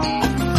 Bye.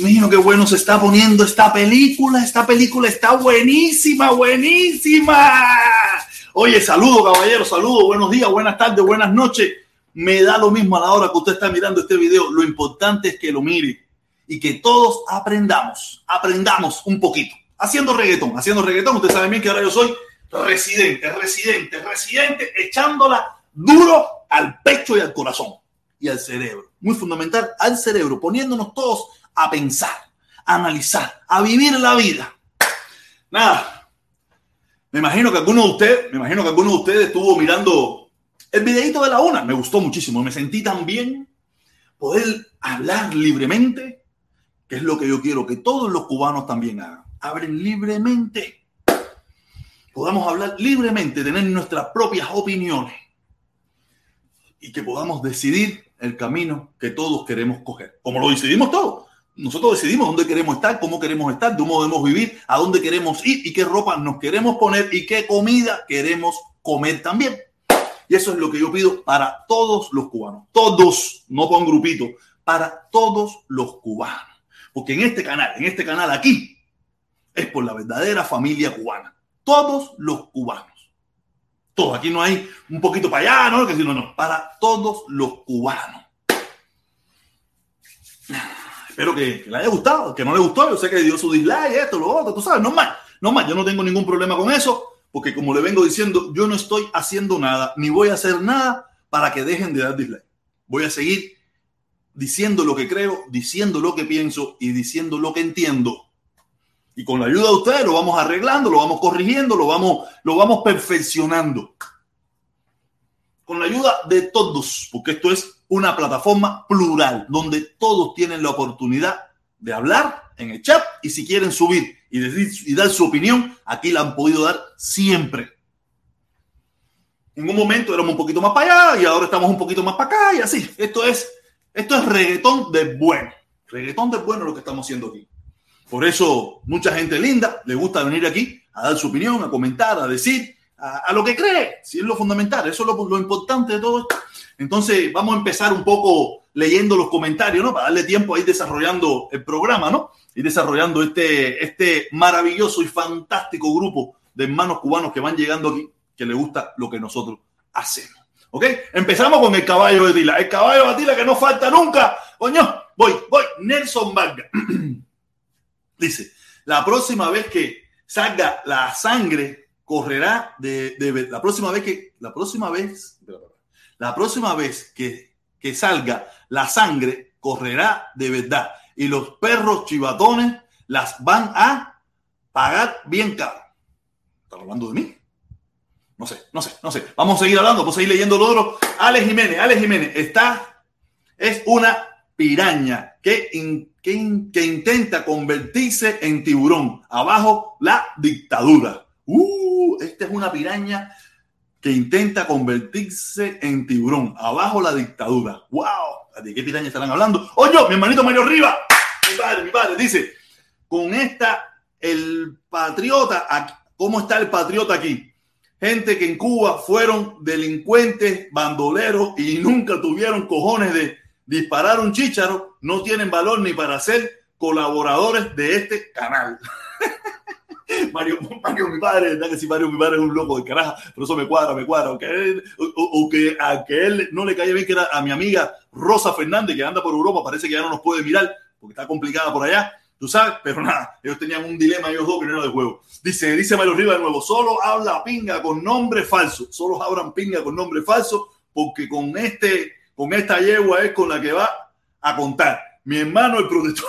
Mío, qué bueno se está poniendo esta película. Esta película está buenísima, buenísima. Oye, saludo, caballero, saludo, buenos días, buenas tardes, buenas noches. Me da lo mismo a la hora que usted está mirando este video. Lo importante es que lo mire y que todos aprendamos, aprendamos un poquito. Haciendo reggaetón, haciendo reggaetón. Usted sabe bien que ahora yo soy residente, residente, residente, echándola duro al pecho y al corazón y al cerebro. Muy fundamental, al cerebro, poniéndonos todos a pensar, a analizar, a vivir la vida. Nada. Me imagino que alguno de ustedes, me imagino que alguno de ustedes estuvo mirando el videito de la una. Me gustó muchísimo. Me sentí tan bien poder hablar libremente, que es lo que yo quiero que todos los cubanos también hagan. Hablen libremente. Podamos hablar libremente, tener nuestras propias opiniones y que podamos decidir el camino que todos queremos coger, como lo decidimos todos. Nosotros decidimos dónde queremos estar, cómo queremos estar, cómo debemos vivir, a dónde queremos ir y qué ropa nos queremos poner y qué comida queremos comer también. Y eso es lo que yo pido para todos los cubanos. Todos, no para un grupito, para todos los cubanos. Porque en este canal, en este canal aquí, es por la verdadera familia cubana. Todos los cubanos. Todos. Aquí no hay un poquito para allá, ¿no? Que si no, no. Para todos los cubanos. Espero que, le haya gustado, que no le gustó, yo sé que dio su dislike, esto, lo otro, tú sabes, no más, no más, yo no tengo ningún problema con eso, porque como le vengo diciendo, yo no estoy haciendo nada, ni voy a hacer nada para que dejen de dar dislike. Voy a seguir diciendo lo que creo, diciendo lo que pienso y diciendo lo que entiendo. Y con la ayuda de ustedes lo vamos arreglando, lo vamos corrigiendo, lo vamos, lo vamos perfeccionando. Con la ayuda de todos, porque esto es una plataforma plural donde todos tienen la oportunidad de hablar en el chat y si quieren subir y, decir, y dar su opinión, aquí la han podido dar siempre. En un momento éramos un poquito más para allá y ahora estamos un poquito más para acá y así. Esto es, esto es reggaetón de bueno. Reggaetón de bueno lo que estamos haciendo aquí. Por eso mucha gente linda le gusta venir aquí a dar su opinión, a comentar, a decir, a, lo que cree, si es lo fundamental, eso es lo, lo importante de todo esto. Entonces, vamos a empezar un poco leyendo los comentarios, ¿no? Para darle tiempo a ir desarrollando el programa, ¿no? Y desarrollando este, este maravilloso y fantástico grupo de hermanos cubanos que van llegando aquí, que le gusta lo que nosotros hacemos. ¿Ok? Empezamos con el caballo de Tila. El caballo de Tila que no falta nunca. Coño, voy, voy. Nelson Vargas. Dice, la próxima vez que salga la sangre, correrá de, de, la próxima vez que, la próxima vez, la próxima vez que, que salga la sangre, correrá de verdad. Y los perros chivatones las van a pagar bien caro. ¿Están hablando de mí? No sé, no sé, no sé. Vamos a seguir hablando, vamos a seguir leyendo lo otro. Alex Jiménez, Alex Jiménez está, es una piraña que, que, que, intenta convertirse en tiburón. Abajo la dictadura. Uh, esta es una piraña que intenta convertirse en tiburón. Abajo la dictadura. ¡Wow! ¿De qué piraña estarán hablando? Oye, mi hermanito Mario Riva, mi padre, mi padre, dice, con esta, el patriota, ¿cómo está el patriota aquí? Gente que en Cuba fueron delincuentes, bandoleros y nunca tuvieron cojones de disparar un chícharo, no tienen valor ni para ser colaboradores de este canal. Mario, Mario, mi padre, ¿verdad que sí, Mario, mi padre es un loco de caraja? Pero eso me cuadra, me cuadra. Aunque o, que a que él no le cae bien que era a mi amiga Rosa Fernández, que anda por Europa, parece que ya no nos puede mirar porque está complicada por allá. Tú sabes, pero nada, ellos tenían un dilema, ellos dos, que no de juego. Dice, dice Mario Riva de nuevo, solo habla pinga con nombre falso. Solo hablan pinga con nombre falso porque con este, con esta yegua es con la que va a contar. Mi hermano, el protector.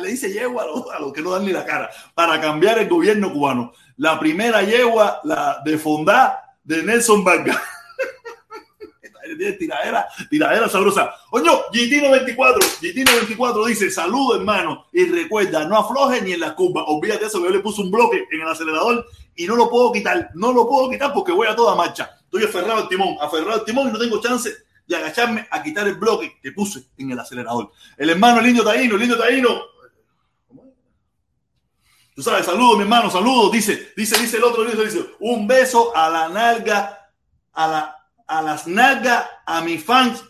Le dice yegua a los, que no dan ni la cara, para cambiar el gobierno cubano. La primera yegua, la de Fondá de Nelson Vargas. tiradera, tiradera sabrosa. Oño, GT94, GT94 dice, saludo hermano, y recuerda, no afloje ni en la curva. Olvídate eso, que yo le puse un bloque en el acelerador y no lo puedo quitar, no lo puedo quitar porque voy a toda marcha. Estoy aferrado al timón, aferrado al timón y no tengo chance de agacharme a quitar el bloque que puse en el acelerador. El hermano, el indio taíno, el indio taíno, Tú sabes, saludo, mi hermano, saludo. Dice, dice, dice el otro, dice, dice, un beso a la nalga, a, la, a las nalgas, a mis fans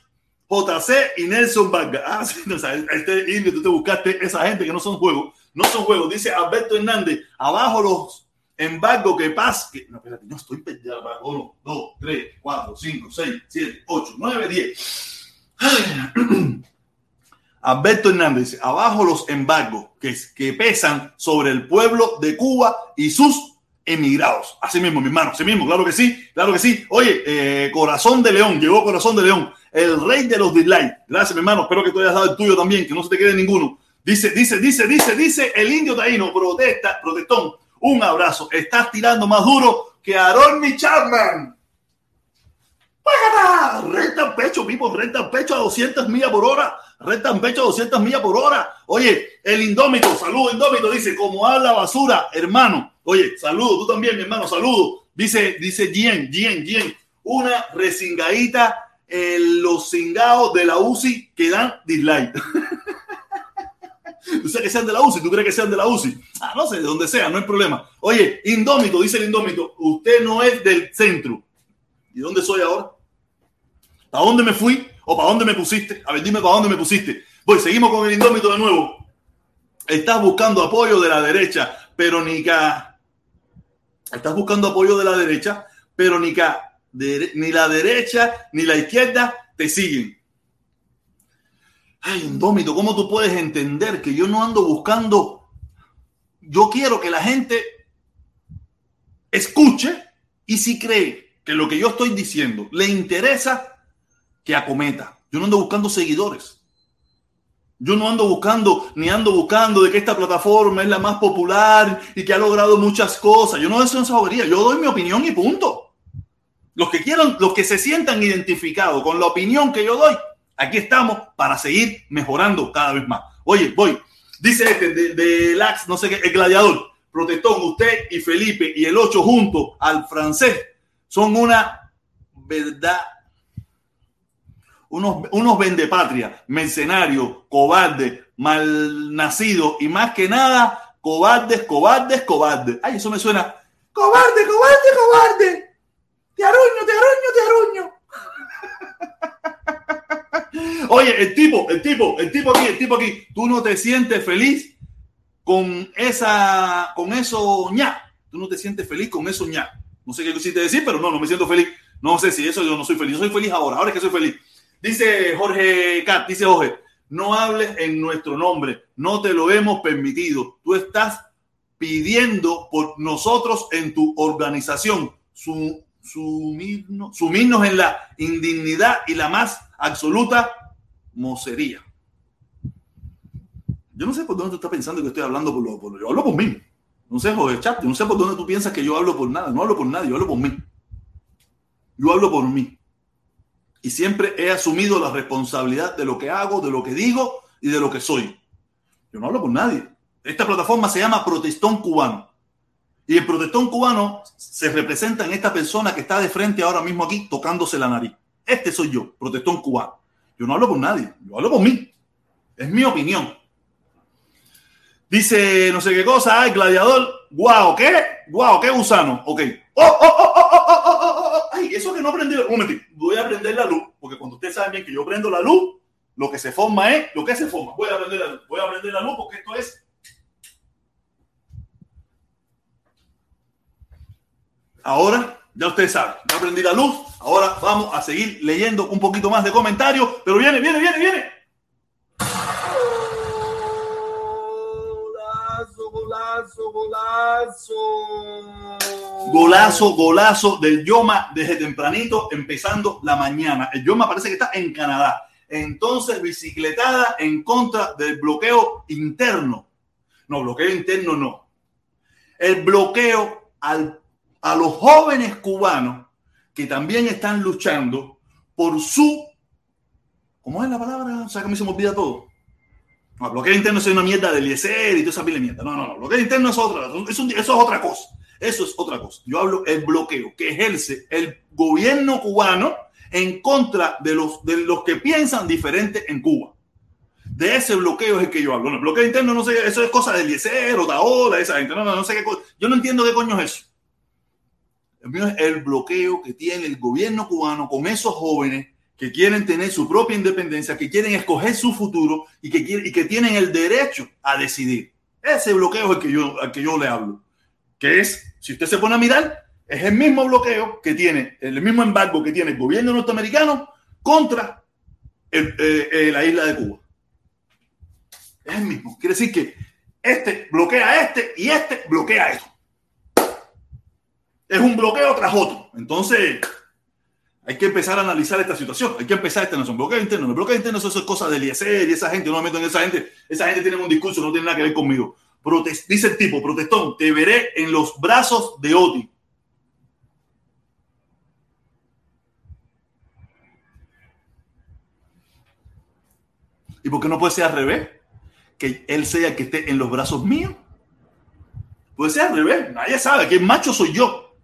JC y Nelson Vargas. Ah, sí, no, o sea, este indio, tú te buscaste esa gente que no son juegos. No son juegos. Dice Alberto Hernández, abajo los embargos que paz. Que, no, espérate, no estoy perdido. Uno, dos, tres, cuatro, cinco, seis, siete, ocho, nueve, diez. Alberto Hernández, abajo los embargos que, pesan sobre el pueblo de Cuba y sus emigrados. Así mismo, mi hermano, así mismo, claro que sí, claro que sí. Oye, eh, Corazón de León, llegó Corazón de León, el rey de los dislikes. Gracias, mi hermano, espero que tú hayas dado el tuyo también, que no se te quede ninguno. Dice, dice, dice, dice, dice el indio taíno, protesta, protestón. Un abrazo, estás tirando más duro que Aaron Chapman. ¡Págata! Renta pecho, vivo, renta pecho a 200 millas por hora. Rentan pecho a 200 millas por hora. Oye, el indómito, saludo indómito, dice, como habla basura, hermano. Oye, saludo, tú también, mi hermano, saludo. Dice, dice Gien, Gien, Gien, una resingadita en los cingados de la UCI que dan dislike. ¿Tú sabes que sean de la UCI? ¿Tú crees que sean de la UCI? Ah, no sé, de donde sea, no hay problema. Oye, indómito, dice el indómito, usted no es del centro. ¿Y dónde soy ahora? ¿A dónde me fui? ¿O para dónde me pusiste? A ver, dime para dónde me pusiste. Voy, seguimos con el indómito de nuevo. Estás buscando apoyo de la derecha, pero ni ca. Estás buscando apoyo de la derecha, pero ni ca. ni la derecha ni la izquierda te siguen. Ay, indómito, ¿cómo tú puedes entender que yo no ando buscando? Yo quiero que la gente escuche y si cree que lo que yo estoy diciendo le interesa, que acometa. Yo no ando buscando seguidores. Yo no ando buscando, ni ando buscando de que esta plataforma es la más popular y que ha logrado muchas cosas. Yo no deseo esa bobería. Yo doy mi opinión y punto. Los que quieran, los que se sientan identificados con la opinión que yo doy, aquí estamos para seguir mejorando cada vez más. Oye, voy. Dice este de, de no sé qué, el gladiador. Protestón, usted y Felipe y el 8 junto al francés son una verdad unos, unos vendepatria, mercenarios, cobardes, malnacidos y más que nada, cobardes, cobardes, cobardes. Ay, eso me suena. Cobarde, cobarde, cobarde. Te aruño, te aruño, te aruño. Oye, el tipo, el tipo, el tipo aquí, el tipo aquí, tú no te sientes feliz con esa, con eso ña. Tú no te sientes feliz con eso ña. No sé qué quisiste decir, pero no, no me siento feliz. No sé si eso yo no soy feliz. Yo soy feliz ahora. Ahora es que soy feliz. Dice Jorge Cat, dice Jorge, no hables en nuestro nombre, no te lo hemos permitido. Tú estás pidiendo por nosotros en tu organización su, sumirnos, sumirnos en la indignidad y la más absoluta mocería. Yo no sé por dónde tú estás pensando que estoy hablando por lo, por yo hablo por mí. No sé, Jorge Chat, no sé por dónde tú piensas que yo hablo por nada. No hablo por nadie, yo hablo por mí. Yo hablo por mí y siempre he asumido la responsabilidad de lo que hago, de lo que digo y de lo que soy. Yo no hablo con nadie. Esta plataforma se llama Protestón Cubano. Y el protestón cubano se representa en esta persona que está de frente ahora mismo aquí tocándose la nariz. Este soy yo, protestón cubano. Yo no hablo con nadie, yo hablo con mí. Es mi opinión. Dice no sé qué cosa, el gladiador. Guau, ¿qué? Guau, qué gusano. Ok. oh, oh, oh, oh, oh, oh. oh. oh. Eso que no aprendí. Un momentito. Voy a prender la luz, porque cuando ustedes saben bien que yo prendo la luz, lo que se forma es lo que se forma. Voy a prender la luz. Voy a prender la luz porque esto es. Ahora, ya ustedes saben, ya prendí la luz. Ahora vamos a seguir leyendo un poquito más de comentarios. Pero viene, viene, viene, viene. Golazo, golazo, golazo. Golazo, del Yoma desde tempranito, empezando la mañana. El Yoma parece que está en Canadá. Entonces, bicicletada en contra del bloqueo interno. No, bloqueo interno no. El bloqueo al, a los jóvenes cubanos que también están luchando por su. ¿Cómo es la palabra? O sea, que me se me olvida todo no, bloqueo interno es una mierda del Eliezer y toda esa pila de mierda. No, no, no. Bloqueo interno es otra. eso es otra cosa. Eso es otra cosa. Yo hablo el bloqueo que ejerce el gobierno cubano en contra de los, de los que piensan diferente en Cuba. De ese bloqueo es el que yo hablo. No, el bloqueo interno, no sé, eso es cosa del Eliezer o Daola, esa gente. No, no, sé qué. Yo no entiendo qué coño es eso. El mío es el bloqueo que tiene el gobierno cubano con esos jóvenes que quieren tener su propia independencia, que quieren escoger su futuro y que, y que tienen el derecho a decidir. Ese bloqueo es que yo, al que yo le hablo. Que es, si usted se pone a mirar, es el mismo bloqueo que tiene, el mismo embargo que tiene el gobierno norteamericano contra eh, eh, la isla de Cuba. Es el mismo. Quiere decir que este bloquea a este y este bloquea a esto. Es un bloqueo tras otro. Entonces, hay que empezar a analizar esta situación. Hay que empezar este no son bloqueo interno. Los bloqueos internos eso es cosa de Eliezer y esa gente. No me meto en esa gente. Esa gente tiene un discurso, no tiene nada que ver conmigo. dice el tipo, protestón, te veré en los brazos de Oti. ¿Y por qué no puede ser al revés? Que él sea el que esté en los brazos míos. Puede ser al revés. Nadie sabe el macho soy yo.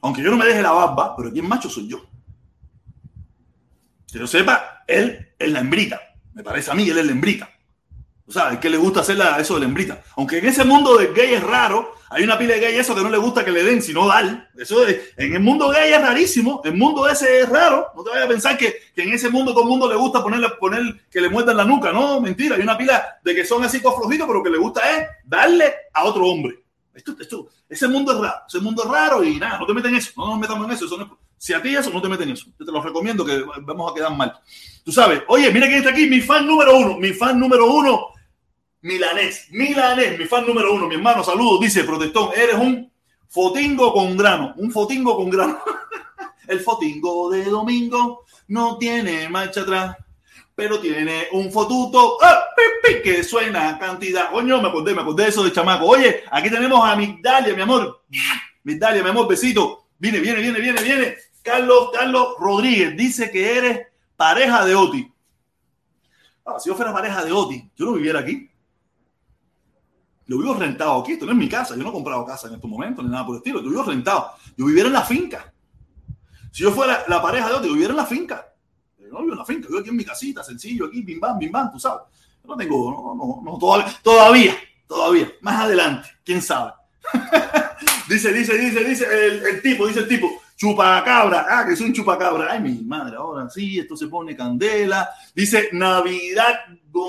Aunque yo no me deje la barba, pero aquí el macho soy yo. Que yo sepa, él es la hembrita. Me parece a mí, él es la hembrita. O sea, es que le gusta hacer eso de la hembrita. Aunque en ese mundo de gay es raro, hay una pila de gay eso que no le gusta que le den, sino dar. Eso en el mundo gay es rarísimo. El mundo ese es raro. No te vayas a pensar que, en ese mundo todo el mundo le gusta ponerle, poner que le muerdan la nuca. No, mentira. Hay una pila de que son así flojitos, pero lo que le gusta es darle a otro hombre. Esto, esto, ese mundo es raro. Ese mundo es raro y nada, no te meten en eso. No nos metamos en eso. Si a ti eso, no te meten en eso. Te lo recomiendo que vamos a quedar mal. Tú sabes, oye, mira quién está aquí, mi fan número uno. Mi fan número uno Milanés, Milanés, mi fan número uno, mi hermano, saludos, dice Protestón, eres un fotingo con grano, un fotingo con grano. El fotingo de domingo no tiene marcha atrás, pero tiene un fotuto ¡ah! que suena cantidad. Coño, me acordé, me acordé de eso de chamaco. Oye, aquí tenemos a Migdalia, mi amor. Migdalia, mi amor, besito. Viene, viene, viene, viene, viene. Carlos, Carlos Rodríguez dice que eres pareja de Oti. Ah, si yo fuera pareja de Oti, yo no viviera aquí. Yo vivo rentado aquí, esto no es mi casa, yo no he comprado casa en estos momentos ni nada por el estilo, yo vivo rentado. Yo viviera en la finca. Si yo fuera la pareja de otro, yo viviera en la finca. Yo no vivo en la finca, yo aquí en mi casita, sencillo, aquí, bim bam, tú sabes. Yo no tengo, no, no, no, todavía, todavía, todavía, más adelante, quién sabe. dice, dice, dice, dice el, tipo, dice el tipo, chupacabra, ah, que soy un chupacabra. Ay, mi madre, ahora sí, esto se pone candela. Dice Navidad con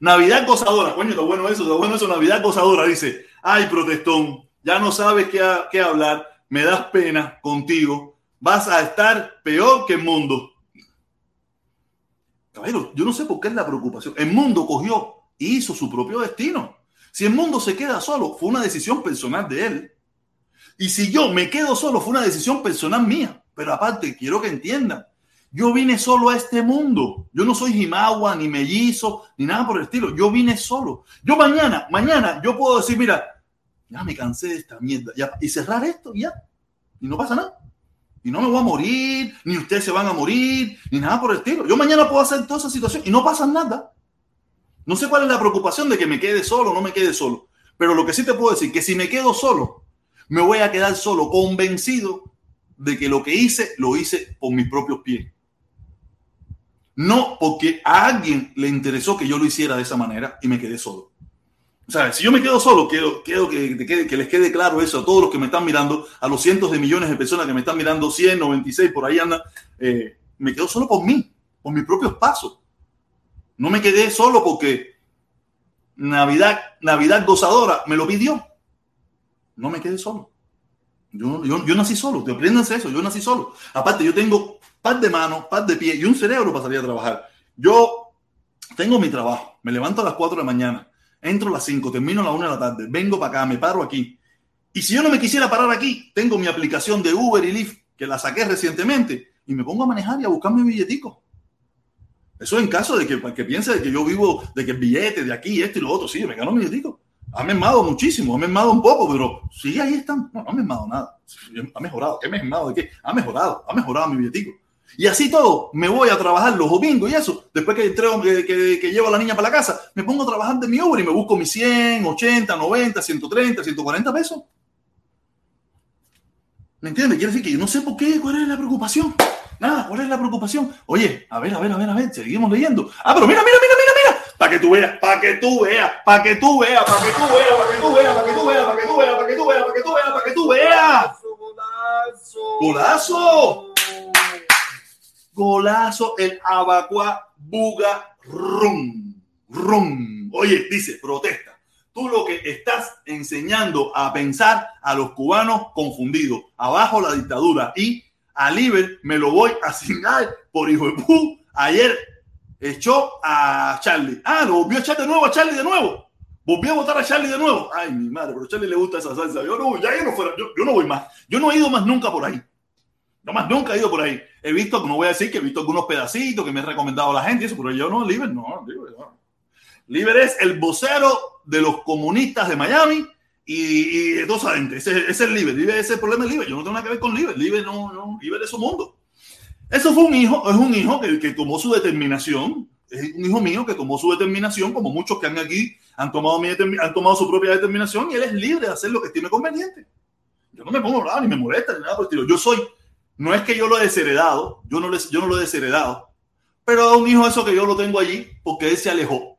Navidad gozadora, coño, está bueno eso, está bueno eso, Navidad gozadora. Dice, ay, protestón, ya no sabes qué, qué hablar, me das pena contigo, vas a estar peor que el mundo. Caballero, yo no sé por qué es la preocupación. El mundo cogió y hizo su propio destino. Si el mundo se queda solo, fue una decisión personal de él. Y si yo me quedo solo, fue una decisión personal mía. Pero aparte, quiero que entiendan, yo vine solo a este mundo. Yo no soy Jimagua, ni mellizo, ni nada por el estilo. Yo vine solo. Yo mañana, mañana, yo puedo decir, mira, ya me cansé de esta mierda. y cerrar esto ya. Y no pasa nada. Y no me voy a morir, ni ustedes se van a morir, ni nada por el estilo. Yo mañana puedo hacer toda esa situación y no pasa nada. No sé cuál es la preocupación de que me quede solo o no me quede solo. Pero lo que sí te puedo decir, que si me quedo solo, me voy a quedar solo, convencido de que lo que hice, lo hice por mis propios pies. No porque a alguien le interesó que yo lo hiciera de esa manera y me quedé solo. O sea, si yo me quedo solo, quiero, quiero que, les quede claro eso a todos los que me están mirando, a los cientos de millones de personas que me están mirando, 100, 96, por ahí anda, eh, me quedo solo por mí, por mis propios pasos. No me quedé solo porque Navidad, Navidad gozadora me lo pidió. No me quedé solo. Yo, yo, yo nací solo, te aprendas eso, yo nací solo. Aparte, yo tengo par de manos, par de pies y un cerebro para salir a trabajar. Yo tengo mi trabajo, me levanto a las 4 de la mañana, entro a las 5, termino a las 1 de la tarde, vengo para acá, me paro aquí. Y si yo no me quisiera parar aquí, tengo mi aplicación de Uber y Lyft, que la saqué recientemente, y me pongo a manejar y a buscar mi billetico. Eso en caso de que, que piense de que yo vivo, de que el billete de aquí, esto y lo otro, sí, me gano mi billetico. Ha mermado muchísimo, ha mermado un poco, pero sí, ahí están. No, no ha mermado nada. Ha mejorado. ¿Qué mermado? ¿De qué? Ha mejorado, ha mejorado mi billetico. Y así todo, me voy a trabajar los domingos y eso. Después que, entrego, que, llevo a la niña para la casa, me pongo a trabajar de mi Uber y me busco mis 100, 80, 90, 130, 140 pesos. ¿Me entiendes? Quiere decir que yo no sé por qué, cuál es la preocupación. Nada, ¿cuál es la preocupación? Oye, a ver, a ver, a ver, a ver, seguimos leyendo. Ah, pero mira, mira, mira, mira. Para que tú veas, para que tú veas, para que tú veas, para que tú veas, para que tú veas, para que tú veas, para que tú veas, para que tú veas, para que tú veas, para que tú veas. Golazo. Golazo. El Abacua Buga Rum. Rum. Oye, dice, protesta. Tú lo que estás enseñando a pensar a los cubanos confundidos. Abajo la dictadura. Y a Liber me lo voy a asignar por hijo de pu. Ayer echó a Charlie. Ah, lo volvió a echar de nuevo a Charlie de nuevo. Volvió a votar a Charlie de nuevo. Ay, mi madre, pero Charlie le gusta esa salsa. Yo no, ya yo no, fuera, yo, yo no voy más. Yo no he ido más nunca por ahí. No más nunca he ido por ahí. He visto, no voy a decir que he visto algunos pedacitos que me ha recomendado la gente, eso, pero yo no, Liber, no, Liber, no. Liber es el vocero de los comunistas de Miami y, y de toda. Ese, ese es el Liber. Liber es el problema de. Yo no tengo nada que ver con Liber. Liber no, no, Liber es su mundo. Eso fue un hijo, es un hijo que, que tomó su determinación. Es un hijo mío que tomó su determinación, como muchos que han aquí han tomado, mi han tomado su propia determinación y él es libre de hacer lo que estime conveniente. Yo no me pongo bravo ni me molesta ni nada por el estilo. Yo soy no es que yo lo he desheredado, yo no, les, yo no lo he desheredado, pero es un hijo eso que yo lo tengo allí porque él se alejó.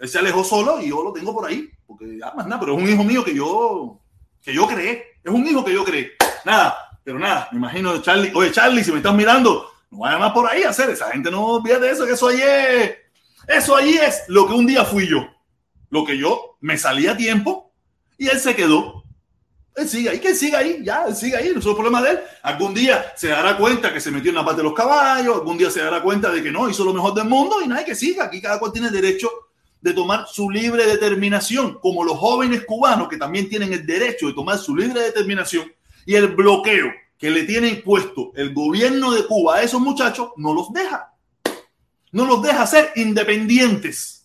Él se alejó solo y yo lo tengo por ahí, porque ya más nada, pero es un hijo mío que yo, que yo creé, es un hijo que yo creé. Nada, pero nada, me imagino Charlie, oye Charlie, si me estás mirando, no vaya más por ahí a hacer, esa gente no olvide de eso, que eso allí es, eso allí es lo que un día fui yo, lo que yo me salí a tiempo y él se quedó él sigue ahí, que él siga ahí, ya, él sigue ahí, no es el problema de él. Algún día se dará cuenta que se metió en la parte de los caballos, algún día se dará cuenta de que no, hizo lo mejor del mundo y nadie que siga. Aquí cada cual tiene derecho de tomar su libre determinación, como los jóvenes cubanos que también tienen el derecho de tomar su libre determinación y el bloqueo que le tiene impuesto el gobierno de Cuba a esos muchachos no los deja. No los deja ser independientes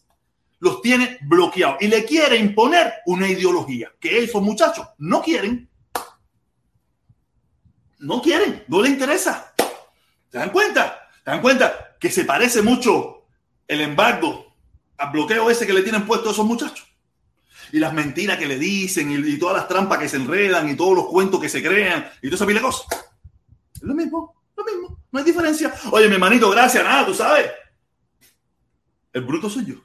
los tiene bloqueados y le quiere imponer una ideología que esos muchachos no quieren. No quieren, no les interesa. ¿Se dan cuenta? ¿Se dan cuenta que se parece mucho el embargo al bloqueo ese que le tienen puesto a esos muchachos? Y las mentiras que le dicen y, todas las trampas que se enredan y todos los cuentos que se crean y toda esa pila de cosas. Es lo mismo, lo mismo, no hay diferencia. Oye, mi hermanito, gracias, nada, tú sabes. El bruto soy yo.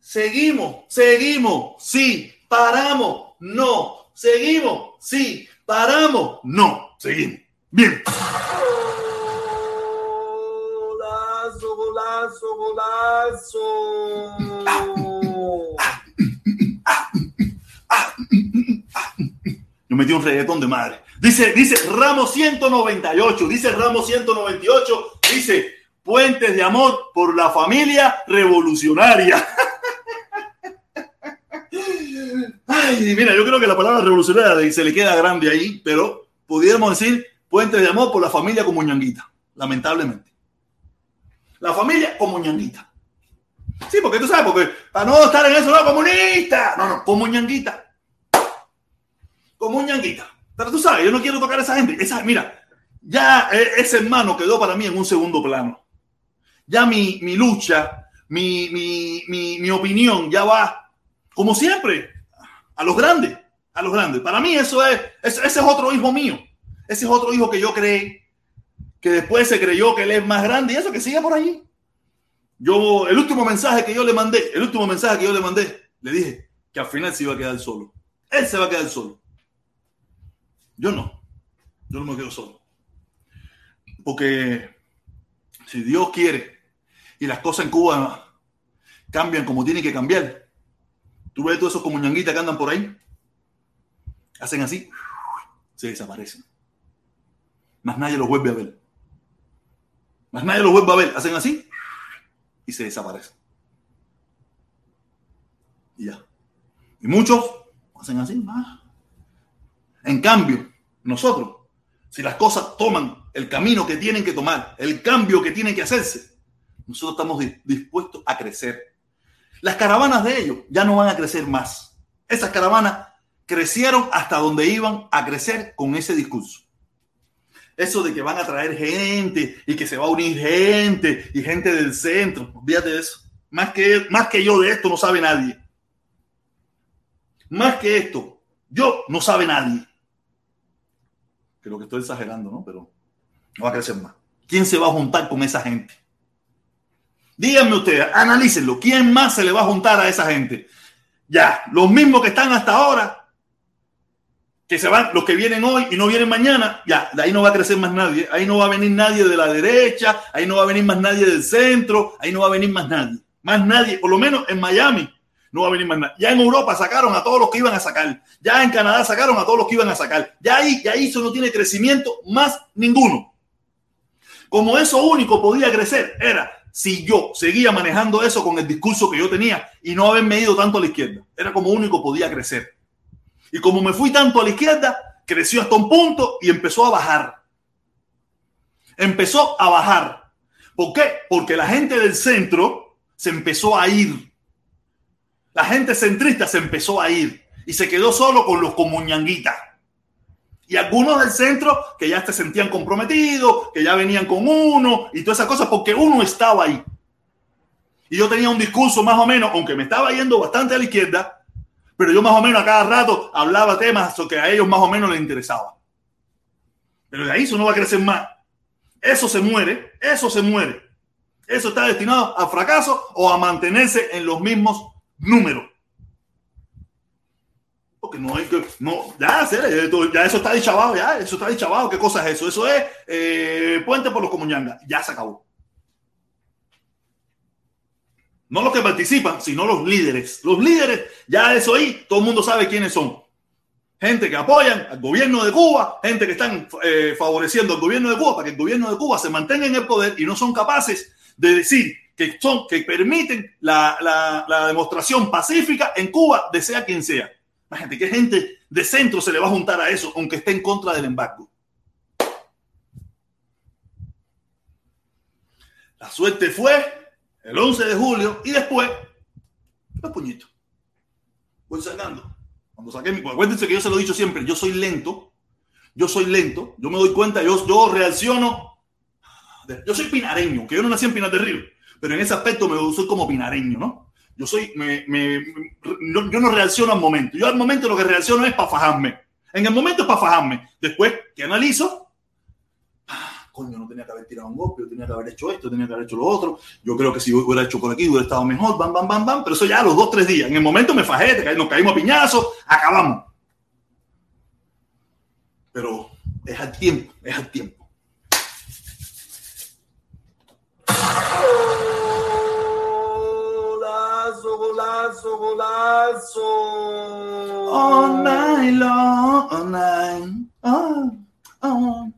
Seguimos, seguimos, sí, paramos, no, seguimos, sí, paramos, no, seguimos. Bien. Golazo, golazo, golazo. Yo metí un reggaetón de madre. Dice, dice Ramos 198, dice Ramos 198, dice Puentes de Amor por la familia revolucionaria. Ay, mira, yo creo que la palabra revolucionaria se le queda grande ahí, pero pudiéramos decir puentes de amor por la familia como ñanguita, lamentablemente. La familia como ñanguita. Sí, porque tú sabes, porque para no estar en eso, no, comunista. No, no, como ñanguita. Como ñanguita. Pero tú sabes, yo no quiero tocar a esa gente. Esa, mira, ya eh, ese hermano quedó para mí en un segundo plano. Ya mi, mi lucha, mi, mi, mi, opinión ya va, como siempre, a los grandes, a los grandes. Para mí eso es, ese es otro hijo mío. Ese es otro hijo que yo creí, que después se creyó que él es más grande y eso que sigue por allí. Yo, el último mensaje que yo le mandé, el último mensaje que yo le mandé, le dije que al final se iba a quedar solo. Él se va a quedar solo. Yo no. Yo no me quedo solo. Porque si Dios quiere y las cosas en Cuba cambian como tienen que cambiar, Tú ves todos esos como ñanguitas que andan por ahí. Hacen así. Se desaparecen. Más nadie los vuelve a ver. Más nadie los vuelve a ver. Hacen así. Y se desaparecen. Y ya. Y muchos hacen así. Más. En cambio, nosotros, si las cosas toman el camino que tienen que tomar, el cambio que tienen que hacerse, nosotros estamos dispuestos a crecer las caravanas de ellos ya no van a crecer más. Esas caravanas crecieron hasta donde iban a crecer con ese discurso. Eso de que van a traer gente y que se va a unir gente y gente del centro. Olvídate de eso. Más que, más que yo de esto no sabe nadie. Más que esto, yo no sabe nadie. Creo que estoy exagerando, ¿no? Pero no va a crecer más. ¿Quién se va a juntar con esa gente? Díganme ustedes, analícenlo. ¿Quién más se le va a juntar a esa gente? Ya, los mismos que están hasta ahora. que se van, los que vienen hoy y no vienen mañana, ya, de ahí no va a crecer más nadie, ahí no va a venir nadie de la derecha, ahí no va a venir más nadie del centro, ahí no va a venir más nadie, más nadie, por lo menos en Miami no va a venir más nadie. Ya en Europa sacaron a todos los que iban a sacar, ya en Canadá sacaron a todos los que iban a sacar, ya ahí, ya ahí eso no tiene crecimiento más ninguno. Como eso único podía crecer era si yo seguía manejando eso con el discurso que yo tenía y no haberme ido tanto a la izquierda. Era como único podía crecer. Y como me fui tanto a la izquierda, creció hasta un punto y empezó a bajar. Empezó a bajar. ¿Por qué? Porque la gente del centro se empezó a ir. La gente centrista se empezó a ir y se quedó solo con los comuñanguitas. Y algunos del centro que ya se sentían comprometidos, que ya venían con uno y todas esas cosas, porque uno estaba ahí. Y yo tenía un discurso más o menos, aunque me estaba yendo bastante a la izquierda, pero yo más o menos a cada rato hablaba temas que a ellos más o menos les interesaba. Pero de ahí eso no va a crecer más. Eso se muere, eso se muere. Eso está destinado a fracaso o a mantenerse en los mismos números. Porque no hay que, no, ya, ya eso está dichabado, ya, eso está dichabado. ¿Qué cosa es eso? Eso es eh, puente por los comuñangas. Ya se acabó. No los que participan, sino los líderes. Los líderes, ya eso ahí, todo el mundo sabe quiénes son. Gente que apoyan al gobierno de Cuba, gente que están eh, favoreciendo al gobierno de Cuba para que el gobierno de Cuba se mantenga en el poder y no son capaces de decir que son, que permiten la, la demostración pacífica en Cuba de sea quien sea. Imagínate que gente de centro se le va a juntar a eso, aunque esté en contra del embargo. La suerte fue el 11 de julio y después los puñitos. Voy sacando. Cuando saqué mi. Acuérdense que yo se lo he dicho siempre, yo soy lento. Yo soy lento. Yo me doy cuenta, yo, yo reacciono. Yo soy pinareño, que yo no nací en Pinar del Río, pero en ese aspecto me soy como pinareño, ¿no? Yo soy, me, me, yo no reacciono al momento. Yo al momento lo que reacciono es para fajarme. En el momento es para fajarme. Después que analizo, coño, no tenía que haber tirado un golpe, yo tenía que haber hecho esto, tenía que haber hecho lo otro. Yo creo que si hubiera hecho por aquí hubiera estado mejor, bam, bam, bam, bam. Pero eso ya a los dos, tres días. En el momento me fajé, nos caímos a piñazos, acabamos. Pero es al tiempo, es al tiempo. Golazo, golazo, golazo. All night long, all night, oh, oh.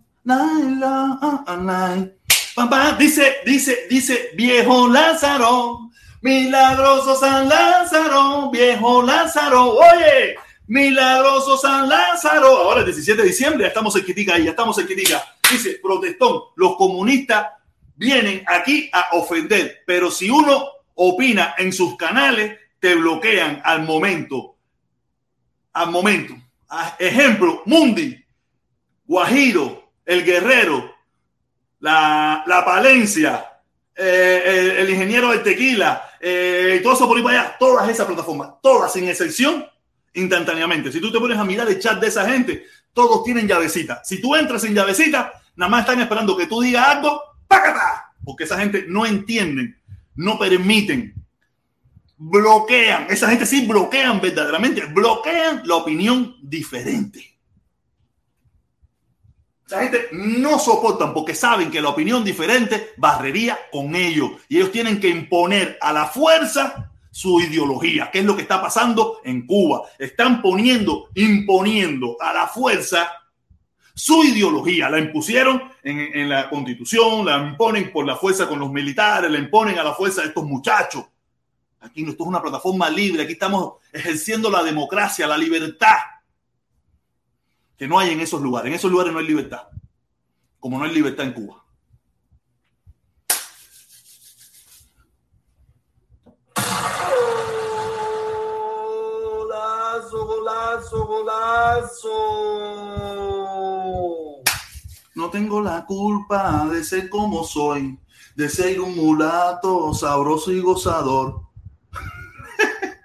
Papá, dice, dice, dice, viejo Lázaro, milagroso San Lázaro, viejo Lázaro, oye, milagroso San Lázaro. Ahora, el 17 de diciembre, ya estamos en Quitica ya estamos en Quitica. Dice, protestón, los comunistas vienen aquí a ofender, pero si uno opina en sus canales, te bloquean al momento. Al momento. Ejemplo, Mundi, Guajiro, el Guerrero, la, la Palencia, eh, el, ingeniero del tequila, eh, todo todas esas plataformas, todas sin excepción, instantáneamente. Si tú te pones a mirar el chat de esa gente, todos tienen llavecita. Si tú entras sin llavecita, nada más están esperando que tú digas algo, ¡pácata! Porque esa gente no entienden, no permiten, bloquean. Esa gente sí bloquean verdaderamente, bloquean la opinión diferente. La gente no soportan porque saben que la opinión diferente barrería con ellos y ellos tienen que imponer a la fuerza su ideología, que es lo que está pasando en Cuba. Están poniendo, imponiendo a la fuerza su ideología. La impusieron en, la constitución, la imponen por la fuerza con los militares, la imponen a la fuerza de estos muchachos. Aquí esto es una plataforma libre, aquí estamos ejerciendo la democracia, la libertad que no hay en esos lugares. En esos lugares no hay libertad, como no hay libertad en Cuba. Golazo, golazo, golazo. No tengo la culpa de ser como soy, de ser un mulato sabroso y gozador.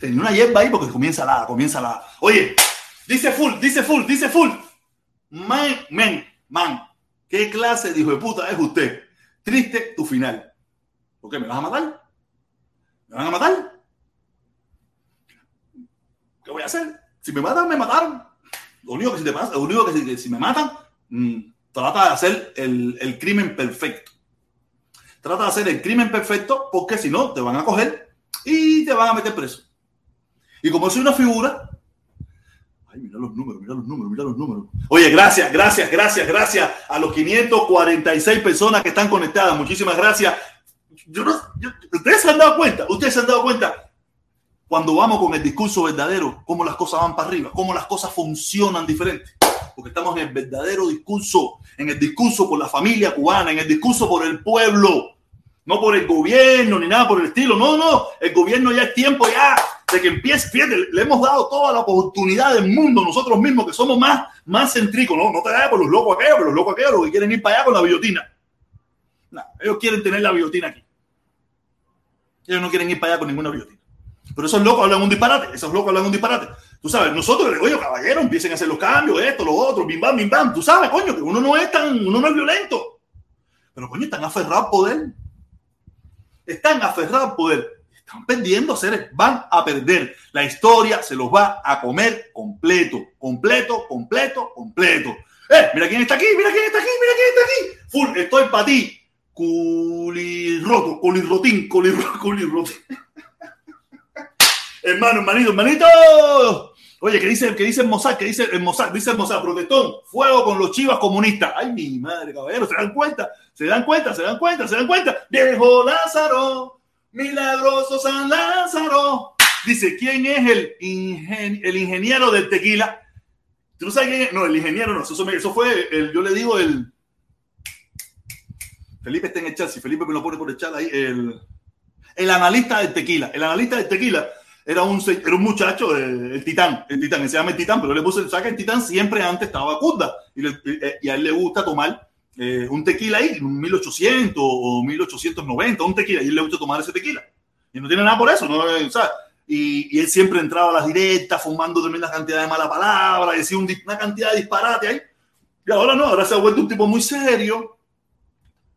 tenía una hierba ahí porque comienza la, comienza la. Oye, dice full, dice full, dice full. Man, man, man. ¿Qué clase de hijo de puta es usted? Triste tu final. ¿Por qué? ¿Me vas a matar? ¿Me van a matar? ¿Qué voy a hacer? Si me matan, me mataron. Lo único que si te pasa, lo único que si, me matan, mm, trata de hacer el, el crimen perfecto. Trata de hacer el crimen perfecto porque si no, te van a coger y te van a meter preso. Y como soy una figura, ay, mira los números, mira los números, mira los números. Oye, gracias, gracias, gracias, gracias a los 546 personas que están conectadas. Muchísimas gracias. Ustedes se han dado cuenta, ustedes se han dado cuenta cuando vamos con el discurso verdadero, cómo las cosas van para arriba, cómo las cosas funcionan diferente. Porque estamos en el verdadero discurso, en el discurso por la familia cubana, en el discurso por el pueblo, no por el gobierno ni nada por el estilo. No, no, el gobierno ya es tiempo ya de que empiece. Fíjate, le hemos dado toda la oportunidad del mundo nosotros mismos, que somos más, más céntricos. No, no te vayas por los locos aquellos, pero los locos aquellos los que quieren ir para allá con la biotina. No, ellos quieren tener la biotina aquí. Ellos no quieren ir para allá con ninguna biotina. Pero esos locos hablan un disparate, esos locos hablan un disparate. Tú sabes, nosotros, oye, caballero, empiecen a hacer los cambios, esto, lo otro, bim bam. Tú sabes, coño, que uno no es tan, uno no es violento. Pero, coño, están aferrados al poder. Están aferrados al poder. Están perdiendo seres, van a perder. La historia se los va a comer completo, completo, completo, completo. Eh, mira quién está aquí, mira quién está aquí, mira quién está aquí. Full, estoy para ti. Culirroto, culirrotín, culirro- culirrotín. Hermano, hermanito, hermanito. Oye, ¿qué dice, qué dice el Mossad? ¿Qué dice el Mossad? Dice el protestón, fuego con los chivas comunistas. Ay, mi madre, caballero, ¿se dan cuenta? ¿Se dan cuenta? ¿Se dan cuenta? ¿Se dan cuenta? Viejo Lázaro, milagroso San Lázaro. Dice, ¿quién es el, ingen- el ingeniero del tequila? ¿Tú no sabes quién es? No, el ingeniero no, eso, eso fue, el, yo le digo el... Felipe está en el chat, si Felipe me lo pone por el chat ahí, el, el analista del tequila. El analista del tequila era un, era un muchacho, eh, el titán, el titán, se llama el titán, pero le puse, sea que el titán siempre antes estaba cunda y, eh, y a él le gusta tomar eh, un tequila ahí, un 1800 o 1890, un tequila, y él le gusta tomar ese tequila. Y no tiene nada por eso, ¿no? Sea, y, y él siempre entraba a las directas, fumando tremenda cantidad de mala palabra, decía un una cantidad de disparate ahí. Y ahora no, ahora se ha vuelto un tipo muy serio.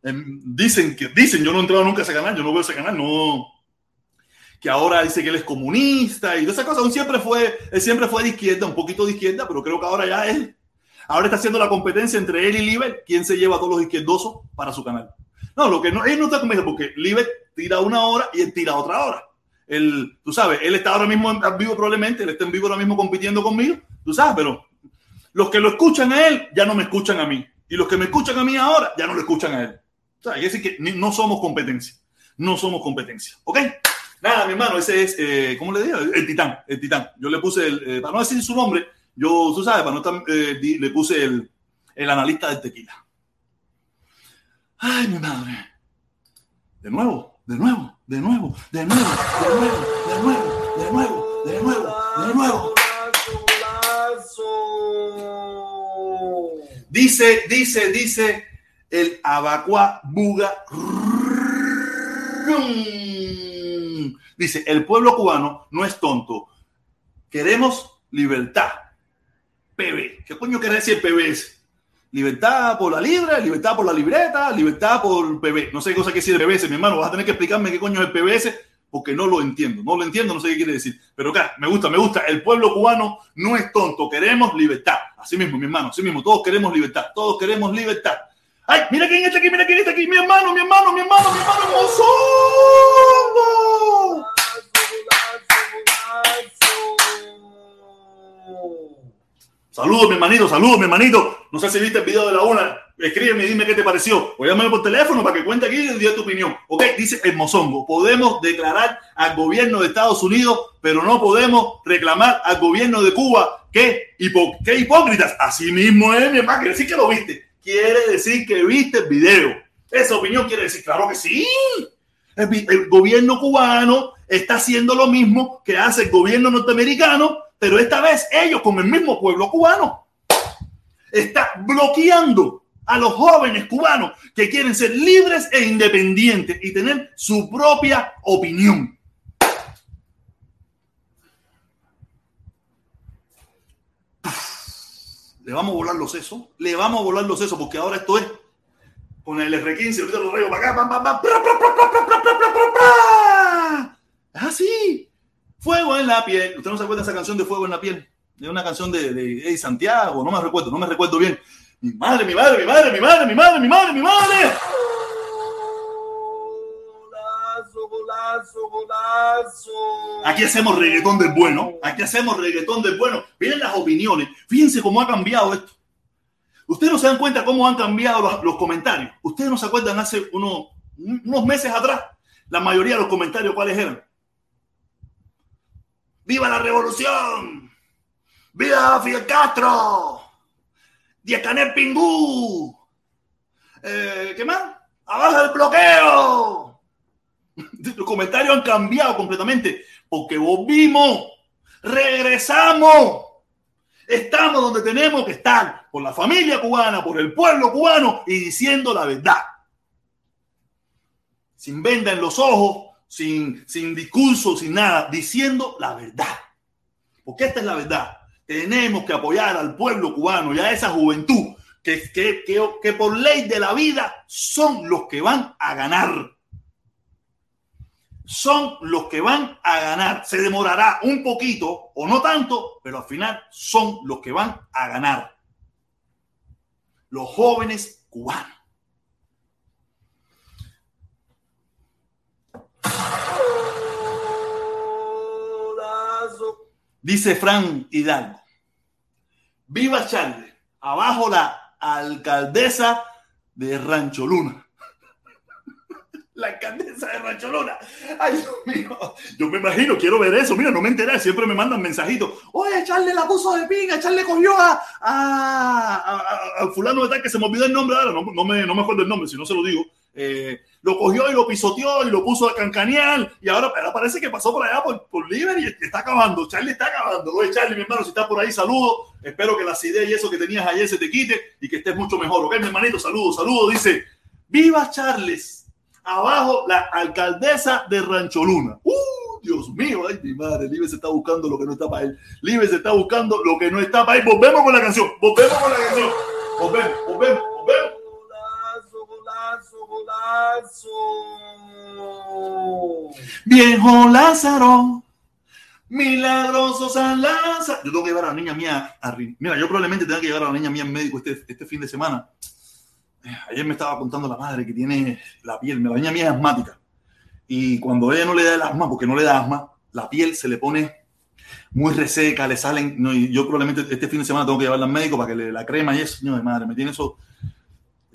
Em, dicen que, dicen, yo no he entrado nunca a ese canal, yo no veo ese canal, no, que ahora dice que él es comunista y toda esa cosa. Él siempre fue, él siempre fue de izquierda, un poquito de izquierda, pero creo que ahora ya él, ahora está haciendo la competencia entre él y Liber, quién se lleva a todos los izquierdosos para su canal. No, lo que no, él no está conmigo porque Liber tira una hora y él tira otra hora. Él, tú sabes, él está ahora mismo en vivo probablemente, él está en vivo ahora mismo compitiendo conmigo, tú sabes, pero los que lo escuchan a él ya no me escuchan a mí. Y los que me escuchan a mí ahora ya no lo escuchan a él. O sea, hay que decir que no somos competencia. No somos competencia. ¿Ok? Nada, mi hermano, ese es, eh, ¿cómo le digo? El, titán, el titán. Yo le puse, el, eh, para no decir su nombre, yo, tú sabes, para no estar, eh, le puse el, el analista del tequila. Ay, mi madre. De nuevo, de nuevo, de nuevo, de nuevo, de nuevo, de nuevo, de nuevo, de nuevo, de nuevo. Dice, dice, dice el Abacua Buga. Dice, el pueblo cubano no es tonto. Queremos libertad. PB. ¿Qué coño quiere decir PBS? Libertad por la libre, libertad por la libreta, libertad por PB. No sé qué cosa quiere decir PBS, mi hermano. Vas a tener que explicarme qué coño es el PBS porque no lo entiendo. No lo entiendo, no sé qué quiere decir. Pero acá, me gusta, me gusta. El pueblo cubano no es tonto. Queremos libertad. Así mismo, mi hermano, así mismo. Todos queremos libertad. Todos queremos libertad. Ay, mira quién está aquí, mira quién está aquí. Mi hermano, mi hermano, mi hermano, mi hermano, Mozongo. Saludos, mi hermanito, saludos, mi hermanito. No sé si viste el video de la una. Escríbeme y dime qué te pareció. O llámame por teléfono para que cuente aquí y diga tu opinión. Ok, dice el mozongo. Podemos declarar al gobierno de Estados Unidos, pero no podemos reclamar al gobierno de Cuba. ¿Qué, hipo qué hipócritas? Así mismo es, mi hermano. Quiere decir que lo viste. Quiere decir que viste el video. Esa opinión quiere decir, claro que sí. El, gobierno cubano está haciendo lo mismo que hace el gobierno norteamericano, pero esta vez ellos con el mismo pueblo cubano. Está bloqueando a los jóvenes cubanos que quieren ser libres e independientes y tener su propia opinión. le vamos a volar los sesos, le vamos a volar los sesos, porque ahora esto es con el R15, ahorita lo rayos para acá, pam, pam, pam, Es así. Fuego en la piel. ¿Usted no se acuerda de esa canción de Fuego en la piel? De una canción de, de Santiago, no me recuerdo, no me recuerdo bien. Mi madre, mi madre, mi madre, mi madre, mi madre, mi madre, mi madre. Golazo, golazo. Aquí hacemos reggaetón del bueno. Aquí hacemos reggaetón del bueno. Miren las opiniones. Fíjense cómo ha cambiado esto. Ustedes no se dan cuenta cómo han cambiado los, comentarios. Ustedes no se acuerdan hace uno- unos meses atrás. La mayoría de los comentarios, ¿cuáles eran? ¡Viva la revolución! ¡Viva Fidel Castro! ¡Diez-Canel Pingú! Eh, ¿Qué más? ¡Abajo el bloqueo! Los comentarios han cambiado completamente porque volvimos, regresamos, estamos donde tenemos que estar, por la familia cubana, por el pueblo cubano y diciendo la verdad. Sin venda en los ojos, sin, sin discurso, sin nada, diciendo la verdad. Porque esta es la verdad. Tenemos que apoyar al pueblo cubano y a esa juventud que, que, que, que por ley de la vida son los que van a ganar son los que van a ganar. Se demorará un poquito o no tanto, pero al final son los que van a ganar. Los jóvenes cubanos. Dice Fran Hidalgo. Viva Charlie. Abajo la alcaldesa de Rancho Luna. La alcaldesa de Rancho Luna. Ay, Dios mío. Yo me imagino, quiero ver eso. Mira, no me enteré. Siempre me mandan mensajitos. Oye, Charlie la puso de pinga. Charlie cogió a, a, a- a- fulano de tal que se me olvidó el nombre ahora. No, no me, no me acuerdo el nombre, si no se lo digo. Eh, lo cogió y lo pisoteó y lo puso a cancanear. Y ahora, ahora parece que pasó por allá por, por Libre y está acabando. Charlie está acabando. Oye, Charlie, mi hermano, si estás por ahí, saludo. Espero que las ideas y eso que tenías ayer se te quite y que estés mucho mejor. Ok, mi hermanito, saludo, saludo. Dice, viva Charles. Abajo la alcaldesa de Rancho Luna. ¡Uh! Dios mío, ay mi madre, Libre se está buscando lo que no está para él. Libre se está buscando lo que no está para él. Volvemos con la canción, volvemos con la canción. Volvemos, volvemos, volvemos. Golazo, golazo, golazo. Viejo Lázaro, milagroso San Lázaro. Yo tengo que llevar a la niña mía a Mira, yo probablemente tenga que llevar a la niña mía al médico este, este fin de semana. Ayer me estaba contando la madre que tiene la piel. La niña mía es asmática. Y cuando ella no le da el asma, porque no le da asma, la piel se le pone muy reseca, le salen. No, yo probablemente este fin de semana tengo que llevarla al médico para que le la crema y eso. Señor de madre, me tiene eso.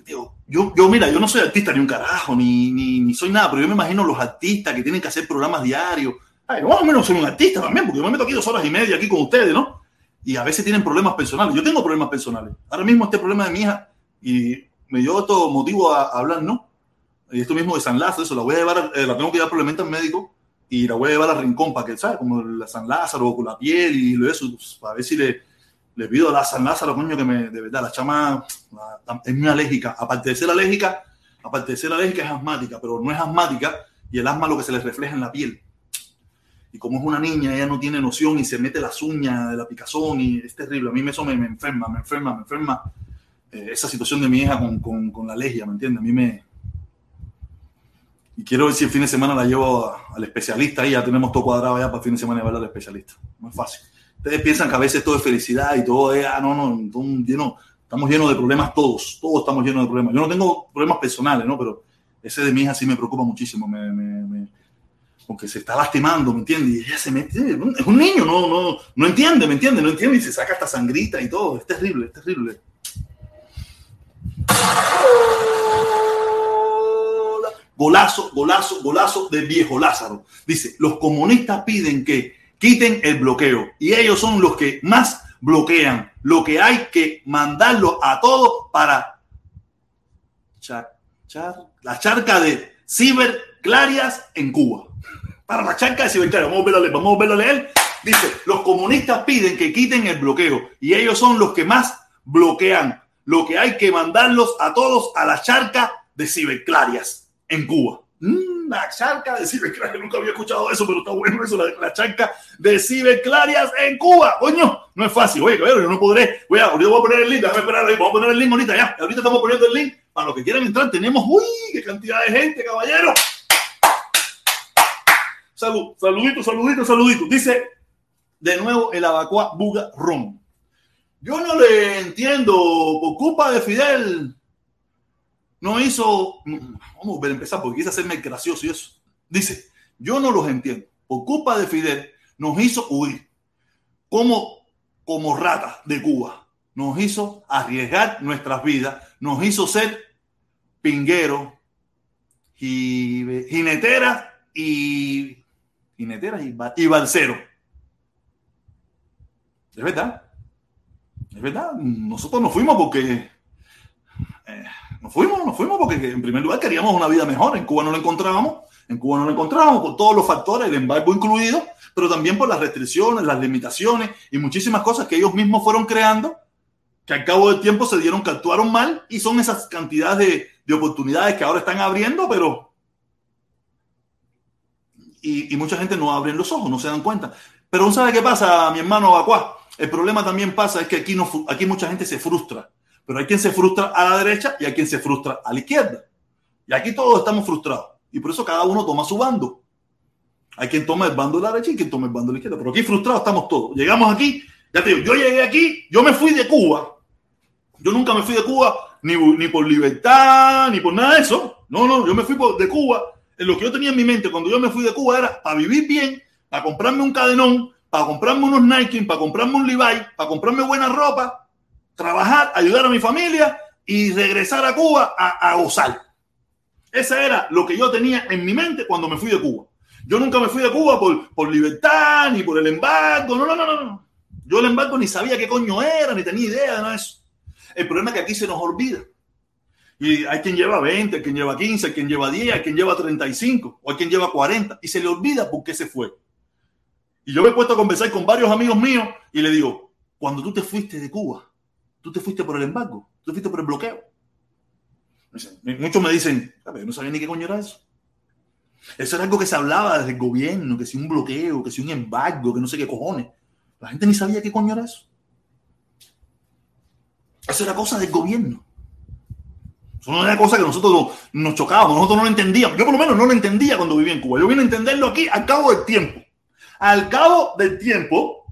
Digo, yo, yo, mira, yo no soy artista ni un carajo, ni, ni, ni soy nada, pero yo me imagino los artistas que tienen que hacer programas diarios. Ay, yo más o menos soy un artista también, porque yo me meto aquí dos horas y media aquí con ustedes, ¿no? Y a veces tienen problemas personales. Yo tengo problemas personales. Ahora mismo este problema de mi hija, y me dio esto motivo a, a hablar, ¿no? Y esto mismo de San Lázaro, eso, la voy a llevar, eh, la tengo que llevar probablemente al médico y la voy a llevar al rincón para que, ¿sabes? Como la San Lázaro con la piel y lo eso, pues, para ver si le, le pido a la San Lázaro, coño, que me, de verdad, la chama la- es muy alérgica. Aparte de ser alérgica, aparte de ser alérgica, es asmática, pero no es asmática y el asma lo que se le refleja en la piel. Y como es una niña, ella no tiene noción y se mete las uñas de la picazón y es terrible. A mí eso me, me enferma, me enferma, me enferma. Eh, esa situación de mi hija con, con, con la alergia, ¿me entiendes? A mí me... Y quiero ver si el fin de semana la llevo a- al especialista y ya tenemos todo cuadrado ya para el fin de semana llevarla al especialista. No es fácil. Ustedes piensan que a veces todo es felicidad y todo es, ah, no, no, todo lleno, estamos llenos de problemas todos, todos estamos llenos de problemas. Yo no tengo problemas personales, ¿no? Pero ese de mi hija sí me preocupa muchísimo, me, me, me- porque se está lastimando, ¿me entiendes? Y ella se mete, es un niño, no, no, no entiende, ¿me entiende? No entiende y se saca hasta sangrita y todo, es terrible, es terrible. Golazo, golazo, golazo de viejo Lázaro. Dice, los comunistas piden que quiten el bloqueo y ellos son los que más bloquean. Lo que hay que mandarlo a todos para la charca de ciberclarias en Cuba. Para la charca de ciberclarias. Vamos a verlo vamos a verlo a leer. Dice, los comunistas piden que quiten el bloqueo y ellos son los que más bloquean. Lo que hay que mandarlos a todos a la charca de ciberclarias en Cuba. Mm, la charca de ciberclarias, nunca había escuchado eso, pero está bueno eso, la, charca de ciberclarias en Cuba. Coño, no es fácil. Oye, cabrón, yo no podré. Voy a, ahorita voy a poner el link, déjame esperar vamos a poner el link ahorita ya. Ahorita estamos poniendo el link Para los que quieran entrar, tenemos, uy, qué cantidad de gente, caballero. Salud, saludito, saludito, saludito. Dice de nuevo el abacua Buga Ron. Yo no le entiendo, por culpa de Fidel, no hizo, vamos a empezar porque quise hacerme gracioso y eso. Dice, yo no los entiendo. Por culpa de Fidel, nos hizo huir como, como ratas de Cuba. Nos hizo arriesgar nuestras vidas, nos hizo ser pingueros, jineteras y jineteras y, y balseros. Es verdad. Es verdad. Nosotros nos fuimos porque eh, nos fuimos, nos fuimos porque en primer lugar queríamos una vida mejor. En Cuba no la encontrábamos. En Cuba no la encontrábamos por todos los factores, el embargo incluido, pero también por las restricciones, las limitaciones y muchísimas cosas que ellos mismos fueron creando, que al cabo del tiempo se dieron que actuaron mal y son esas cantidades de, de oportunidades que ahora están abriendo, pero... Y, mucha gente no abren los ojos, no se dan cuenta. Pero ¿sabe qué pasa, mi hermano Bacuá? El problema también pasa es que aquí, no, aquí mucha gente se frustra pero hay quien se frustra a la derecha y hay quien se frustra a la izquierda. Y aquí todos estamos frustrados. Y por eso cada uno toma su bando. Hay quien toma el bando de la derecha y quien toma el bando de la izquierda. Pero aquí frustrados estamos todos. Llegamos aquí, ya te digo, yo llegué aquí, yo me fui de Cuba. Yo nunca me fui de Cuba ni, ni por libertad, ni por nada de eso. No, no, yo me fui por, de Cuba. En lo que yo tenía en mi mente cuando yo me fui de Cuba era para vivir bien, para comprarme un cadenón, para comprarme unos Nike, para comprarme un Levi, para comprarme buena ropa, trabajar, ayudar a mi familia y regresar a Cuba a, a gozar. Ese era lo que yo tenía en mi mente cuando me fui de Cuba. Yo nunca me fui de Cuba por, por libertad, ni por el embargo. No, no, no, no. Yo el embargo ni sabía qué coño era, ni tenía idea de nada de eso. El problema es que aquí se nos olvida. Y hay quien lleva 20, hay quien lleva 15, hay quien lleva 10, hay quien lleva 35, o hay quien lleva 40, y se le olvida por qué se fue. Y yo me he puesto a conversar con varios amigos míos y le digo, cuando tú te fuiste de Cuba, tú te fuiste por el embargo, tú te fuiste por el bloqueo. Muchos me dicen, yo no sabía ni qué coño era eso. Eso era algo que se hablaba desde el gobierno, que si un bloqueo, que si un embargo, que no sé qué cojones. La gente ni sabía qué coño era eso. Eso era cosa del gobierno. Eso no era cosa que nosotros nos chocábamos, nosotros no lo entendíamos. Yo por lo menos no lo entendía cuando vivía en Cuba. Yo vine a entenderlo aquí al cabo del tiempo. Al cabo del tiempo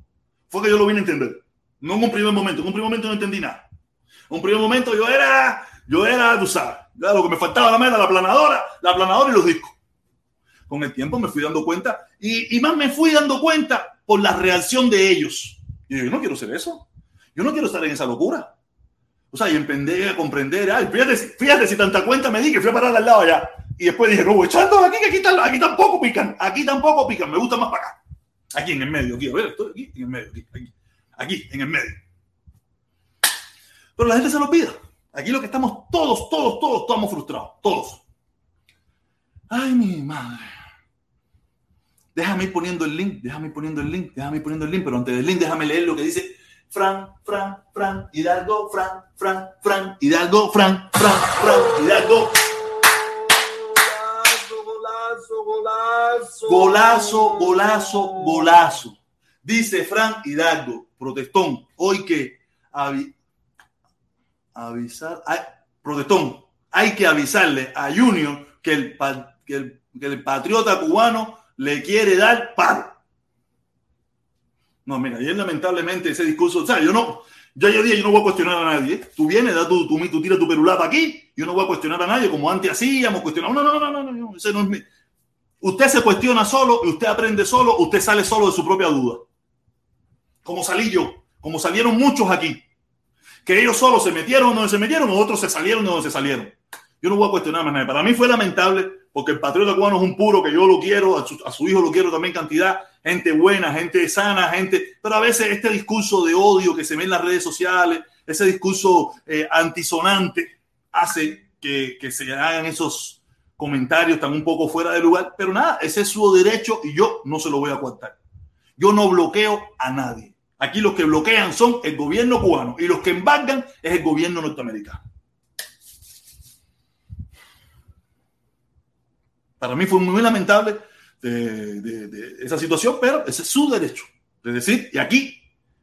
fue que yo lo vine a entender. No en un primer momento, en un primer momento no entendí nada. En un primer momento yo era, yo era, tú sabes, lo que me faltaba la meta, la planadora, la planadora y los discos. Con el tiempo me fui dando cuenta y, más me fui dando cuenta por la reacción de ellos. Y yo, no quiero ser eso. Yo no quiero estar en esa locura. O sea, y emprender a comprender. Fíjate, fíjate si tanta cuenta me di que fui a parar al lado allá. Y después dije, no, echando aquí, que aquí, aquí tampoco pican. Aquí tampoco pican. Me gusta más para acá. Aquí en el medio, aquí. A ver, estoy aquí en el medio. Aquí, aquí aquí, en el medio. Pero la gente se lo olvida. Aquí lo que estamos todos, todos, todos, estamos frustrados. Todos. Ay, mi madre. Déjame ir poniendo el link, déjame ir poniendo el link, déjame ir poniendo el link, pero antes del link déjame leer lo que dice Fran, Fran, Fran, Hidalgo, Fran, Fran, Fran, Hidalgo, Fran, Fran, Fran, Hidalgo. Golazo, golazo, Golazo, golazo. Dice Fran Hidalgo, protestón, hoy que avi, avisar, hay, protestón, hay que avisarle a Junior que el, que el, patriota cubano le quiere dar paro. No, mira, y es lamentablemente ese discurso, o sea, yo no, yo yo día yo no voy a cuestionar a nadie. ¿eh? Tú vienes, da tu, tu, tu tira tu perulata aquí, yo no voy a cuestionar a nadie como antes hacíamos, cuestionamos. No, no, no, no, no, no, ese no es mi. Usted se cuestiona solo, usted aprende solo, usted sale solo de su propia duda. Como salí yo, como salieron muchos aquí. Que ellos solo se metieron donde se metieron, otros se salieron donde se salieron. Yo no voy a cuestionar más nada. Para mí fue lamentable porque el patriota cubano es un puro que yo lo quiero, a su, hijo lo quiero también cantidad, gente buena, gente sana, gente, pero a veces este discurso de odio que se ve en las redes sociales, ese discurso eh, antisonante, hace que, se hagan esos comentarios tan un poco fuera de lugar, pero nada, ese es su derecho y yo no se lo voy a aguantar. Yo no bloqueo a nadie. Aquí los que bloquean son el gobierno cubano y los que embargan es el gobierno norteamericano. Para mí fue muy lamentable de esa situación, pero ese es su derecho de decir, y aquí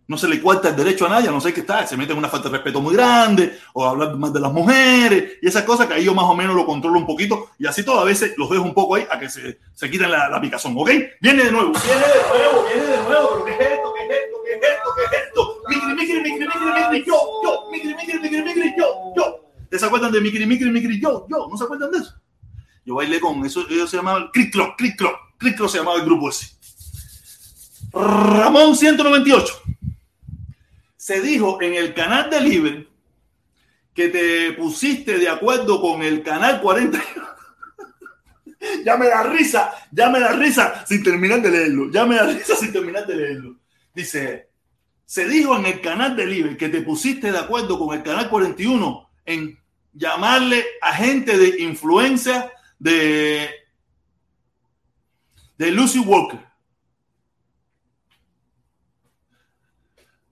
no se le cuarta el derecho a nadie, no sé qué está, se mete en una falta de respeto muy grande, o hablar más de las mujeres, y esas cosas que ahí yo más o menos lo controlo un poquito, y así todo a veces los dejo un poco ahí a que se, se quiten la, picazón, ¿ok? Viene de nuevo, viene de nuevo, viene de nuevo, pero ¿qué es esto? ¿Qué es esto? ¿Qué es esto? ¿Qué es esto? Micri, micri, micri, micri, micri, yo, yo, micri, micri, micri, micri, yo, yo. ¿Te se acuerdan de micri, micri, micri, yo, yo? ¿No se acuerdan de eso? Yo bailé con eso, ellos se llamaban Click Clock, Click Clock se llamaba el grupo ese. Ramón 198 se dijo en el canal de Libre que te pusiste de acuerdo con el canal 40. ya me da risa, ya me da risa sin terminar de leerlo, ya me da risa sin terminar de leerlo. Dice, se dijo en el canal de Libre que te pusiste de acuerdo con el canal 41 en llamarle a gente de influencia de, de Lucy Walker.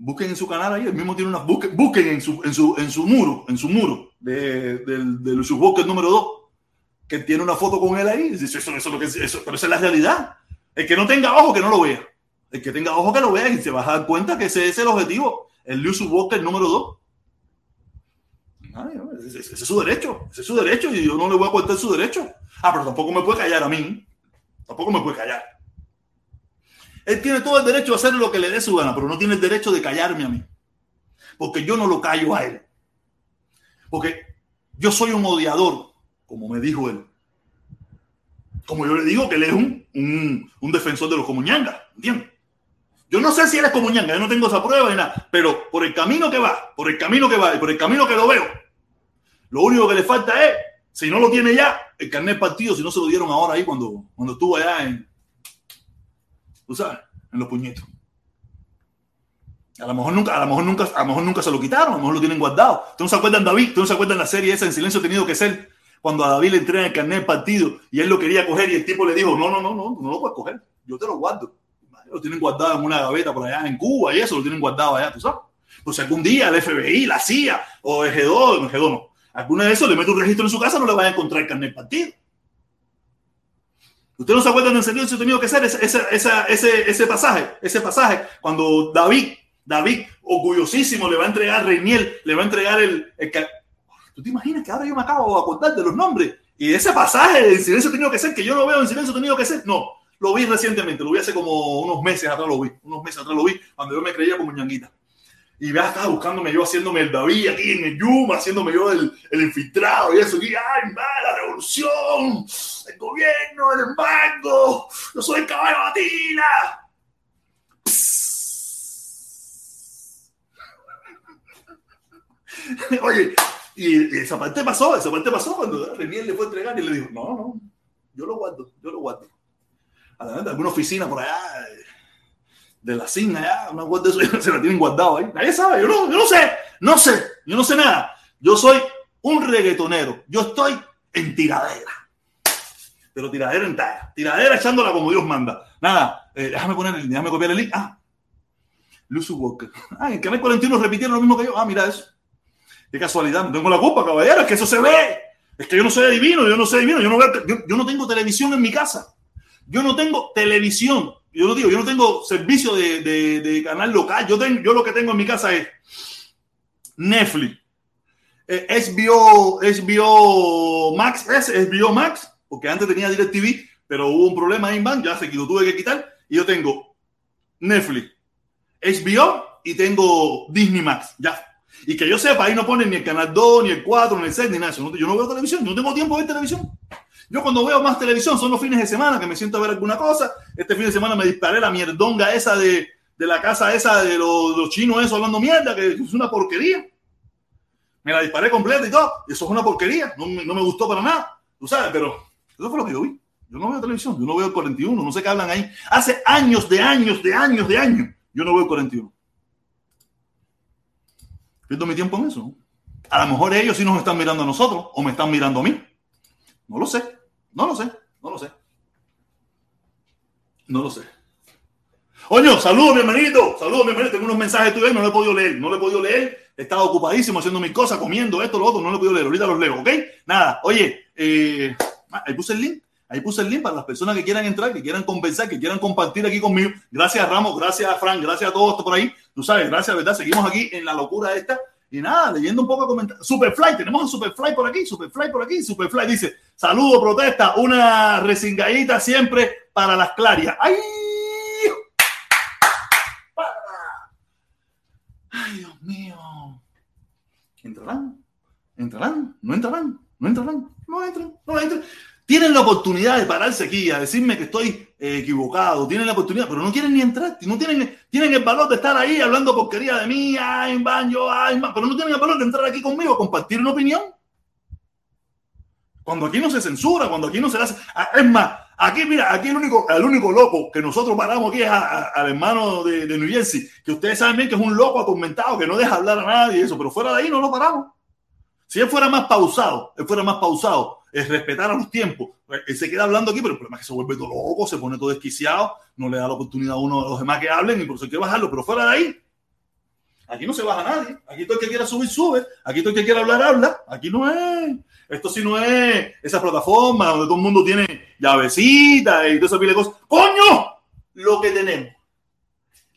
Busquen en su canal ahí, el mismo tiene unas, busquen, busquen en, su, en, su, en su muro, en su muro de, del de Lucius Walker número 2, que tiene una foto con él ahí, eso, eso, eso, eso, pero esa es la realidad. El que no tenga ojo, que no lo vea. El que tenga ojo, que lo vea y se va a dar cuenta que ese es el objetivo, el Lucius Walker número 2. Ese, ese es su derecho, ese es su derecho y yo no le voy a cortar su derecho. Ah, pero tampoco me puede callar a mí. Tampoco me puede callar. Él tiene todo el derecho a hacer lo que le dé su gana, pero no tiene el derecho de callarme a mí. Porque yo no lo callo a él. Porque yo soy un odiador, como me dijo él. Como yo le digo que él es un, un, un defensor de los comuñangas, ¿entiendes? Yo no sé si él es comuñanga, yo no tengo esa prueba ni nada, pero por el camino que va, por el camino que va y por el camino que lo veo, lo único que le falta es, si no lo tiene ya, el carnet partido, si no se lo dieron ahora ahí cuando, cuando estuvo allá en, tú sabes, en los puñitos. A lo mejor nunca, a lo mejor nunca, a lo mejor nunca se lo quitaron, a lo mejor lo tienen guardado. ¿Tú no se acuerdan David? ¿Tú no se acuerdan la serie esa en silencio tenido que ser? Cuando a David le entregan el carnet partido y él lo quería coger y el tipo le dijo, no, no, no, no, no lo puedes coger, yo te lo guardo. Lo tienen guardado en una gaveta por allá en Cuba y eso lo tienen guardado allá, ¿tú sabes? Pues algún día el FBI, la CIA o el G2, el G2 no, alguna de esos le mete un registro en su casa, no le va a encontrar el carnet partido. ¿Ustedes no se acuerdan del silencio tenido que ser ese, ese, ese, ese, pasaje? Ese pasaje, cuando David, David, orgullosísimo, le va a entregar Reiniel, le va a entregar el, el, ¿Tú te imaginas que ahora yo me acabo de acordar de los nombres? Y ese pasaje del silencio tenido que ser, que yo no veo en silencio tenido que ser, no, lo vi recientemente, lo vi hace como unos meses atrás, lo vi, unos meses atrás lo vi, cuando yo me creía como ñanguita. Y ya estaba buscándome yo, haciéndome el David aquí en el Yuma, haciéndome yo el, el infiltrado y eso. Y, ¡ay, va, la revolución! ¡El gobierno, el embargo! ¡Yo soy el caballo Batila! Oye, y, esa parte pasó, esa parte pasó cuando Reniel le fue a entregar y le dijo, no, no, yo lo guardo, yo lo guardo. Adelante, alguna oficina por allá de la CIN allá, una guarda de eso, se la tienen guardado ahí. Nadie sabe, yo no, yo no sé, no sé, yo no sé nada. Yo soy un reggaetonero, yo estoy en tiradera. Pero tiradera en talla, tiradera echándola como Dios manda. Nada, eh, déjame poner, déjame copiar el link. Ah, Lucy Walker. Ah, en Canal 41 repitieron lo mismo que yo. Ah, mira eso. Qué casualidad, no tengo la culpa, caballero, es que eso se ve. Es que yo no soy adivino, yo no soy adivino, yo no, veo, yo no tengo televisión en mi casa. Yo no tengo televisión. Yo no digo, yo no tengo servicio de, de, de canal local. Yo, tengo, yo lo que tengo en mi casa es Netflix, eh, HBO, HBO Max, es HBO Max, porque antes tenía DirecTV, pero hubo un problema ahí en Bank, ya se lo tuve que quitar. Y yo tengo Netflix, HBO y tengo Disney Max, ya. Y que yo sepa, ahí no ponen ni el canal 2, ni el 4, ni el 6, ni nada. Yo no veo televisión, yo no tengo tiempo de ver televisión. Yo cuando veo más televisión son los fines de semana que me siento a ver alguna cosa. Este fin de semana me disparé la mierdonga esa de, de la casa esa de los, chinos, eso hablando mierda, que es una porquería. Me la disparé completa y todo. Eso es una porquería. No, no me gustó para nada. Tú sabes, pero eso fue lo que yo vi. Yo no veo televisión, yo no veo el 41, no sé qué hablan ahí. Hace años, de años, de años, de años, yo no veo el 41. Pierdo mi tiempo en eso. A lo mejor ellos sí nos están mirando a nosotros o me están mirando a mí. No lo sé. No lo sé. No lo sé. No lo sé. Oño, saludos, mi hermanito. Saludos, mi hermanito. Tengo unos mensajes tuyos, no lo he podido leer. No lo he podido leer. He estado ocupadísimo haciendo mis cosas, comiendo esto, lo otro. No lo he podido leer. Ahorita los leo, ¿ok? Nada. Oye, eh, ahí puse el link. Ahí puse el link para las personas que quieran entrar, que quieran compensar, que quieran compartir aquí conmigo. Gracias, Ramos. Gracias, Frank. Gracias a todos por ahí. Tú sabes, gracias, ¿verdad? Seguimos aquí en la locura esta. Y nada, leyendo un poco comentarios. Superfly, tenemos a Superfly por aquí, Superfly por aquí. Superfly dice: Saludo, protesta, una resingadita siempre para las clarias. ¡Ay! ¡Ay, Dios mío! ¿Entrarán? ¿Entrarán? ¿No entrarán? ¿No entrarán? No entran, no entran. Tienen la oportunidad de pararse aquí a decirme que estoy eh, equivocado, tienen la oportunidad, pero no quieren ni entrar, no tienen, tienen el valor de estar ahí hablando porquería de mí, ay, baño, ay, pero no tienen el valor de entrar aquí conmigo a compartir una opinión. Cuando aquí no se censura, cuando aquí no se hace. Ah, es más, aquí, mira, aquí el único, el único loco que nosotros paramos aquí es al hermano de, de, New Jersey, que ustedes saben bien que es un loco atormentado, que no deja hablar a nadie y eso, pero fuera de ahí no lo paramos. Si él fuera más pausado, él fuera más pausado, es respetar a los tiempos. Él se queda hablando aquí, pero el problema es que se vuelve todo loco, se pone todo desquiciado, no le da la oportunidad a uno de los demás que hablen y por eso hay que bajarlo. Pero fuera de ahí, aquí no se baja nadie. Aquí todo el que quiera subir, sube. Aquí todo el que quiera hablar, habla. Aquí no es. Esto sí no es esa plataforma donde todo el mundo tiene llavecitas y todo eso de cosas. ¡Coño! Lo que tenemos.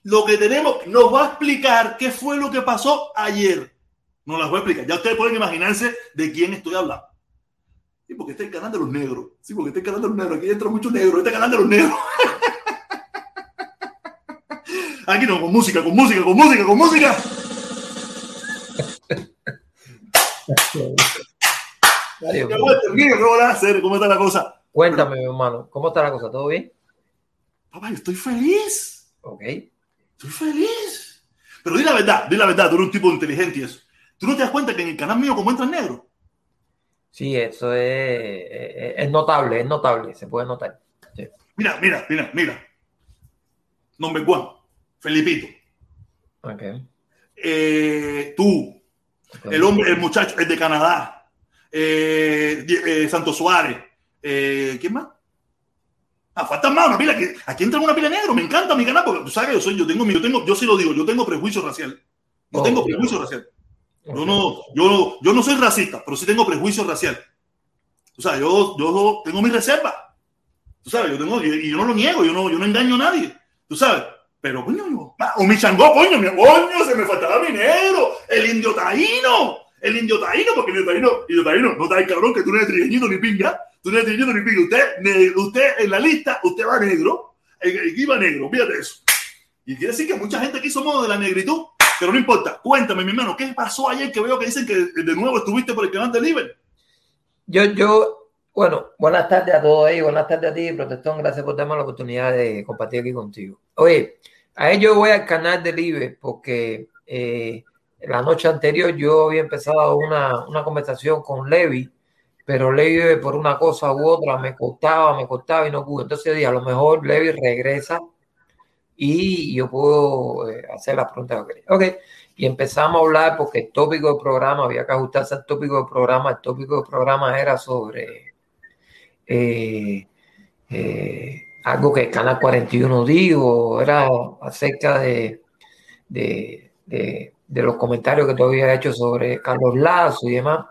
Lo que tenemos nos va a explicar qué fue lo que pasó ayer. No las voy a explicar. Ya ustedes pueden imaginarse de quién estoy hablando. Sí, porque es el canal de los negros. Sí, porque es el canal de los negros. Aquí entra mucho negro. Es el canal de los negros. Aquí no, con música, con música, con música, con música. ¿Cómo está la cosa? Cuéntame, mi hermano, ¿cómo está la cosa? ¿Todo bien? Papá, yo estoy feliz. Ok. Estoy feliz. Pero di la verdad, di la verdad, tú eres un tipo inteligente y eso. ¿Tú no te das cuenta que en el canal mío como entran negros? Sí, eso es, es, es, notable, es notable, se puede notar. Sí. Mira, mira, mira, mira. Nombre Juan, Felipito. Ok. Eh, tú, okay. el hombre, el muchacho, el de Canadá. Eh, eh, Santos Suárez. Eh, ¿Quién más? Ah, faltan más, una pila. Que, aquí entra una pila negro. Me encanta mi canal porque tú sabes que yo soy, yo tengo, yo tengo, yo sí lo digo, yo tengo prejuicio racial. Yo Oh, tengo prejuicio racial. Yo no, yo, yo no soy racista, pero sí tengo prejuicio racial. O sea, yo, yo tengo mi reserva. Tú sabes, yo tengo, y, yo no lo niego, yo no, yo no engaño a nadie. Tú sabes. Pero, coño, ah, o mi changó, coño, mi coño, se me faltaba mi negro, el indio taíno, el indio taíno, porque el indio taíno, indio taíno, no está cabrón que tú no eres trigueñito ni pinga, tú no eres trigueñito ni pinga. Usted, usted en la lista, usted va negro, el, el iba negro, fíjate eso. Y quiere decir que mucha gente aquí somos de la negritud, pero no importa. Cuéntame, mi hermano, ¿qué pasó ayer que veo que dicen que de nuevo estuviste por el canal de Liber? Yo, yo, bueno, buenas tardes a todos ahí, buenas tardes a ti, Protestón, gracias por darme la oportunidad de compartir aquí contigo. Oye, a ello voy al canal de Libre porque eh, la noche anterior yo había empezado una, una conversación con Levi, pero Levi por una cosa u otra me costaba, me costaba y no pude. Entonces dije, a lo mejor Levi regresa y yo puedo eh, hacer la pregunta que quería. Ok, y empezamos a hablar porque el tópico del programa, había que ajustarse al tópico del programa, el tópico del programa era sobre eh, eh, algo que Canal 41 dijo, era acerca de, de, de, de los comentarios que tú habías hecho sobre Carlos Lazo y demás,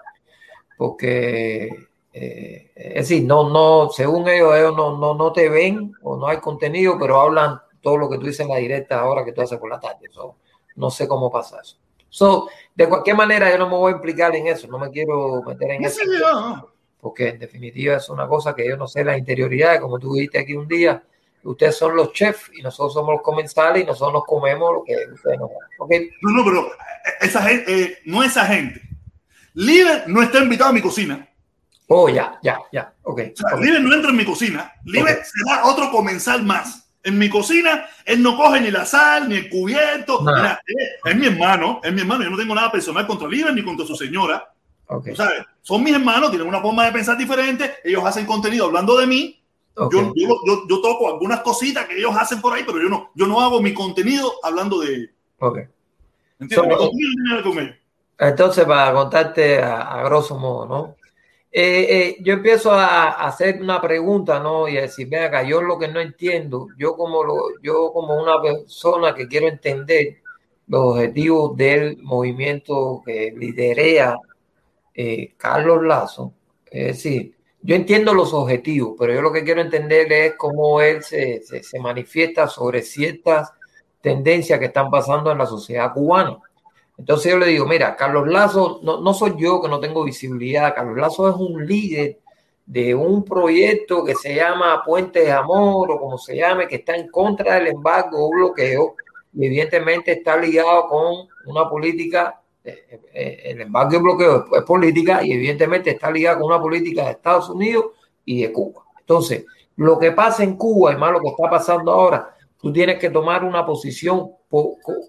porque eh, es decir, no, no, según ellos, ellos no, no, no te ven o no hay contenido, pero hablan todo lo que tú dices en la directa ahora que tú haces por la tarde. So, no sé cómo pasa eso. So, de cualquier manera, yo no me voy a implicar en eso, no me quiero meter en No eso, porque en definitiva es una cosa que yo no sé la interioridad, como tú dijiste aquí un día, ustedes son los chefs y nosotros somos los comensales y nosotros nos comemos lo que ustedes nos dan. ¿ok? No, no, pero esa gente, eh, no esa gente. Liber no está invitado a mi cocina. Oh, ya, ya, ya, ok. O sea, ok. Liber no entra en mi cocina. Liber Ok. será otro comensal más. En mi cocina, él no coge ni la sal, ni el cubierto. Nada. Mira, es mi hermano, es mi hermano. Yo no tengo nada personal contra Liber ni contra su señora. ok, Tú sabes, son mis hermanos, tienen una forma de pensar diferente. Ellos hacen contenido hablando de mí. ok. Yo, yo, yo, yo toco algunas cositas que ellos hacen por ahí, pero yo no, yo no hago mi contenido hablando de ellos. ¿Entiendes? So- Mi contenido no con ellos. Entonces, para contarte a, a grosso modo, ¿no? Eh, eh, yo empiezo a, hacer una pregunta, ¿no? Y a decir, ven acá, yo lo que no entiendo, yo como, lo, yo como una persona que quiero entender los objetivos del movimiento que liderea eh, Carlos Lazo, es decir, yo entiendo los objetivos, pero yo lo que quiero entender es cómo él se, se manifiesta sobre ciertas tendencias que están pasando en la sociedad cubana. Entonces yo le digo, mira, Carlos Lazo, no, no soy yo que no tengo visibilidad, Carlos Lazo es un líder de un proyecto que se llama Puente de Amor o como se llame, que está en contra del embargo o bloqueo y evidentemente está ligado con una política, eh, eh, el embargo y bloqueo es política y evidentemente está ligado con una política de Estados Unidos y de Cuba. Entonces, lo que pasa en Cuba y más lo que está pasando ahora, tú tienes que tomar una posición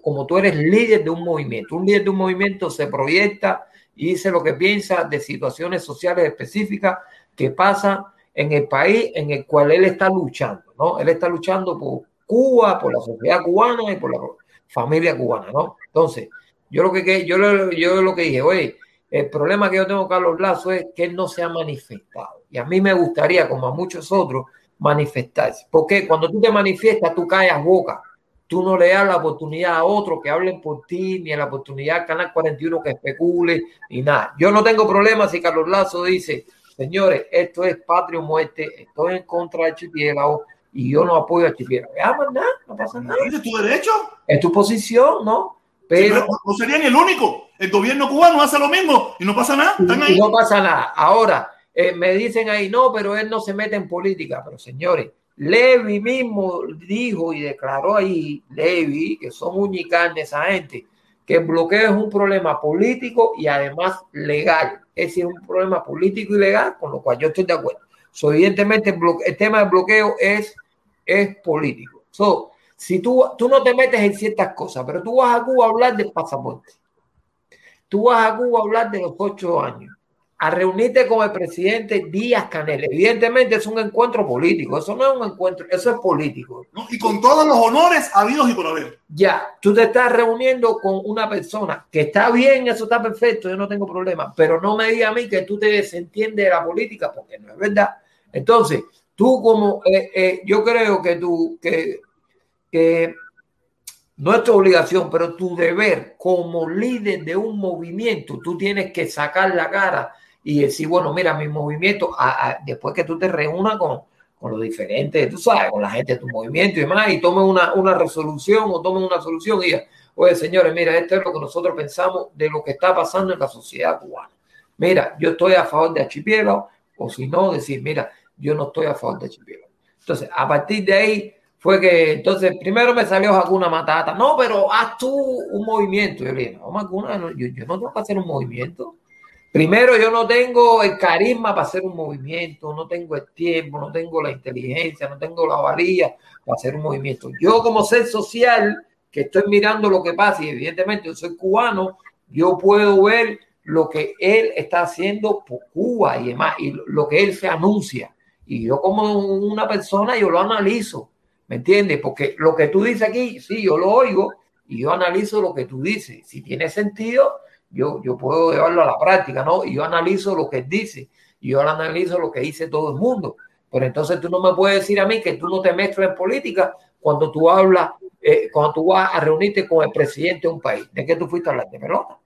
como tú eres líder de un movimiento. Un líder de un movimiento se proyecta y dice lo que piensa de situaciones sociales específicas que pasan en el país en el cual él está luchando, ¿no? Él está luchando por Cuba, por la sociedad cubana y por la familia cubana, ¿no? Entonces, yo lo que yo, yo lo que dije, oye, el problema que yo tengo Carlos Lazo es que él no se ha manifestado. Y a mí me gustaría, como a muchos otros, manifestarse. Porque cuando tú te manifiestas, tú callas boca. Tú no le das la oportunidad a otros que hablen por ti, ni la oportunidad al Canal 41 que especule, ni nada. Yo no tengo problema si Carlos Lazo dice, señores, esto es patria o muerte, estoy en contra del archipiélago y yo no apoyo al archipiélago. Ya, más nada, no pasa nada. ¿Es tu derecho? Es tu posición, ¿no? Pero, sí, pero no serían el único. El gobierno cubano hace lo mismo y no pasa nada. Están ahí. Y no pasa nada. Ahora, eh, me dicen ahí, no, pero él no se mete en política. Pero señores, Levi mismo dijo y declaró ahí, Levi, que son uñicarne esa gente, que el bloqueo es un problema político y además legal. Es decir, un problema político y legal, con lo cual yo estoy de acuerdo. So, evidentemente, el, el, tema del bloqueo es, es político. So, si tú, tú no te metes en ciertas cosas, pero tú vas a Cuba a hablar del pasaporte, tú vas a Cuba a hablar de los ocho años, a reunirte con el presidente Díaz Canel. Evidentemente es un encuentro político, eso no es un encuentro, eso es político. ¿No? Y con todos los honores habidos y por haber. Ya, tú te estás reuniendo con una persona que está bien, eso está perfecto, yo no tengo problema, pero no me diga a mí que tú te desentiendes de la política, porque no es verdad. Entonces, tú como, eh, eh, yo creo que tú, que, que no es tu obligación, pero tu deber como líder de un movimiento, tú tienes que sacar la cara y decir, bueno, mira, mi movimiento, después que tú te reúnas con, con los diferentes, tú sabes, con la gente de tu movimiento y demás, y tome una, una resolución o tome una solución y diga, oye, señores, mira, esto es lo que nosotros pensamos de lo que está pasando en la sociedad cubana. Mira, yo estoy a favor de archipiélago, o si no, decir, mira, yo no estoy a favor de archipiélago. Entonces, a partir de ahí fue que, entonces, primero me salió Hakuna Matata, no, pero haz tú un movimiento. Yo le dije, no, Hakuna, yo, yo no tengo que hacer un movimiento. Primero, yo no tengo el carisma para hacer un movimiento, no tengo el tiempo, no tengo la inteligencia, no tengo la valía para hacer un movimiento. Yo como ser social, que estoy mirando lo que pasa y evidentemente yo soy cubano, yo puedo ver lo que él está haciendo por Cuba y demás, y lo que él se anuncia. Y yo como una persona, yo lo analizo, ¿me entiendes? Porque lo que tú dices aquí, sí, yo lo oigo y yo analizo lo que tú dices. Si tiene sentido, yo, yo puedo llevarlo a la práctica, ¿no? Y yo analizo lo que él dice, y yo analizo lo que dice todo el mundo. Pero entonces tú no me puedes decir a mí que tú no te mezclas en política cuando tú hablas, eh, cuando tú vas a reunirte con el presidente de un país. ¿De qué tú fuiste a hablar? De pelota.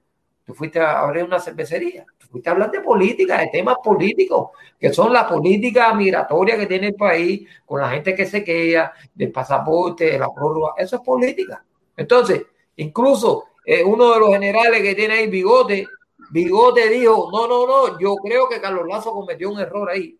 Tú fuiste a abrir una cervecería. Tú fuiste a hablar de política, de temas políticos, que son la política migratoria que tiene el país, con la gente que se queda, del pasaporte, de la prórroga. Eso es política. Entonces, incluso eh, uno de los generales que tiene ahí, Bigote, Bigote dijo, no, no, no, yo creo que Carlos Lazo cometió un error ahí.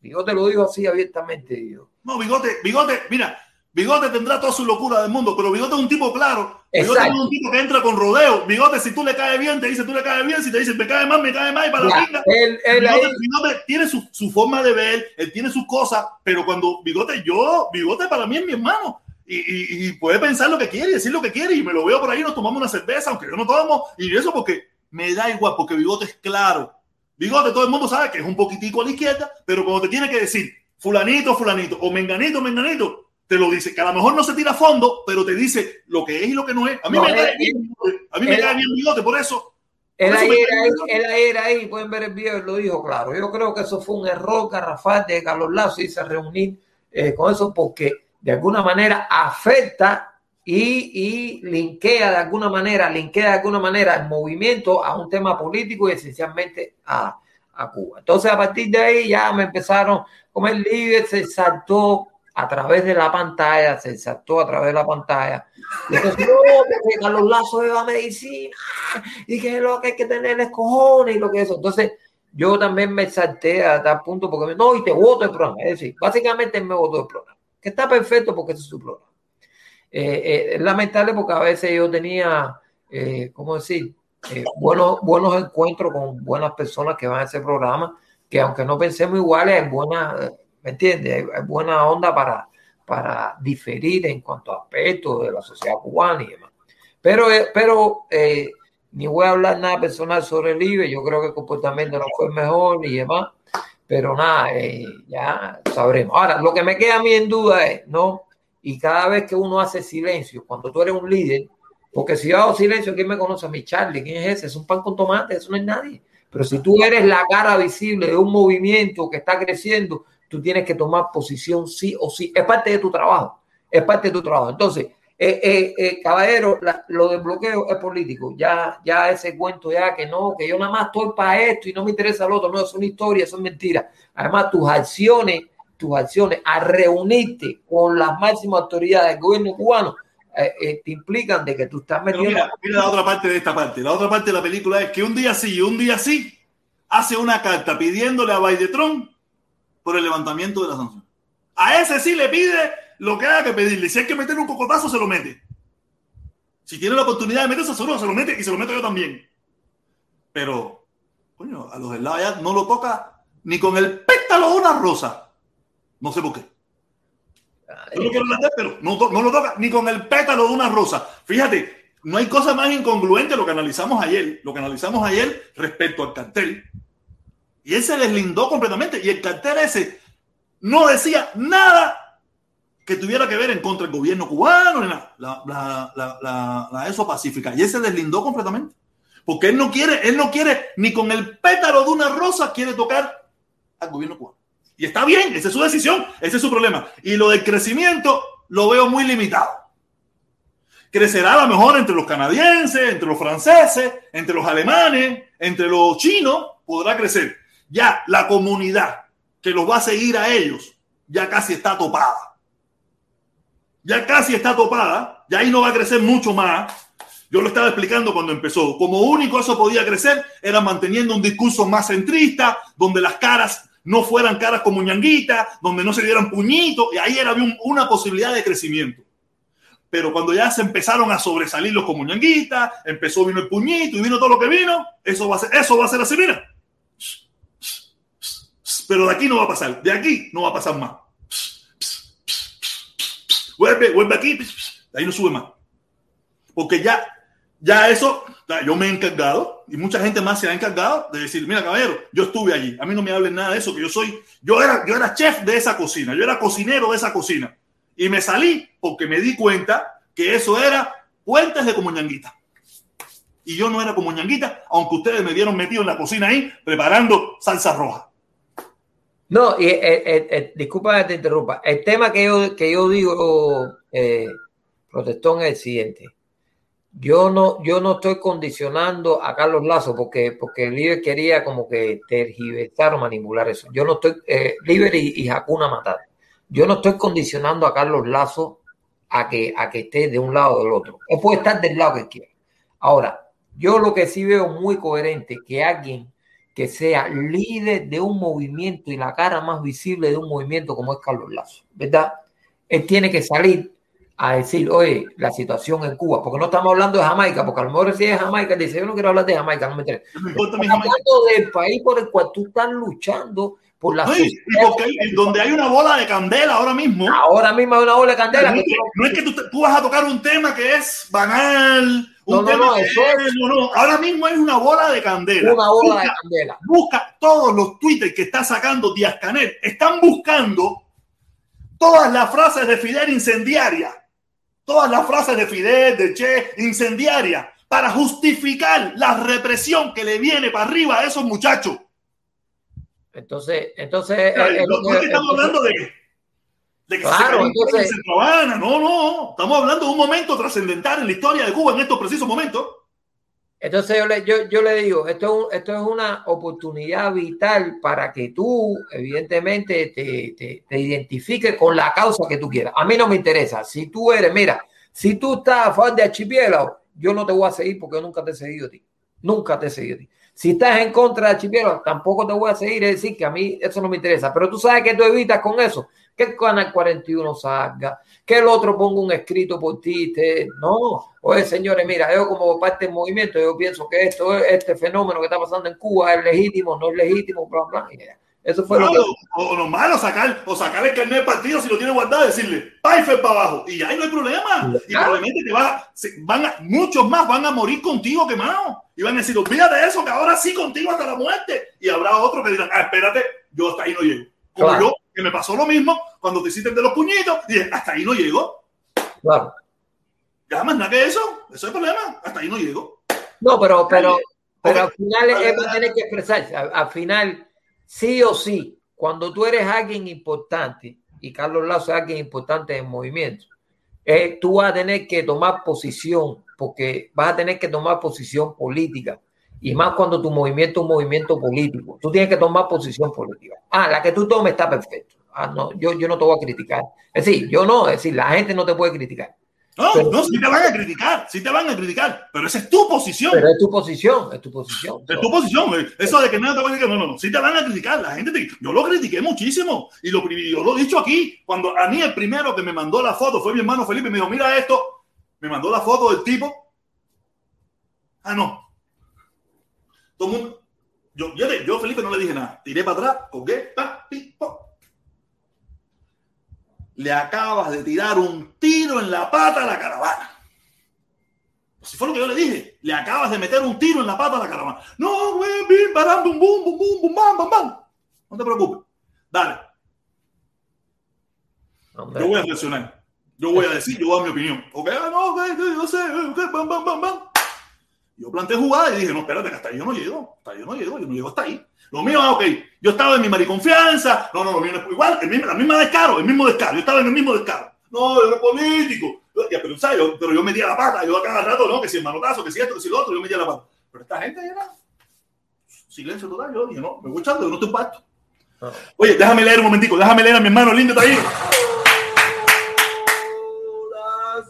Bigote lo dijo así abiertamente. Dijo. No, Bigote, Bigote, mira, Bigote tendrá toda su locura del mundo, pero Bigote es un tipo claro. Bigote Exacto. es un tipo que entra con rodeo. Bigote, si tú le caes bien, te dice tú le caes bien. Si te dice me cae mal, me cae mal y para ya, la pinga. Él, él. Bigote, tiene su, su, forma de ver, él tiene sus cosas, pero cuando Bigote, yo, Bigote para mí es mi hermano. Y, y, y, puede pensar lo que quiere, decir lo que quiere, y me lo veo por ahí, nos tomamos una cerveza, aunque yo no tomo, y eso porque me da igual, porque Bigote es claro. Bigote, todo el mundo sabe que es un poquitico a la izquierda, pero cuando te tiene que decir fulanito, fulanito, o menganito, menganito, te lo dice, que a lo mejor no se tira a fondo, pero te dice lo que es y lo que no es. A mí no, me, cae, bien, a mí me cae bien Bigote, por eso. Él ahí, era ahí, él ahí era ahí, pueden ver el video, él lo dijo claro. Yo creo que eso fue un error garrafal de Carlos Lazo y se reunir eh, con eso porque de alguna manera afecta y, y, linkea de alguna manera, linkea de alguna manera el movimiento a un tema político y esencialmente a, a Cuba. Entonces, a partir de ahí ya me empezaron, como el líder se saltó a través de la pantalla, se saltó a través de la pantalla. Y entonces, no, que Carlos Lazo de la medicina y que lo que hay que tener es cojones y lo que es eso. Entonces, yo también me salté a tal punto porque no, y te voto el programa. Es decir, básicamente me votó el programa, que está perfecto porque es su programa. Eh, eh, es lamentable porque a veces yo tenía, eh, ¿cómo decir? Buenos, buenos encuentros con buenas personas que van a ese programa, que aunque no pensemos iguales, hay buena, ¿me entiendes? Hay, buena onda para, para diferir en cuanto a aspectos de la sociedad cubana y demás. Pero, pero ni voy a hablar nada personal sobre el IBE, yo creo que el comportamiento no fue mejor y demás, pero nada, eh, ya sabremos. Ahora, lo que me queda a mí en duda es, ¿no? Y cada vez que uno hace silencio, cuando tú eres un líder, porque si yo hago silencio, ¿quién me conoce a mi Charlie? ¿Quién es ese? Es un pan con tomate, eso no es nadie. Pero si tú eres la cara visible de un movimiento que está creciendo, tú tienes que tomar posición sí o sí. Es parte de tu trabajo. Es parte de tu trabajo. Entonces, eh, eh, eh, caballero, la, lo del bloqueo es político. Ya, ya ese cuento, ya que no, que yo nada más estoy para esto y no me interesa lo otro. No, es una historia, son mentiras. Además, tus acciones, tus acciones a reunirte con las máximas autoridades del gobierno cubano te implican de que tú estás metiendo. Mira, mira, la otra parte de esta parte. La otra parte de la película es que un día sí y un día sí hace una carta pidiéndole a Biden por el levantamiento de la sanción. A ese sí le pide lo que haya que pedirle. Si hay que meter un cocotazo, se lo mete. Si tiene la oportunidad de meterse, seguro se lo mete y se lo meto yo también. Pero, coño, a los del lado allá no lo toca ni con el pétalo de una rosa. No sé por qué. Yo no quiero pero no, no, lo toca ni con el pétalo de una rosa. Fíjate, no hay cosa más incongruente lo que analizamos ayer, lo que analizamos ayer respecto al cartel. Y él se deslindó completamente. Y el cartel ese no decía nada que tuviera que ver en contra del gobierno cubano, ni nada. La, la, eso pacífica. Y él se deslindó completamente. Porque él no quiere, él no quiere ni con el pétalo de una rosa quiere tocar al gobierno cubano. Y está bien, esa es su decisión, ese es su problema. Y lo del crecimiento lo veo muy limitado. Crecerá a lo mejor entre los canadienses, entre los franceses, entre los alemanes, entre los chinos, podrá crecer. Ya la comunidad que los va a seguir a ellos ya casi está topada. Ya casi está topada, ya ahí no va a crecer mucho más. Yo lo estaba explicando cuando empezó. Como único eso podía crecer era manteniendo un discurso más centrista, donde las caras no fueran caras como ñanguita, donde no se dieran puñitos, y ahí era una posibilidad de crecimiento. Pero cuando ya se empezaron a sobresalir los como ñanguita, empezó, vino el puñito y vino todo lo que vino, eso va a ser, eso va a ser así, mira. Pero de aquí no va a pasar, de aquí no va a pasar más. Vuelve, vuelve aquí, ahí no sube más. Porque ya ya eso, yo me he encargado y mucha gente más se ha encargado de decir, mira caballero, yo estuve allí, a mí no me hablen nada de eso, que yo soy, yo era, yo era chef de esa cocina, yo era cocinero de esa cocina y me salí porque me di cuenta que eso era puentes de como ñanguita. Y yo no era como ñanguita, aunque ustedes me vieron metido en la cocina ahí preparando salsa roja. No, y, eh, eh, eh, disculpa que te interrumpa. El tema que yo, que yo digo, eh, protestón, es el siguiente yo no, yo no estoy condicionando a Carlos Lazo porque, porque el quería como que tergiversar o manipular eso. Yo no estoy, eh, y, y Hakuna Matar. Yo no estoy condicionando a Carlos Lazo a que, a que esté de un lado o del otro. Él puede estar del lado que quiera. Ahora, yo lo que sí veo muy coherente que alguien que sea líder de un movimiento y la cara más visible de un movimiento como es Carlos Lazo, ¿verdad? Él tiene que salir a decir, oye, la situación en Cuba, porque no estamos hablando de Jamaica, porque a lo mejor si es Jamaica, dice, yo no quiero hablar de Jamaica, no me interesa. No estamos hablando del país por el cual tú estás luchando por la porque hay, donde hay una bola de candela ahora mismo. Ahora mismo hay una bola de candela. No, que no es que tú, tú, vas a tocar un tema que es banal, un no, tema no, que eso es, no, no. Ahora mismo hay una bola de candela. Una bola busca, de candela. Busca todos los tweets que está sacando Díaz Canel. Están buscando todas las frases de Fidel incendiarias todas las frases de Fidel, de Che, incendiaria, para justificar la represión que le viene para arriba a esos muchachos. Entonces, entonces. eh, no es que estamos hablando de, de que claro, se entonces, Habana. No, no. Estamos hablando de un momento trascendental en la historia de Cuba en estos precisos momentos. Entonces yo le, yo, yo le digo, esto, esto es una oportunidad vital para que tú, evidentemente, te, te, te, identifiques con la causa que tú quieras. A mí no me interesa. Si tú eres, mira, si tú estás a favor de Archipiélago, yo no te voy a seguir porque yo nunca te he seguido a ti. Nunca te he seguido a ti. Si estás en contra de Archipiélago, tampoco te voy a seguir. Es decir, que a mí eso no me interesa. Pero tú sabes que tú evitas con eso que el Canal 41 salga, que el otro ponga un escrito por ti. Te... No, oye, señores, mira, yo como parte del movimiento, yo pienso que esto, este fenómeno que está pasando en Cuba es legítimo, no es legítimo, bla, bla. Eso fue no, lo que... O, lo malo, sacar, o sacar el carnet del partido si lo tiene guardado, decirle, Pfeiffer para abajo. Y ahí no hay problema. Y probablemente te va, van a, muchos más van a morir contigo quemado. Y van a decir, olvídate de eso, que ahora sí contigo hasta la muerte. Y habrá otros que dirán, ah, espérate, yo hasta ahí no llego. Como claro. yo, que me pasó lo mismo cuando te hiciste de los puñitos, y dije, hasta ahí no llego. Claro. Ya más nada que eso, eso es el problema, hasta ahí no llego. No, pero, pero, pero al final él va a tener que expresarse. Al final, sí o sí, cuando tú eres alguien importante, y Carlos Lazo es alguien importante en movimiento, eh, tú vas a tener que tomar posición, porque vas a tener que tomar posición política y más cuando tu movimiento es un movimiento político. Tú tienes que tomar posición política. Ah, la que tú tomes está perfecto. Ah, no, yo, yo no te voy a criticar. Es decir, yo no, es decir, la gente no te puede criticar. No, pero, no, sí te van a criticar, sí te van a criticar, pero esa es tu posición. Pero es tu posición, es tu posición. Es tu posición. Eso de que no te van a criticar, no, no, no, sí te van a criticar. La gente te, yo lo critiqué muchísimo y lo, yo lo he dicho aquí. Cuando a mí el primero que me mandó la foto fue mi hermano Felipe, me dijo, mira esto, me mandó la foto del tipo. Ah, no, todo el mundo. Yo, yo, yo, Felipe, no le dije nada. Tiré para atrás, colgué, pa, pi, po. Le acabas de tirar un tiro en la pata a la caravana. Si fue lo que yo le dije, le acabas de meter un tiro en la pata a la caravana. No, güey, bim, baram, bum, bum, bum, bum, bam, bam, bam. No te preocupes. Dale. Hombre. Yo voy a reaccionar. Yo voy a decir, yo voy a dar mi opinión. Ok, ah, no, ok, yo sé, ok, bam, bam, bam, bam. Yo planteé jugada y dije, no, espérate, hasta ahí yo no llego. Hasta ahí yo no llego, yo no llego hasta ahí. Lo mío, ah, ok, yo estaba en mi mariconfianza. No, no, lo mío no es igual, el mismo, la misma descaro, el mismo descaro. Yo estaba en el mismo descaro. No, yo era político. Ya, pero, ¿sabes? Yo, pero yo metía la pata, yo a cada rato, ¿no? Que si el manotazo, que si esto, que si lo otro, yo metía la pata. Pero esta gente era silencio total. Yo dije, no, me voy echando, yo no te impacto. Ah. Oye, déjame leer un momentico, déjame leer a mi hermano, lindo está ahí.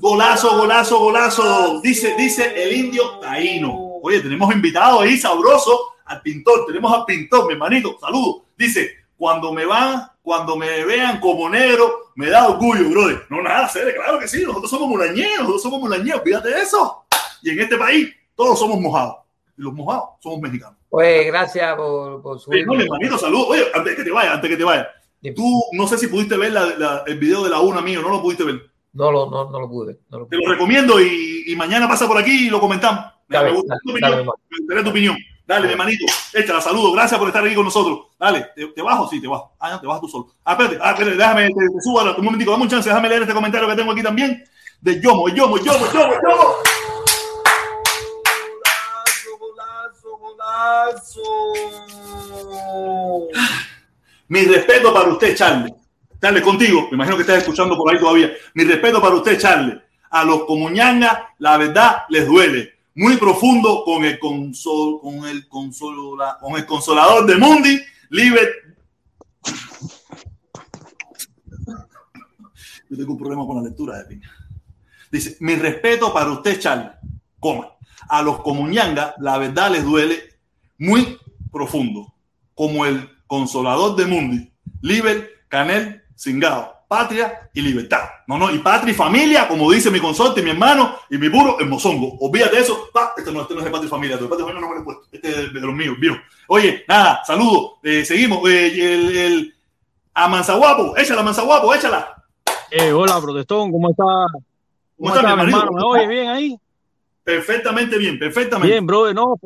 Golazo, golazo, golazo. Dice, dice el indio taíno. Oye, tenemos invitado ahí sabroso al pintor. Tenemos al pintor, mi hermanito. Saludos. Dice, cuando me van, cuando me vean como negro, me da orgullo, brother. No, nada, sé, claro que sí. Nosotros somos mulañeros, nosotros somos mulañeros. Fíjate de eso. Y en este país, todos somos mojados. Y los mojados somos mexicanos. Oye, gracias por, por su. Oye, no, mi hermanito, saludos. Oye, antes que te vaya, antes que te vaya. Tú, no sé si pudiste ver la, la, el video de la una mío, no lo pudiste ver. No lo, no, no lo pude. No lo pude. Te lo recomiendo y, y, mañana pasa por aquí y lo comentamos. Dale, me gusta dale, tu opinión. Dale, tu opinión. Dale, mi hermanito. Échala, saludo. Gracias por estar aquí con nosotros. Dale, ¿te, te bajo? Sí, te bajo. Ah, no, te bajas tú solo. Ah, espérate, ah, espérate déjame, te, te subo un momentico, dame un chance, déjame leer este comentario que tengo aquí también. De Yomo, Yomo, Yomo, Yomo, Yomo. Golazo, golazo, golazo. Mi respeto para usted, Charlie. Charles, contigo, me imagino que estás escuchando por ahí todavía. Mi respeto para usted, Charles. A los comuñanga, la verdad les duele. Muy profundo con el, consol, con el, consola, con el consolador de Mundi, Libre. Yo tengo un problema con la lectura de Piña. Dice, mi respeto para usted, Charles, coma. A los comuñanga, la verdad les duele muy profundo, como el consolador de Mundi, Liber Canel Singao, patria y libertad. No, no, y patria y familia, como dice mi consorte, mi hermano y mi puro, el mozongo. Olvídate eso. Pa, este, no, este no es de patria y familia, de patria y familia no me lo he puesto. Este es de, de los míos, viejo. Oye, nada, saludos. Eh, seguimos. Eh, el, el, a Manzaguapo, échala, Manzaguapo, échala. Eh, hola, protestón, ¿cómo está? ¿Cómo, ¿Cómo está, mi hermano? ¿Me oye bien ahí? Perfectamente bien, perfectamente. Bien, brother, no,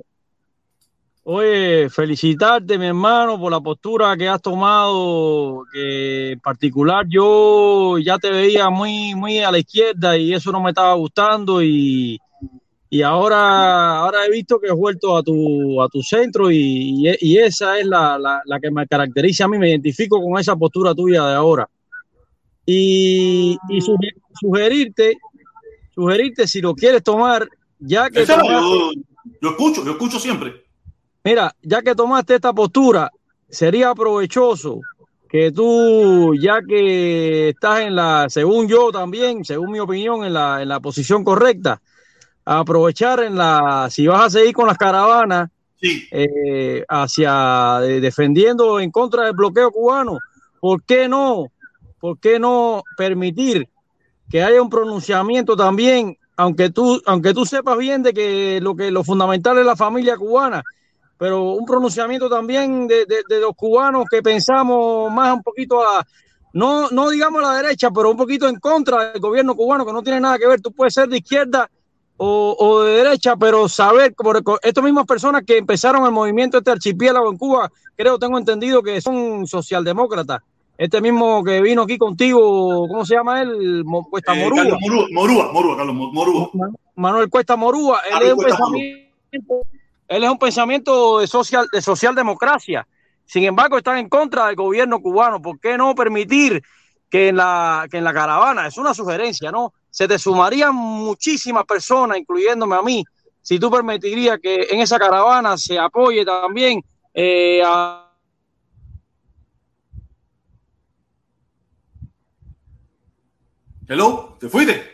Oye, felicitarte, mi hermano, por la postura que has tomado, que en particular yo ya te veía muy, muy a la izquierda y eso no me estaba gustando y, y ahora, ahora he visto que has vuelto a tu, a tu centro y, y, y esa es la, la, la, que me caracteriza a mí, me identifico con esa postura tuya de ahora. Y, y sugerirte, sugerirte si lo quieres tomar, ya que... Tomaste, Yo escucho, yo escucho siempre. Mira, ya que tomaste esta postura, sería provechoso que tú, ya que estás en la, según yo también, según mi opinión, en la, en la posición correcta, aprovechar en la, si vas a seguir con las caravanas, Sí, eh, hacia de- defendiendo en contra del bloqueo cubano, ¿por qué no? ¿Por qué no permitir que haya un pronunciamiento también, aunque tú, aunque tú sepas bien de que lo que lo fundamental es la familia cubana, pero un pronunciamiento también de, de- de los cubanos que pensamos más un poquito a no, no digamos a la derecha, pero un poquito en contra del gobierno cubano, que no tiene nada que ver. Tú puedes ser de izquierda o, o de derecha, pero saber, por estas mismas personas que empezaron el movimiento este archipiélago en Cuba, creo, tengo entendido que son socialdemócratas. Este mismo que vino aquí contigo, ¿cómo se llama él? Cuesta eh, Morúa. Morúa, Morúa, Morúa, Carlos Mo- Morúa. Manuel Cuesta Morúa, él es un pensamiento, él es un pensamiento de social, de socialdemocracia. Sin embargo, están en contra del gobierno cubano. ¿Por qué no permitir que en la, que en la caravana, es una sugerencia, ¿no? Se te sumarían muchísimas personas, incluyéndome a mí, si tú permitirías que en esa caravana se apoye también eh, a Hello, ¿te fuiste?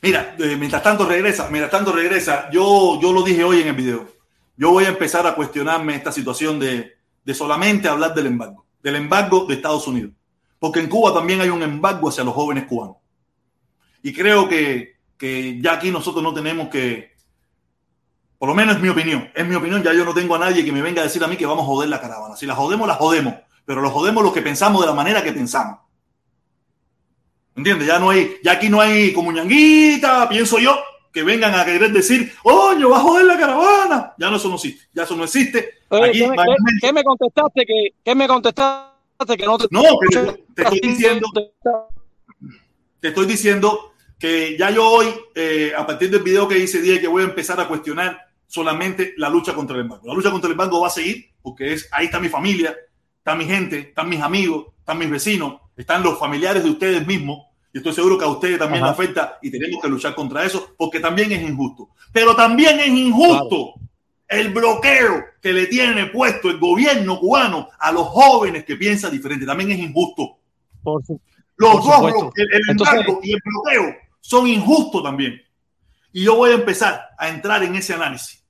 Mira, eh, mientras tanto regresa, mientras tanto regresa, yo, yo lo dije hoy en el video. Yo voy a empezar a cuestionarme esta situación de, de solamente hablar del embargo, del embargo de Estados Unidos. Porque en Cuba también hay un embargo hacia los jóvenes cubanos. Y creo que, que ya aquí nosotros no tenemos que, por lo menos es mi opinión, es mi opinión, ya yo no tengo a nadie que me venga a decir a mí que vamos a joder la caravana. Si la jodemos, la jodemos, pero lo jodemos los que pensamos de la manera que pensamos. ¿Entiendes? Ya no hay, ya aquí no hay como ñanguita, pienso yo, que vengan a querer decir, oye, va a joder la caravana. Ya no, eso no existe, ya eso no existe. Oye, Aquí, ¿qué, me, qué- contestaste? que ¿Qué me contestaste? Que no te, no, te, te estoy diciendo, te estoy diciendo que ya yo hoy, eh, a partir del video que hice, dije que voy a empezar a cuestionar solamente la lucha contra el embargo. La lucha contra el embargo va a seguir porque es, ahí está mi familia, está mi gente, están mis amigos, están mis vecinos, están los familiares de ustedes mismos. Y estoy seguro que a ustedes también Ajá. les afecta y tenemos que luchar contra eso porque también es injusto. Pero también es injusto el bloqueo que le tiene puesto el gobierno cubano a los jóvenes que piensan diferente. También es injusto. Por su- Los Por dos, el, el Entonces- embargo y el bloqueo son injustos también. Y yo voy a empezar a entrar en ese análisis.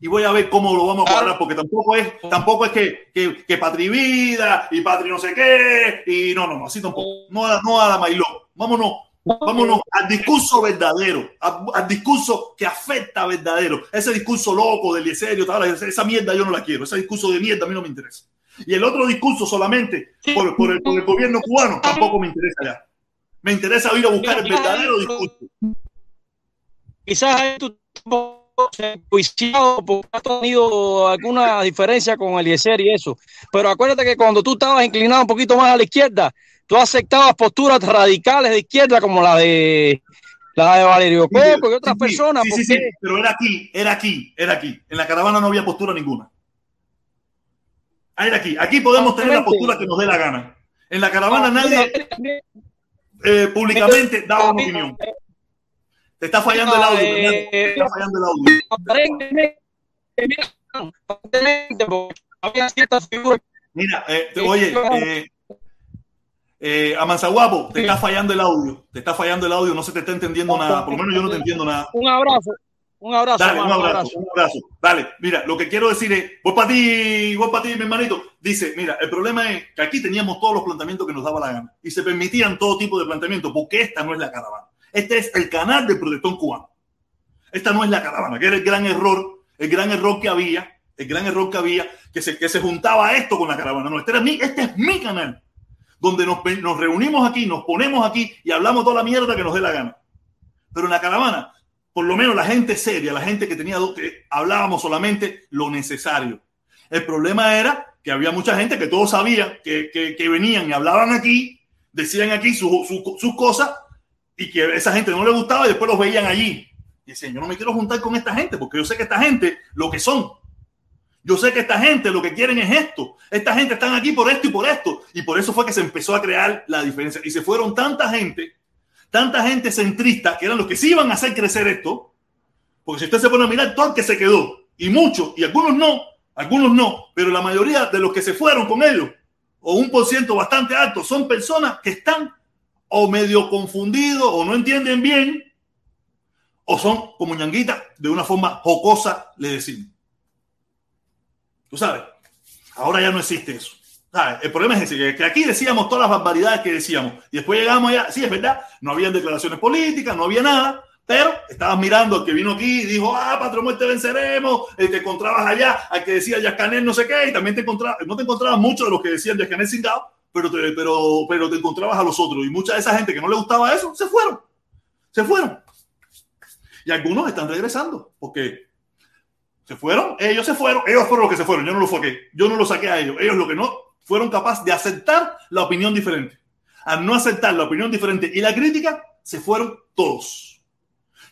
Y voy a ver cómo lo vamos a cuadrar, porque tampoco es, tampoco es que, que, que Patri Vida y Patri no sé qué. Y no, no, no, así tampoco. No a, no a la Mailó. Vámonos, vámonos al discurso verdadero, al, al discurso que afecta verdadero. Ese discurso loco del Eliezerio, esa, mierda yo no la quiero. Ese discurso de mierda a mí no me interesa. Y el otro discurso solamente por, por el, por el gobierno cubano tampoco me interesa ya. Me interesa ir a buscar el verdadero discurso. quizás tú enjuiciado porque has tenido alguna diferencia con Eliezer y eso. Pero acuérdate que cuando tú estabas inclinado un poquito más a la izquierda, tú aceptabas posturas radicales de izquierda como la de la de Valerio Coco y otras Sí, personas. Sí, sí, ¿por sí, pero era aquí, era aquí, era aquí. En la caravana no había postura ninguna. Ah, Era aquí. Aquí podemos tener la postura que nos dé la gana. En la caravana nadie eh, públicamente da una opinión. Te está fallando el audio, Eh, Fernando. Te está fallando el audio. Aparentemente, mira, aparentemente, porque había ciertas figuras Mira, eh, te- oye, eh, eh, Amanzaguapo, te está fallando el audio. Te está fallando el audio, no se te está entendiendo nada. Por lo menos yo no te entiendo nada. Un abrazo, un abrazo, Dale, un abrazo, un abrazo. Dale, mira, lo que quiero decir es, voy para ti, voy para ti, mi hermanito. Dice, mira, el problema es que aquí teníamos todos los planteamientos que nos daba la gana y se permitían todo tipo de planteamientos porque esta no es la caravana. Este es el canal del protestón cubano. Esta no es la caravana, que era el gran error, el gran error que había, el gran error que había, que se, que se juntaba esto con la caravana. No, este, era mi, este es mi canal, donde nos, nos reunimos aquí, nos ponemos aquí y hablamos toda la mierda que nos dé la gana. Pero en la caravana por lo menos la gente seria, la gente que tenía que hablábamos solamente lo necesario. El problema era que había mucha gente que todos sabían que, que, venían y hablaban aquí, decían aquí sus su, cosas y que a esa gente no le gustaba y después los veían allí. Y decían, yo no me quiero juntar con esta gente porque yo sé que esta gente lo que son. Yo sé que esta gente lo que quieren es esto. Esta gente están aquí por esto y por esto. Y por eso fue que se empezó a crear la diferencia. Y se fueron tanta gente tanta gente centrista, que eran los que sí iban a hacer crecer esto, Porque si usted se pone a mirar todo el que se quedó, y muchos, y algunos no, algunos no, pero la mayoría de los que se fueron con ellos, o un por ciento bastante alto, son personas que están o medio confundidos o no entienden bien, o son como ñanguitas, de una forma jocosa, le decimos. Tú sabes, ahora ya no existe eso. El problema es ese, que aquí decíamos todas las barbaridades que decíamos, y después llegamos allá, sí, es verdad, no habían declaraciones políticas, no había nada, pero estabas mirando al que vino aquí y dijo, ah, patrón, muerte venceremos, y te encontrabas allá al que decía Yascanel no sé qué, y también te encontrabas, no te encontrabas mucho de los que decían Yascanel cingado, pero te, pero, pero te encontrabas a los otros, y mucha de esa gente que no le gustaba eso, se fueron, se fueron. Y algunos están regresando, porque se fueron, ellos se fueron, ellos fueron los que se fueron, yo no lo saqué, yo no lo saqué a ellos, ellos lo que no fueron capaces de aceptar la opinión diferente. Al no aceptar la opinión diferente y la crítica, se fueron todos.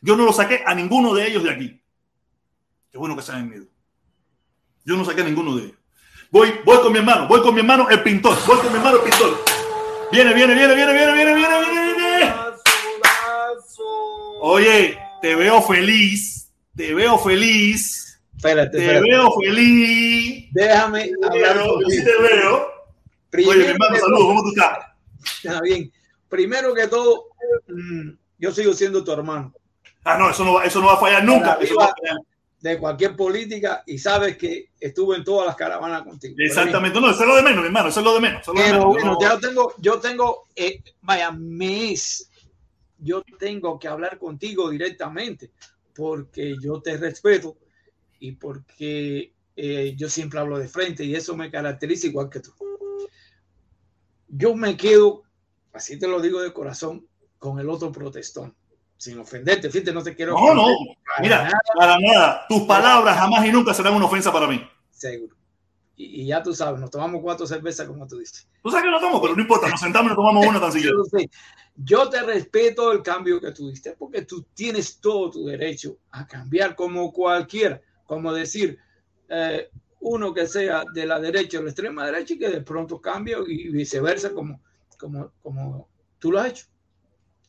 Yo no lo saqué a ninguno de ellos de aquí. Qué bueno que se han ido. Yo no saqué a ninguno de ellos. Voy, voy con mi hermano, voy con mi hermano el pintor, voy con mi hermano el pintor. Viene, viene, viene, viene, viene, viene, viene, viene. Oye, te veo feliz, te veo feliz. Espérate, te espérate. veo feliz. Déjame hablar Pero, sí te veo. Primero Oye, mi hermano, saludos, ¿cómo tú estás? Está bien. Primero que todo, mm, yo sigo siendo tu hermano Ah, no, eso no va, eso no va a fallar nunca. Eso va a fallar. de cualquier política y sabes que estuve en todas las caravanas contigo. Exactamente, no, eso es lo de menos, mi hermano, eso es lo de menos. eso lo de Pero menos. bueno, No- ya tengo, yo tengo, eh, vaya, mes, yo tengo que hablar contigo directamente porque yo te respeto y porque eh, yo siempre hablo de frente y eso me caracteriza igual que tú. Yo me quedo, así te lo digo de corazón, con el otro protestón, sin ofenderte, fíjate, no te quiero No, no, para mira, nada, para nada. Tus palabras jamás y nunca serán una ofensa para mí. seguro. Y, y ya tú sabes, nos tomamos cuatro cervezas como tú dices. Tú sabes que no tomo, pero no importa, nos sentamos y nos tomamos una tan siquiera. Yo te respeto el cambio que tú diste porque tú tienes todo tu derecho a cambiar como cualquiera, como decir eh, uno que sea de la derecha o la extrema derecha y que de pronto cambie y viceversa como, como, como tú lo has hecho.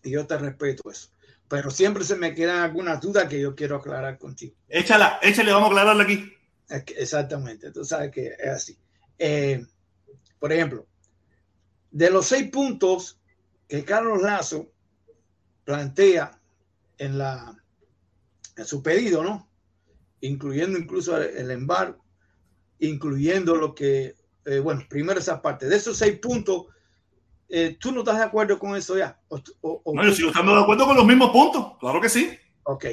Y yo te respeto eso. Pero siempre se me quedan algunas dudas que yo quiero aclarar contigo. Échala, échale, vamos a aclararla aquí. Exactamente, tú sabes que es así. Eh, por ejemplo, de los seis puntos que Carlos Lazo plantea en, la, en su pedido, ¿no? Incluyendo incluso el, embargo, incluyendo lo que, eh, bueno, primero esa parte. De esos seis puntos, eh, ¿tú no estás de acuerdo con eso ya? O, o- o- No, yo sigo estando de acuerdo con los mismos puntos, claro que sí. Ok.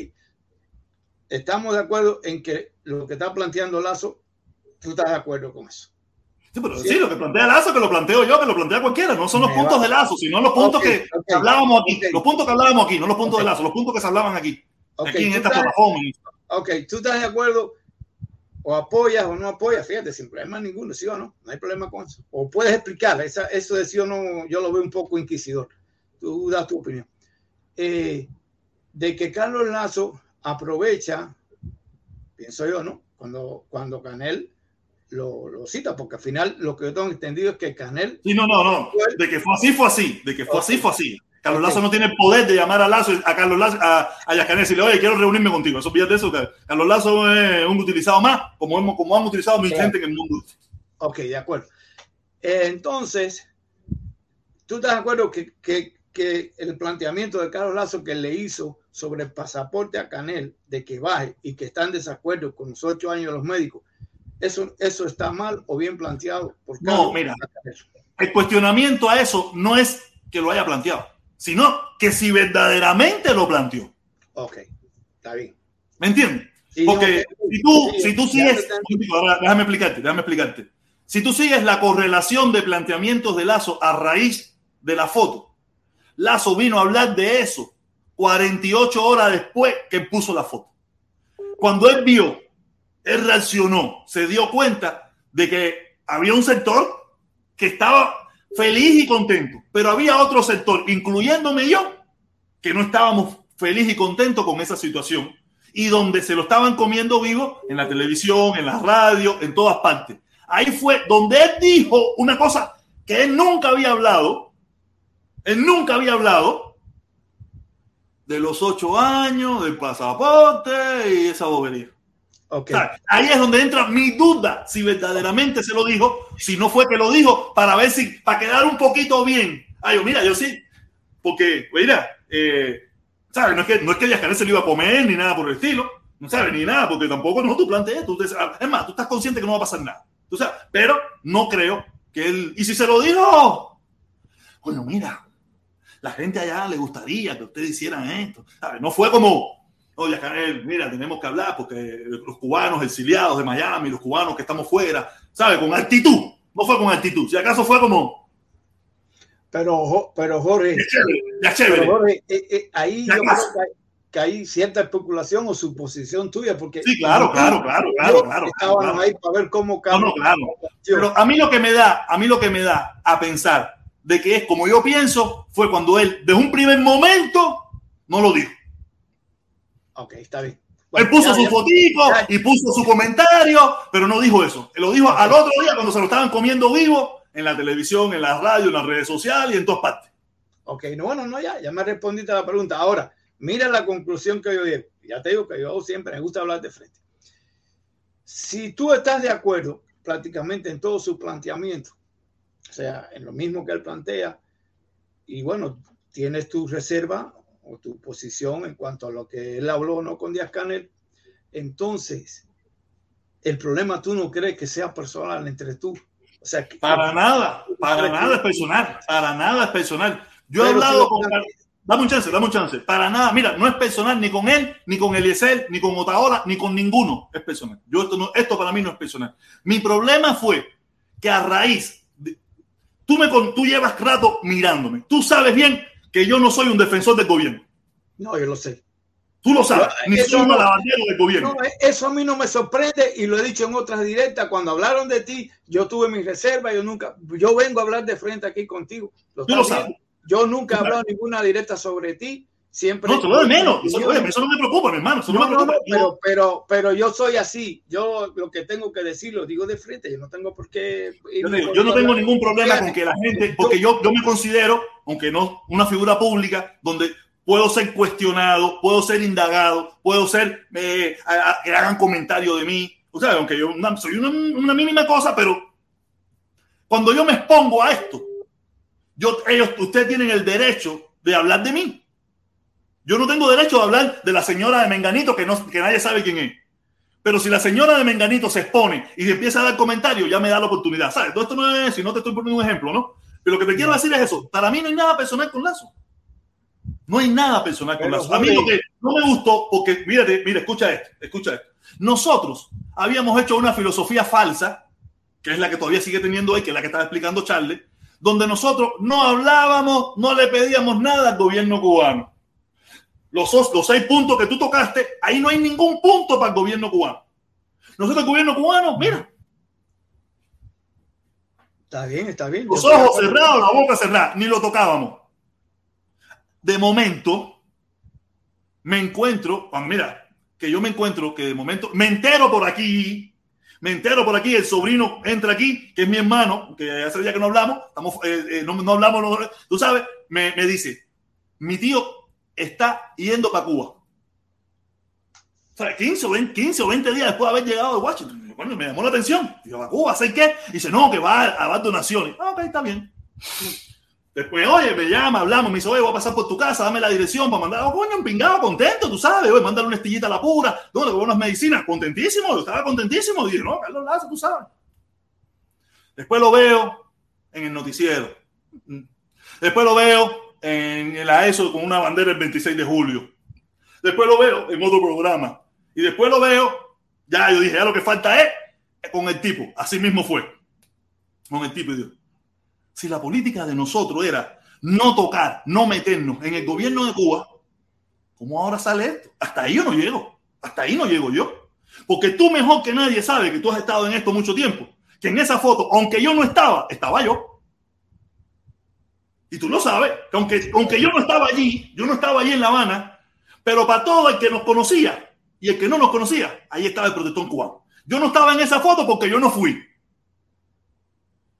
Estamos de acuerdo en que lo que está planteando Lazo, tú estás de acuerdo con eso. Sí, pero Sí. sí, lo que plantea Lazo, que lo planteo yo, que lo plantea cualquiera, no son los puntos va. de Lazo, sino los puntos que, hablábamos aquí, los puntos que hablábamos aquí, no los puntos de Lazo, los puntos que se hablaban aquí, aquí en esta plataforma. Ok, tú estás de acuerdo o apoyas o no apoyas, fíjate, sin problema ninguno, sí o no, no hay problema con eso. O puedes explicar, esa, eso de sí o no, yo lo veo un poco inquisidor. Tú das tu opinión. Eh, de que Carlos Lazo aprovecha, pienso yo, ¿no? Cuando, cuando Canel lo, lo cita, porque al final lo que yo tengo entendido es que Canel, Sí, no, no, no, de que fue así, fue así, de que fue así, fue así. Carlos. Lazo no tiene el poder de llamar a Lazo, a Carlos Lazo, a, a y decirle, oye, quiero reunirme contigo. Eso fíjate eso, Carlos Lazo es un utilizado más, como, hemos, como han utilizado Claro. gente en el mundo. ok, de acuerdo. Eh, entonces, ¿tú estás de acuerdo que, que, que el planteamiento de Carlos Lazo que le hizo sobre el pasaporte a Canel de que baje y que está en desacuerdo con los ocho años de los médicos, eso, eso está mal o bien planteado por No, mira. El cuestionamiento a eso no es que lo haya planteado, sino que si verdaderamente lo planteó. Ok, está bien. ¿Me entiendes? Sí, Porque si tú, Sí, si tú sigues, ahora déjame explicarte, déjame explicarte. Si tú sigues la correlación de planteamientos de Lazo a raíz de la foto, Lazo vino a hablar de eso 48 horas después que puso la foto. Cuando él vio, él reaccionó, se dio cuenta de que había un sector que estaba feliz y contento, pero había otro sector, incluyéndome yo, que no estábamos feliz y contentos con esa situación y donde se lo estaban comiendo vivo en la televisión, en la radio, en todas partes. Ahí fue donde él dijo una cosa que él nunca había hablado, él nunca había hablado de los ocho años, del pasaporte y esa bobería. Ok. ¿Sabes? Ahí es donde entra mi duda si verdaderamente se lo dijo, si no fue que lo dijo, para ver si, para quedar un poquito bien. Ay, yo, mira, yo sí, porque, mira, eh, ¿sabes? No es que, no es que se lo iba a comer ni nada por el estilo, no sabes, ni nada, porque tampoco no tú planteas, tú es más, tú estás consciente que no va a pasar nada, pero no creo que él, y si se lo dijo, coño, mira, la gente allá le gustaría que ustedes hicieran esto, ¿sabes? No fue como, oye, Canel, mira, tenemos que hablar porque los cubanos exiliados de Miami, los cubanos que estamos fuera, ¿sabes? Con actitud, no fue con actitud, si acaso fue como, Pero, pero Jorge, ya chévere, ya chévere. pero Jorge, eh, eh, ahí Ya yo creo que hay, que hay cierta especulación o suposición tuya, porque Sí, claro, claro, claro, claro, claro, estábamos claro. ahí para ver cómo No, cambia. no, claro. la cuestión. Pero a mí lo que me da, a mí lo que me da a pensar de que es como yo pienso fue cuando él, desde un primer momento, no lo dijo. Ok, está bien. Él puso ya- su ya- fotico ya- y puso su comentario, pero no dijo eso. Él lo dijo al otro día cuando se lo estaban comiendo vivo en la televisión, en la radio, en las redes sociales y en todas partes. Ok, no, bueno, no, ya, ya me respondiste a la pregunta. Ahora, mira la conclusión que yo llego. Ya te digo que yo siempre me gusta hablar de frente. Si tú estás de acuerdo prácticamente en todo su planteamiento, o sea, en lo mismo que él plantea, y bueno, tienes tu reserva o tu posición en cuanto a lo que él habló no con Díaz Canel, entonces, el problema tú no crees que sea personal entre tú. O sea, que- Para nada, para nada es personal, para nada es personal. Yo he Pero si hablado con... Dame un chance, dame un chance. Para nada, mira, no es personal ni con él, ni con Eliezer, ni con Otaola, ni con ninguno. Es personal. Yo esto, no, esto para mí no es personal. Mi problema fue que a raíz, de- tú, me, con- tú llevas rato mirándome. Tú sabes bien que yo no soy un defensor del gobierno. No, yo lo sé. Tú lo sabes, ni soy un no. alabandero del gobierno. No, eso a mí no me sorprende y lo he dicho en otras directas. Cuando hablaron de ti, yo tuve mi reserva. Yo nunca, yo vengo a hablar de frente aquí contigo. Lo Tú lo sabes. Yo nunca he hablado ninguna directa sobre ti. Siempre. No, te lo de menos. Eso, oye, eso no me preocupa, mi hermano. Eso no, No, me no, preocupa. no, Yo- pero, pero, pero yo soy así. Yo lo que tengo que decir lo digo de frente. Yo no tengo por qué. Yo, digo, no tengo ningún problema Fíjate, con que la gente, porque yo, yo me considero, aunque no una figura pública, donde puedo ser cuestionado, puedo ser indagado, puedo ser eh, a- a- que hagan comentario de mí. O sea, aunque yo una- soy una, una mínima cosa, pero cuando yo me expongo a esto, yo, ellos, ustedes tienen el derecho de hablar de mí. Yo no tengo derecho de hablar de la señora de Menganito que, no, que nadie sabe quién es. Pero si la señora de Menganito se expone y empieza a dar comentarios, ya me da la oportunidad. ¿Sabes? Todo esto no es, si no te estoy poniendo un ejemplo, ¿no? Pero lo que te quiero decir es eso. Para mí no hay nada personal con Lazo. No hay nada personal con Pero, Lazo. A mí lo que no me gustó, porque mírate, mira, escucha esto, escucha esto. Nosotros habíamos hecho una filosofía falsa, que es la que todavía sigue teniendo hoy, que es la que estaba explicando Charles, donde nosotros no hablábamos, no le pedíamos nada al gobierno cubano. Los, os- los seis puntos que tú tocaste, ahí no hay ningún punto para el gobierno cubano. Nosotros, el gobierno cubano, mira, Está bien, está bien. los ojos cerrados, la boca cerrada, ni lo tocábamos. De momento, me encuentro, ah, mira, que yo me encuentro, que de momento, me entero por aquí, me entero por aquí, el sobrino entra aquí, que es mi hermano, que hace día que no hablamos, estamos, eh, eh, no, no hablamos, tú sabes, me, me dice, mi tío está yendo para Cuba. O sea, 15 o, 20, 15 o 20 días después de haber llegado de Washington. Bueno, me llamó la atención. Digo, ¿va a Cuba? ¿Hacer qué? Dice, no, que va a, a dar donaciones. Ah, ok, está bien. Después, oye, me llama, hablamos, me dice, oye, voy a pasar por tu casa, dame la dirección para mandar. Oh, coño, un pingado, contento, tú sabes, oye, mándale una estillita a la pura, ¿dónde? Con unas medicinas, contentísimo, yo estaba contentísimo. Dije, no, Carlos Lazo, tú sabes. Después lo veo en el noticiero. Después lo veo en la ESO con una bandera el 26 de julio. Después lo veo en otro programa. Y después lo veo, ya yo dije, ya lo que falta es con el tipo. Así mismo fue. Con el tipo. Y digo, si la política de nosotros era no tocar, no meternos en el gobierno de Cuba, ¿cómo ahora sale esto? Hasta ahí yo no llego. Hasta ahí no llego yo. Porque tú mejor que nadie sabes que tú has estado en esto mucho tiempo. Que en esa foto, aunque yo no estaba, estaba yo. Y tú lo sabes, que aunque, aunque yo no estaba allí, yo no estaba allí en La Habana, pero para todo el que nos conocía y el que no nos conocía, ahí estaba el protestón cubano. Yo no estaba en esa foto porque yo no fui.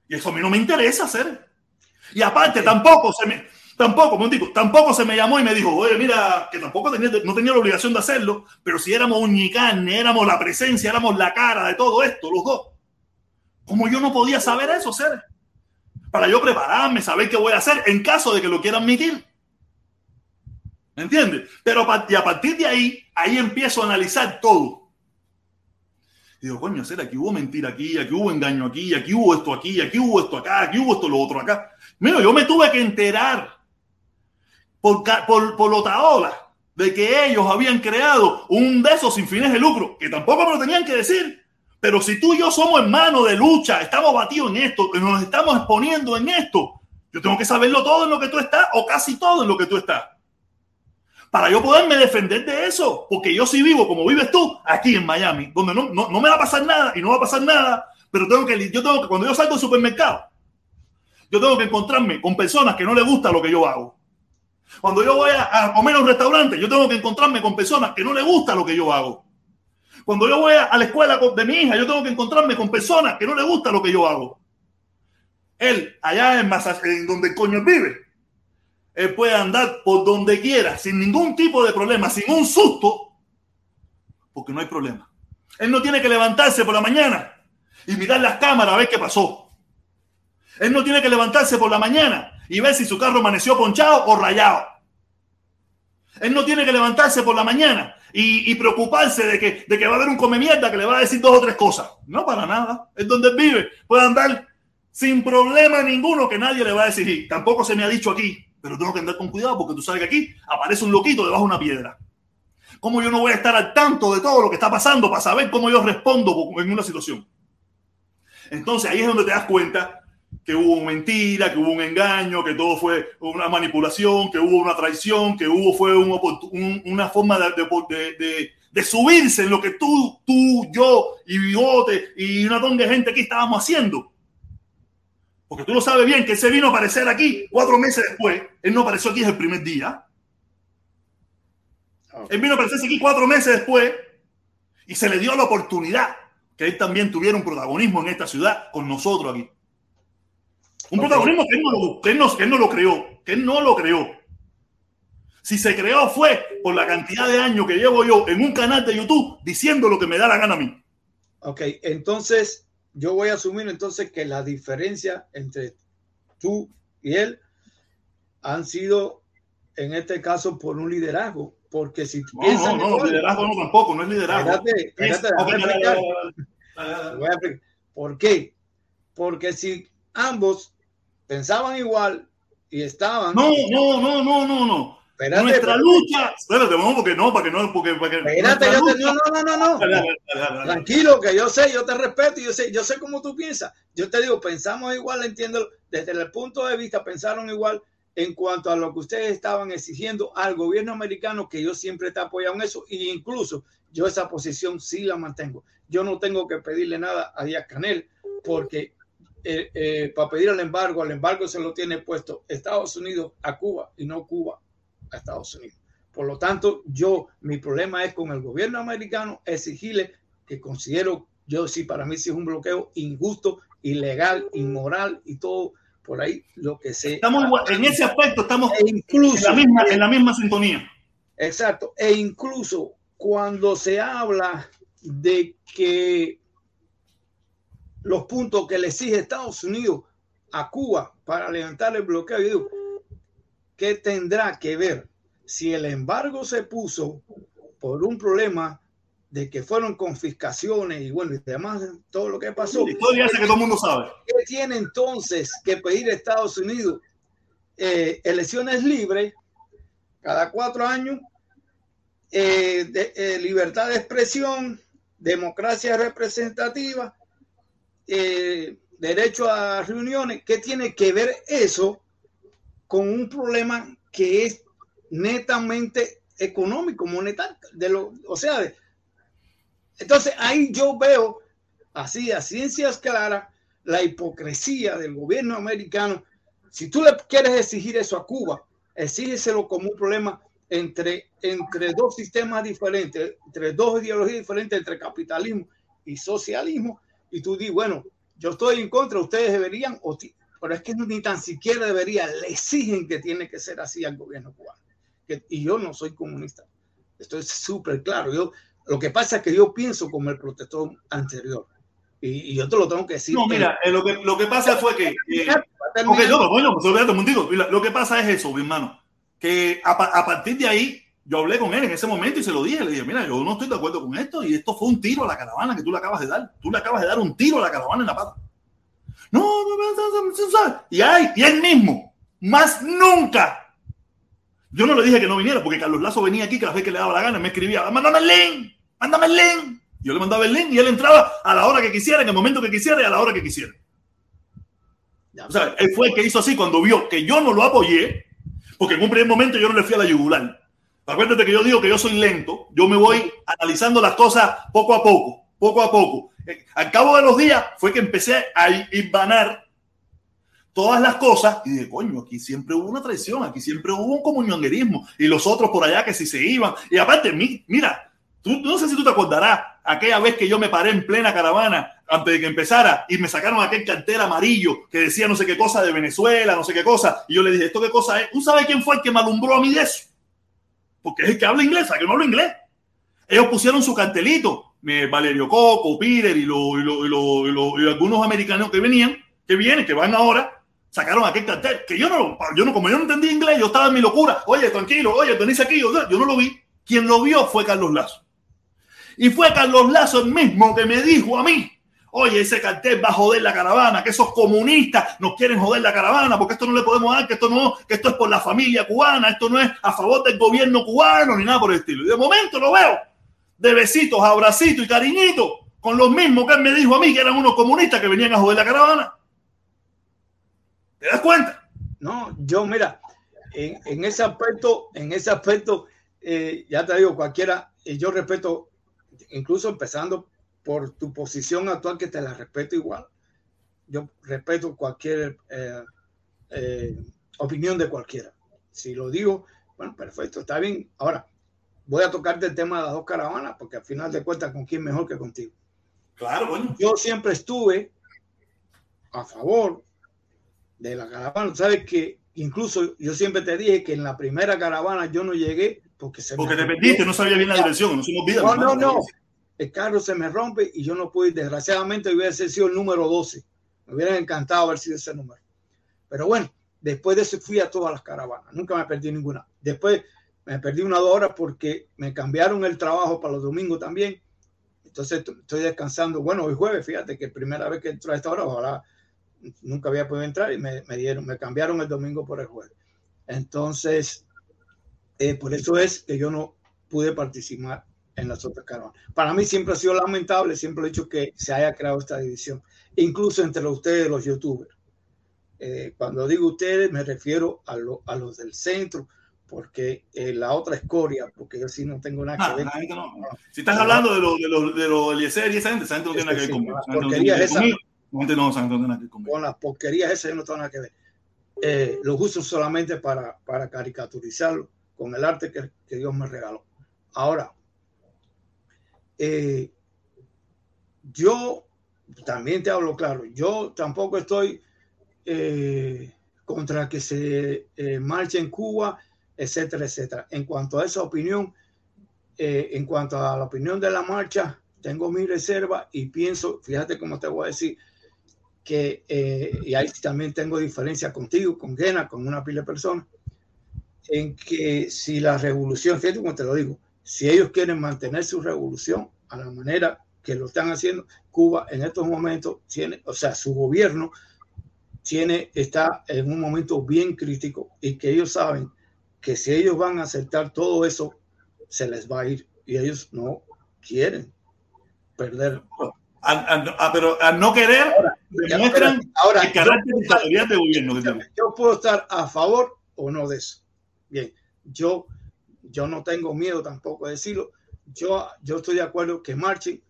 Y eso a mí no me interesa hacer. Y aparte, tampoco se me. Tampoco, un tipo, tampoco se me llamó y me dijo, oye, mira, que tampoco tenía, no tenía la obligación de hacerlo, pero si éramos uñicarne, éramos la presencia, éramos la cara de todo esto, los dos. Como yo no podía saber eso, ser para yo prepararme, saber qué voy a hacer en caso de que lo quiera admitir. ¿Me entiendes? Pero y a partir de ahí, ahí empiezo a analizar todo. Y digo, coño, será aquí hubo mentira aquí, aquí hubo engaño aquí, aquí hubo esto aquí, aquí hubo esto acá, aquí hubo esto lo otro acá. Mira, yo me tuve que enterar por, por, por Lotaola de que ellos habían creado un de esos sin fines de lucro, que tampoco me lo tenían que decir. Pero si tú y yo somos hermanos de lucha, estamos batidos en esto, nos estamos exponiendo en esto, yo tengo que saberlo todo en lo que tú estás o casi todo en lo que tú estás. Para yo poderme defender de eso, porque yo sí vivo como vives tú aquí en Miami, donde no, no, me va a pasar nada y no va a pasar nada, pero tengo que, yo tengo que, cuando yo salgo del supermercado, yo tengo que encontrarme con personas que no les gusta lo que yo hago. Cuando yo voy a, a comer a un restaurante, yo tengo que encontrarme con personas que no les gusta lo que yo hago. Cuando yo voy a la escuela de mi hija, yo tengo que encontrarme con personas que no le gusta lo que yo hago. Él, allá en, donde coño vive, él puede andar por donde quiera, sin ningún tipo de problema, sin un susto, porque no hay problema. Él no tiene que levantarse por la mañana y mirar las cámaras a ver qué pasó. Él no tiene que levantarse por la mañana y ver si su carro amaneció ponchado o rayado. Él no tiene que levantarse por la mañana y, preocuparse de que, de que va a haber un come mierda que le va a decir dos o tres cosas. No, para nada. Es donde él vive. Puede andar sin problema ninguno que nadie le va a decir. Tampoco se me ha dicho aquí, pero tengo que andar con cuidado porque tú sabes que aquí aparece un loquito debajo de una piedra. ¿Cómo yo no voy a estar al tanto de todo lo que está pasando para saber cómo yo respondo en una situación? Entonces ahí es donde te das cuenta que hubo mentira, que hubo un engaño, que todo fue una manipulación, que hubo una traición, que hubo fue una forma de, de, subirse en lo que tú, tú, yo y Bigote y una tonga de gente aquí estábamos haciendo. Porque tú lo sabes bien que ese vino a aparecer aquí cuatro meses después. Él no apareció aquí desde el primer día. Él vino a aparecerse aquí cuatro meses después y se le dio la oportunidad que él también tuviera un protagonismo en esta ciudad con nosotros aquí. Un protagonismo que él, no, lo creó, que él no lo creó. Si se creó fue por la cantidad de años que llevo yo en un canal de YouTube diciendo lo que me da la gana a mí. Ok, entonces yo voy a asumir entonces que la diferencia entre tú y él han sido en este caso por un liderazgo, porque si no, no, no, liderazgo no tampoco, no es liderazgo. ¿Por qué? Porque si ambos pensaban igual y estaban. No, no, no, no, no, no. Espérate, nuestra lucha. Espérate, no, porque no, para que no. Porque, para que espérate, yo te, no, no, no, no, no. Tranquilo, que yo sé, yo te respeto, yo sé, yo sé cómo tú piensas. Yo te digo, pensamos igual, entiendo, desde el punto de vista, pensaron igual en cuanto a lo que ustedes estaban exigiendo al gobierno americano, que yo siempre te he apoyado en eso, e incluso yo esa posición sí la mantengo. Yo no tengo que pedirle nada a Díaz Canel, porque eh, eh, para pedir el embargo, el embargo se lo tiene puesto Estados Unidos a Cuba y no Cuba a Estados Unidos. Por lo tanto, yo, mi problema es con el gobierno americano exigirle que considero, yo sí, para mí sí es un bloqueo injusto, ilegal, inmoral y todo por ahí lo que sé. Estamos en ese aspecto, estamos e incluso, en, la misma, en la misma sintonía. Exacto. E incluso cuando se habla de que los puntos que le exige Estados Unidos a Cuba para levantar el bloqueo. Yo digo, ¿qué tendrá que ver si el embargo se puso por un problema de que fueron confiscaciones y bueno, y demás, todo lo que pasó? que todo el mundo sabe. ¿Qué tiene entonces que pedir Estados Unidos? Eh, elecciones libres cada cuatro años, eh, eh, libertad de expresión, democracia representativa eh, derecho a reuniones, ¿qué tiene que ver eso con un problema que es netamente económico, monetario? De lo, o sea, entonces ahí yo veo así a ciencias claras la hipocresía del gobierno americano. Si tú le quieres exigir eso a Cuba, exígeselo como un problema entre, entre dos sistemas diferentes, entre dos ideologías diferentes, entre capitalismo y socialismo, y tú dices, bueno, yo estoy en contra, ustedes deberían, o pero es que ni tan siquiera debería, le exigen que tiene que ser así al gobierno cubano. Que, y yo no soy comunista. Esto es súper claro. Yo, lo que pasa es que yo pienso como el protector anterior. Y, y yo te lo tengo que decir. No, mira, eh, lo, que, lo que pasa fue que. Eh, ok, no, bueno, pues. Lo, que pasa es eso, mi hermano. Que a, a partir de ahí, yo hablé con él en ese momento y se lo dije. Le dije, mira, yo no estoy de acuerdo con esto. Y esto fue un tiro a la caravana que tú le acabas de dar. Tú le acabas de dar un tiro a la caravana en la pata. No, no, no, no. Y ahí, y él mismo, más nunca. Yo no le dije que no viniera porque Carlos Lazo venía aquí cada vez que le daba la gana, me escribía, mándame el link, mándame el link. Yo le mandaba el link y él entraba a la hora que quisiera, en el momento que quisiera y a la hora que quisiera. O sea, él fue el que hizo así cuando vio que yo no lo apoyé, porque en un primer momento yo no le fui a la yugular. Acuérdate que yo digo que yo soy lento, yo me voy analizando las cosas poco a poco, poco a poco. Al cabo de los días fue que empecé a ibanar todas las cosas y dije, coño, aquí siempre hubo una traición, aquí siempre hubo un comunionerismo y los otros por allá que si se iban. Y aparte, mi- mira, tú, no sé si tú te acordarás, aquella vez que yo me paré en plena caravana antes de que empezara y me sacaron aquel cartel amarillo que decía no sé qué cosa de Venezuela, no sé qué cosa, y yo le dije, ¿esto qué cosa es? ¿Tú sabes quién fue el que me a mí de eso? Porque es el que habla inglés, ¿a que no hablo inglés? Ellos pusieron su cartelito, me- Valerio Coco, Peter y, algunos americanos que venían, que vienen, que van ahora, sacaron aquel cartel, que yo no, yo no, como yo no entendía inglés, yo estaba en mi locura, oye, tranquilo, oye, venís aquí, yo, yo no lo vi. Quien lo vio fue Carlos Lazo. Y fue Carlos Lazo el mismo que me dijo a mí, oye, ese cartel va a joder la caravana, que esos comunistas nos quieren joder la caravana, porque esto no le podemos dar, que esto no, que esto es por la familia cubana, esto no es a favor del gobierno cubano, ni nada por el estilo. Y de momento lo veo de besitos, abracitos y cariñitos, con los mismos que él me dijo a mí, que eran unos comunistas que venían a joder la caravana. ¿Te das cuenta? No, yo mira, en, en ese aspecto, en ese aspecto, eh, ya te digo, cualquiera, y yo respeto, incluso empezando por tu posición actual, que te la respeto igual. Yo respeto cualquier eh, eh, opinión de cualquiera. Si lo digo, bueno, perfecto, está bien. Ahora, voy a tocarte el tema de las dos caravanas, porque al final de cuentas, ¿con quién mejor que contigo? Claro, coño. yo siempre estuve a favor de la caravana. Sabes que incluso yo siempre te dije que en la primera caravana yo no llegué porque se Porque me te perdiste, no sabía bien la dirección, no no, no. El carro se me rompe y yo no pude. Desgraciadamente hubiese sido el número 12. Me hubiera encantado haber sido ese número. Pero bueno, después de eso fui a todas las caravanas. Nunca me perdí ninguna. Después me perdí una dos horas porque me cambiaron el trabajo para los domingos también. Entonces estoy descansando. Bueno, hoy jueves, fíjate que primera vez que entro a esta hora, ojalá nunca había podido entrar y me, me dieron, me cambiaron el domingo por el jueves. Entonces, eh, por eso es que yo no pude participar en las otras caravanas. Para mí siempre ha sido lamentable, siempre he dicho que se haya creado esta división, incluso entre ustedes, los youtubers. Eh, cuando digo ustedes, me refiero a, lo- a los del centro, porque eh, la otra escoria, porque yo sí no tengo nada que Ah, ver. la gente no. Si estás hablando de los de los de los y esa gente, esa gente no tiene nada que ver conmigo. que ver que ver con las porquerías esas yo no tengo nada que ver. Eh, lo uso solamente para, para caricaturizarlo con el arte que, que Dios me regaló. Ahora, eh, yo también te hablo claro, yo tampoco estoy eh, contra que se eh, marche en Cuba, etcétera, etcétera. En cuanto a esa opinión, eh, en cuanto a la opinión de la marcha, tengo mi reserva y pienso, fíjate cómo te voy a decir, que, eh, y ahí también tengo diferencia contigo, con Gena, con una pila de personas, en que si la revolución, fíjate como te lo digo, si ellos quieren mantener su revolución a la manera que lo están haciendo, Cuba en estos momentos tiene, o sea, su gobierno tiene, está en un momento bien crítico y que ellos saben que si ellos van a aceptar todo eso, se les va a ir y ellos no quieren perder. A- a- a- pero al no querer, demuestran Ahora, el carácter dictatorial de gobierno yo puedo estar a favor o no de eso. Bien, yo, yo no tengo miedo tampoco de decirlo. Yo, yo estoy de acuerdo que marchen,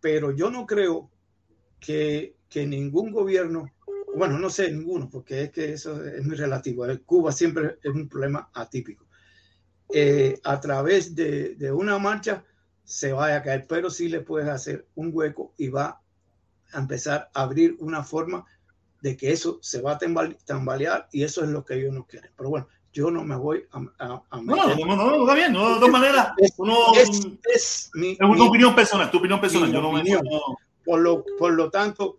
pero yo no creo que, que ningún gobierno, bueno, no sé ninguno, porque es que eso es muy relativo. Eh, Cuba siempre es un problema atípico. Eh, a través de, de una marcha se vaya a caer, pero sí le puedes hacer un hueco y va a empezar a abrir una forma de que eso se va a tambale- tambalear y eso es lo que ellos no quieren. Pero bueno, yo no me voy a, a- a No, meter. no, no, no, está bien. No, de todas maneras, Es- uno, es, es es mi, una mi- opinión personal, tu opinión personal. Yo no me. opinión. no- por lo, por lo tanto,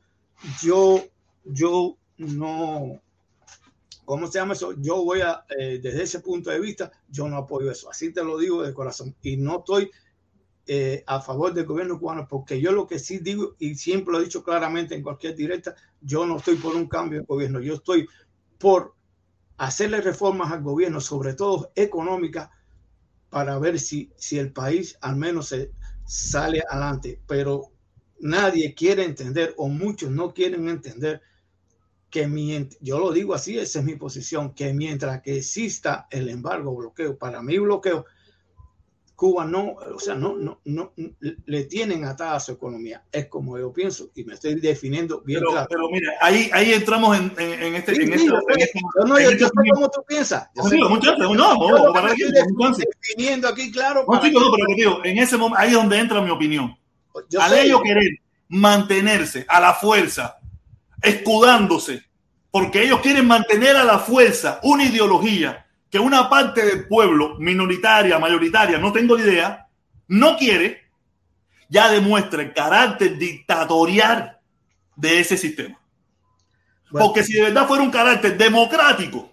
yo, yo no, ¿cómo se llama eso? Yo voy a, eh, desde ese punto de vista, yo no apoyo eso. Así te lo digo de corazón. Y no estoy eh, a favor del gobierno cubano, porque yo lo que sí digo, y siempre lo he dicho claramente en cualquier directa, yo no estoy por un cambio de gobierno, yo estoy por hacerle reformas al gobierno, sobre todo económicas, para ver si, si el país al menos se sale adelante. Pero nadie quiere entender, o muchos no quieren entender, que mientras, yo lo digo así, esa es mi posición, que mientras que exista el embargo, bloqueo, para mí bloqueo, Cuba no, o sea, no, no, no, le tienen atada su economía. Es como yo pienso y me estoy definiendo bien Pero, claro. pero mira, ahí, ahí entramos en, en, en este. Sí, en sí, este- este- yo no, yo, este yo sé opinión. cómo tú piensas. Yo No, muchachos, no, no, que para estoy entonces- definiendo aquí, claro. No, chicos, no, pero digo, en ese momento, ahí es donde entra mi opinión. yo Al ellos querer mantenerse a la fuerza, escudándose, porque ellos quieren mantener a la fuerza una ideología que una parte del pueblo, minoritaria, mayoritaria, no tengo idea, no quiere, ya demuestra el carácter dictatorial de ese sistema. Bueno, Porque si de verdad fuera un carácter democrático,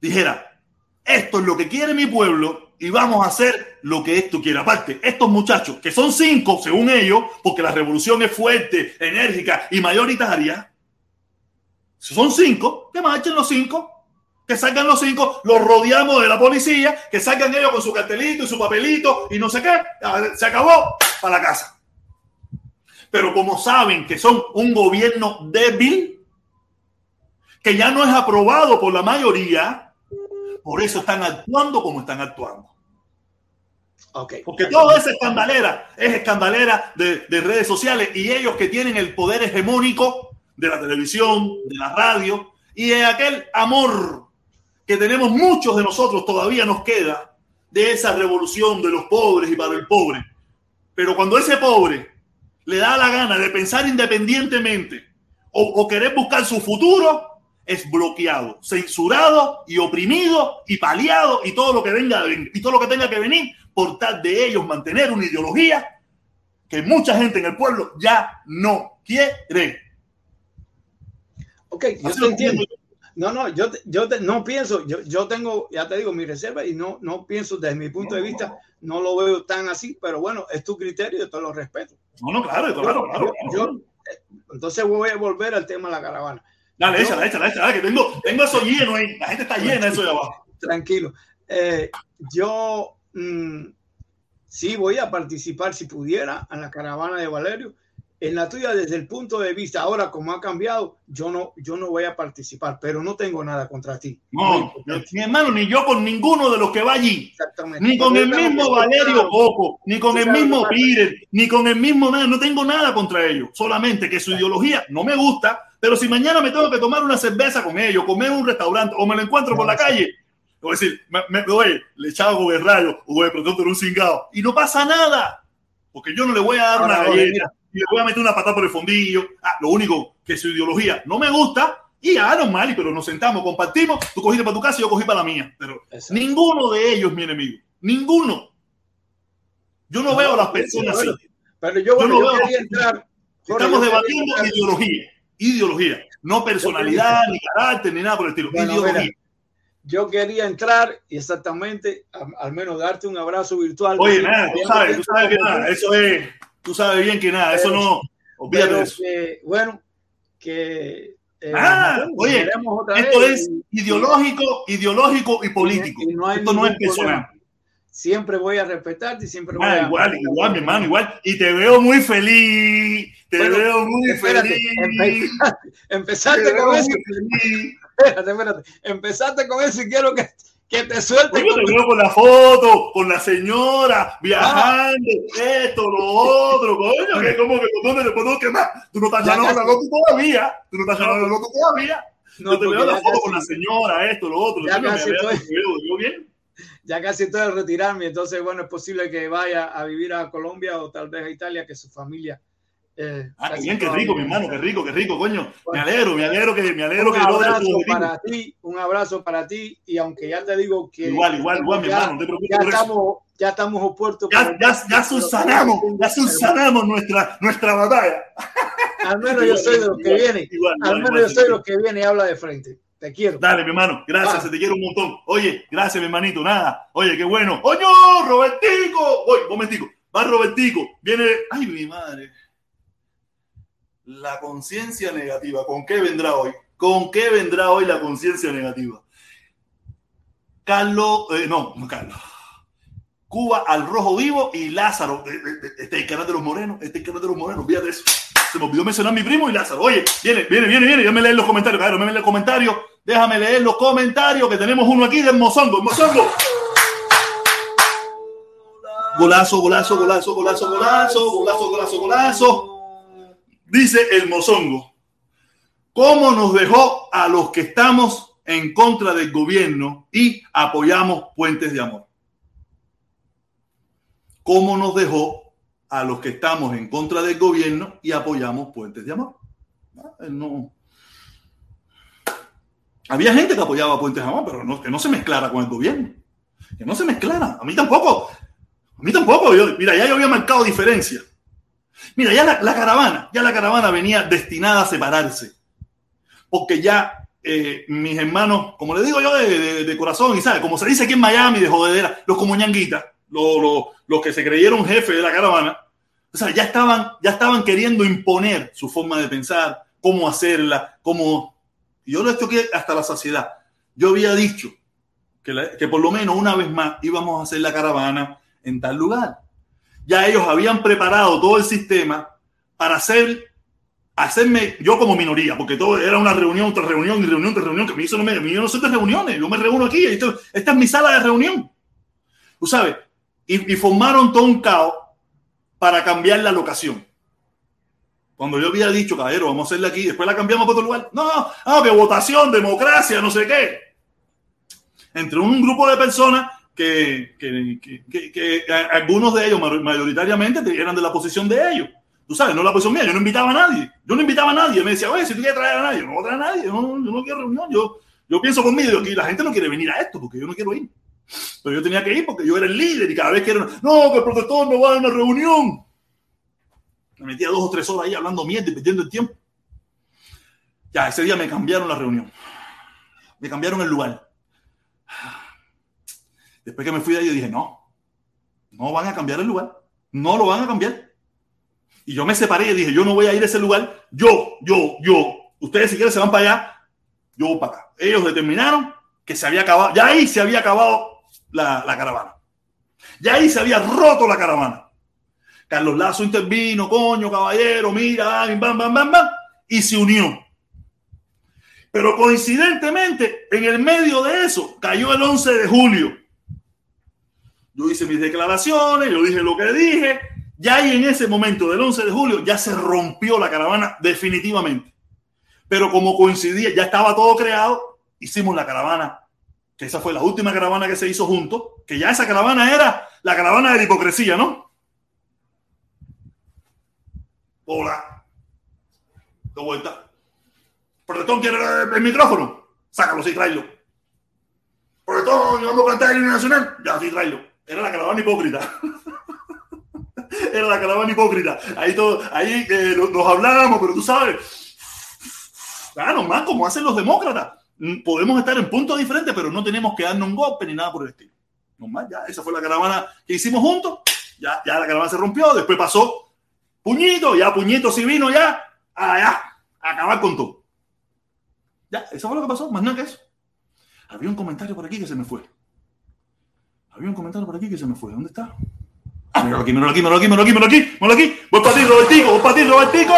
dijera, esto es lo que quiere mi pueblo y vamos a hacer lo que esto quiere. Aparte, estos muchachos, que son cinco según ellos, porque la revolución es fuerte, enérgica y mayoritaria, si son cinco, que marchen los cinco, que salgan los cinco, los rodeamos de la policía, que salgan ellos con su cartelito y su papelito y no sé qué, se acabó, para la casa. Pero como saben que son un gobierno débil, que ya no es aprobado por la mayoría, por eso están actuando como están actuando. ok. Porque toda esa escandalera es escandalera de, de redes sociales y ellos que tienen el poder hegemónico de la televisión, de la radio y de aquel amor que tenemos muchos de nosotros todavía nos queda de esa revolución de los pobres y para el pobre. Pero cuando ese pobre le da la gana de pensar independientemente o, o querer buscar su futuro, es bloqueado, censurado y oprimido y paliado y todo lo que venga y todo lo que tenga que venir por tal de ellos mantener una ideología que mucha gente en el pueblo ya no quiere. Ok, yo te entiendo. entiendo No, no, yo, yo te- no pienso, yo, yo tengo, ya te digo, mi reserva y no, no pienso desde mi punto de vista, no lo veo tan así, pero bueno, es tu criterio, yo te lo respeto. No, no, claro, claro, claro. Yo- entonces voy a volver al tema de la caravana. Dale, échala, échala, échala, que tengo, tengo eso lleno ahí. La gente está llena de eso de abajo. Tranquilo. Eh, yo mm, sí voy a participar si pudiera en la caravana de Valerio. En la tuya, desde el punto de vista, ahora como ha cambiado, yo no, yo no voy a participar, pero no tengo nada contra ti. No, mi hermano, ni yo con ninguno de los que va allí. Exactamente. Ni con el mismo Valerio Poco, ni con el mismo. Peter, ni con el mismo nada. No tengo nada contra ellos. Solamente que su ideología no me gusta. Pero si mañana me tengo que tomar una cerveza con ellos, comer en un restaurante o me lo encuentro por la calle, voy a decir, me, me, oye, le echaba con el rayo o de pronto un cingado. Y no pasa nada. Porque yo no le voy a dar Ahora, una galleta mira. Y le voy a meter una patada por el fondillo. Ah, lo único que su ideología no me gusta. Y ah, normal, y pero nos sentamos, compartimos. Tú cogiste para tu casa y yo cogí para la mía. Pero Exacto. Ninguno de ellos es mi enemigo. Ninguno. Yo no, veo a las personas así. Pero yo, Yo no yo veo- quería entrar. Estamos yo debatiendo entrar- ideología. Ideología. No personalidad, ni carácter, ni nada por el estilo. Bueno, ideología. mira, yo quería entrar y exactamente, al menos darte un abrazo virtual. Oye, nada, tú sabes, tú sabes que nada. Eso es. Tú sabes bien que nada. Eso no. Olvídate pero de eso. que, bueno, que eh, Ah, oye, Esto vez es y- ideológico, ideológico y político. y no Esto no es personal. problema. Siempre voy a respetarte y siempre voy Ah, a. igual, igual, mi hermano, igual. Y te veo muy feliz. Te Bueno, veo muy Espérate, feliz. empezaste, Te empezaste con eso. feliz. Espérate, espérate. Empezaste con eso y quiero que, que te suelte. Oye, te veo con la foto, con la señora, viajando, esto, lo otro, coño, que como que ¿dónde le puedo quemar? Tú no estás Ya ganando la loto todavía, tú no estás ganando la loto todavía. No, Yo te veo la foto casi- con la señora, esto, lo otro, Ya me casi estoy- te veo, te bien. ya casi estoy al retirarme, entonces bueno, es posible que vaya a vivir a Colombia o tal vez a Italia, que su familia Eh, Ah, bien, qué rico, mi hermano, qué rico, qué rico, coño. Me alegro, me alegro que me alegro Un que abrazo para ti, un abrazo para ti. Y aunque ya te digo que. Igual, igual, igual, mi ya, hermano, no te preocupes ya por eso. estamos, ya estamos opuestos. Ya, ya, ya subsanamos, ya subsanamos nuestra, nuestra batalla. Al menos yo soy de los que viene. igual, Al menos igual, yo soy de los que viene y habla de frente. Te quiero. Dale, mi hermano, gracias, Ah. se te quiere un montón. Oye, gracias, mi hermanito, nada. Oye, qué bueno. ¡Oye, Robertico! Oye, momentico. Va Robertico, viene. Ay, mi madre. La conciencia negativa. ¿Con qué vendrá hoy? ¿Con qué vendrá hoy la conciencia negativa? Carlos, eh, no, no Carlos. Cuba al rojo vivo y Lázaro. Eh, eh, Este es el canal de los morenos. Este es el canal de los morenos. Fíjate eso. Se me olvidó mencionar a mi primo y Lázaro. Oye, viene, viene, viene, viene. Déjame leer los comentarios. Claro, déjame leer los comentarios. Déjame leer los comentarios que tenemos uno aquí del Mozongo. Mozongo. Golazo, golazo, golazo, golazo, golazo, golazo, golazo, golazo. Dice el Mozongo. ¿Cómo nos dejó a los que estamos en contra del gobierno y apoyamos puentes de amor? ¿Cómo nos dejó a los que estamos en contra del gobierno y apoyamos puentes de amor? No. Había gente que apoyaba puentes de amor, pero no, que no se mezclara con el gobierno. Que no se mezclara. A mí tampoco. A mí tampoco. Yo- mira, ya yo había marcado diferencia. Mira, ya la, caravana, ya la caravana venía destinada a separarse. Porque ya eh, mis hermanos, como le digo yo de, corazón, y sabe, como se dice aquí en Miami, de jodedera, los como ñanguitas, los, los- los que se creyeron jefes de la caravana, o sea, ya estaban, ya estaban queriendo imponer su forma de pensar, cómo hacerla, cómo... Yo lo he hecho hasta la saciedad. Yo había dicho que, que por lo menos una vez más íbamos a hacer la caravana en tal lugar. Ya ellos habían preparado todo el sistema para hacer, hacerme yo como minoría, porque todo era una reunión tras reunión y reunión tras reunión, que me hizo no me, yo no reuniones, yo me reúno aquí, esta es mi sala de reunión. Tú sabes, y, y formaron todo un caos para cambiar la locación. Cuando yo había dicho, caballero, vamos a hacerla aquí, después la cambiamos para otro lugar. No, ah, que votación, democracia, no sé qué. Entre un grupo de personas que, que, que- que- algunos de ellos mayor- mayoritariamente eran de la posición de ellos. Tú sabes, no la posición mía, yo no invitaba a nadie. Yo no invitaba a nadie. Me decía, oye, si tú quieres traer a nadie, yo no voy a traer a nadie, yo no, yo no quiero reunión. Yo, yo pienso conmigo que la gente no quiere venir a esto porque yo no quiero ir. Pero yo tenía que ir porque yo era el líder y cada vez que era, no, que el protector no va a una reunión. Me metía dos o tres horas ahí hablando mierda y perdiendo el tiempo. Ya, ese día me cambiaron la reunión. Me cambiaron el lugar. Después que me fui de ahí, yo dije, no, no van a cambiar el lugar. No lo van a cambiar. Y yo me separé y dije, yo no voy a ir a ese lugar. Yo, yo, yo. Ustedes si quieren se van para allá, yo voy para acá. Ellos determinaron que se había acabado, ya ahí se había acabado la, caravana. Ya ahí se había roto la caravana. Carlos Lazo intervino, coño, caballero, mira, bam, bam, bam, bam, bam, y se unió. Pero coincidentemente, en el medio de eso, cayó el 11 de julio. Yo hice mis declaraciones, yo dije lo que dije. Ya ahí en ese momento del 11 de julio ya se rompió la caravana definitivamente. Pero como coincidía, ya estaba todo creado, hicimos la caravana, que esa fue la última caravana que se hizo juntos, que ya esa caravana era la caravana de la hipocresía, ¿no? Hola. De vuelta. Protector quiere el, micrófono. Sácalo, sí, tráelo. Protector, yo vamos a cantar el nacional. Ya, sí, tráelo. Era la caravana hipócrita. Era la caravana hipócrita. Ahí, todo, ahí eh, nos, hablábamos, pero tú sabes. Claro, más como hacen los demócratas. Mm, Podemos estar en puntos diferentes, pero no tenemos que darnos un golpe ni nada por el estilo. Nomás, ya, esa fue la caravana que hicimos juntos. Ya, ya la caravana se rompió. Después pasó Puñito, ya Puñito sí vino ya. Allá, a acabar con todo. Ya, eso fue lo que pasó, más nada que eso. Había un comentario por aquí que se me fue. Había un comentario por aquí que se me fue. ¿Dónde está? Ah, míralo aquí, míralo aquí, míralo aquí, míralo aquí, míralo aquí, míralo aquí. Voy para ti, Robertico, voy para ti, Robertico.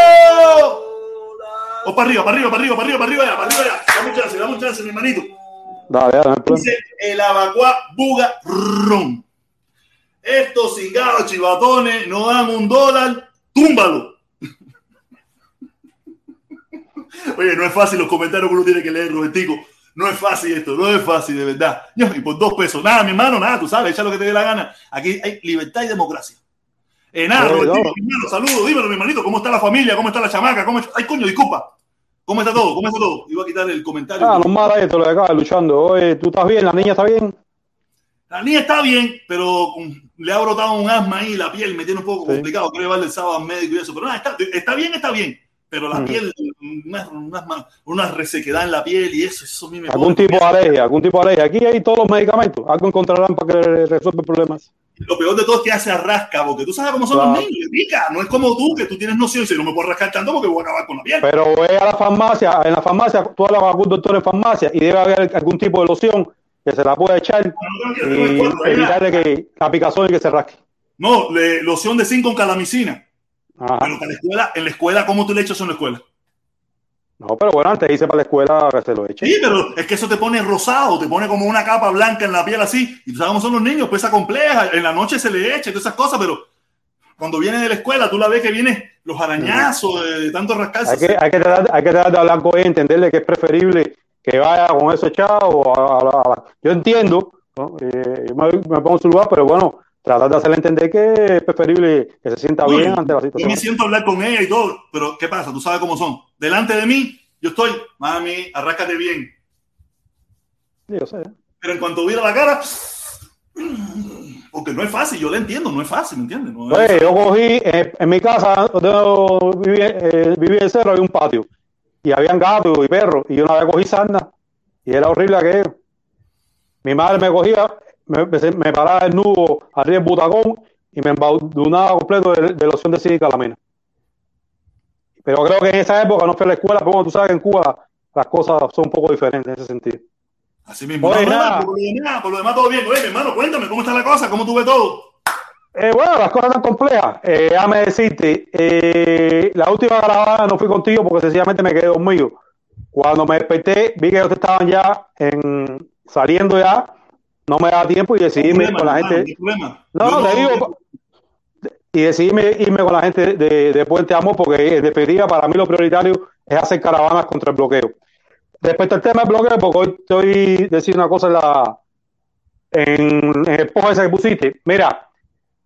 O para arriba, para arriba, para arriba, para arriba, para arriba, para arriba. Dame un chance, dame un chance, mi hermanito. Dale, dale, problema. Dice el abacuá buga ron. Estos cingados chivatones no dan un dólar, túmbalo. Oye, no es fácil los comentarios que uno tiene que leer, Robertico. No es fácil esto, no es fácil, de verdad. Y por dos pesos, nada, mi hermano, nada, tú sabes, echa lo que te dé la gana. Aquí hay libertad y democracia. Eh, nada, Robertito, no. mi hermano, saludos, dímelo, mi hermanito, ¿cómo está la familia? ¿Cómo está la chamaca? ¿Cómo está? Ay, coño, disculpa. ¿Cómo está todo? ¿Cómo está todo? Iba a quitar el comentario. Ah, normal esto, lo de acá, luchando. Oye, ¿tú estás bien? ¿La niña está bien? La niña está bien, pero le ha brotado un asma ahí, la piel me tiene un poco Sí. complicado. Quiero llevarle el sábado al médico y eso. Pero nada, está, está bien, está bien. Pero la Mm. piel, una, una, una resequedad en la piel y eso, eso a mí me ¿Algún pone- tipo de alergia? ¿Algún tipo de alergia? Aquí hay todos los medicamentos. Algo encontrarán para que resuelva problemas. Lo peor de todo es que hace arrasca, porque tú sabes cómo son Claro. los niños, le pica. No es como tú, que tú tienes noción dices, no me puedo rascar tanto porque voy a acabar con la piel. Pero ve a la farmacia, en la farmacia, tú hablas con algún doctor en farmacia y debe haber algún tipo de loción que se la pueda echar y evitarle que la picazón y que se rasque. No, le- loción de zinc con calamicina. Ajá. Pero en la escuela, en la escuela, ¿cómo tú le echas eso en la escuela? No, pero bueno, antes dice para la escuela que se lo eche. Sí, pero es que eso te pone rosado, te pone como una capa blanca en la piel así. Y tú sabes cómo son los niños, pesa compleja. En la noche se le echa y todas esas cosas, pero cuando viene de la escuela, tú la ves que viene los arañazos de, de tanto rascarse. Hay que, hay que, tratar, hay que tratar de hablar con ella, entenderle que es preferible que vaya con eso echado. a- a- a- yo entiendo, ¿no? Eh, me, me pongo en su lugar, pero bueno, tratar de hacerle entender que es preferible que se sienta bien ante la Yo situación. me siento a hablar con ella y todo, pero ¿qué pasa? Tú sabes cómo son. Delante de mí, yo estoy, mami, arráscate bien. Sí, yo sé. Pero en cuanto vira la cara, porque no es fácil, yo la entiendo, no es fácil, ¿me entiendes? No Oye, yo cogí, eh, en mi casa, donde yo viví, eh, el cerro, había un patio. Y habían gatos y perros. Y yo una vez cogí sarna. Y era horrible aquello. Mi madre me cogía, me, me, paraba el nudo arriba del butacón y me embadurnaba completo de, de loción de zinc y calamina. Pero creo que en esa época no fui a la escuela, pero tú sabes que en Cuba las cosas son un poco diferentes en ese sentido. Así mismo. Oye, No, no, nada. por, lo demás, por lo demás todo bien. Oye, mi hermano, cuéntame, ¿cómo está la cosa? ¿Cómo tuve todo? Eh, bueno, las cosas tan complejas. Eh, déjame decirte, eh, la última grabada no fui contigo porque sencillamente me quedé dormido. Cuando me desperté, vi que ellos estaban ya en, saliendo ya, no me daba tiempo y decidí irme Problema, con la gente. No, Yo te digo, y decidí irme, con la gente de, de Puente Amor porque en definitiva para mí lo prioritario es hacer caravanas contra el bloqueo. Respecto al tema del bloqueo, porque hoy estoy diciendo una cosa en la en, en el post ese que pusiste. Mira,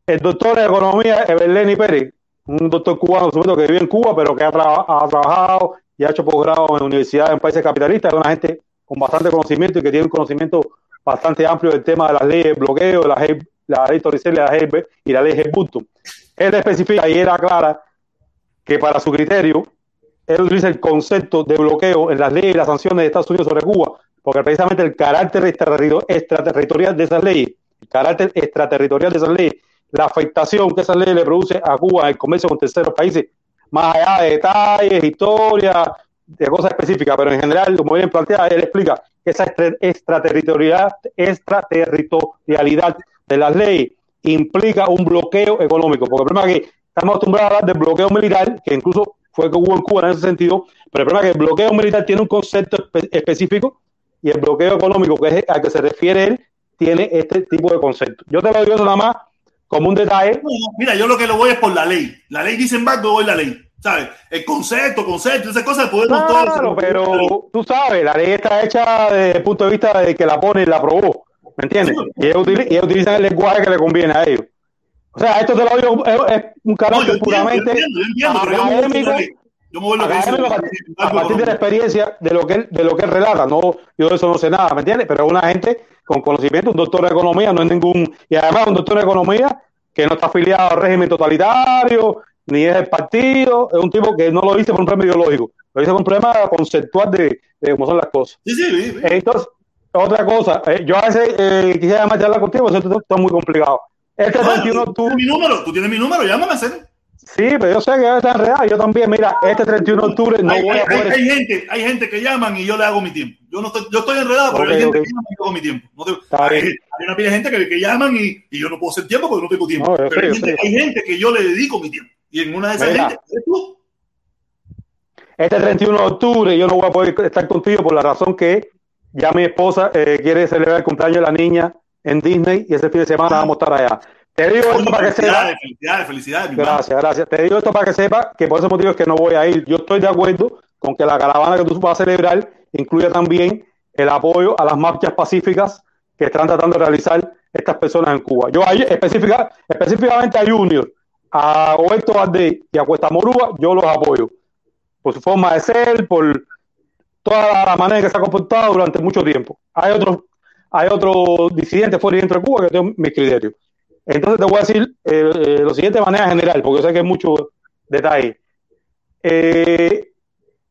el doctor de economía Eberleni Pérez, un doctor cubano supuesto que vive en Cuba, pero que ha, traba- ha trabajado y ha hecho posgrado en universidades en países capitalistas, es una gente con bastante conocimiento y que tiene un conocimiento bastante amplio del tema de las leyes de bloqueo, la ley, la ley Torricelli, la ley y la ley Helbutton. Él especifica y era clara que para su criterio, él utiliza el concepto de bloqueo en las leyes y las sanciones de Estados Unidos sobre Cuba, porque precisamente el carácter extraterrito- extraterritorial de esas leyes, el carácter extraterritorial de esas leyes, la afectación que esa ley le produce a Cuba en el comercio con terceros países, más allá de detalles, historia, de cosas específicas, pero en general, como bien plantea, él explica esa extra- extraterritorialidad, extraterritorialidad de las leyes implica un bloqueo económico, porque el problema es que estamos acostumbrados a hablar del bloqueo militar, que incluso fue que hubo en Cuba en ese sentido, pero el problema es que el bloqueo militar tiene un concepto espe- específico y el bloqueo económico, que es al que se refiere él, tiene este tipo de concepto. Yo te lo digo eso nada más como un detalle. Mira, yo lo que lo voy es por la ley. La ley dice embargo, voy la ley. ¿Sabes? El concepto, concepto, esas cosas podemos Claro, pero tú sabes, la ley está hecha desde el punto de vista de que la pone y la aprobó. ¿Me entiendes? Y ellos, utili- y ellos utilizan el lenguaje que le conviene a ellos. O sea, esto te lo digo, es, es un carácter puramente yo me voy por académico, la ley. Yo me voy por lo que a partir, a de la experiencia de lo que él, de lo que él relata. No, yo de eso no sé nada, ¿me entiendes? Pero una gente con conocimiento, un doctor de economía, no es ningún, y además un doctor de economía que no está afiliado al régimen totalitario, ni es del partido, es un tipo que no lo dice por un problema ideológico, lo dice por un problema conceptual de, de cómo son las cosas. Sí, sí, sí. Entonces, otra cosa, eh, yo a veces eh, quisiera más charlar contigo, pero esto está muy complicado. Este Bueno, 31 de tú octubre, tienes mi número, tú tienes mi número, llámame a hacer. Sí, pero yo sé que está enredado, yo también, mira, este 31 de octubre no hay, voy a poder... hay gente, hay gente que llaman y yo le hago mi tiempo. Yo no estoy, yo estoy enredado, pero Ok, hay gente que llama y yo hago mi tiempo. No te- Está hay, una pila de gente que, que llaman y, y yo no puedo hacer tiempo porque no tengo tiempo. No, pero sé, hay, gente, hay gente que yo le dedico mi tiempo. Y en una de esas Mira. gente, tú. Este 31 de octubre yo no voy a poder estar contigo por la razón que ya mi esposa eh, quiere celebrar el cumpleaños de la niña en Disney y ese fin de semana vamos a estar allá. Te digo esto para que sepas. felicidades, felicidades. Gracias, gracias. Te digo esto para que sepa que por ese motivo es que no voy a ir. Yo estoy de acuerdo con que la caravana que tú vas a celebrar incluya también el apoyo a las marchas pacíficas que están tratando de realizar estas personas en Cuba. Yo ahí específica, específicamente a Junior, a Roberto Valdés y a Cuesta Morúa, yo los apoyo. Por su forma de ser, por toda la manera en que se ha comportado durante mucho tiempo. Hay otros, hay otros disidentes fuera y dentro de Cuba que tengo mis criterios. Entonces te voy a decir eh, eh, lo siguiente de manera general, porque yo sé que hay mucho detalle. Eh,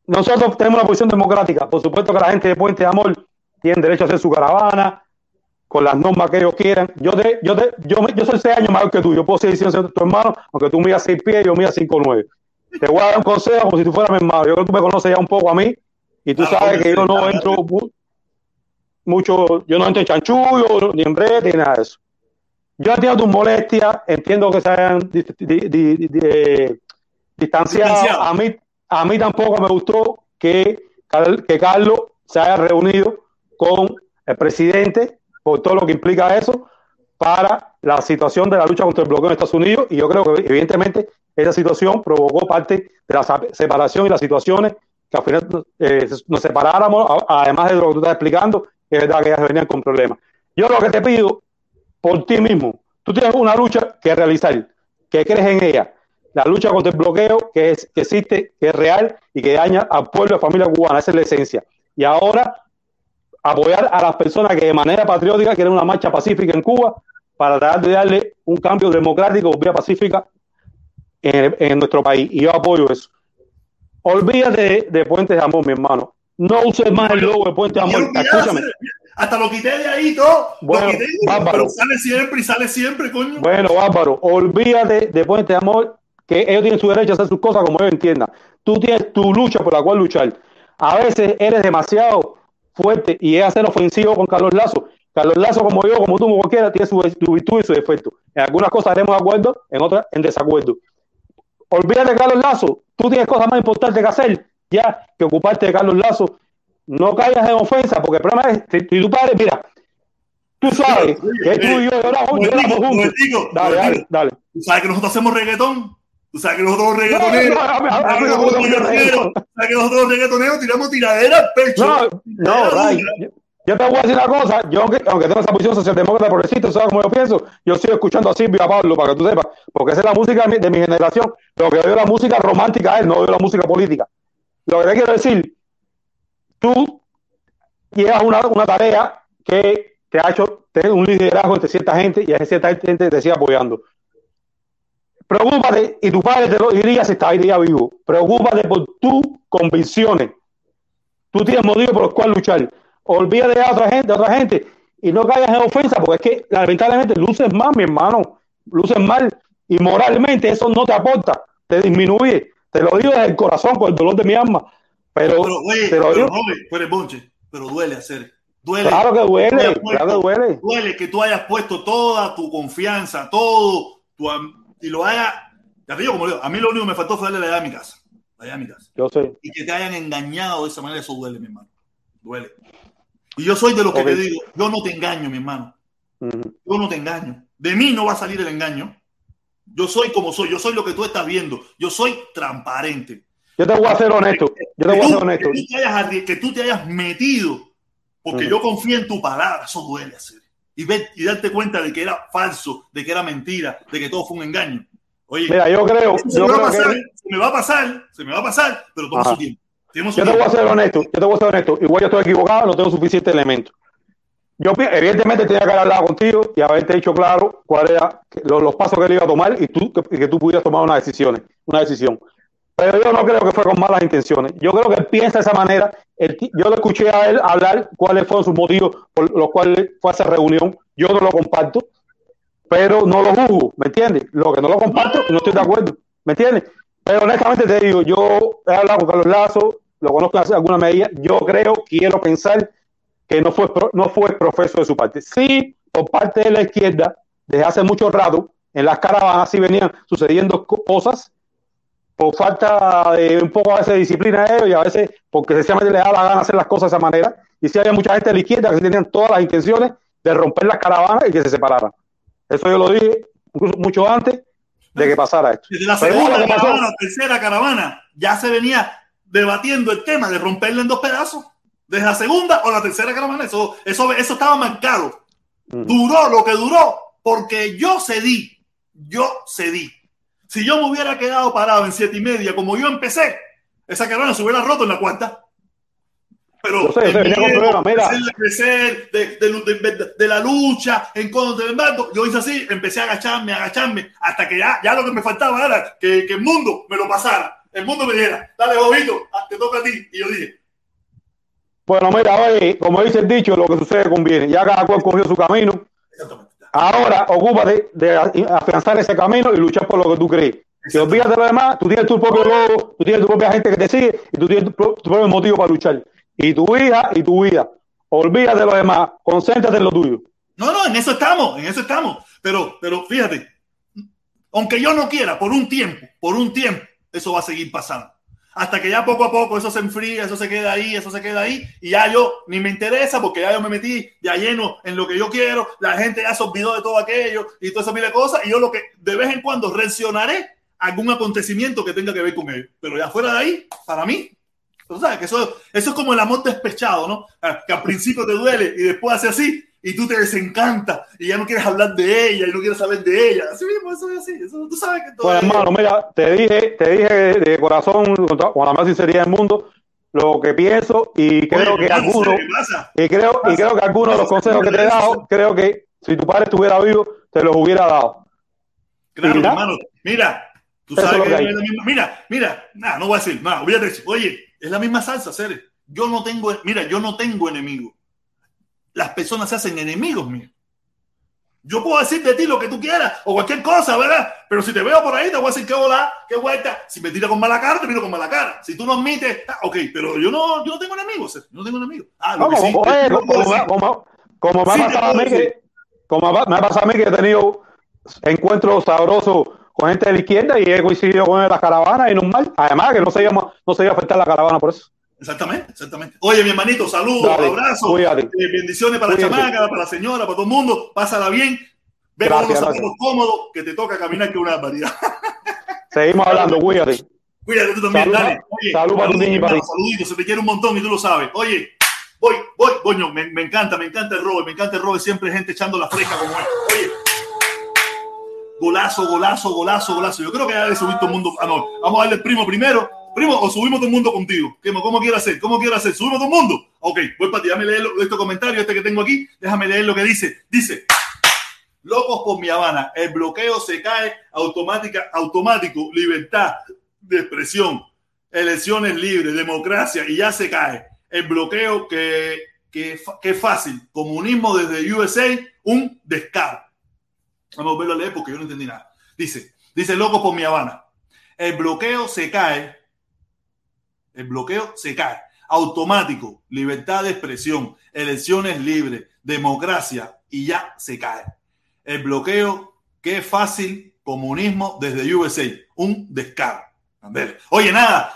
nosotros tenemos una posición democrática. Por supuesto que la gente de Puente de Amor tiene derecho a hacer su caravana con las normas que ellos quieran. Yo te, yo te, yo, yo soy seis años mayor que tú. Yo puedo seguir siendo tu hermano, aunque tú midas seis pies y yo mida cinco nueve. Te voy a dar un consejo como si tú fueras mi hermano. Yo creo que tú me conoces ya un poco a mí y tú Claro, sabes que yo no entro mu- mucho, yo no entro en chanchullo, ni en brete, ni nada de eso. Yo entiendo tus molestias, entiendo que se hayan di- di- di- di- distanciado. A mí, a mí tampoco me gustó que, que Carlos se haya reunido con el presidente por todo lo que implica eso para la situación de la lucha contra el bloqueo en Estados Unidos y yo creo que evidentemente esa situación provocó parte de la separación y las situaciones que al final eh, nos separáramos, además de lo que tú estás explicando, que es verdad que ellas venían con problemas. Yo lo que te pido por ti mismo, tú tienes una lucha que realizar, que crees en ella, la lucha contra el bloqueo que, es, que existe, que es real y que daña al pueblo y a la familia cubana, esa es la esencia. Y ahora apoyar a las personas que de manera patriótica quieren una marcha pacífica en Cuba para tratar de darle un cambio democrático, vía pacífica en, en nuestro país. Y yo apoyo eso. Olvídate de, de Puentes de Amor, mi hermano. No uses más el logo de Puentes de Amor. Escúchame. Hasta lo quité de ahí todo. Bueno, lo quité, bárbaro. pero sale siempre y sale siempre, coño. Bueno, Bárbaro, olvídate de Puente de Amor, que ellos tienen su derecho a hacer sus cosas como ellos entiendan. Tú tienes tu lucha por la cual luchar. A veces eres demasiado fuerte y es hacer ofensivo con Carlos Lazo. Carlos Lazo, como yo, como tú, como cualquiera, tiene su, su virtud y su defecto. En algunas cosas haremos de acuerdo, en otras en desacuerdo. Olvídate de Carlos Lazo. Tú tienes cosas más importantes que hacer ya que ocuparte de Carlos Lazo. No caigas en ofensa, porque el problema es, si, tú pares, mira, tú sabes que tú y yo lloramos, lloramos juntos. Momentico, Dale, dale, momentico. dale. Tú sabes que nosotros hacemos reggaetón. Tú sabes que nosotros No, reggaetoneros. sabes que nosotros reggaetoneros. tiramos tiradera al pecho. No, no, Ray, yo- te voy a decir una cosa, yo aunque, aunque tengo esa posición socialdemócrata progresista, sabes cómo yo pienso, yo sigo escuchando a Silvio a Pablo, para que tú sepas, porque esa es la música de mi, de mi generación, lo que es la música romántica, él no oigo la música política. Lo que te quiero decir, tú llevas una, una tarea que te ha hecho tener un liderazgo entre cierta gente y a cierta gente te sigue apoyando. Preocúpate, y tu padre te lo diría si estaría vivo, preocúpate por tus convicciones. Tú tienes motivos por los cuales luchar. Olvídate de otra gente, de otra gente, y no caigas en ofensa, porque es que lamentablemente luces mal, mi hermano, luces mal, y moralmente eso no te aporta, te disminuye. Te lo digo desde el corazón, con el dolor de mi alma. Pero, Pero, lo pero, Robert, eres bonche, pero duele hacer. Duele. claro que duele, claro que duele. Duele que tú hayas puesto toda tu confianza, todo, tu, y lo hayas. Ya te digo, como digo, a mí lo único que me faltó fue darle la llave a mi casa. La llave a mi casa. Yo sé. Y que te hayan engañado de esa manera, eso duele, mi hermano. Duele. Y yo soy de los que te digo, yo no te engaño, mi hermano. Yo no te engaño. De mí no va a salir el engaño. Yo soy como soy, yo soy lo que tú estás viendo. Yo soy transparente. Yo te voy a ser honesto. Yo te voy a ser honesto. que tú te hayas, arri- que tú te hayas metido, porque Ujú. yo confío en tu palabra, eso duele hacer. Y, ver, y darte cuenta de que era falso, de que era mentira, de que todo fue un engaño. Oye, Mira, yo creo, se, yo me va a creo pasar, que se me va a pasar, se me va a pasar, pero toma Ajá. su tiempo. Su Yo te voy a ser honesto, yo te voy a ser honesto. Igual yo estoy equivocado, no tengo suficiente elemento. Yo evidentemente tenía que haber hablado contigo y haberte dicho claro cuáles eran los, los pasos que él iba a tomar y tú que, y que tú pudieras tomar una decisión, una decisión. Pero yo no creo que fue con malas intenciones. Yo creo que él piensa de esa manera. Yo le escuché a él hablar cuáles fueron sus motivos por los cuales fue a esa reunión. Yo no lo comparto, pero no lo juzgo, ¿me entiendes? Lo que no lo comparto, no estoy de acuerdo, ¿me entiendes? Pero honestamente te digo, yo he hablado con Carlos Lazo, lo conozco hace alguna medida, yo creo, quiero pensar que no fue, no fue profeso de su parte. Sí, por parte de la izquierda, desde hace mucho rato, en las caravanas sí venían sucediendo co- cosas por falta de un poco a veces de disciplina de ellos y a veces porque sencillamente les da la gana hacer las cosas de esa manera. Y sí había mucha gente de la izquierda que tenían todas las intenciones de romper las caravanas y que se separaran. Eso yo lo dije incluso mucho antes de que pasara esto. Desde la Pero segunda pasó- caravana, tercera caravana, ya se venía debatiendo el tema de romperla en dos pedazos. Desde la segunda o la tercera caravana, eso, eso, eso estaba marcado. Duró lo que duró, porque yo cedí. Yo cedí. Si yo me hubiera quedado parado en siete y media como yo empecé, esa caravana se hubiera roto en la cuarta. Pero sé, el miedo, mira. hacerla crecer, de, de- de- de la lucha en contra del bando, yo hice así, empecé a agacharme, a agacharme, hasta que ya, ya lo que me faltaba era que, que el mundo me lo pasara. El mundo me dijera, dale, bobito, ah, te toca a ti. Y yo dije, Bueno, mira, oye, como dice el dicho, lo que sucede conviene. Ya cada cual cogió su camino. Ahora, ocúpate de afianzar ese camino y luchar por lo que tú crees. Si olvídate de lo demás, tú tienes tu propio logo, tú tienes tu propia gente que te sigue y tú tienes tu propio motivo para luchar. Y tu hija y tu vida. Olvídate de lo demás, concéntrate en lo tuyo. No, no, en eso estamos, en eso estamos. Pero, pero fíjate, aunque yo no quiera, por un tiempo, por un tiempo, eso va a seguir pasando. Hasta que ya poco a poco eso se enfría, eso se queda ahí, eso se queda ahí, y ya yo ni me interesa porque ya yo me metí ya lleno en lo que yo quiero, la gente ya se olvidó de todo aquello y toda esa mil cosas, y yo lo que de vez en cuando reaccionaré algún acontecimiento que tenga que ver con ello. Pero ya fuera de ahí, para mí, sabes que eso, eso es como el amor despechado, ¿no? Ah, Que al principio te duele y después hace así y tú te desencantas y ya no quieres hablar de ella y no quieres saber de ella. Así mismo, eso es así. Eso, tú sabes que todo Bueno, es- hermano, mira, te dije, te dije de corazón, con la más sinceridad del mundo, lo que pienso y creo Oye, que algunos, y creo, y creo que algunos de los consejos que te he dado, creo que si tu padre estuviera vivo, te los hubiera dado. Claro, Mira. hermano. Mira, tú sabes que que es la misma. Mira, mira, nada, no voy a decir, nada, olvídate. Oye, es la misma salsa, Cere. Yo no tengo, mira, yo no tengo enemigos. Las personas se hacen enemigos míos. Yo puedo decir de ti lo que tú quieras o cualquier cosa, ¿verdad? Pero si te veo por ahí, te voy a decir qué hola, qué vuelta. Si me tira con mala cara, te miro con mala cara. Si tú no admites, ah, ok, pero yo no, yo no tengo enemigos. Yo no tengo enemigos. Ah, lo No, que sí, como, como, decir- como- como me ha pasado a mí que, como me ha pasado a mí que he tenido encuentros sabrosos con gente de la izquierda y he coincidido con las caravanas y normal. Además que no se iba, no se iba a afectar la caravana por eso. Exactamente, exactamente. Oye, mi hermanito, saludos, abrazos, eh, bendiciones para Cuídate. la chamaca, para la señora, para todo el mundo. Pásala bien. Ve con unos zapatos cómodos que te toca caminar que una barbaridad. Seguimos hablando, cuídate. Cuídate tú también, dale. Oye, salud para tu niño y para hermano, ti. Saluditos, se te quiere un montón y tú lo sabes. Oye, voy, voy, coño, me, me encanta, me encanta el Robert, me encanta el Robert, siempre gente echando la fresca como él. Oye, golazo, golazo, golazo, golazo. Yo creo que ya le subí todo el mundo. Ah, no, vamos a darle el primo primero. Primo, o subimos todo el mundo contigo. ¿Qué- ¿Cómo quiere hacer? ¿Cómo quiere hacer? ¿Subimos todo el mundo? Ok, voy para ti. Déjame leer lo- este comentario, este que tengo aquí. Déjame leer lo que dice. Dice, locos por mi Habana, el bloqueo se cae automática, automático, libertad de expresión, elecciones libres, democracia, y ya se cae. El bloqueo que, que, que fácil. Comunismo desde USA, un descaro. Vamos a volverlo a leer porque yo no entendí nada. Dice, dice loco por mi Habana. El bloqueo se cae. El bloqueo se cae. Automático, libertad de expresión, elecciones libres, democracia y ya se cae. El bloqueo, que es fácil, comunismo desde USA. Un descaro. A ver. Oye, nada.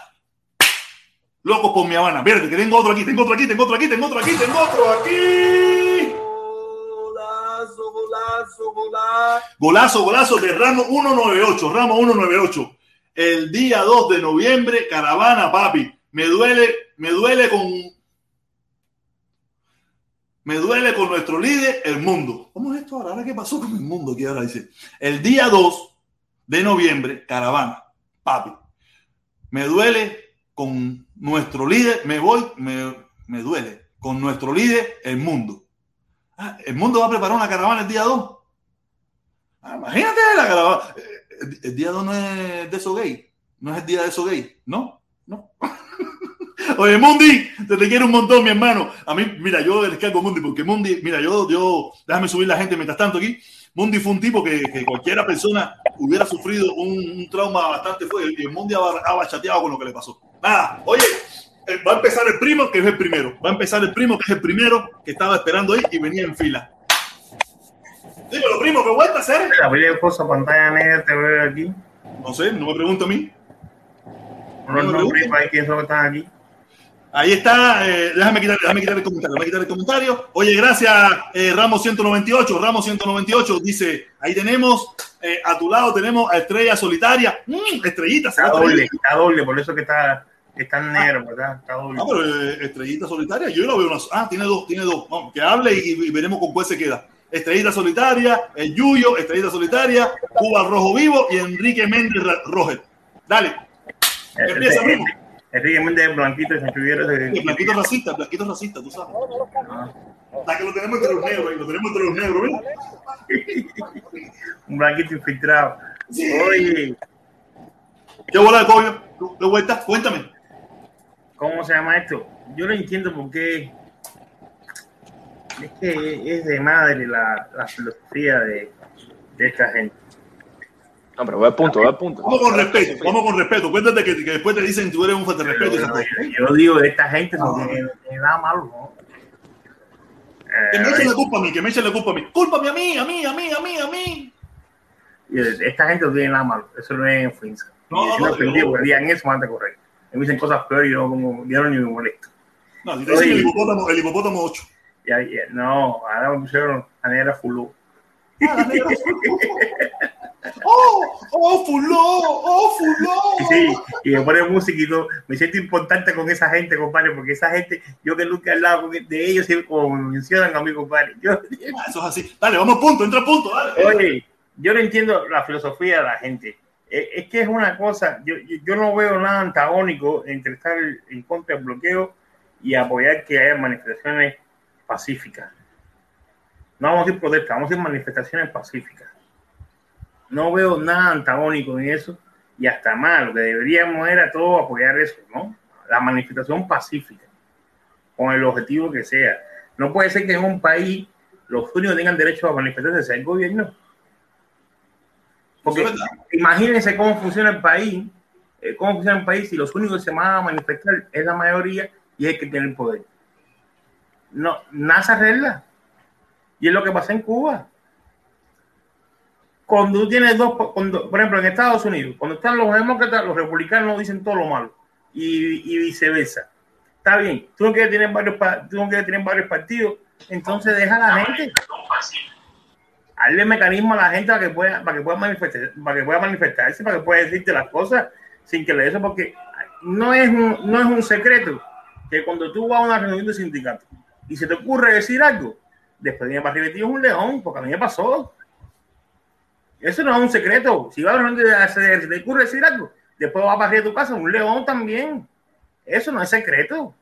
Locos por mi Habana. Verde, que tengo otro aquí, tengo otro aquí, tengo otro aquí, tengo otro aquí, tengo otro aquí. Golazo, golazo, golazo. Golazo, golazo de Ramos 198, Ramos 198. El día 2 de noviembre, caravana, papi. Me duele, me duele con. Me duele con nuestro líder, el mundo. ¿Cómo es esto ahora? ¿Ahora qué pasó con el mundo? Aquí ahora dice. El día 2 de noviembre, caravana, papi. Me duele con nuestro líder, me voy, me, me duele con nuestro líder, el mundo. Ah, el mundo va a preparar una caravana el día 2. Ah, imagínate la caravana. El, día 2 no es de eso gay. No es el día de eso gay. No, no. Oye, Mundi, te, te quiero un montón, mi hermano. A mí, mira, yo les cargo Mundi porque Mundi, mira, yo, yo, déjame subir la gente mientras tanto aquí. Mundi fue un tipo que, que cualquiera persona hubiera sufrido un, trauma bastante fuerte y Mundi ha bachateado con lo que le pasó. Nada, oye, eh, va a empezar el primo, que es el primero. Va a empezar el primo, que es el primero que estaba esperando ahí y venía en fila. Dímelo, primo, ¿qué vuelta a hacer? La cosa, pantalla negra, te veo aquí. No sé, no me pregunto a mí. No me nombres, gusta. para quién son que están aquí. Ahí está, eh, déjame, quitar, déjame quitar el comentario, déjame quitar el comentario. Oye, gracias, eh, Ramos 198, Ramos 198, dice, ahí tenemos, eh, a tu lado tenemos a Estrella Solitaria, Mm, Estrellita, Está ¿será doble, está doble, por eso que está, está negro, ¿verdad? Está doble. Ah, pero eh, Estrellita Solitaria, yo la veo una, ah, tiene dos, tiene dos, Vamos, que hable y, y veremos con cuál se queda. Estrellita Solitaria, el Yuyo, Estrellita Solitaria, Cuba Rojo Vivo y Enrique Méndez Roger. Dale, empieza, primo. Enrique Méndez Blanquito Vieira El de blanquito racista, el blanquito racista, tú sabes. La que lo tenemos entre los negros, lo tenemos entre los negros, ¿ves? un blanquito infiltrado. Sí. Oye, ¿Qué bola de coño? ¿Qué vuelta? Cuéntame. ¿cómo se llama esto? Yo no entiendo por qué. Es que es de madre la, la filosofía de, de esta gente. No, pero ve al punto, ve al punto. Vamos con respeto, vamos con respeto. Cuéntate que, que después te dicen tú eres un falta de respeto y esas cosas. Yo digo de esta gente no tiene, no tiene nada malo, ¿no? Que me Eh, echen la culpa a mí, que me echen la culpa a mí. Cúlpame a mí, a mí, a mí, a mí, a mí. Y esta gente no tiene nada malo, eso no es ofensa. No, no, yo me no, ofendí yo- porque digan eso, van a correr. Me dicen cosas peores y yo, como, yo no ni me molesto. No, si te dicen el hipopótamo, el hipopótamo 8. Y ahí, eh, no, ahora me pusieron a negra fulú. Ah. ¡Oh! ¡Oh, fuló! ¡Oh, fuló! Sí, y me ponen musiquito. Me siento importante con esa gente, compadre, porque esa gente, yo que nunca he hablado con- de ellos, como me mencionan a mí, compadre. Yo, Ah, Eso es así. Dale, vamos a punto, entra a punto, dale. Oye, yo no entiendo la filosofía de la gente. Es, es que es una cosa, yo, yo no veo nada antagónico entre estar en contra del bloqueo y apoyar que haya manifestaciones pacíficas. No vamos a decir protestas, vamos a decir manifestaciones pacíficas. No veo nada antagónico en eso y hasta más, lo que deberíamos era todo apoyar eso, ¿no? La manifestación pacífica, con el objetivo que sea. No puede ser que en un país los únicos tengan derecho a manifestarse sea el gobierno. Porque imagínense cómo funciona el país, eh, cómo funciona el país si los únicos que se van a manifestar es la mayoría y es el que tiene el poder. No, nada se arregla. Y es lo que pasa en Cuba. Cuando tú tienes dos, cuando, por ejemplo, en Estados Unidos, cuando están los demócratas, los republicanos dicen todo lo malo y, viceversa. Está bien, tú quieres tener varios, tú quieres tener varios partidos, entonces deja a la gente. Hazle mecanismo a la gente para que pueda, para que pueda manifestar, para que pueda manifestarse, para que pueda decirte las cosas sin que le eso, porque no es un, no es un secreto que cuando tú vas a una reunión de sindicato y se te ocurre decir algo, después viene para arriba un león, porque a mí me pasó. Eso no es un secreto. Si vas a ACR, se te ocurre decir algo, después vas para arriba de tu casa, un león también. Eso no es secreto.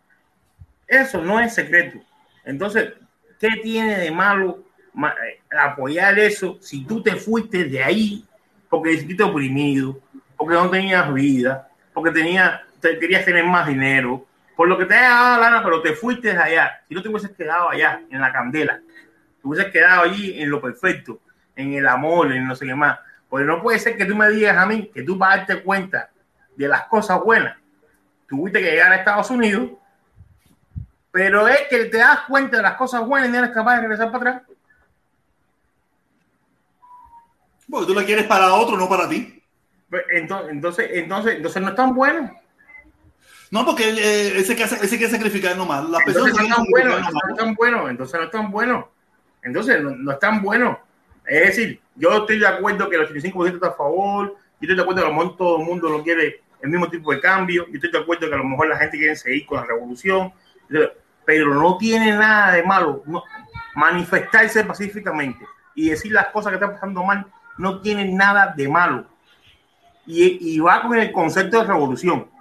Eso no es secreto. Entonces, ¿qué tiene de malo ma- eh, apoyar eso si tú te fuiste de ahí porque te sentiste oprimido, porque no tenías vida, porque tenía, te, querías tener más dinero, por lo que te haya dado la gana, pero te fuiste allá? Si no te hubieses quedado allá, en la candela, te hubieses quedado allí en lo perfecto, en el amor, en no sé qué más. Porque no puede ser que tú me digas a mí que tú para darte cuenta de las cosas buenas, tuviste que llegar a Estados Unidos, pero es que te das cuenta de las cosas buenas y no eres capaz de regresar para atrás. Porque tú la quieres para otro, no para ti. Pues, Entonces, entonces, entonces, entonces no es tan bueno. No, porque eh, ese, que ese que sacrificar nomás. Las personas Entonces no es que tan bueno, no es tan bueno, entonces no es tan bueno. Entonces no, no es tan bueno. Es decir, yo estoy de acuerdo que el 85% está a favor, yo estoy de acuerdo que a lo mejor todo el mundo lo quiere el mismo tipo de cambio, yo estoy de acuerdo que a lo mejor la gente quiere seguir con la revolución, pero no tiene nada de malo no, manifestarse pacíficamente y decir las cosas que están pasando mal, no tiene nada de malo. Y, y va con el concepto de revolución.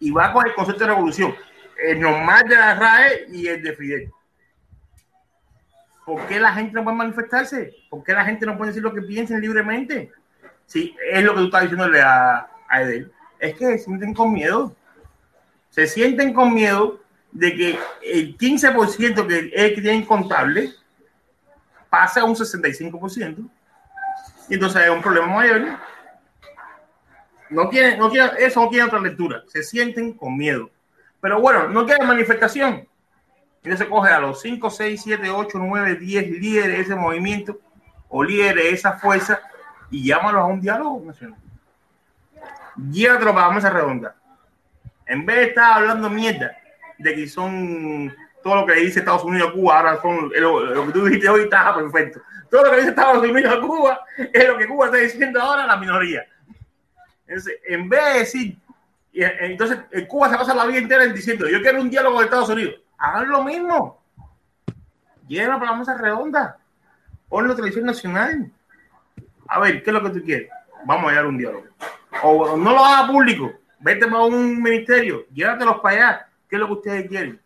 Y va con el concepto de revolución. El normal de la RAE y el de Fidel. ¿Por qué la gente no puede manifestarse? ¿Por qué la gente no puede decir lo que piensen libremente? Sí, es lo que tú estás diciéndole a, a Edel. Es que se sienten con miedo. Se sienten con miedo de que el 15% que es que tienen pasa a un 65%. Y entonces es un problema mayor. No tiene, no tiene, eso no tiene otra lectura. Se sienten con miedo. Pero bueno, no queda manifestación. Entonces coge a los 5, 6, 7, 8, 9, 10 líderes de ese movimiento o líderes de esa fuerza y llámalos a un diálogo nacional. Llévatelo para la mesa redonda. En vez de estar hablando mierda de que son todo lo que dice Estados Unidos a Cuba, ahora son lo, lo que tú dijiste hoy está perfecto. Todo lo que dice Estados Unidos a Cuba es lo que Cuba está diciendo ahora a la minoría. Entonces, en vez de decir, y, entonces en Cuba se pasa la vida entera diciendo, yo quiero un diálogo con Estados Unidos. Hagan lo mismo. llévalo para la mesa redonda. Ponlo televisión nacional. A ver, ¿qué es lo que tú quieres? Vamos a llevar un diálogo. O no lo haga público. Vete para un ministerio. Llévatelos para allá. ¿Qué es lo que ustedes quieren?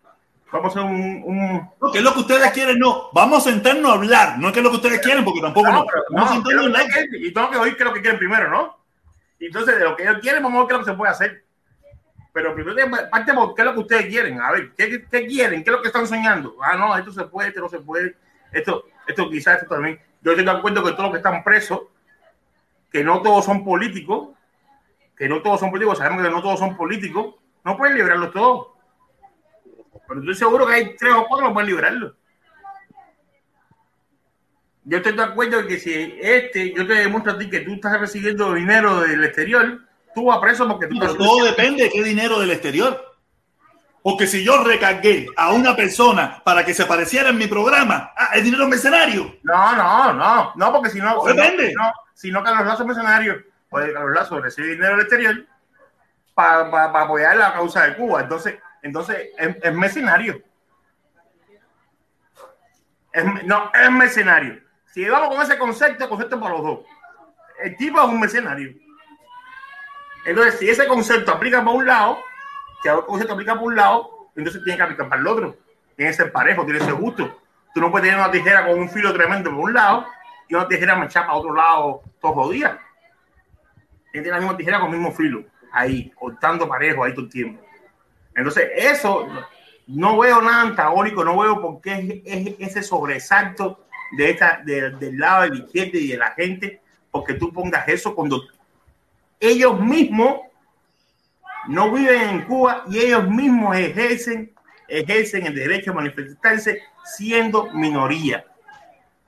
Vamos a hacer un, un- ¿Qué es lo que ustedes quieren? No, vamos a sentarnos a hablar. No es que es lo que ustedes quieren, porque tampoco no. No, Vamos no, ¿qué sentarnos a hablar. quieren? Y tengo que oír qué es lo que quieren primero, ¿no? Entonces, de lo que ellos quieren, vamos a ver qué es lo que se puede hacer. Pero primero parte por qué es lo que ustedes quieren. A ver, ¿qué, qué- qué quieren? ¿Qué es lo que están soñando? Ah, no, esto se puede, esto no se puede. Esto, esto quizás, esto también. Yo estoy de acuerdo que todos los que están presos, que no todos son políticos, que no todos son políticos, sabemos que no todos son políticos, no pueden liberarlos todos. Pero estoy seguro que hay tres o cuatro que pueden liberarlos. Yo estoy de acuerdo que si este, yo te demuestro a ti que tú estás recibiendo dinero del exterior, tú vas preso porque tú Pero estás todo depende de qué dinero del exterior. Porque si yo recargué a una persona para que se apareciera en mi programa, ah, es dinero mercenario. No, no, no, no, porque si no, Depende. si no, si no Carlos Lazo es mercenario, pues Carlos Lazo recibe dinero del exterior para apoyar la causa de Cuba. Entonces, entonces es, es mercenario. Es- no, es mercenario. Si vamos con ese concepto, concepto para los dos. El tipo es un mercenario. Entonces, si ese concepto aplica para un lado, si el concepto aplica para un lado, entonces tiene que aplicar para el otro. Tiene que ser parejo, tiene que ser justo. Tú no puedes tener una tijera con un filo tremendo por un lado y una tijera mechada para otro lado todos los días. Tiene la misma tijera con el mismo filo, ahí, cortando parejo ahí todo el tiempo. Entonces, eso no veo nada antagónico, no veo por qué es, es ese sobresalto de esta, de- del lado de la y de la gente, porque tú pongas eso cuando ellos mismos no viven en Cuba y ellos mismos ejercen, ejercen el derecho a manifestarse siendo minoría,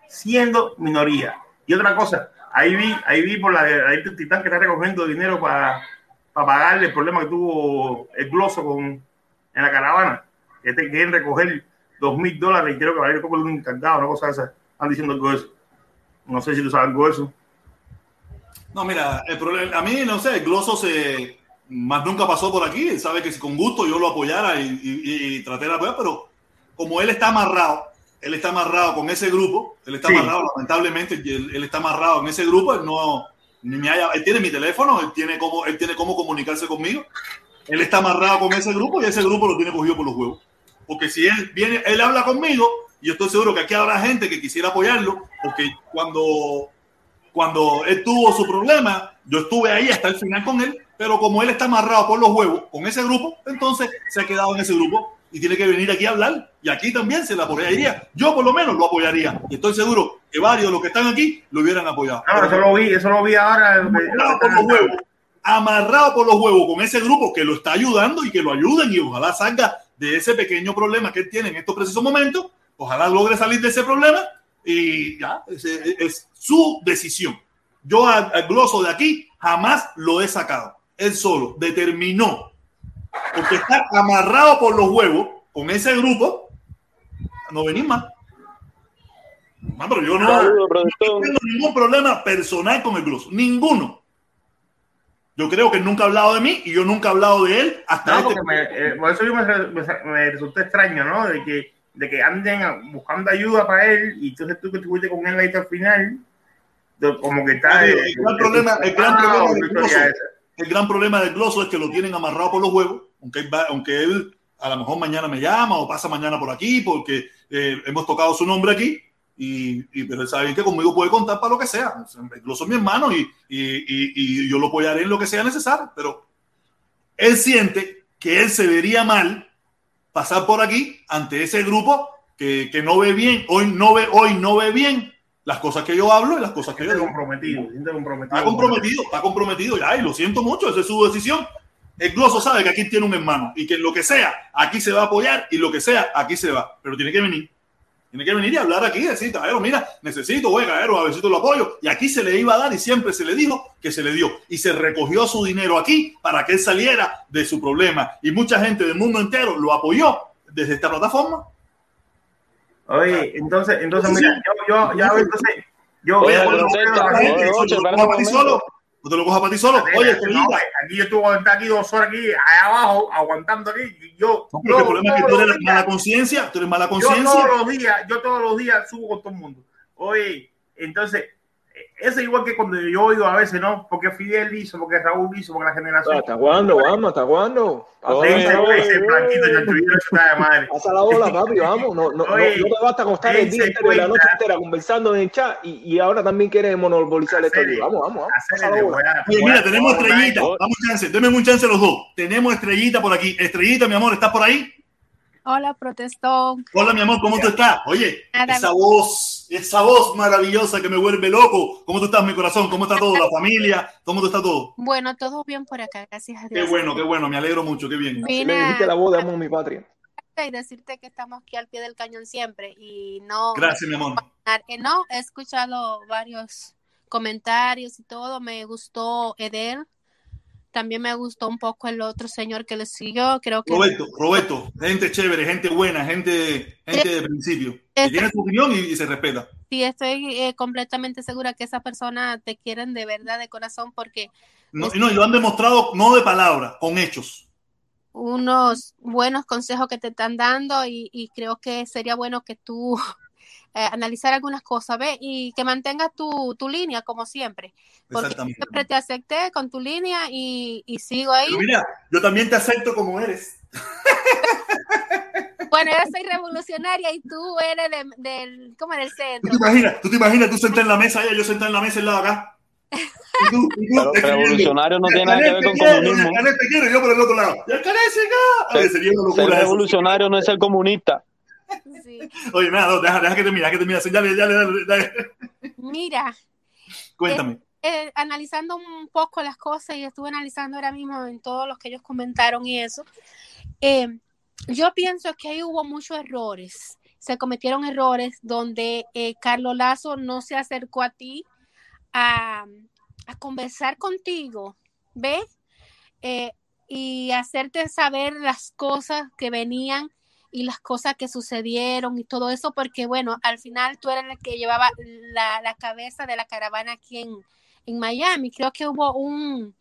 siendo minoría. Y otra cosa, ahí vi, ahí vi por la el titán que está recogiendo dinero para pagarle el problema que tuvo el gloso con en la caravana, que te quieren recoger dos mil dólares y creo que va a ir un encargado, una cosa esa. Están diciendo eso. No sé si tú sabes eso. No, mira, el problema, a mí no sé, el gloso se más nunca pasó por aquí. Él sabe que si con gusto yo lo apoyara y, y- y traté de apoyar, pero como él está amarrado, él está amarrado con ese grupo, él está Sí. amarrado, lamentablemente, él, él está amarrado en ese grupo, él no, ni me haya- él tiene mi teléfono, él tiene cómo, él tiene cómo comunicarse conmigo. Él está amarrado con ese grupo y ese grupo lo tiene cogido por los huevos. Porque si él viene, él habla conmigo, y yo estoy seguro que aquí habrá gente que quisiera apoyarlo, porque cuando cuando él tuvo su problema, yo estuve ahí hasta el final con él, pero como él está amarrado por los huevos con ese grupo, entonces se ha quedado en ese grupo y tiene que venir aquí a hablar. Y aquí también se le apoyaría. Yo por lo menos lo apoyaría. Y estoy seguro que varios de los que están aquí lo hubieran apoyado. Eso lo vi, eso lo vi ahora. amarrado por los huevos, amarrado por los huevos con ese grupo que lo está ayudando y que lo ayuden y ojalá salga de ese pequeño problema que él tiene en estos precisos momentos. Ojalá logre salir de ese problema y ya, ese es, su decisión. Yo al, al gloso de aquí jamás lo he sacado. Él solo determinó, porque está amarrado por los huevos con ese grupo, no venir más. No, pero yo no, no tengo ningún problema personal con el gloso, ninguno. Yo creo que él nunca ha hablado de mí y yo nunca he hablado de él hasta No, este me, eh, por eso yo me, me, me resultó extraño, ¿no? De que, de que anden buscando ayuda para él y entonces tú que estuviste con él ahí hasta el final, como que está. El gran problema- el gran Ah, problema del gloso. El gran problema del gloso es que lo tienen amarrado por los huevos, aunque él, aunque él a lo mejor mañana me llama o pasa mañana por aquí porque eh, hemos tocado su nombre aquí. Y, y- pero él sabe que conmigo puede contar para lo que sea. O sea, El gloso es mi hermano y, y- y- y yo lo apoyaré en lo que sea necesario. Pero él siente que él se vería mal pasar por aquí ante ese grupo que, que no ve bien, hoy no ve, hoy no ve bien las cosas que yo hablo y las cosas que yo digo. comprometido, comprometido. Está comprometido, está comprometido ya, y lo siento mucho, esa es su decisión. El gloso sabe que aquí tiene un hermano y que lo que sea, aquí se va a apoyar y lo que sea, aquí se va. Pero tiene que venir. Tiene que venir y hablar aquí y decir, Caballero, mira, necesito, güey, Caballero, a ver si te lo apoyo. Y aquí se le iba a dar y siempre se le dijo que se le dio. Y se recogió su dinero aquí para que él saliera de su problema. Y mucha gente del mundo entero lo apoyó desde esta plataforma. Oye, entonces, entonces, mira, yo, yo, ya, entonces, yo, yo- yo- un a momento. solo. No te lo cojas para ti solo. Oye, no, Estrellita. aquí yo estuve aquí dos horas aquí, allá abajo, aguantando aquí. Yo, No, yo el problema es que tú eres los mala días- conciencia, tú eres mala yo conciencia. todos los días, yo todos los días subo con todo el mundo. Oye, entonces, es igual que cuando yo oigo a veces, ¿no? Porque Fidel hizo, porque Raúl hizo, porque la generación. ¿Hasta cuándo? Vamos, ¿hasta cuándo? Ese- Ese- ese blanquito, Chanchullo, eso está de madre. Pasa la bola, papi, vamos. No, no, no, Oye, no te basta acostar el día entero y la noche entera conversando en el chat y, y ahora también quieres monopolizar esto Vamos, vamos, vamos. Oye, a- mira, tenemos estrellita. Dame un chance, denme un chance los dos. Tenemos estrellita por aquí. Estrellita, mi amor, ¿estás por ahí? Hola, protestón. Hola, mi amor, ¿cómo tú estás? Oye, esa voz, esa voz maravillosa que me vuelve loco. ¿Cómo tú estás, mi corazón? ¿Cómo está todo? ¿La familia? ¿Cómo tú estás todo? Bueno, todo bien por acá, gracias a Qué Dios. bueno, qué bueno, me alegro mucho, qué bien. Vine le dijiste la voz de amo mi patria. y decirte que estamos aquí al pie del cañón siempre y no, Gracias, mi amor. eh, no, he escuchado varios comentarios y todo, me gustó Edel, también me gustó un poco el otro señor que le siguió, creo que Roberto, Roberto, gente chévere, gente buena, gente, gente de principio. Tiene su opinión y, y se respeta. sí estoy eh, completamente segura que esa persona te quieren de verdad, de corazón, porque No, y no, y lo han demostrado no de palabras, con hechos. unos buenos consejos que te están dando y, y creo que sería bueno que tú eh, analizar algunas cosas, ¿ves? Y que mantengas tu, tu línea como siempre, porque Exactamente. siempre te acepté con tu línea y, y sigo ahí. Pero mira, yo también te acepto como eres. Bueno, yo soy revolucionaria y tú eres de- del, ¿cómo del ¿Tú centro? te imaginas? ¿Tú te imaginas tú en la mesa allá, yo sentado en la mesa al lado acá? Y tú, y tú Pero escribiendo, revolucionario no "Y el tiene nada que ver con quiere, comunismo. el Canel te quiere", y yo por el otro lado. ¡Y el se sería una locura revolucionario no es ser comunista. Sí. Oye, nada, no, deja, deja que termine, deja que termine. Dale, dale, dale. Mira, Cuéntame. eh, analizando un poco las cosas y estuve analizando ahora mismo en todos los que ellos comentaron y eso, eh, yo pienso que ahí hubo muchos errores. Se cometieron errores donde eh, Carlos Lazo no se acercó a ti a, a conversar contigo, ¿ves? Eh, y hacerte saber las cosas que venían y las cosas que sucedieron y todo eso, porque bueno, al final tú eras el que llevaba la, la cabeza de la caravana aquí en, en Miami. Creo que hubo un,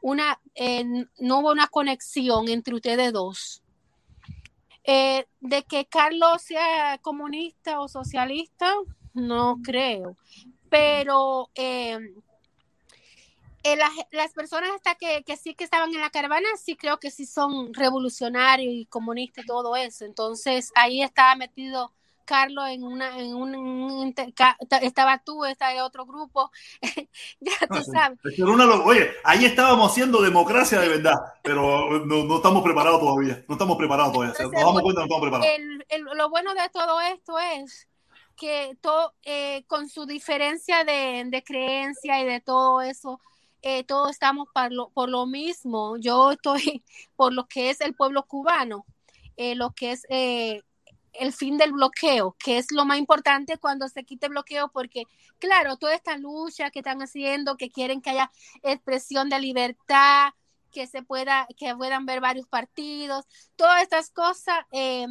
una, eh, no hubo una conexión entre ustedes dos. Eh, de que Carlos sea comunista o socialista, no creo. Pero eh, eh, las, las personas hasta que, que sí que estaban en la caravana, sí creo que sí son revolucionarios y comunistas y todo eso. Entonces ahí estaba metido Carlos en una, en un, en estaba tú, estaba el otro grupo, ya tú sabes. Es que era una Oye, ahí estábamos haciendo democracia de verdad, pero no, no estamos preparados todavía. No estamos preparados todavía. Nos damos cuenta, no estamos preparados. el- el- lo bueno de todo esto es que todo, eh, con su diferencia de, de creencia y de todo eso, eh, todos estamos por lo, mismo. Yo estoy por lo que es el pueblo cubano, eh, lo que es eh, el fin del bloqueo, que es lo más importante cuando se quite el bloqueo, porque claro, toda esta lucha que están haciendo, que quieren que haya expresión de libertad, que se pueda, que puedan ver varios partidos, todas estas cosas eh,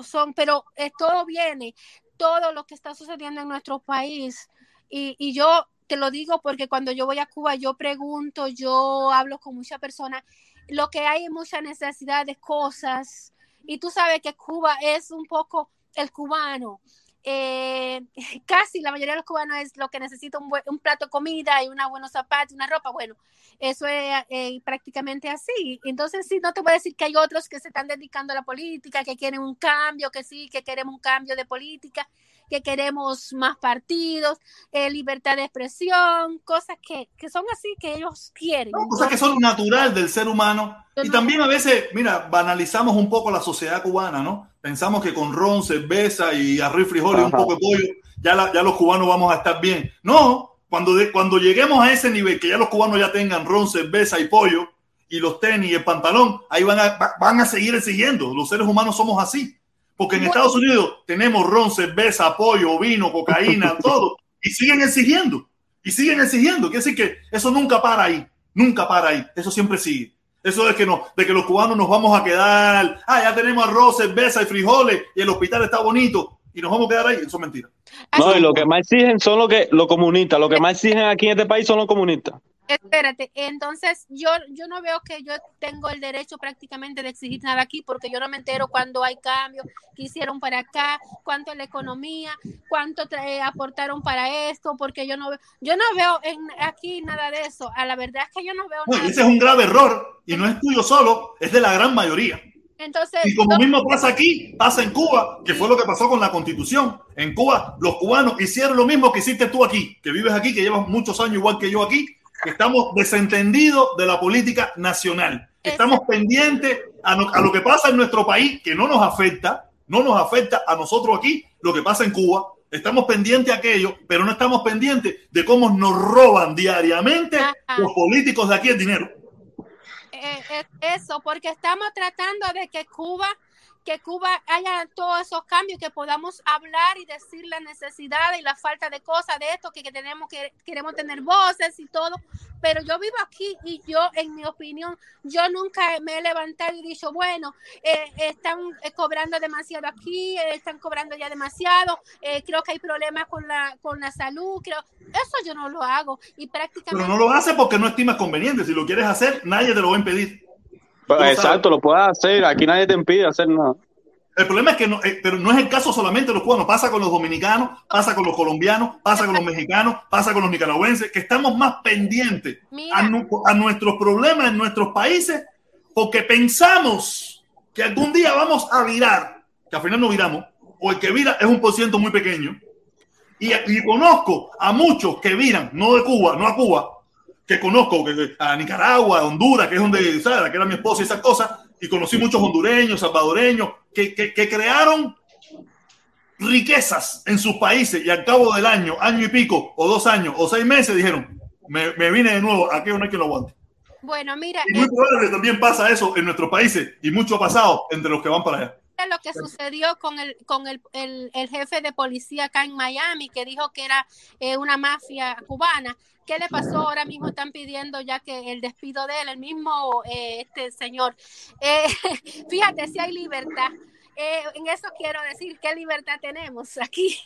son, pero todo viene, todo lo que está sucediendo en nuestro país. Y, y yo te lo digo porque cuando yo voy a Cuba, yo pregunto, yo hablo con muchas personas, lo que hay es mucha necesidad de cosas. Y tú sabes que Cuba es un poco el cubano. Eh, casi la mayoría de los cubanos es lo que necesita un, plato de comida y una buenos zapatos, una ropa. Bueno, eso es eh, prácticamente así. Entonces, sí, no te voy a decir que hay otros que se están dedicando a la política, que quieren un cambio, que sí, que queremos un cambio de política, que queremos más partidos, eh, libertad de expresión, cosas que, que son así, que ellos quieren. No, cosas que son natural del ser humano. Y también a veces, mira, banalizamos un poco la sociedad cubana, ¿no? Pensamos que con ron, cerveza y arroz y frijoles y un poco de pollo, ya, la- ya los cubanos vamos a estar bien. No, cuando, de- cuando lleguemos a ese nivel, que ya los cubanos ya tengan ron, cerveza y pollo, y los tenis y el pantalón, ahí van a, va- van a seguir exigiendo. Los seres humanos somos así. Porque en Bueno. Estados Unidos tenemos ron, cerveza, pollo, vino, cocaína, todo. Y siguen exigiendo. Y siguen exigiendo. Quiere decir que eso nunca para ahí. Nunca para ahí. Eso siempre sigue. Eso es que no, de que los cubanos nos vamos a quedar. Ah, ya tenemos arroz, cerveza y frijoles y el hospital está bonito. y nos vamos a quedar ahí. Eso es mentira. No, y lo que más exigen son lo que los comunistas. Lo que más exigen aquí en este país son los comunistas. Espérate, entonces yo, yo no veo que yo tengo el derecho prácticamente de exigir nada aquí porque yo no me entero cuando hay cambios, qué hicieron para acá, cuánto es la economía, cuánto eh, aportaron para esto, porque yo no veo, yo no veo en, aquí nada de eso. A la verdad es que yo no veo nada. ese es un grave error y no es tuyo solo, es de la gran mayoría. Entonces, Y como no- mismo pasa aquí, pasa en Cuba, que fue lo que pasó con la constitución. En Cuba, los cubanos hicieron lo mismo que hiciste tú aquí, que vives aquí, que llevas muchos años igual que yo aquí, que estamos desentendidos de la política nacional. Estamos pendientes a, no- a lo que pasa en nuestro país, que no nos afecta, no nos afecta a nosotros aquí, lo que pasa en Cuba. Estamos pendientes a aquello, pero no estamos pendientes de cómo nos roban diariamente Ajá. los políticos de aquí el dinero. eh, eh, eso, porque estamos tratando de que Cuba, que Cuba haya todos esos cambios, que podamos hablar y decir la necesidad y la falta de cosas de esto, que, que tenemos que queremos tener voces y todo, pero yo vivo aquí y yo, en mi opinión, yo nunca me he levantado y dicho, bueno, eh, están eh, cobrando demasiado aquí, eh, están cobrando ya demasiado, eh, creo que hay problemas con la, con la salud, creo, eso yo no lo hago y Pero prácticamente... no lo hace porque no estimas conveniente. Si lo quieres hacer, nadie te lo va a impedir. Pues, Tú lo exacto, lo puedes hacer. Aquí nadie te impide hacer nada. El problema es que no, eh, pero no es el caso solamente de los cubanos, pasa con los dominicanos, pasa con los colombianos, pasa con los mexicanos, pasa con los nicaragüenses, que estamos más pendientes a, nu- a nuestros problemas en nuestros países porque pensamos que algún día vamos a virar, que al final no viramos, o el que vira es un por ciento muy pequeño. Y, y conozco a muchos que viran, no de Cuba, no a Cuba, que conozco, que, que- a Nicaragua, a Honduras, que es donde, ¿sabes? Que era mi esposa y esas cosas, y conocí muchos hondureños, salvadoreños, que, que, que crearon riquezas en sus países y al cabo del año, año y pico, o dos años, o seis meses, dijeron, me, me vine de nuevo, aquí no hay quien lo aguante. Bueno, mira, Y muy probable que también pasa eso en nuestros países, y mucho ha pasado entre los que van para allá. lo que sucedió con el con el, el, el jefe de policía acá en Miami que dijo que era eh, una mafia cubana. ¿Qué le pasó? Ahora mismo están pidiendo ya que el despido de él, el mismo eh, este señor. Eh, fíjate si hay libertad. Eh, en eso quiero decir qué libertad tenemos aquí.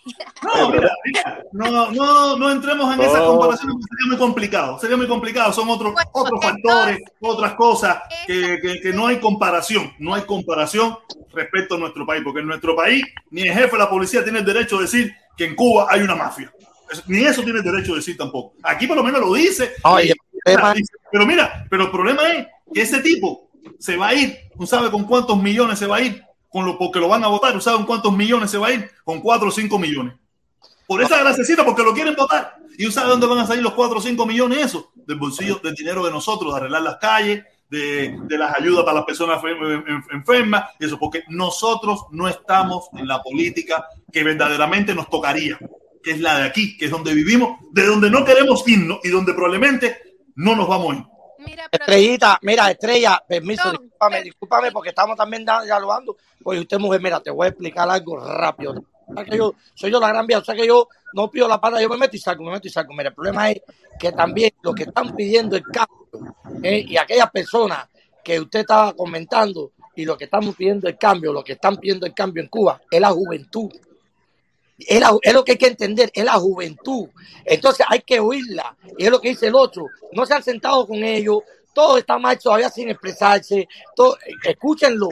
No, mira, mira, no, no, no entremos en esas Oh. comparaciones, porque sería muy complicado, sería muy complicado, son otros, otros factores, otras cosas que, que- que no hay comparación, no hay comparación respecto a nuestro país, porque en nuestro país ni el jefe de la policía tiene el derecho de decir que en Cuba hay una mafia. Ni eso tiene derecho de decir tampoco. Aquí por lo menos lo dice. Oye, Dice, Pero mira, pero el problema es que ese tipo se va a ir, ¿no sabe con cuántos millones se va a ir? Con lo, porque lo van a votar, ¿no sabe con cuántos millones se va a ir? Con cuatro o cinco millones. Por esa graciecita, porque lo quieren votar. ¿Y usted sabe dónde van a salir los 4 o 5 millones? Eso, del bolsillo, del dinero de nosotros, de arreglar las calles, de, de las ayudas para las personas enfer- en- enfermas, y eso, porque nosotros no estamos en la política que verdaderamente nos tocaría, que es la de aquí, que es donde vivimos, de donde no queremos irnos y donde probablemente no nos vamos a ir. Mira, pero Estrellita, mira, Estrella, permiso, No, discúlpame, pero- discúlpame porque estamos también dialogando. Oye, usted mujer, mira, te voy a explicar algo rápido. Que yo, soy yo la gran vía, o sea que yo no pido la pata, yo me meto y salgo, me meto y salgo. Mira, el problema es que también lo que están pidiendo el cambio ¿eh? y aquellas personas que usted estaba comentando y lo que estamos pidiendo el cambio, lo que están pidiendo el cambio en Cuba es la juventud. Es, la- es lo que hay que entender, es la juventud. Entonces hay que oírla. Y es lo que dice el otro. No se han sentado con ellos. Todo está mal todavía sin expresarse. Todo, escúchenlo,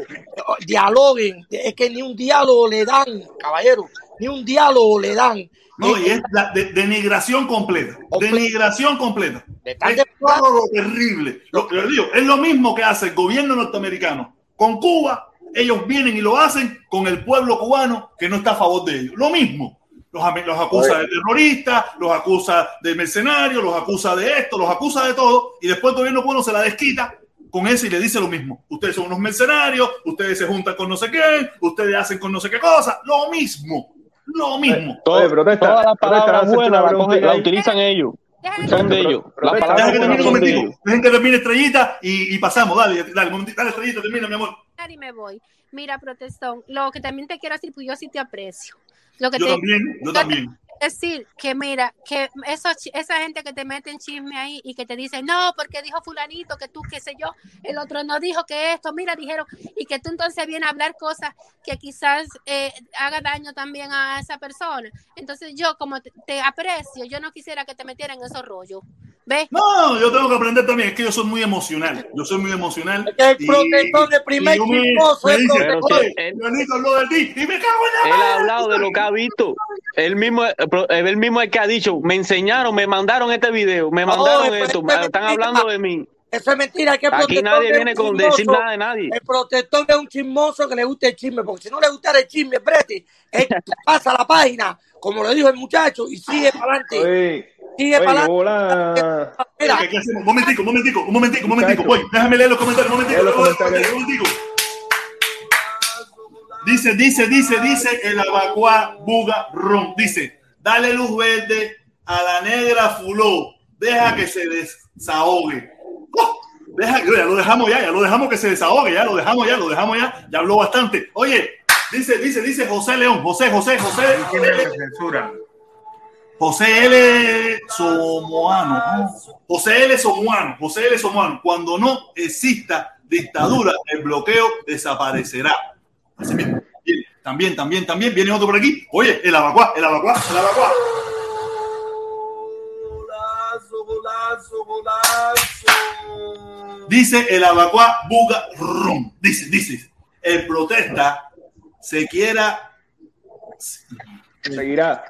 dialoguen. Es que ni un diálogo le dan, caballero. Ni un diálogo le dan. No, Eh, y es la de- denigración completa. Completa. Denigración completa. Le están Es demostrando- todo lo terrible. Lo digo, es lo mismo que hace el gobierno norteamericano con Cuba. Ellos vienen y lo hacen con el pueblo cubano que no está a favor de ellos. Lo mismo. Los, los acusa de terroristas, los acusa de mercenarios, los acusa de esto, los acusa de todo. Y después el gobierno cubano se la desquita con eso y le dice lo mismo. Ustedes son unos mercenarios, ustedes se juntan con no sé quién, ustedes hacen con no sé qué cosa. Lo mismo. Lo mismo. Todo- Oye, protesta, todas las palabras buenas la, la utilizan ellos. déjenme- Son de ellos. Las palabras Deja que buenas termine un son de momentico. ellos. Dejen que termine estrellita y, y pasamos. Dale, dale, un momentito. Dale, estrellita, termina, mi amor. Y me voy. Mira, protestón, lo que también te quiero decir, pues yo sí te aprecio. Lo que Yo te también, yo también. decir que mira, que esos, esa gente que te mete en chisme ahí y que te dice, no, porque dijo fulanito, que tú, qué sé yo, el otro no dijo que esto, mira, dijeron, y que tú entonces vienes a hablar cosas que quizás eh, haga daño también a esa persona. Entonces yo, como te, te aprecio, yo no quisiera que te metieran en esos rollos. ¿Ves? No, yo tengo que aprender también. Es que yo soy muy emocional. Yo soy muy emocional. Es que el y- protector de primer me es dice, protector. Pero "Oye, si él- Juanito habló de ti y me cago en la Él ha madre". hablado de lo que ha visto. Él mismo, eh, pro- él mismo es el que ha dicho, me enseñaron, me mandaron este video, me mandaron esto, esto es están hablando de mí. Eso es mentira, que el Aquí protector nadie viene con decir nada de nadie. El protector es un chismoso que le gusta el chisme, porque si no le gustara el chisme, Breti, él pasa la página, como le dijo el muchacho, y sigue para adelante. Sigue para hola. Mira, ¿Qué- qué hacemos? Un momentico, un momentico, un momentico, un momentico. Voy, déjame leer los comentarios, un momentico. Dice, dice, dice, dice el abacuá buga ron. Dice, dale luz verde a la negra fuló. Deja que se desahogue. ¡Oh! Deja, ya lo dejamos ya, ya lo dejamos que se desahogue, ya lo dejamos ya, lo dejamos ya, ya habló bastante. Oye, dice, dice, dice José León, José, José, José, censura. José L. Somoano. ¿no? José L. Somoano. José L. Somoano. Cuando no exista dictadura, el bloqueo desaparecerá. Así mismo. También, también, también. Viene otro por aquí. Oye, el abacuá, el abacuá, el abacuá. Golazo, golazo, golazo. Dice el abacuá buga rum. Dice, dice. El protesta se quiera. Seguirá.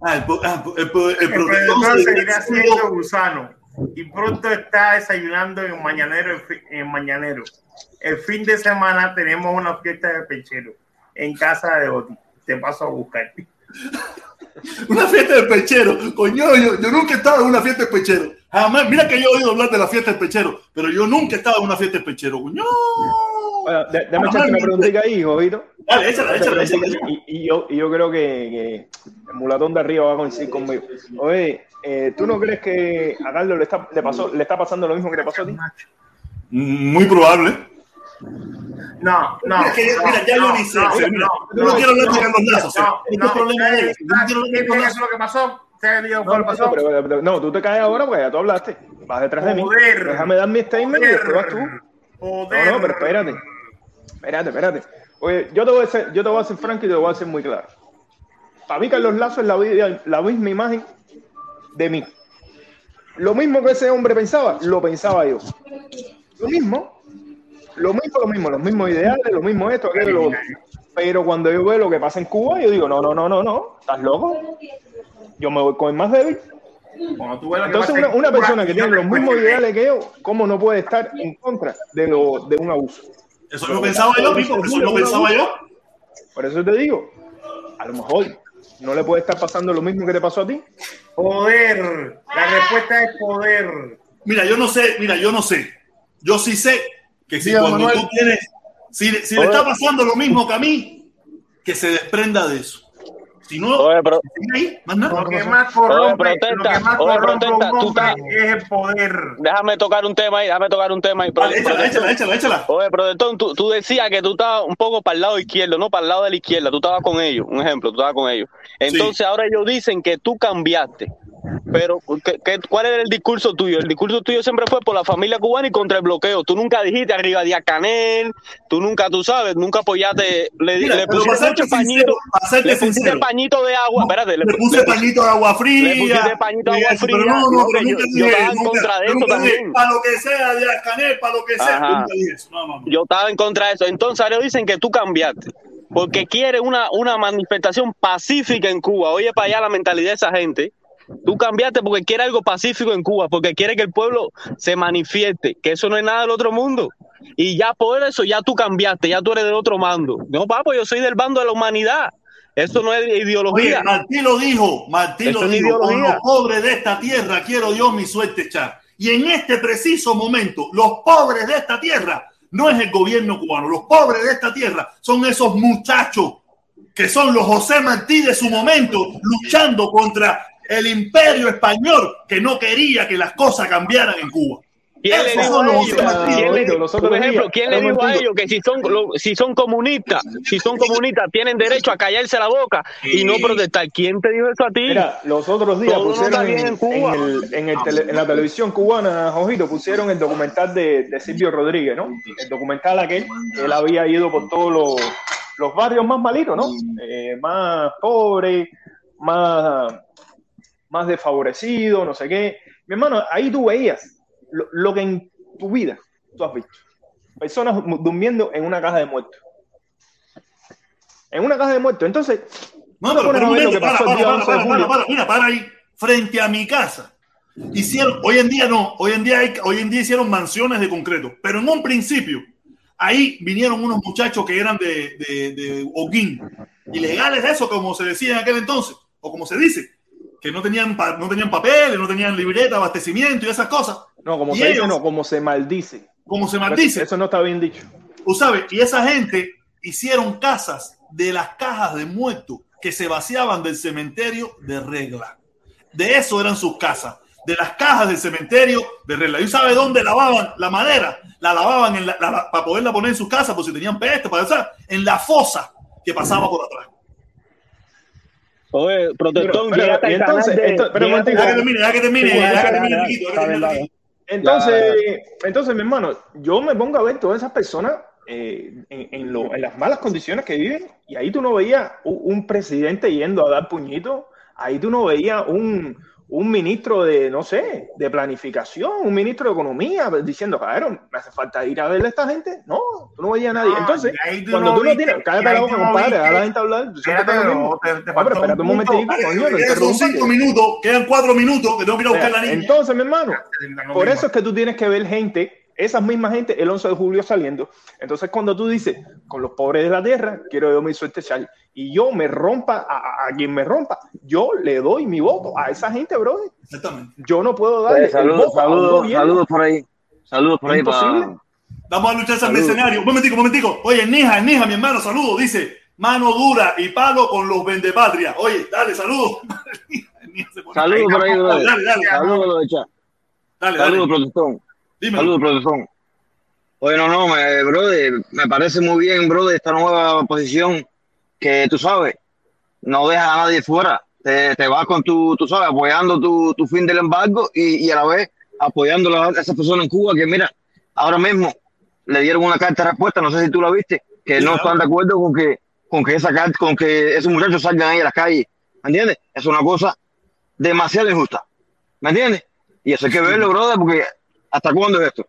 Ah, el, ah, el, el seguirá siendo gusano y pronto está desayunando en mañanero. En mañanero. El fin de semana tenemos una fiesta de pechero en casa de Oti. Te paso a buscar. Una fiesta de pechero. Coño, yo, yo nunca he estado en una fiesta de pechero. Jamás. Mira que yo he oído hablar de la fiesta de pechero, pero yo nunca he estado en una fiesta de pechero. Coño. Bueno, déjame echarte una preguntita ahí, Jovito. Dale, échala, échala, échala. Y, y yo, y yo creo que, que el mulatón de arriba va a coincidir conmigo. Oye, eh, ¿tú no crees que a Carlos le está, le, pasó, le está pasando lo mismo que le pasó a ti? Muy probable. No, no. Mira, que ya- no, mira, ya yo ni sé, no, o sea, mira, no, yo no quiero hablar de Carlos Lazo, o sea, no, este no, problema ¿sabes- es ese, yo no quiero hablar de ¿sabes Carlos qué es lo que pasó? ¿Sabes lo que No, no, pasó? no, pero- no, tú te caes ahora porque ya tú hablaste. Vas detrás de mí. Déjame dar mi statement y después vas tú. No, no, pero espérate. Espérate, espérate. Oye, yo te voy a ser, yo te voy a ser franco y te lo voy a hacer muy claro. Para mí, Carlos Lazo es la, la misma imagen de mí. Lo mismo que ese hombre pensaba, lo pensaba yo. Lo mismo, lo mismo, lo mismo, los mismos ideales, lo mismo esto, aquello, lo otro. Pero cuando yo veo lo que pasa en Cuba, yo digo, no, no, no, no, no, ¿estás loco? Yo me voy con el más débil. Entonces, una, persona que tiene los mismos ideales que yo, ¿cómo no puede estar en contra de, lo, de un abuso? Eso lo pensaba yo, Pico, eso lo pensaba yo. Por eso te digo, a lo mejor no le puede estar pasando lo mismo que te pasó a ti. Poder. La respuesta es poder. Mira, yo no sé, mira, yo no sé. Yo sí sé que si cuando Manuel. tú tienes, si, si le está pasando lo mismo que a mí, que se desprenda de eso. Si no, Oye, pero, ahí, más nada. Lo que más corrompe, Oye, lo que más oye, corrompe a un hombre es el poder. déjame tocar un tema ahí, déjame tocar un tema ahí. Dale, échala, échala, échala, échala. Oye, Protestón, tú, tú decías que tú estabas un poco para el lado izquierdo, no para el lado de la izquierda, tú estabas con ellos, un ejemplo, tú estabas con ellos. Entonces ahora ellos dicen que tú cambiaste. Pero, ¿qué, qué- cuál era el discurso tuyo? El discurso tuyo siempre fue por la familia cubana y contra el bloqueo. Tú nunca dijiste arriba de Canel, tú nunca, tú sabes, nunca apoyaste, le, Mira, le pusiste mucho pañito, sincero, le pusiste pañito de agua, espérate, le, Le puse le- pañito de agua fría. le pusiste pañito de agua fría, Pero no, no, no, pero yo- nunca yo dije, estaba en contra de eso también. Para lo que sea, de Canel, para lo que sea. Nunca eso. No, no, no. yo estaba en contra de eso. Entonces ahora dicen que tú cambiaste. Porque quiere una, una manifestación pacífica en Cuba. Oye, para allá la mentalidad de esa gente. Tú cambiaste porque quiere algo pacífico en Cuba, porque quiere que el pueblo se manifieste, que eso no es nada del otro mundo. Y ya por eso ya tú cambiaste, ya tú eres del otro mando. No, papo, yo soy del bando de la humanidad. Eso no es Oye, ideología. Martí lo dijo, Martí Eso lo dijo, con los pobres de esta tierra quiero Dios mi suerte echar. Y en este preciso momento, los pobres de esta tierra no es el gobierno cubano, los pobres de esta tierra son esos muchachos que son los José Martí de su momento, luchando contra el imperio español que no quería que las cosas cambiaran en Cuba. ¿Quién le dijo a los ellos? José Martí. ¿Quién le- Oído, los otros por ejemplo, ¿quién le dijo a ellos que si son lo- si son comunistas, si son comunistas tienen derecho a callarse la boca y no protestar? ¿Quién te dijo eso a ti? Mira, los otros días Todo pusieron en, bien en Cuba. en el- en el tele- en la televisión cubana, Jojito, pusieron el documental de, de Silvio Rodríguez, ¿no? El documental aquel, que él había ido por todos los, los barrios más malitos, ¿no? Eh, más pobres, más, más desfavorecidos, no sé qué. Mi hermano, ahí tú veías lo, lo que en tu vida tú has visto. Personas durmiendo en una caja de muertos. En una caja de muertos. Entonces, No, pero, pero un momento, que para, para, para, 11 de para, mira, para ahí, frente a mi casa. Hicieron, hoy en día no, hoy en día, hay, hoy en día hicieron mansiones de concreto, pero en un principio, ahí vinieron unos muchachos que eran de, de, de Oquín, ilegales de eso, como se decía en aquel entonces, o como se dice, que no tenían, no tenían papeles, no tenían libreta, abastecimiento y esas cosas. No, como Y se dice, ellos- no, como se maldice. Como se maldice. eso no está bien dicho. Tú sabes, y esa gente hicieron casas de las cajas de muertos que se vaciaban del cementerio de regla. De eso eran sus casas, de las cajas del cementerio de regla. ¿Y sabe dónde lavaban la madera? La lavaban en la- la- la- para poderla poner en sus casas, por si tenían peste, para usar, en la fosa que pasaba por atrás. Oye, protestón, Pero, pero, entonces, de- entonces, pero. Ya que termine, ya que termine, ya que termine. Entonces, entonces, mi hermano, yo me pongo a ver todas esas personas eh, en, en lo- en las malas condiciones que viven, y ahí tú no veías un, un presidente yendo a dar puñitos, ahí tú no veías un, un ministro de, no sé, de planificación, un ministro de economía diciendo, cabrón, me hace falta ir a verle a esta gente. No, tú no veías a nadie. No, Entonces, tú cuando no tú no viste- tienes, cállate la boca, compadre, a la gente hablar. tú siempre Espérate, estás lo mismo. te- te espérate un un no Quedan cinco minutos, quedan cuatro minutos que tengo que ir a buscar la niña. Entonces, mi hermano, por eso es que tú tienes que ver gente, esas mismas gente, el 11 de julio saliendo. Entonces, cuando tú dices, con los pobres de la tierra, quiero yo mi suerte echar, y yo me rompa a, a- a quien me rompa, yo le doy mi voto a esa gente, brother. Exactamente. Yo no puedo darle Pues, saludos, saludos, saludos por ahí. Saludos por ahí para. Vamos a luchar ese Saludos. mercenario. Un momentico, un momentico. Oye, Nija, Nija, mi hermano, saludo. Dice, mano dura y palo con los vendepatria. Oye, dale, saludo. Saludos por ahí, brother. Dale, dale, Saludos, lo de chat. dale, Saludos, dale. protestón. Dímelo. Saludos, protestón. Oye, no, no, me, brother, me parece muy bien, brother, esta nueva posición que tú sabes, no deja a nadie fuera. Te, te vas con tu, tú sabes, apoyando tu, tu fin del embargo y, y a la vez apoyando a esas personas en Cuba que, mira, ahora mismo le dieron una carta de respuesta, no sé si tú la viste, que Sí, no claro. están de acuerdo con que, con que esa carta, con que esos muchachos salgan ahí a las calles. ¿Me entiendes? Es una cosa demasiado injusta. ¿Me entiendes? Y eso hay que verlo, brother, porque ¿hasta cuándo es esto?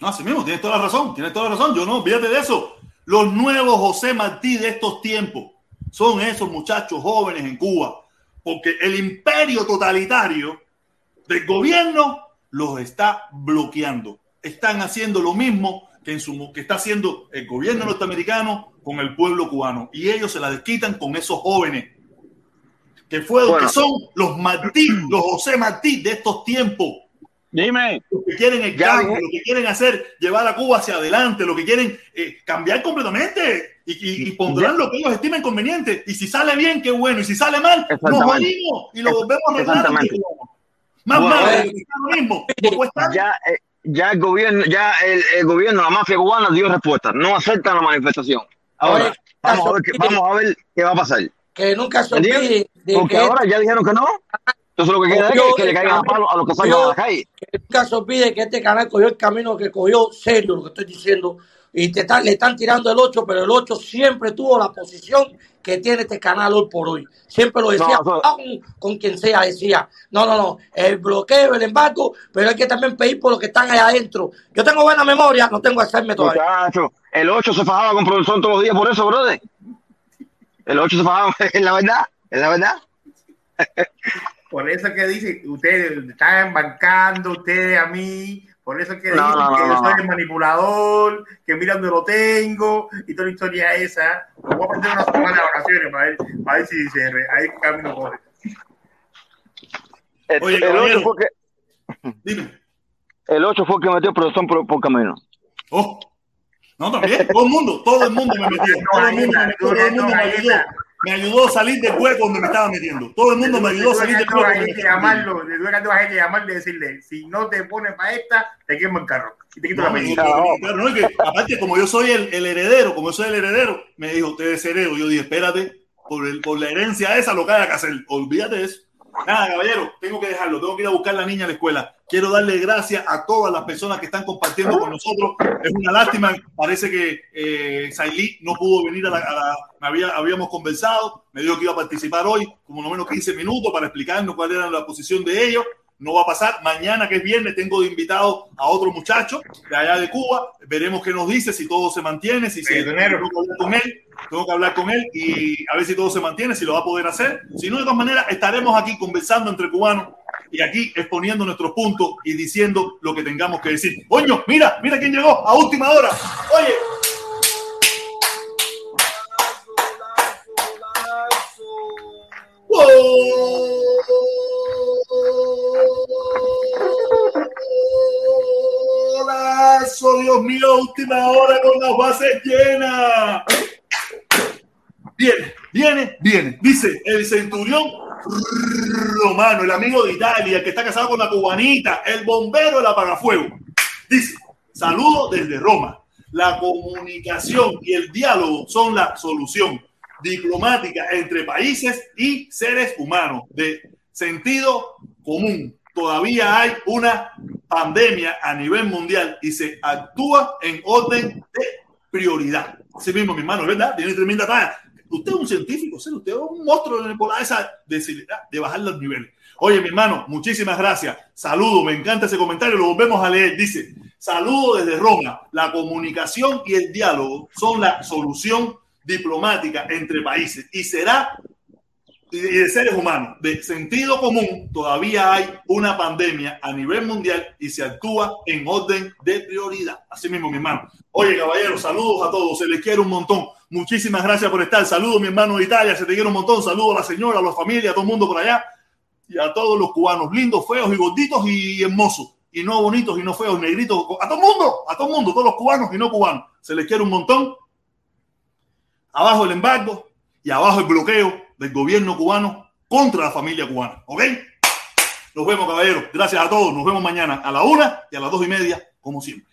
No, así mismo, tienes toda la razón, tienes toda la razón. Yo no, olvídate de eso. Los nuevos José Martí de estos tiempos son esos muchachos jóvenes en Cuba, porque el imperio totalitario del gobierno los está bloqueando. Están haciendo lo mismo que, en su, que está haciendo el gobierno norteamericano con el pueblo cubano. Y ellos se la desquitan con esos jóvenes, que, fue, Bueno. que son los Martí, los José Martí de estos tiempos Dime, lo que quieren el Ya cambio, lo que quieren hacer, llevar a Cuba hacia adelante, lo que quieren eh, cambiar completamente y, y- y pondrán lo que ellos estimen conveniente. Y si sale bien, qué bueno. Y si sale mal, nos jodimos y lo volvemos a arreglar. Más Bueno, está lo mismo. Ya, eh, ya el gobierno, ya el, el gobierno, la mafia cubana dio respuesta, no aceptan la manifestación. Ahora, Oye, vamos a ver qué, vamos a ver qué va a pasar. Que nunca se Porque que ahora ya dijeron que no. Entonces lo que queda es que, que le caigan a palo a los que salgan a la calle. que nunca se olvide que este canal cogió el camino que cogió serio, lo que estoy diciendo, y te están- le están tirando el 8, pero el 8 siempre tuvo la posición que tiene este canal hoy por hoy. Siempre lo decía, No, eso- aún con quien sea, decía, no, no, no, el bloqueo, el embargo, pero hay que también pedir por los que están allá adentro. Yo tengo buena memoria, no tengo Alzheimer todavía. Muchacho, el 8 se fajaba con producción todos los días por eso, brother. El 8 se fajaba, es la verdad, es la verdad. Por eso que dice, ustedes están embarcando, ustedes a mí, por eso que No, dicen no, que no, yo no. soy el manipulador, que mira dónde lo tengo, y toda la historia esa. Me voy a perder una semana de vacaciones para ver, para ver si se ahí camino corre. El, Oye, el caballero. 8 fue que, Dime. el 8 fue el que metió producción por, por camino. Oh. No, también. Todo el mundo, todo el mundo me metió. Todo el mundo me metió, todo el mundo me ayudó. Me ayudó a salir del hueco donde me estaba metiendo. Todo el mundo me ayudó a salir del hueco. Hay que llamarlo, de Dueca hay que llamarle y decirle, si no te pones para esta, te quemo el carro. Y te quito la No, medida. no, no, claro, no, es que, aparte, como yo soy el, el heredero, como yo soy el heredero, me dijo, usted es heredero. Yo dije, espérate, por, el, por la herencia esa lo que haya que hacer. Olvídate de eso. Nada, caballero, tengo que dejarlo. Tengo que ir a buscar la niña a la escuela. Quiero darle gracias a todas las personas que están compartiendo con nosotros. Es una lástima. Parece que eh, no pudo venir a la. me había, habíamos conversado. Me dijo que iba a participar hoy, como no menos 15 minutos, para explicarnos cuál era la posición de ellos. No va a pasar. Mañana, que es viernes, tengo de invitado a otro muchacho de allá de Cuba. Veremos qué nos dice, si todo se mantiene, si se, tengo que hablar con él. Tengo que hablar con él y a ver si todo se mantiene, si lo va a poder hacer. Si no, de todas maneras, estaremos aquí conversando entre cubanos y aquí exponiendo nuestros puntos y diciendo lo que tengamos que decir. Coño, mira, mira quién llegó a última hora. Oye, Dios mío, última hora con las bases llenas. Viene, viene, viene. Dice el centurión romano, el amigo de Italia, que está casado con la cubanita, el bombero del apagafuego. Dice, saludo desde Roma. La comunicación y el diálogo son la solución diplomática entre países y seres humanos de sentido común. Todavía hay una pandemia a nivel mundial y se actúa en orden de prioridad. Así mismo, mi hermano, ¿verdad? Tiene tremenda talla. Usted es un científico, usted es un monstruo en esa de, de bajar los niveles. Oye, mi hermano, muchísimas gracias. Saludo, me encanta ese comentario, lo volvemos a leer. Dice, saludo desde Roma. La comunicación y el diálogo son la solución diplomática entre países y será y de seres humanos, de sentido común, todavía hay una pandemia a nivel mundial y se actúa en orden de prioridad. Así mismo, mi hermano. Oye, caballero, saludos a todos, se les quiere un montón. Muchísimas gracias por estar. Saludos, mi hermano de Italia, se te quiere un montón. Saludos a la señora, a la familia, a todo el mundo por allá y a todos los cubanos, lindos, feos y gorditos y hermosos. Y no bonitos y no feos, negritos, a todo el mundo, a todo el mundo, todos los cubanos y no cubanos. Se les quiere un montón. Abajo el embargo y abajo el bloqueo del gobierno cubano contra la familia cubana. ¿Ok? Nos vemos, caballeros. Gracias a todos. Nos vemos mañana a la una y a las dos y media, como siempre.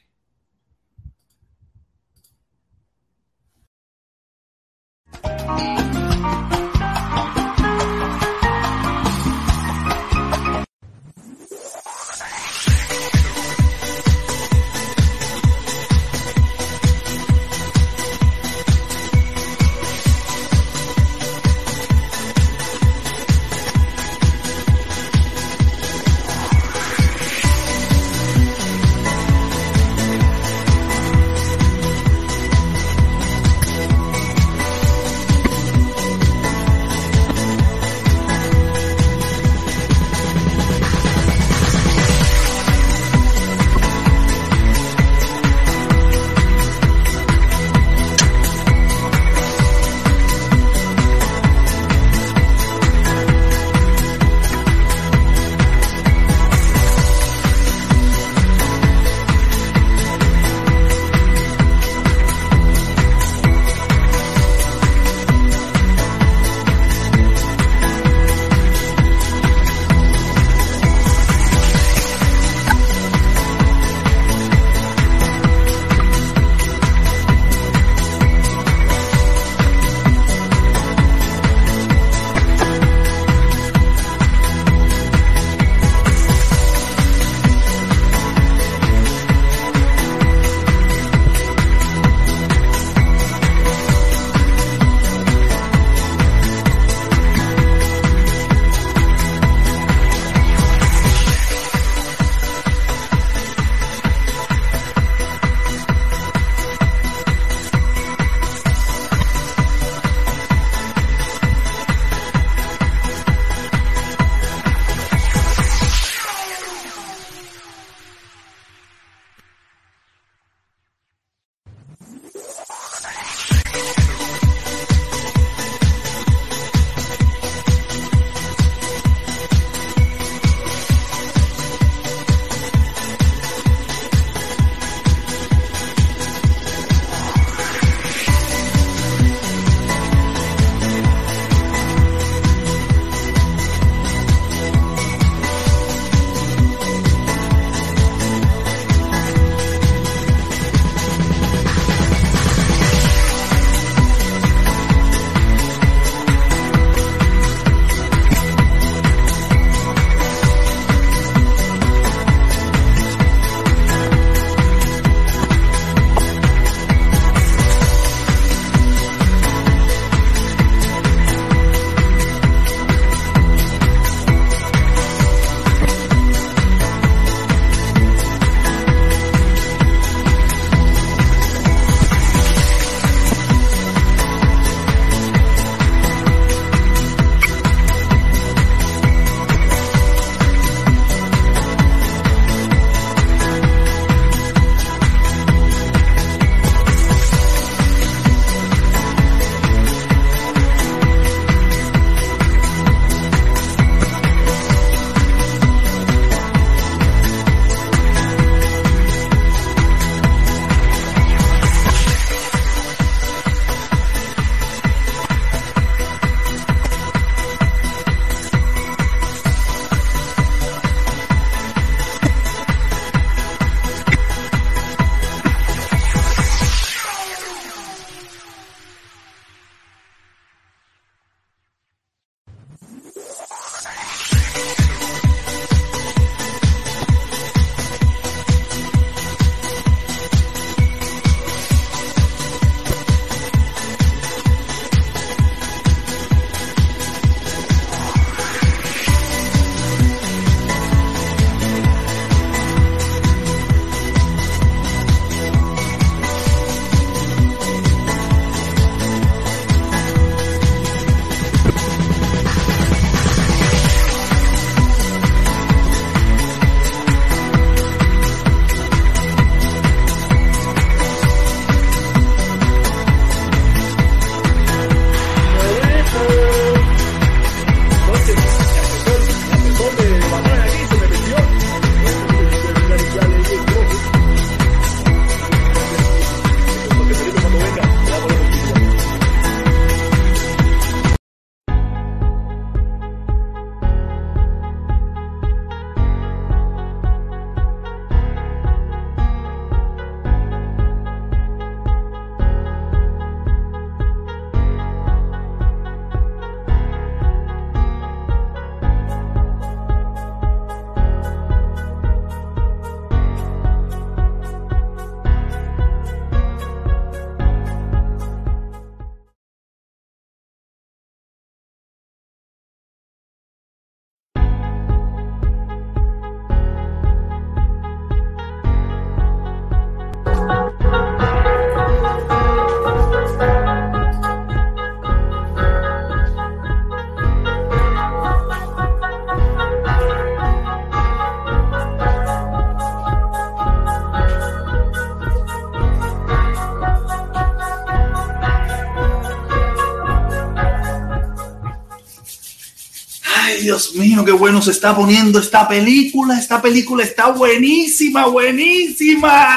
Dios mío, qué bueno se está poniendo esta película. Esta película está buenísima, buenísima.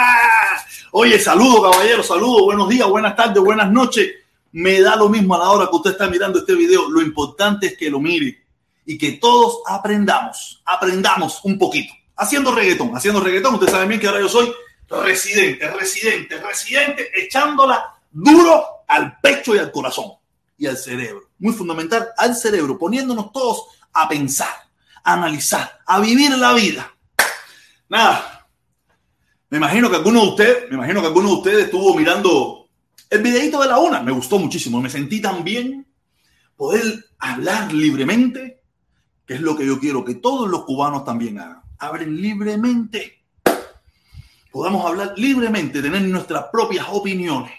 Oye, saludo, caballero, saludo, buenos días, buenas tardes, buenas noches. Me da lo mismo a la hora que usted está mirando este video. Lo importante es que lo mire y que todos aprendamos, aprendamos un poquito. Haciendo reggaetón, haciendo reggaetón. Usted sabe bien que ahora yo soy residente, residente, residente, echándola duro al pecho y al corazón y al cerebro. Muy fundamental, al cerebro, poniéndonos todos a pensar, a analizar, a vivir la vida. Nada. Me imagino que alguno de ustedes, me imagino que alguno de ustedes estuvo mirando el videito de la una. Me gustó muchísimo. Me sentí tan bien poder hablar libremente, que es lo que yo quiero que todos los cubanos también hagan. Hablen libremente. Podamos hablar libremente, tener nuestras propias opiniones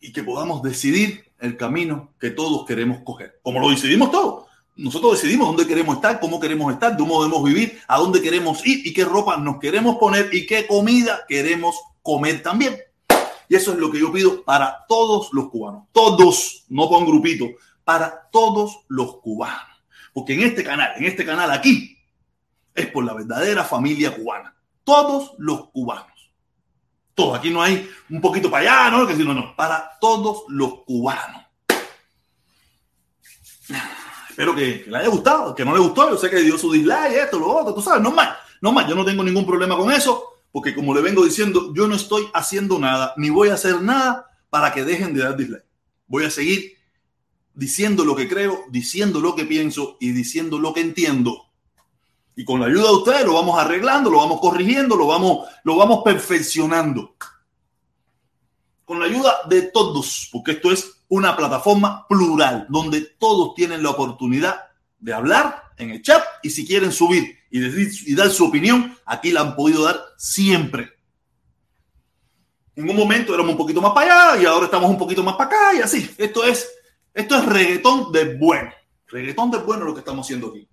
y que podamos decidir el camino que todos queremos coger. Como lo decidimos todos. Nosotros decidimos dónde queremos estar, cómo queremos estar, cómo debemos vivir, a dónde queremos ir y qué ropa nos queremos poner y qué comida queremos comer también. Y eso es lo que yo pido para todos los cubanos. Todos, no con grupito, para todos los cubanos. Porque en este canal, en este canal aquí, es por la verdadera familia cubana. Todos los cubanos. Todos. Aquí no hay un poquito para allá, ¿no? Que si no, no. Para todos los cubanos. Espero que, le haya gustado, que no le gustó. Yo sé que dio su dislike, esto, lo otro, tú sabes, no más. No más, yo no tengo ningún problema con eso, porque como le vengo diciendo, yo no estoy haciendo nada, ni voy a hacer nada para que dejen de dar dislike. Voy a seguir diciendo lo que creo, diciendo lo que pienso y diciendo lo que entiendo. Y con la ayuda de ustedes lo vamos arreglando, lo vamos corrigiendo, lo vamos, lo vamos perfeccionando. Con la ayuda de todos, porque esto es una plataforma plural donde todos tienen la oportunidad de hablar en el chat y si quieren subir y, decir, y dar su opinión, aquí la han podido dar siempre. En un momento éramos un poquito más para allá y ahora estamos un poquito más para acá y así. Esto es, esto es reggaetón de bueno. Reggaetón de bueno lo que estamos haciendo aquí.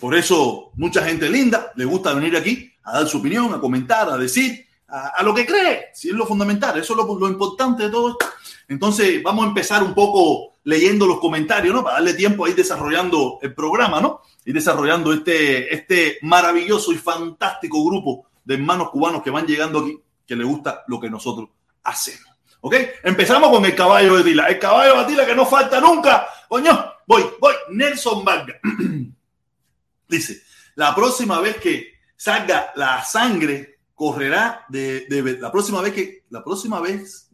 Por eso mucha gente linda le gusta venir aquí a dar su opinión, a comentar, a decir, a, lo que cree, si es lo fundamental, eso es lo, lo, importante de todo esto. Entonces vamos a empezar un poco leyendo los comentarios, ¿no? Para darle tiempo a ir desarrollando el programa, ¿no? Y desarrollando este, este maravilloso y fantástico grupo de hermanos cubanos que van llegando aquí, que les gusta lo que nosotros hacemos. ¿Ok? Empezamos con el caballo de Tila. El caballo de Tila que no falta nunca. Coño, voy, voy. Nelson Vargas. Dice, la próxima vez que salga la sangre, correrá de, de, la próxima vez que, la próxima vez,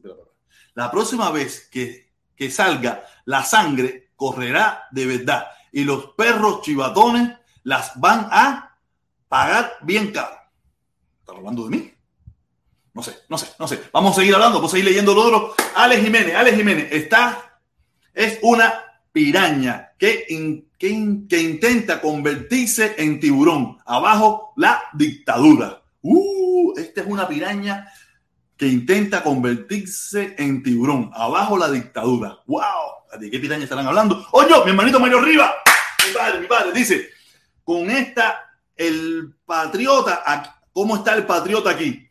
la próxima vez que, que salga la sangre, correrá de verdad. Y los perros chivatones las van a pagar bien caro. ¿Están hablando de mí? No sé, no sé, no sé. Vamos a seguir hablando, vamos a seguir leyendo lo otro. Alex Jiménez, Alex Jiménez está, es una piraña que, que, intenta convertirse en tiburón. Abajo la dictadura. Uh, esta es una piraña que intenta convertirse en tiburón. Abajo la dictadura. ¡Wow! ¿De qué piraña estarán hablando? Oye, mi hermanito Mario Riva, mi padre, mi padre, dice, con esta, el patriota, ¿cómo está el patriota aquí?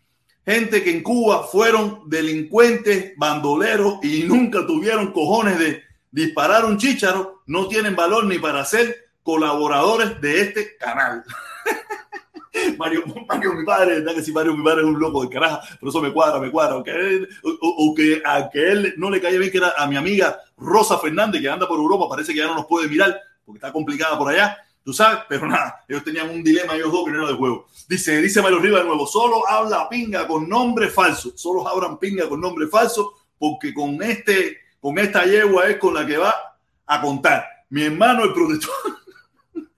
Gente que en Cuba fueron delincuentes, bandoleros y nunca tuvieron cojones de disparar un chícharo, no tienen valor ni para ser colaboradores de este canal. Mario, Mario, mi padre, ¿verdad que si Mario, mi padre es un loco de caraja? Pero eso me cuadra, me cuadra. Aunque él, o, o, que a que él no le cae bien, que era a mi amiga Rosa Fernández, que anda por Europa, parece que ya no nos puede mirar, porque está complicada por allá. Tú sabes, pero nada, ellos tenían un dilema, ellos dos, que no era de juego. Dice, dice Mario Riva de nuevo, solo habla pinga con nombre falso. Solo hablan pinga con nombre falso, porque con este con esta yegua es con la que va a contar. Mi hermano, el protector,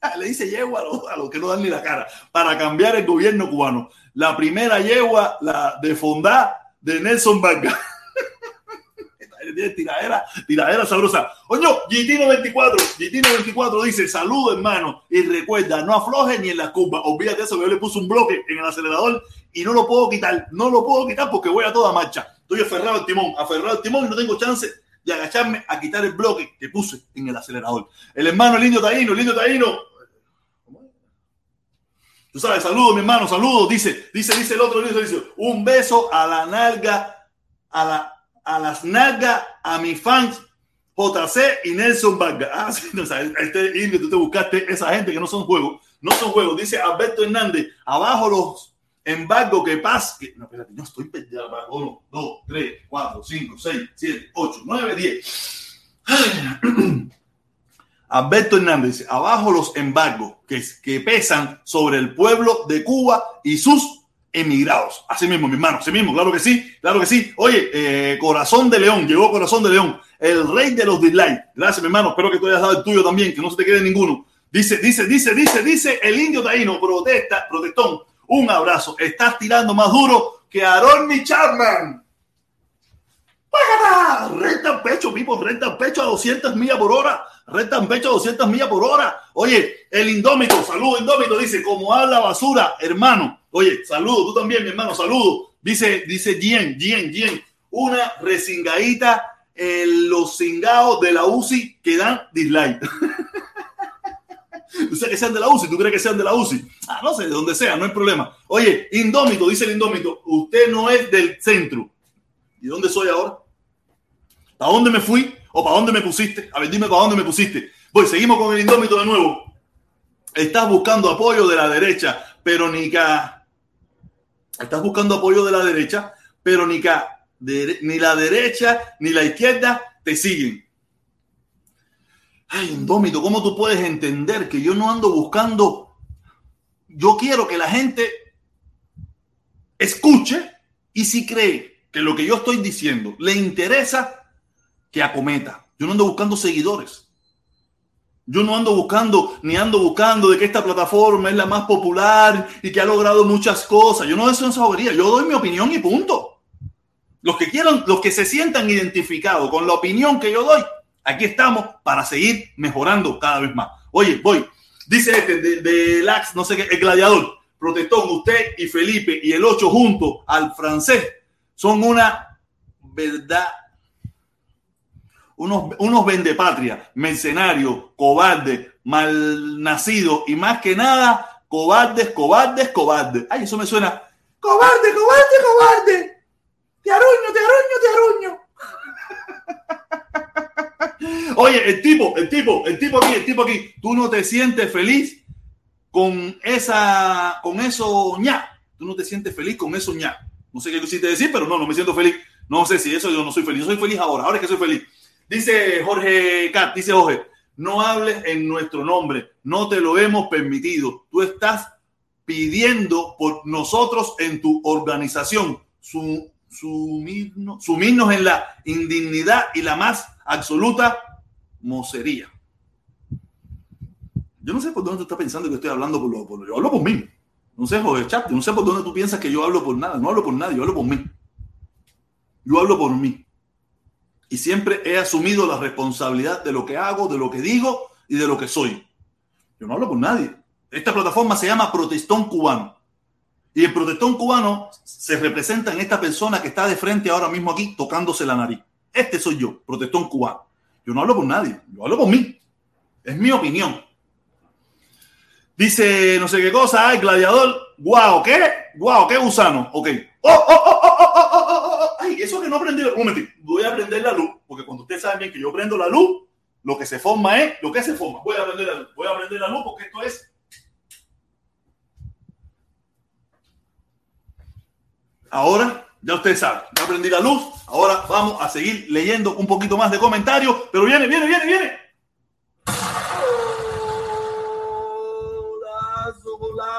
le dice yegua a los, que no dan ni la cara, para cambiar el gobierno cubano. La primera yegua, la de Fondá de Nelson Vargas. tiradera, tiradera sabrosa. Oye, Gitino24, Gitino24 dice, saludo hermano, y recuerda, no afloje ni en la curva. Olvídate eso, que yo le puse un bloque en el acelerador y no lo puedo quitar, no lo puedo quitar porque voy a toda marcha. Estoy aferrado al timón, aferrado al timón y no tengo chance de agacharme a quitar el bloque que puse en el acelerador. El hermano, el indio taíno, el indio taíno. Tú sabes, saludo, mi hermano, saludo. Dice, dice, dice el otro, dice, dice, un beso a la nalga, a, la, a las nalgas, a mis fans JC y Nelson Vargas. Ah, sí, no, o este indio, tú te buscaste esa gente que no son juegos. No son juegos. Dice Alberto Hernández, abajo los embargos que paz. No, espérate, no estoy perdido. Uno, dos, tres, cuatro, cinco, seis, siete, ocho, nueve, diez. Alberto Hernández abajo los embargos que, que pesan sobre el pueblo de Cuba y sus emigrados. Así mismo, mi hermano, así mismo, claro que sí, claro que sí. Oye, eh, Corazón de León, llegó Corazón de León, el rey de los dislikes. Gracias, mi hermano, espero que tú hayas dado el tuyo también, que no se te quede ninguno. Dice, dice, dice, dice, dice, el indio taíno, protesta, protestón, un abrazo. Estás tirando más duro que Aaron Chapman. ¡Págata! Rentan pecho, Pipo, rentan pecho a 200 millas por hora. Rentan pecho a 200 millas por hora. Oye, el indómito, saludo indómito, dice, como habla basura, hermano. Oye, saludo, tú también, mi hermano, saludo. Dice, dice Gien, Gien, Gien. Una resingadita en los cingados de la UCI que dan dislike. ¿Tú que sean de la UCI? ¿Tú crees que sean de la UCI? Ah, no sé, de donde sea, no hay problema. Oye, indómito, dice el indómito, usted no es del centro. ¿Y dónde soy ahora? ¿Para dónde me fui? ¿O para dónde me pusiste? A ver, dime para dónde me pusiste. Voy, seguimos con el indómito de nuevo. Estás buscando apoyo de la derecha, pero ni ca. Estás buscando apoyo de la derecha, pero ni ca. ni la derecha ni la izquierda te siguen. Ay, indómito, ¿cómo tú puedes entender que yo no ando buscando? Yo quiero que la gente escuche y si cree que lo que yo estoy diciendo le interesa, que acometa. Yo no ando buscando seguidores. Yo no ando buscando, ni ando buscando de que esta plataforma es la más popular y que ha logrado muchas cosas. Yo no eso esa bobería. Yo doy mi opinión y punto. Los que quieran, los que se sientan identificados con la opinión que yo doy, aquí estamos para seguir mejorando cada vez más. Oye, voy. Dice este de, de Lax, no sé qué, el gladiador. Protestón, usted y Felipe y el 8 junto al francés son una verdad unos, unos vendepatria, mercenarios, cobardes, malnacidos y más que nada, cobardes, cobardes, cobardes. Ay, eso me suena. Cobarde, cobarde, cobarde. Te aruño, te aruño, te aruño. Oye, el tipo, el tipo, el tipo aquí, el tipo aquí, tú no te sientes feliz con esa, con eso ña. Tú no te sientes feliz con eso ña. No sé qué quisiste decir, pero no, no me siento feliz. No sé si eso yo no soy feliz. Yo soy feliz ahora, ahora es que soy feliz. Dice Jorge Cat, dice Jorge, no hables en nuestro nombre, no te lo hemos permitido. Tú estás pidiendo por nosotros en tu organización su, sumirnos, sumirnos en la indignidad y la más absoluta mocería. Yo no sé por dónde tú estás pensando que estoy hablando por lo, por yo hablo por mí. No sé, Jorge Chat, no sé por dónde tú piensas que yo hablo por nada. No hablo por nadie, yo hablo por mí. Yo hablo por mí y siempre he asumido la responsabilidad de lo que hago, de lo que digo y de lo que soy. Yo no hablo por nadie. Esta plataforma se llama Protestón Cubano. Y el protestón cubano se representa en esta persona que está de frente ahora mismo aquí tocándose la nariz. Este soy yo, protestón cubano. Yo no hablo por nadie, yo hablo por mí. Es mi opinión. Dice no sé qué cosa, ay, gladiador, guau, ¿qué? Guau, ¿qué gusano? Ok. Oh, oh, oh, oh, oh, oh, oh, oh, oh. Ay, eso que no aprendí. Un momentito, voy a prender la luz, porque cuando ustedes saben bien que yo prendo la luz, lo que se forma es lo que se forma. Voy a prender la luz, voy a prender la luz porque esto es. Ahora, ya ustedes saben, ya prendí la luz. Ahora vamos a seguir leyendo un poquito más de comentarios, pero viene, viene, viene, viene.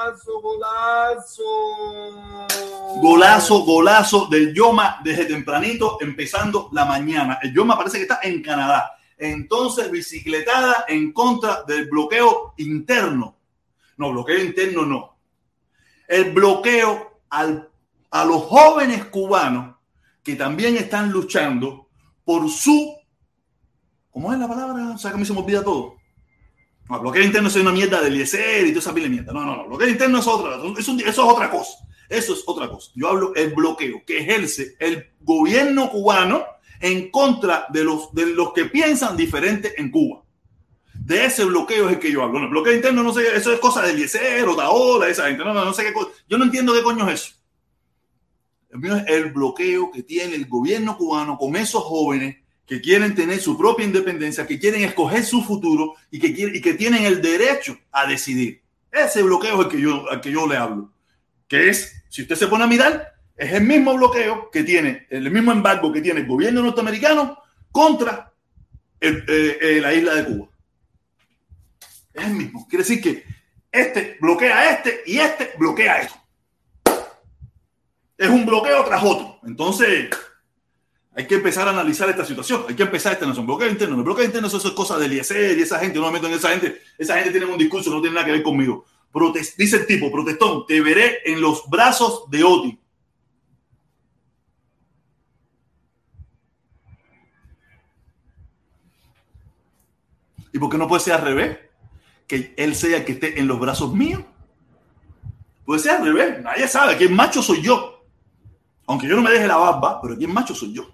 Golazo, golazo, golazo. Del Yoma desde tempranito, empezando la mañana. El Yoma parece que está en Canadá. Entonces, bicicletada en contra del bloqueo interno. No, bloqueo interno no. El bloqueo al- a los jóvenes cubanos que también están luchando por su. ¿Cómo es la palabra? O sea, que a mí se me olvida todo. No, bloqueo interno es una mierda del Eliezer y toda esa pila de mierda. No, no, no. Bloqueo interno es otra, es un- eso es otra cosa. Eso es otra cosa. Yo hablo el bloqueo que ejerce el gobierno cubano en contra de los, de los que piensan diferente en Cuba. De ese bloqueo es el que yo hablo. No, el bloqueo interno, no sé, eso es cosa de Eliezer o Taola, esa gente. No, no, sé qué. Yo no entiendo qué coño es eso. El mío es el bloqueo que tiene el gobierno cubano con esos jóvenes que quieren tener su propia independencia, que quieren escoger su futuro y que, quieren, y que tienen el derecho a decidir. Ese bloqueo es el que yo, al que yo le hablo. Que es, si usted se pone a mirar, es el mismo bloqueo que tiene, el mismo embargo que tiene el gobierno norteamericano contra eh, eh, la isla de Cuba. Es el mismo. Quiere decir que este bloquea a este y este bloquea a esto. Es un bloqueo tras otro. Entonces, hay que empezar a analizar esta situación. Hay que empezar esta nación. Bloqueo interno. El bloqueo interno eso es cosa de Eliezer y esa gente. No me meto en esa gente. Esa gente tiene un discurso, no tiene nada que ver conmigo. Protes- dice el tipo, protestón, te veré en los brazos de Oti. ¿Y por qué no puede ser al revés? Que él sea el que esté en los brazos míos. Puede ser al revés. Nadie sabe el macho soy yo. Aunque yo no me deje la barba, pero el macho soy yo.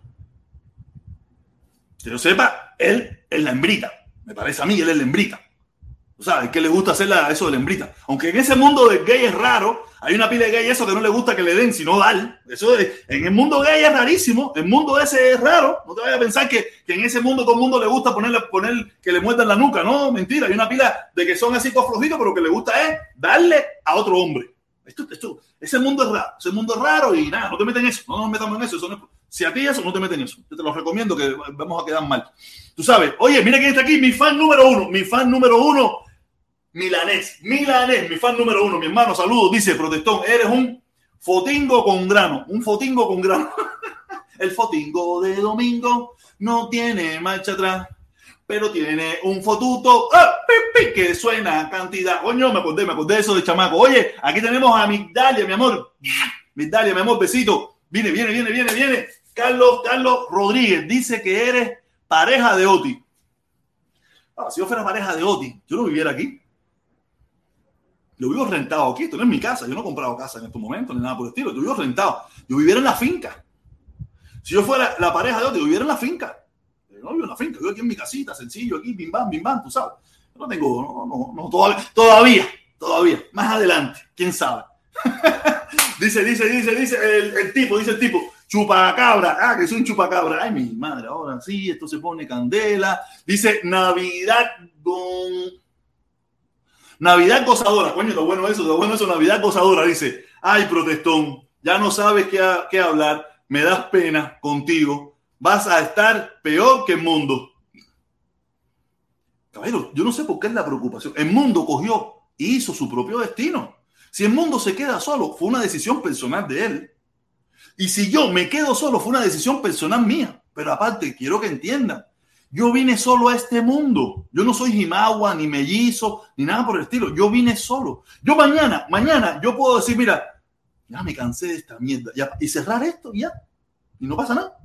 Que yo sepa, él es la hembrita. Me parece a mí, él es la hembrita. O sea, es que le gusta hacer eso de la hembrita. Aunque en ese mundo del gay es raro, hay una pila de gay eso que no le gusta que le den, sino dar. Eso es- en el mundo gay es rarísimo. El mundo ese es raro. No te vayas a pensar que, que en ese mundo todo el mundo le gusta ponerle, poner que le muerdan la nuca. No, mentira. Hay una pila de que son así todos flojitos, pero que le gusta es darle a otro hombre. Esto, esto, ese mundo es raro. Ese mundo es raro y nada, no te meten en eso. No nos metamos en eso. eso no es- si a ti eso, no te meten en eso. Te lo recomiendo que vamos a quedar mal. Tú sabes, oye, mira quién está aquí, mi fan número uno, mi fan número uno, Milanés, Milanés, mi fan número uno, mi hermano, saludos, dice Protestón, eres un fotingo con grano, un fotingo con grano. El fotingo de domingo no tiene marcha atrás, pero tiene un fotuto ¡ah! pi, pi, que suena cantidad. Coño, me acordé, me acordé de eso de chamaco. Oye, aquí tenemos a Migdalia, mi amor. Migdalia, mi amor, besito. Viene, viene, viene, viene, viene. Carlos, Carlos Rodríguez dice que eres pareja de Oti. Ah, si yo fuera pareja de Oti, yo no viviera aquí. Yo vivo rentado aquí, esto no es mi casa, yo no he comprado casa en estos momentos ni nada por el estilo, yo vivo rentado. Yo viviera en la finca. Si yo fuera la pareja de Oti, yo viviera en la finca. Yo no vivo en la finca, yo vivo aquí en mi casita, sencillo, aquí, bim bam, bim bam, tú sabes. Yo no tengo, no, no, no, todavía, todavía, todavía, más adelante, quién sabe. dice, dice, dice, dice el, el tipo, dice el tipo, chupacabra, ah, que soy un chupacabra. Ay, mi madre, ahora sí, esto se pone candela. Dice Navidad con Navidad gozadora, coño, está bueno eso, está bueno eso, Navidad gozadora, dice, ay, protestón, ya no sabes qué, qué hablar, me das pena contigo, vas a estar peor que el mundo. Caballero, yo no sé por qué es la preocupación. El mundo cogió y hizo su propio destino. Si el mundo se queda solo, fue una decisión personal de él. Y si yo me quedo solo, fue una decisión personal mía. Pero aparte, quiero que entiendan, yo vine solo a este mundo. Yo no soy Jimagua, ni mellizo, ni nada por el estilo. Yo vine solo. Yo mañana, mañana, yo puedo decir, mira, ya me cansé de esta mierda. ya- y cerrar esto ya. Y no pasa nada.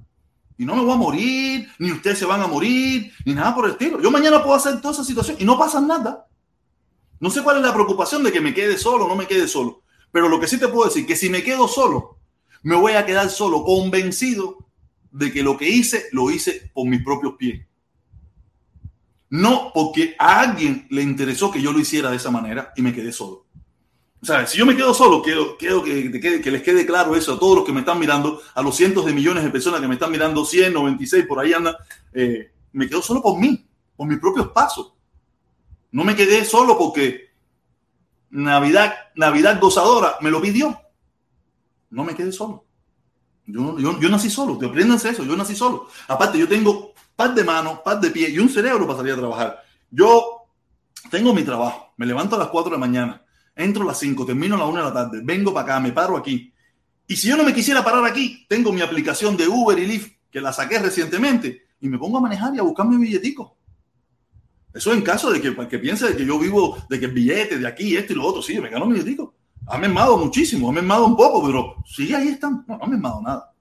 Y no me voy a morir, ni ustedes se van a morir, ni nada por el estilo. Yo mañana puedo hacer toda esa situación y no pasa nada. No sé cuál es la preocupación de que me quede solo o no me quede solo. Pero lo que sí te puedo decir, que si me quedo solo, me voy a quedar solo, convencido de que lo que hice, lo hice por mis propios pies. No porque a alguien le interesó que yo lo hiciera de esa manera y me quedé solo. O sea, si yo me quedo solo, quiero, que, les quede claro eso a todos los que me están mirando, a los cientos de millones de personas que me están mirando, 100, 96, por ahí andan, eh, me quedo solo por mí, por mis propios pasos. No me quedé solo porque Navidad, Navidad gozadora me lo pidió. No me quedé solo. Yo, yo, yo nací solo, te apréndanse eso, yo nací solo. Aparte, yo tengo par de manos, par de pies y un cerebro para salir a trabajar. Yo tengo mi trabajo, me levanto a las 4 de la mañana, entro a las 5, termino a las 1 de la tarde, vengo para acá, me paro aquí. Y si yo no me quisiera parar aquí, tengo mi aplicación de Uber y Lyft, que la saqué recientemente, y me pongo a manejar y a buscar mi billetico. Eso en caso de que, que piense de que yo vivo, de que el billete de aquí, esto y lo otro, sí, me gano mi billetico. Ha mermado muchísimo, ha mermado un poco, pero sí, ahí están. No, no ha mermado nada.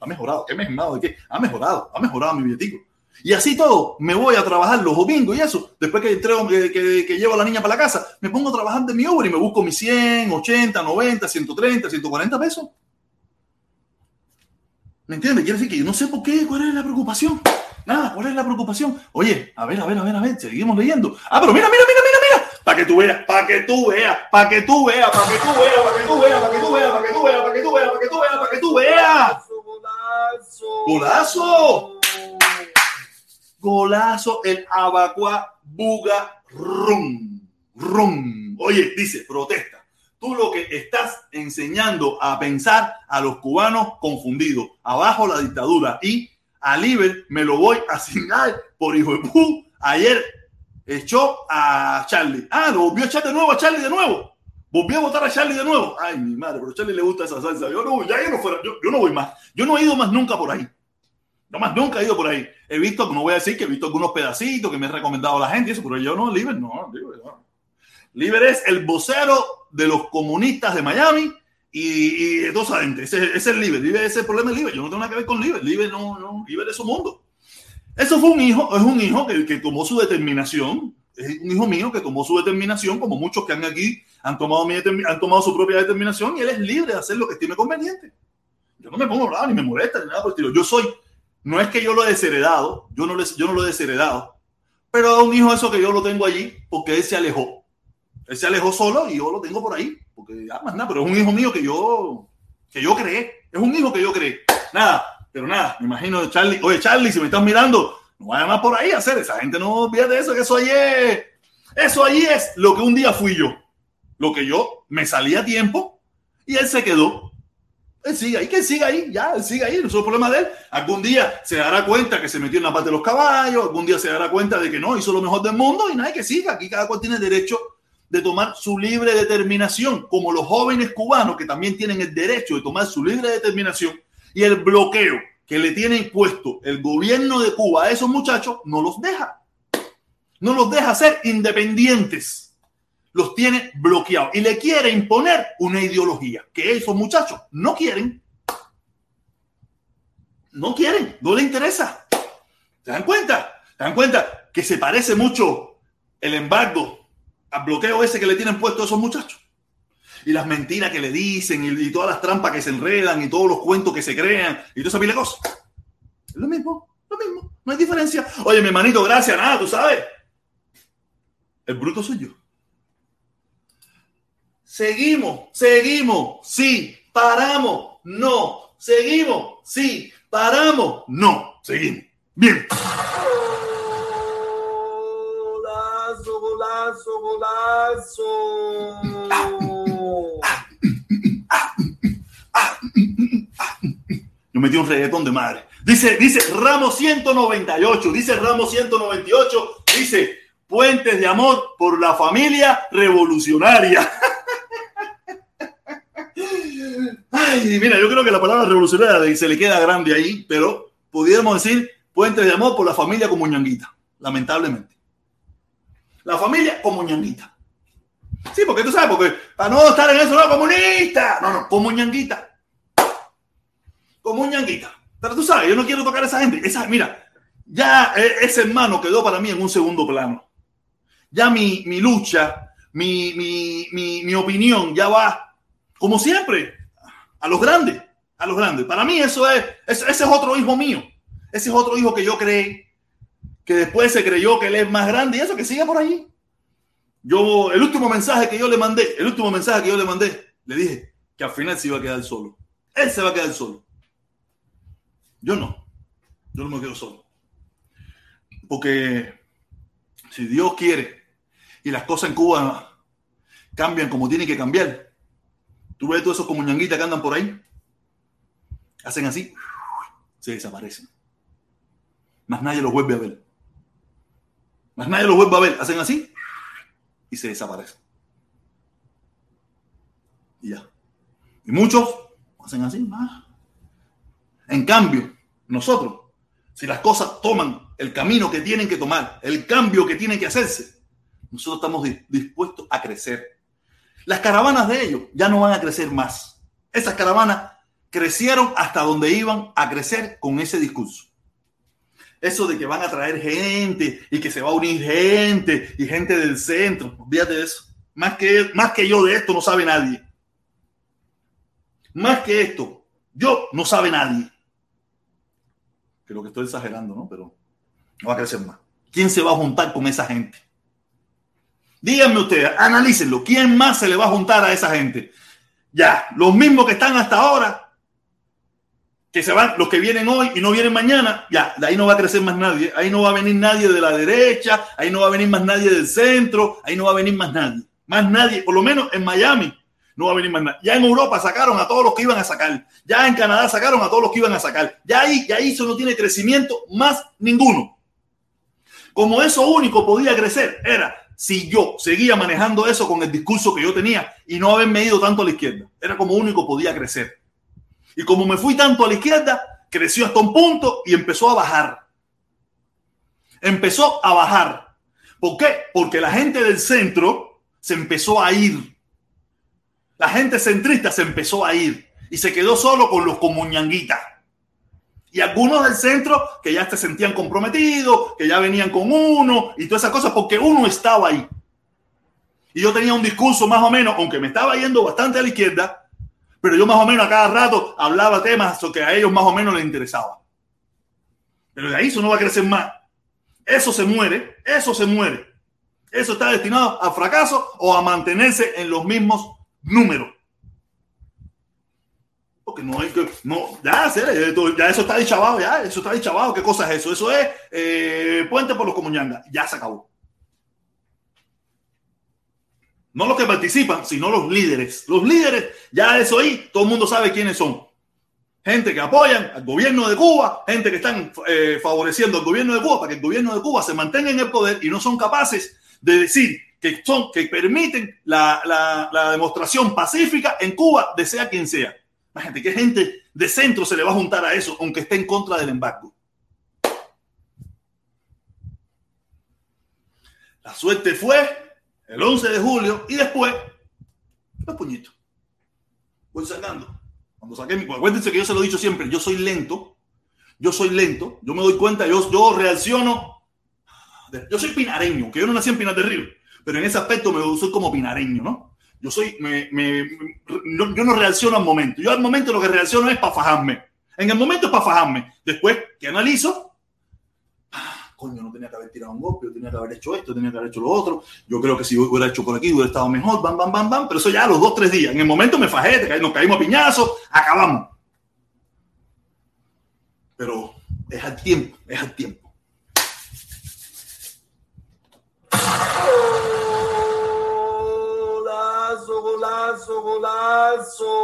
Ha mejorado. ¿Qué mermado? ¿De qué? Ha mejorado, ha mejorado mi billetico. Y así todo, me voy a trabajar los domingos y eso. Después que entrego, que, que, que llevo a la niña para la casa, me pongo a trabajar de mi Uber y me busco mis 100, 80, 90, 130, 140 pesos. ¿Me entiendes? Quiere decir que yo no sé por qué, cuál es la preocupación. Nada, ¿cuál es la preocupación? Oye, a ver, a ver, a ver, a ver, seguimos leyendo. Ah, pero mira, mira, mira, mira, mira. Para que tú veas, para que tú veas, para que tú veas, para que tú veas, para que tú veas, para que tú veas, para que tú veas, para que tú veas, para que tú veas, para que tú veas. Golazo. golazo, el Abacuá Buga Rum. Rum. Oye, dice, protesta. Tú lo que estás enseñando a pensar a los cubanos confundidos. Abajo la dictadura. Y a Liber me lo voy a asignar por hijo de pu. Ayer echó a Charlie. Ah, lo volvió a echar de nuevo a Charlie de nuevo. Volvió a votar a Charlie de nuevo. Ay, mi madre, pero a Charlie le gusta esa salsa. Yo no, ya yo no, fuera, yo, yo no voy más. Yo no he ido más nunca por ahí. No más nunca he ido por ahí. He visto, no voy a decir que he visto algunos pedacitos que me ha recomendado la gente, y eso, pero yo no, Liber, no, Liber, no. Liber es el vocero de los comunistas de Miami y, y esa gente. Ese, ese es el Liber. Liber ese es el problema de Liber. Yo no tengo nada que ver con Liber. Liber no, no, Liber es su mundo. Eso fue un hijo, es un hijo que, que tomó su determinación. Es un hijo mío que tomó su determinación, como muchos que han aquí han tomado, mi han tomado su propia determinación y él es libre de hacer lo que estime conveniente. Yo no me pongo bravo ni me molesta ni nada por el estilo. Yo soy, no es que yo lo he desheredado, yo no, les, yo no lo he desheredado, pero es un hijo eso que yo lo tengo allí porque él se alejó. Él se alejó solo y yo lo tengo por ahí, porque ya más nada, pero es un hijo mío que yo, que yo creé. Es un hijo que yo creé. Nada, pero nada, me imagino Charlie. Oye, Charlie, si me estás mirando, no vaya más por ahí a hacer. Esa gente no olvide eso, que eso allí es. Eso allí es lo que un día fui yo. Lo que yo me salí a tiempo y él se quedó. Él sigue ahí, que siga ahí, ya, él sigue ahí, no es el problema de él. Algún día se dará cuenta que se metió en la parte de los caballos, algún día se dará cuenta de que no, hizo lo mejor del mundo y nada, que siga. Aquí cada cual tiene derecho de tomar su libre determinación, como los jóvenes cubanos que también tienen el derecho de tomar su libre determinación y el bloqueo que le tiene impuesto el gobierno de Cuba a esos muchachos no los deja. No los deja ser independientes. Los tiene bloqueados y le quiere imponer una ideología que esos muchachos no quieren. No quieren, no le interesa. ¿Se dan cuenta? ¿Se dan cuenta que se parece mucho el embargo al bloqueo ese que le tienen puesto a esos muchachos? Y las mentiras que le dicen y, y todas las trampas que se enredan y todos los cuentos que se crean y toda esa pila de cosas. Es lo mismo, lo mismo, no hay diferencia. Oye, mi hermanito, gracias, nada, tú sabes. El bruto soy yo. Seguimos, seguimos, sí, paramos, no, seguimos, sí, paramos, no, seguimos. Bien. Golazo, golazo, golazo. Yo metí un reggaetón de madre. Dice, dice Ramos 198, dice Ramos 198, dice Puentes de Amor por la familia revolucionaria. Ay, mira, yo creo que la palabra revolucionaria se le queda grande ahí, pero pudiéramos decir Puentes de Amor por la familia como ñanguita, lamentablemente. La familia como ñanguita. Sí, porque tú sabes, porque para no estar en eso, no, comunista. No, no, como ñanguita. Como un ñanguita. Pero tú sabes, yo no quiero tocar a esa gente. Esa, mira, ya eh, ese hermano quedó para mí en un segundo plano. Ya mi, mi lucha, mi, mi, mi, mi opinión ya va, como siempre, a los grandes. A los grandes. Para mí eso es, es- ese es otro hijo mío. Ese es otro hijo que yo creé, que después se creyó que él es más grande y eso que sigue por allí. Yo, el último mensaje que yo le mandé, el último mensaje que yo le mandé, le dije que al final se iba a quedar solo. Él se va a quedar solo. Yo no. Yo no me quedo solo. Porque si Dios quiere y las cosas en Cuba cambian como tienen que cambiar, tú ves todos esos como ñanguitas que andan por ahí, hacen así, se desaparecen. Más nadie los vuelve a ver. Más nadie los vuelve a ver. Hacen así y se desaparecen. Y ya. Y muchos hacen así. ah. En cambio, nosotros, si las cosas toman el camino que tienen que tomar, el cambio que tiene que hacerse, nosotros estamos di- dispuestos a crecer. Las caravanas de ellos ya no van a crecer más. Esas caravanas crecieron hasta donde iban a crecer con ese discurso. Eso de que van a traer gente y que se va a unir gente y gente del centro, olvídate de eso. Más que, más que yo de esto no sabe nadie. Más que esto, yo no sabe nadie. Creo que estoy exagerando, ¿no? Pero no va a crecer más. ¿Quién se va a juntar con esa gente? Díganme ustedes, analícenlo. ¿Quién más se le va a juntar a esa gente? Ya, los mismos que están hasta ahora, que se van, los que vienen hoy y no vienen mañana, ya, de ahí no va a crecer más nadie. Ahí no va a venir nadie de la derecha, ahí no va a venir más nadie del centro, ahí no va a venir más nadie. Más nadie, por lo menos en Miami, no va a venir más nadie. Ya en Europa sacaron a todos los que iban a sacar. Ya en Canadá sacaron a todos los que iban a sacar. Ya ahí, ya ahí eso no tiene crecimiento más ninguno. Como eso único podía crecer, era si yo seguía manejando eso con el discurso que yo tenía y no haberme ido tanto a la izquierda. Era como único podía crecer. Y como me fui tanto a la izquierda, creció hasta un punto y empezó a bajar. Empezó a bajar. ¿Por qué? Porque la gente del centro se empezó a ir. La gente centrista se empezó a ir y se quedó solo con los comuñanguitas. Y algunos del centro que ya se sentían comprometidos, que ya venían con uno y todas esas cosas, porque uno estaba ahí. Y yo tenía un discurso más o menos, aunque me estaba yendo bastante a la izquierda, pero yo más o menos a cada rato hablaba temas que a ellos más o menos les interesaba. Pero de ahí eso no va a crecer más. Eso se muere, eso se muere. Eso está destinado a fracaso o a mantenerse en los mismos números. Porque no hay que, no, ya, ya eso está dichabado, ya, eso está dichabado. ¿Qué cosa es eso? Eso es eh, puente por los comuñangas. Ya se acabó. No los que participan, sino los líderes. Los líderes, ya eso ahí, todo el mundo sabe quiénes son. Gente que apoyan al gobierno de Cuba, gente que están eh, favoreciendo al gobierno de Cuba para que el gobierno de Cuba se mantenga en el poder y no son capaces de decir que son que permiten la, la, demostración pacífica en Cuba de sea quien sea. Imagínate que gente de centro se le va a juntar a eso, aunque esté en contra del embargo. La suerte fue el 11 de julio y después los puñitos. Voy sacando. Cuando saqué mi. Acuérdense que yo se lo he dicho siempre, yo soy lento. Yo soy lento. Yo me doy cuenta, yo, yo reacciono. Yo soy pinareño, que yo no nací en Pinar del Río, pero en ese aspecto me soy como pinareño, ¿no? Yo soy, me, me, no, yo no reacciono al momento. Yo al momento lo que reacciono es para fajarme. En el momento es para fajarme. Después que analizo, coño, no tenía que haber tirado un golpe, yo tenía que haber hecho esto, tenía que haber hecho lo otro. Yo creo que si hubiera hecho por aquí hubiera estado mejor, bam, bam, bam, bam. Pero eso ya a los dos, tres días. En el momento me fajé, nos caímos a piñazos, acabamos. Pero es al tiempo, es al tiempo. Golazo.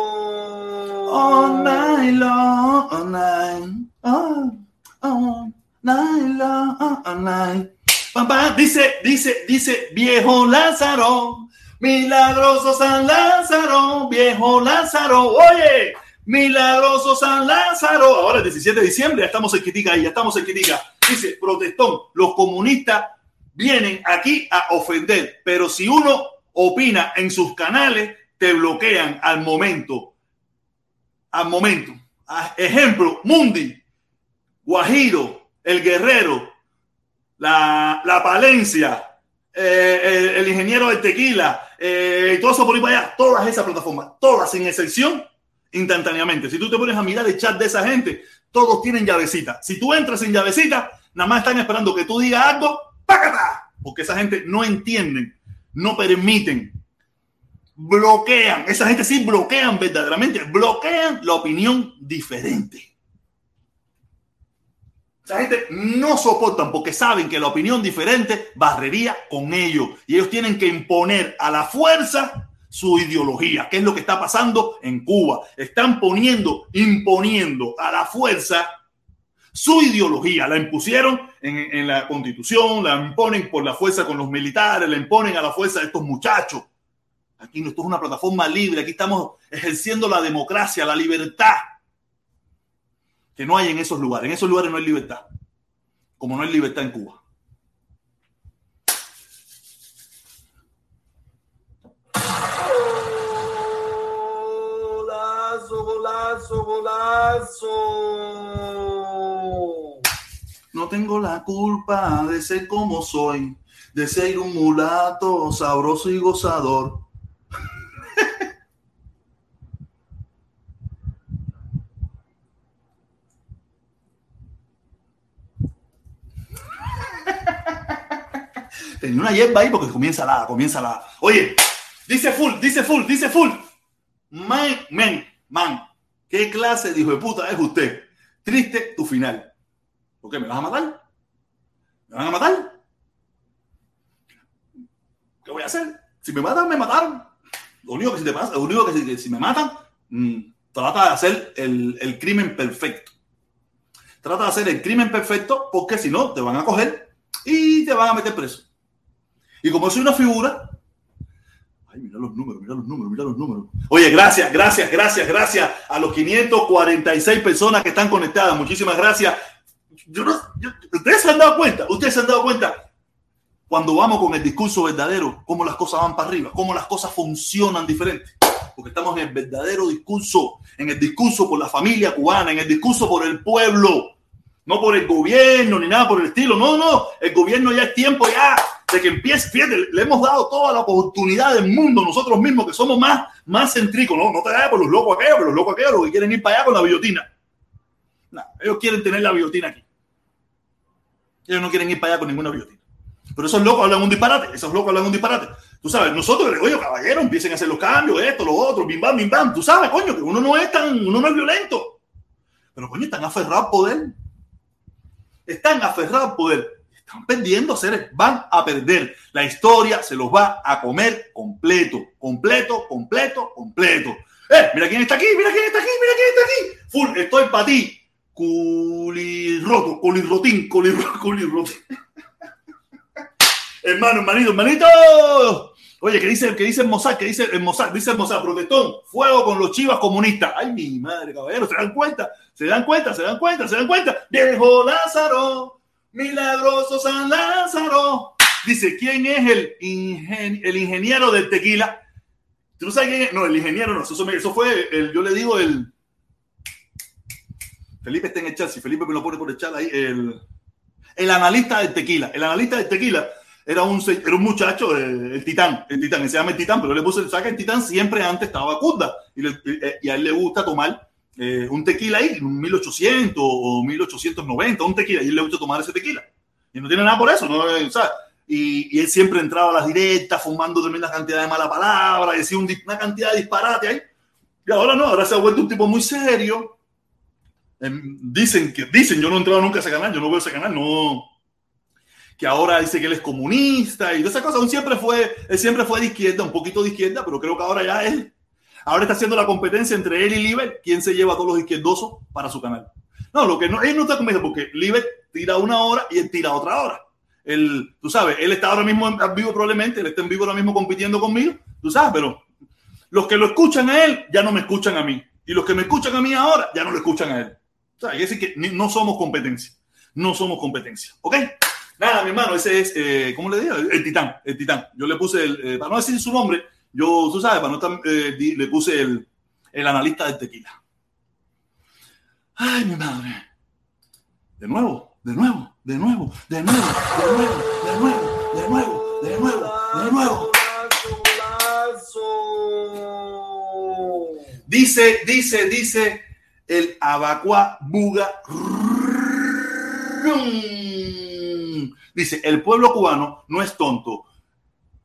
Papá, dice, dice, dice, viejo Lázaro, milagroso San Lázaro, viejo Lázaro, oye, milagroso San Lázaro. Ahora el 17 de diciembre, ya estamos en ahí, ya estamos en Quitica. Dice, protestón, los comunistas vienen aquí a ofender, pero si uno opina en sus canales, te bloquean al momento. Al momento. Ejemplo, Mundi, Guajiro, El Guerrero, la, la Palencia, eh, el, el ingeniero del tequila, eh, todo eso por ahí para allá, todas esas plataformas, todas sin excepción, instantáneamente. Si tú te pones a mirar el chat de esa gente, todos tienen llavecita. Si tú entras sin llavecita, nada más están esperando que tú digas algo, Porque esa gente no entienden, no permiten, bloquean. Esa gente sí bloquean verdaderamente, bloquean la opinión diferente. Esa gente no soportan porque saben que la opinión diferente barrería con ellos y ellos tienen que imponer a la fuerza su ideología, que es lo que está pasando en Cuba. Están poniendo, imponiendo a la fuerza su ideología. La impusieron en, la constitución, la imponen por la fuerza con los militares, la imponen a la fuerza de estos muchachos. Aquí esto es una plataforma libre, aquí estamos ejerciendo la democracia, la libertad que no hay en esos lugares. En esos lugares no hay libertad, como no hay libertad en Cuba. Golazo, golazo, golazo. No tengo la culpa de ser como soy, de ser un mulato sabroso y gozador. Tenía una hierba ahí porque comienza la, comienza la. Oye, dice full, dice full, dice full. Man, man, man. ¿Qué clase de hijo de puta es usted? Triste tu final. ¿Por qué? ¿Me vas a matar? ¿Me van a matar? ¿Qué voy a hacer? Si me matan, me mataron. Lo único que si, te pasa, lo único que si, que si me matan, mm, trata de hacer el, el crimen perfecto. Trata de hacer el crimen perfecto porque si no, te van a coger y te van a meter preso. Y como soy una figura, ay, mira los números, mira los números, mira los números. Oye, gracias, gracias, gracias, gracias a los 546 personas que están conectadas. Muchísimas gracias. Ustedes se han dado cuenta, ustedes se han dado cuenta cuando vamos con el discurso verdadero, cómo las cosas van para arriba, cómo las cosas funcionan diferente. Porque estamos en el verdadero discurso, en el discurso por la familia cubana, en el discurso por el pueblo, no por el gobierno ni nada por el estilo. No, no, el gobierno ya es tiempo ya de que empiece. Fíjate, le hemos dado toda la oportunidad del mundo nosotros mismos, que somos más, más céntricos. No, no te vayas por los locos aquellos, por los locos aquellos, los que quieren ir para allá con la biotina. No, ellos quieren tener la biotina aquí. Ellos no quieren ir para allá con ninguna biotina. Pero esos locos hablan un disparate, esos locos hablan un disparate. Tú sabes, nosotros, oye, caballero, empiecen a hacer los cambios, esto, lo otro, bim bam, bim bam. Tú sabes, coño, que uno no es tan, uno no es violento. Pero, coño, están aferrados al poder. Están aferrados al poder. Están perdiendo, seres. Van a perder. La historia se los va a comer completo, completo, completo, completo. Eh, mira quién está aquí, mira quién está aquí, mira quién está aquí. Full, estoy para ti. Culirroto, culirrotín, culirro- culirrotín. Hermano, hermanito, hermanito. Oye, ¿qué dice, qué dice Mossad? ¿Qué dice el Mossad? Dice Mossad, protestón, fuego con los chivas comunistas. Ay, mi madre, caballero, ¿se dan cuenta? ¿Se dan cuenta? ¿Se dan cuenta? ¿Se dan cuenta? Viejo Lázaro, milagroso San Lázaro. Dice, ¿quién es el ingeniero del tequila? ¿Tú no sabes quién es? No, el ingeniero no, eso, eso fue, el, yo le digo el... Felipe está en el chat, si Felipe me lo pone por el chat ahí, el, el analista del tequila. El analista del tequila era un, era un muchacho, eh, el titán, el titán, se llama el titán, pero le puse, saca el titán siempre antes estaba Cunda y, eh, y a él le gusta tomar eh, un tequila ahí, un 1800 o 1890, un tequila, y él le gusta tomar ese tequila. Y no tiene nada por eso, ¿no? O sea, y, y él siempre entraba a las directas fumando tremenda cantidad de mala palabra, decía una cantidad de disparate ahí. Y ahora no, ahora se ha vuelto un tipo muy serio. Em, dicen que, dicen, yo no he entrado nunca a ese canal, yo no veo ese canal, no, que ahora dice que él es comunista y toda esa cosa. Él siempre fue, él siempre fue de izquierda, un poquito de izquierda, pero creo que ahora ya él, ahora está haciendo la competencia entre él y Liber, quién se lleva a todos los izquierdosos para su canal. No, lo que no, él no está convencido porque Liber tira una hora y él tira otra hora. Él, tú sabes, él está ahora mismo en vivo probablemente, él está en vivo ahora mismo compitiendo conmigo, tú sabes, pero los que lo escuchan a él ya no me escuchan a mí. Y los que me escuchan a mí ahora ya no lo escuchan a él. O sea, hay que decir que no somos competencia. No somos competencia. ¿Ok? Nada, mi hermano, ese es, eh, ¿cómo le digo? El, titán, el titán. Yo le puse, el, eh, para no decir su nombre, yo, tú sabes, para no estar, eh, le puse el, el analista del tequila. Ay, mi madre. De nuevo, de nuevo, de nuevo, de nuevo, de nuevo, de nuevo, de nuevo, de nuevo, de nuevo. Dice, dice, dice el Abacua Buga. Dice, el pueblo cubano no es tonto.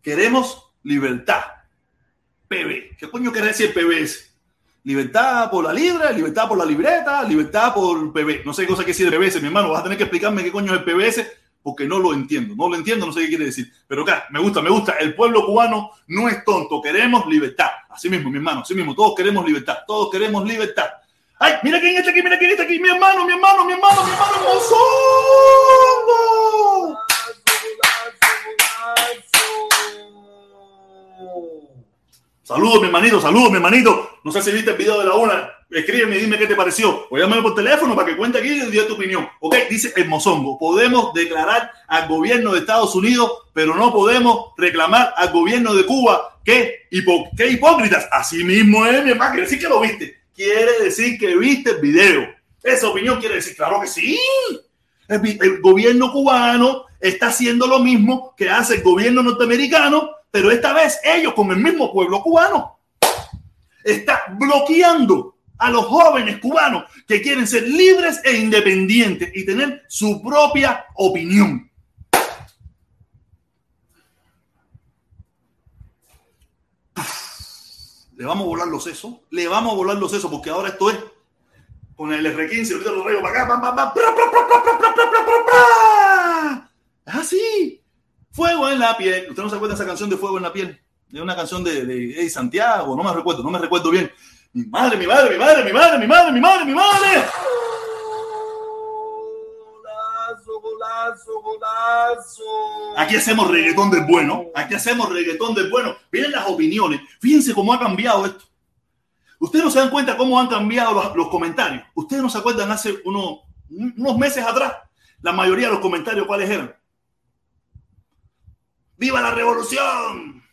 Queremos libertad. PB. ¿Qué coño quiere decir PBS? Libertad por la libre, libertad por la libreta, libertad por PB. No sé qué cosa quiere decir PBS, mi hermano. Vas a tener que explicarme qué coño es el PBS porque no lo entiendo. No lo entiendo, no sé qué quiere decir. Pero acá, me gusta, me gusta. El pueblo cubano no es tonto. Queremos libertad. Así mismo, mi hermano, así mismo. Todos queremos libertad. Todos queremos libertad. Ay, mira quién está aquí, mira quién está aquí. Mi hermano, mi hermano, mi hermano, mi hermano. Mozongo. Saludos, mi hermanito, saludos, mi hermanito. No sé si viste el video de la una. Escríbeme y dime qué te pareció. O llámame por teléfono para que cuente aquí y dé tu opinión. Ok, dice el Mozongo. Podemos declarar al gobierno de Estados Unidos, pero no podemos reclamar al gobierno de Cuba. ¿Qué, hipo- qué hipócritas? Así mismo es, mi hermano. Quiere decir que lo viste. Quiere decir que viste el video. Esa opinión quiere decir, claro que sí. El, gobierno cubano está haciendo lo mismo que hace el gobierno norteamericano, pero esta vez ellos con el mismo pueblo cubano. Está bloqueando a los jóvenes cubanos que quieren ser libres e independientes y tener su propia opinión. le vamos a volar los sesos, le vamos a volar los sesos, porque ahora esto es con el R15, ahorita lo traigo para acá, pam, pam, pam, así, fuego en la piel. Usted no se acuerda de esa canción de fuego en la piel, de una canción de, de Santiago, no me recuerdo, no me recuerdo bien. Mi madre, mi madre, mi madre, mi madre, mi madre, mi madre, mi madre. Aquí hacemos reggaetón del bueno. Aquí hacemos reggaetón del bueno. Miren las opiniones. Fíjense cómo ha cambiado esto. Ustedes no se dan cuenta cómo han cambiado los, comentarios. Ustedes no se acuerdan hace uno- unos meses atrás. La mayoría de los comentarios, ¿cuáles eran? ¡Viva la revolución!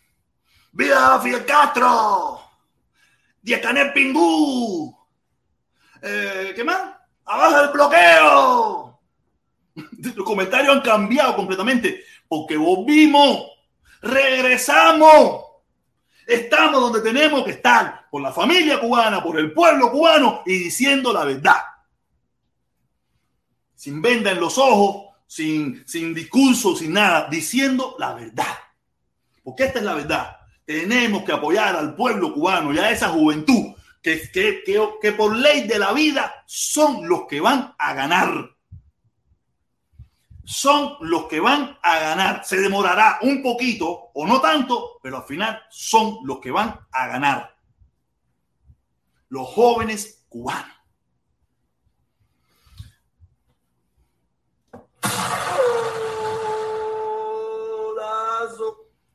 ¡Viva Fidel Castro! ¡Diacanel Pingú! Eh, ¿Qué más? ¡Abajo el bloqueo! Los comentarios han cambiado completamente porque volvimos, regresamos, estamos donde tenemos que estar, por la familia cubana, por el pueblo cubano y diciendo la verdad. Sin venda en los ojos, sin, sin discurso, sin nada, diciendo la verdad. Porque esta es la verdad. Tenemos que apoyar al pueblo cubano y a esa juventud que, que, que, que por ley de la vida son los que van a ganar son los que van a ganar. Se demorará un poquito o no tanto, pero al final son los que van a ganar. Los jóvenes cubanos.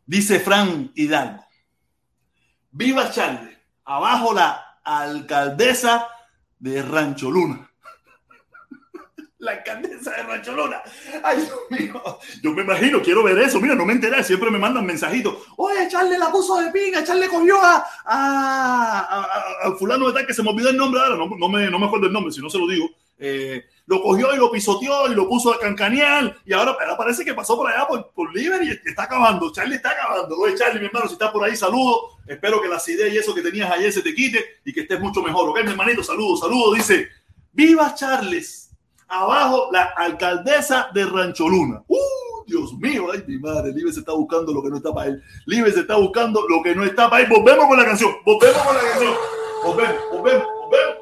Dice Fran Hidalgo. Viva Charlie. Abajo la alcaldesa de Rancho Luna. La alcaldesa de Rancho Luna. Ay, Dios mío. Yo me imagino, quiero ver eso. Mira, no me enteré. Siempre me mandan mensajitos. Oye, Charlie la puso de pinga. Charlie cogió a, a, fulano de tal que se me olvidó el nombre ahora. No, me, no me acuerdo el nombre, si no se lo digo. Eh, lo cogió y lo pisoteó y lo puso a cancanear. Y ahora, parece que pasó por allá por, por Liver y está acabando. Charlie está acabando. Oye, Charlie, mi hermano, si estás por ahí, saludos. Espero que la acidez y eso que tenías ayer se te quite y que estés mucho mejor. Ok, mi hermanito, saludos, saludos. Dice, viva Charles. Abajo la alcaldesa de Rancho Luna. ¡Uh! Dios mío, ay mi madre, Libre se está buscando lo que no está para él. Libre se está buscando lo que no está para él. Volvemos con la canción, volvemos con la canción. Volvemos, volvemos, volvemos.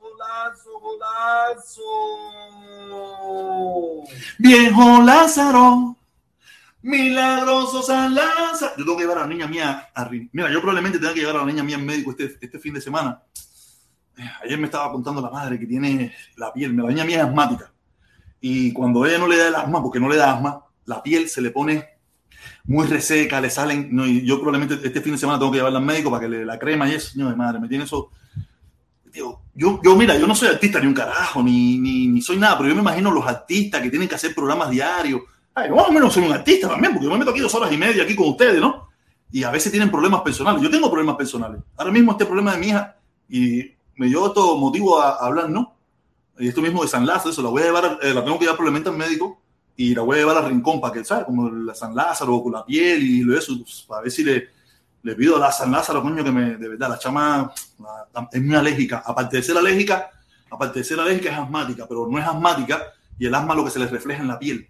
Golazo, golazo, golazo. Viejo Lázaro, milagroso San Lázaro. Yo tengo que llevar a la niña mía a Mira, yo probablemente tenga que llevar a la niña mía al médico este, este fin de semana. Ayer me estaba contando la madre que tiene la piel. La niña mía es asmática. Y cuando ella no le da el asma, porque no le da asma, la piel se le pone muy reseca, le salen. no, y yo probablemente este fin de semana tengo que llevarla al médico para que le la crema y eso. Señor de madre, me tiene eso. Tío, yo, yo, mira, yo no soy artista ni un carajo, ni, ni, ni soy nada, pero yo me imagino los artistas que tienen que hacer programas diarios. Ay, más o menos soy un artista también, porque yo me meto aquí dos horas y media aquí con ustedes, ¿no? Y a veces tienen problemas personales. Yo tengo problemas personales. Ahora mismo este problema de mi hija, y me dio todo motivo a, a hablar, ¿no? Y esto mismo de San Lázaro, eso la voy a llevar, eh, la tengo que llevar probablemente al médico y la voy a llevar al rincón para que, ¿sabes? Como la San Lázaro con la piel y lo eso, pues, para ver si le, le pido a la San Lázaro, coño, que me, de verdad, la chama la- la- es muy alérgica. Aparte de ser alérgica, aparte de ser alérgica, es asmática, pero no es asmática y el asma lo que se le refleja en la piel.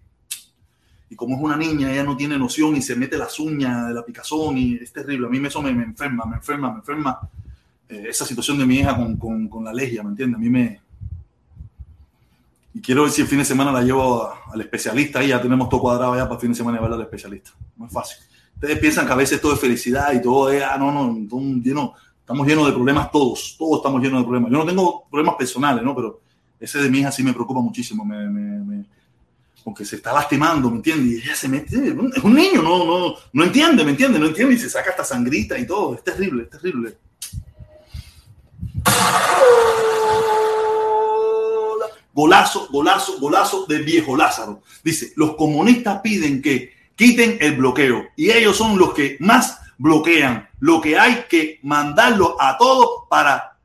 Y como es una niña, ella no tiene noción y se mete las uñas de la picazón y es terrible. A mí eso me, me enferma, me enferma, me enferma. Eh, esa situación de mi hija con, con, con la alergia, ¿me entiendes? A mí me... Y quiero ver si el fin de semana la llevo a- al especialista y ya tenemos todo cuadrado ya para el fin de semana llevarla al especialista. No es fácil. Ustedes piensan que a veces todo es felicidad y todo es, ah, no, no, todo lleno- estamos llenos de problemas todos, todos estamos llenos de problemas. Yo no tengo problemas personales, ¿no? Pero ese de mi hija sí me preocupa muchísimo, me, me- me- porque se está lastimando, ¿me entiendes? Y ella se mete, es un niño, no, no, no entiende, ¿me entiende? No entiende y se saca hasta sangrita y todo, es terrible, es terrible. Golazo, golazo, golazo de viejo Lázaro. Dice, los comunistas piden que quiten el bloqueo y ellos son los que más bloquean. Lo que hay que mandarlo a todos para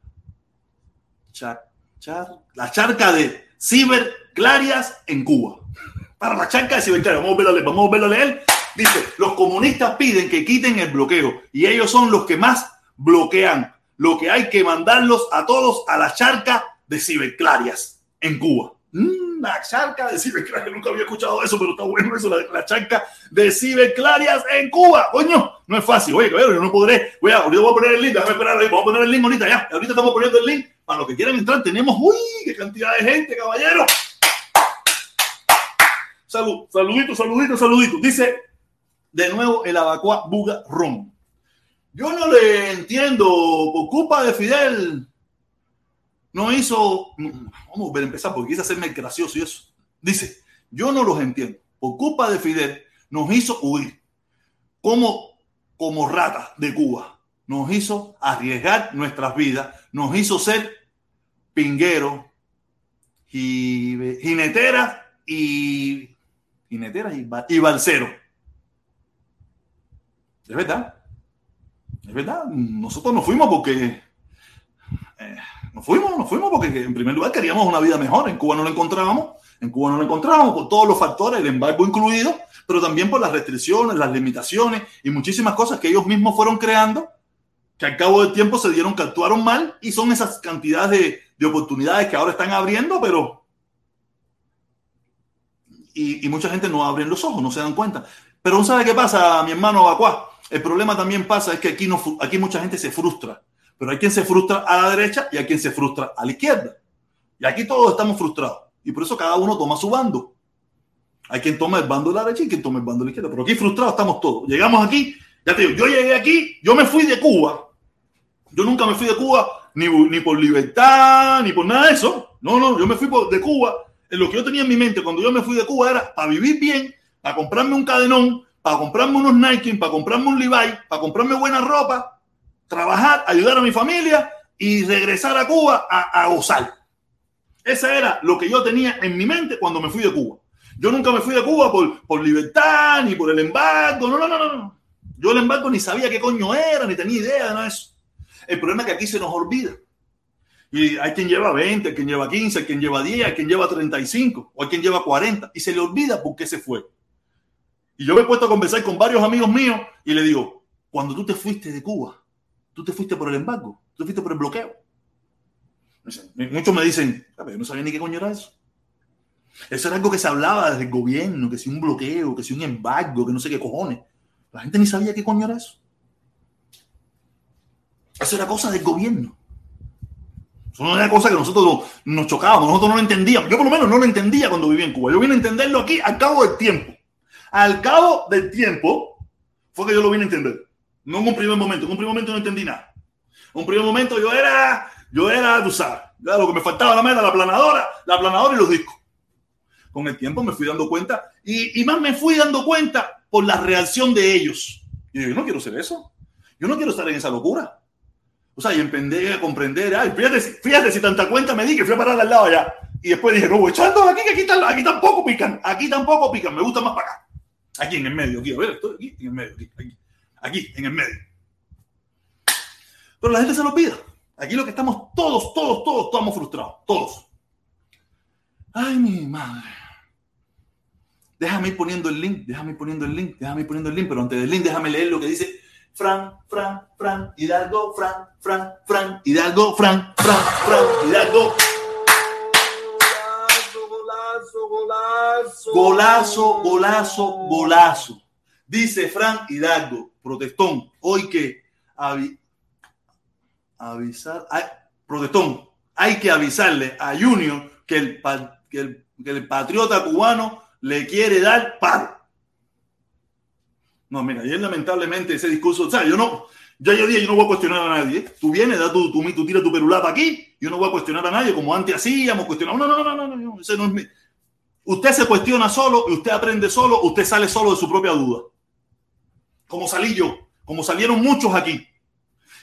la charca de ciberclarias en Cuba. Para la charca de ciberclarias. Vamos a verlo vamos a verlo a leer. Dice, los comunistas piden que quiten el bloqueo y ellos son los que más bloquean. Lo que hay que mandarlos a todos a la charca de ciberclarias en Cuba. Mm, la charca de ciberclarias, nunca había escuchado eso, pero está bueno eso, la, charca de ciberclarias en Cuba. Coño, no es fácil. Oye, yo no podré. Voy a, ahorita voy a poner el link, déjame esperar vamos a poner el link ahorita ya. Ahorita estamos poniendo el link Para los que quieran entrar, tenemos, uy, qué cantidad de gente, caballero. Salud, saludito, saludito, saludito. Dice de nuevo el Abacua Buga Ron. Yo no le entiendo, por culpa de Fidel, no hizo, vamos a volver a empezar porque quise hacerme gracioso y eso. Dice, yo no los entiendo. Por culpa de Fidel, nos hizo huir como, como ratas de Cuba. Nos hizo arriesgar nuestras vidas, nos hizo ser pingueros, jineteras y jineteras y, y balseros. Es verdad. Es verdad. Nosotros nos fuimos porque eh, nos fuimos, nos fuimos porque en primer lugar queríamos una vida mejor. En Cuba no la encontrábamos. En Cuba no la encontrábamos por todos los factores, el embargo incluido, pero también por las restricciones, las limitaciones y muchísimas cosas que ellos mismos fueron creando, que al cabo del tiempo se dieron que actuaron mal y son esas cantidades de, de oportunidades que ahora están abriendo, pero... Y, mucha gente no abre los ojos, no se dan cuenta. Pero ¿no sabe qué pasa, mi hermano Bacuá? El problema también pasa es que aquí, no, aquí mucha gente se frustra, pero hay quien se frustra a la derecha y hay quien se frustra a la izquierda. Y aquí todos estamos frustrados. Y por eso cada uno toma su bando. Hay quien toma el bando de la derecha y quien toma el bando de la izquierda. Pero aquí frustrados estamos todos. Llegamos aquí, ya te digo, yo llegué aquí, yo me fui de Cuba. Yo nunca me fui de Cuba ni, ni por libertad, ni por nada de eso. No, no, yo me fui de Cuba. En lo que yo tenía en mi mente cuando yo me fui de Cuba era para vivir bien, para comprarme un cadenón, para comprarme unos Nike, para comprarme un Levi, para comprarme buena ropa, trabajar, ayudar a mi familia y regresar a Cuba a, gozar. Ese era lo que yo tenía en mi mente cuando me fui de Cuba. Yo nunca me fui de Cuba por, por libertad, ni por el embargo. No, no, no, no, no. Yo el embargo ni sabía qué coño era, ni tenía idea de nada de eso. El problema es que aquí se nos olvida. Y hay quien lleva 20, hay quien lleva 15, hay quien lleva 10, hay quien lleva 35, o hay quien lleva 40, y se le olvida por qué se fue. Y yo me he puesto a conversar con varios amigos míos y le digo, cuando tú te fuiste de Cuba, tú te fuiste por el embargo, tú te fuiste por el bloqueo. Muchos me dicen, "Ah, pero yo no sabía ni qué coño era eso. Eso era algo que se hablaba desde el gobierno, que si un bloqueo, que si un embargo, que no sé qué cojones. La gente ni sabía qué coño era eso. Eso era cosa del gobierno. Eso no era cosa que nosotros no- nos chocábamos, nosotros no lo entendíamos. Yo por lo menos no lo entendía cuando vivía en Cuba. Yo vine a entenderlo aquí al cabo del tiempo. Al cabo del tiempo fue que yo lo vine a entender. No en un primer momento. En un primer momento no entendí nada. En un primer momento yo era, yo era, tú sabes, ya lo que me faltaba la meta, la planadora, la planadora y los discos. Con el tiempo me fui dando cuenta y, y más me fui dando cuenta por la reacción de ellos. Y yo, yo no quiero ser eso. Yo no quiero estar en esa locura. O sea, y emprender a comprender, ay, fíjate, fíjate si tanta cuenta me di que fui a parar al lado allá. Y después dije, no, echando aquí, que aquí, aquí tampoco pican, aquí tampoco pican, me gusta más para acá. Aquí en el medio, aquí, a ver, estoy aquí en el medio, aquí, aquí, aquí en el medio. Pero la gente se lo pide. Aquí lo que estamos todos, todos, todos, estamos frustrados, todos. Ay, mi madre. Déjame ir poniendo el link, déjame ir poniendo el link, déjame ir poniendo el link, pero antes del link déjame leer lo que dice Fran, Fran, Fran, Hidalgo, Fran, Fran, Fran, Hidalgo, Fran, Fran, Fran, Hidalgo. Golazo, golazo, Golazo, golazo. Dice Fran Hidalgo, protestón, hoy que avi- avisar, ay, protestón, hay que avisarle a Junior que el, patriota cubano le quiere dar paro. No, mira, ayer lamentablemente ese discurso, o sea, yo no, ya yo dije, yo no voy a cuestionar a nadie. Tú vienes, da tu, tu, tú tiras tu perulata aquí, yo no voy a cuestionar a nadie como antes hacíamos, cuestionamos. No, no, no, no, no, no, ese no es mi. Usted se cuestiona solo y usted aprende solo, usted sale solo de su propia duda. Como salí yo, como salieron muchos aquí,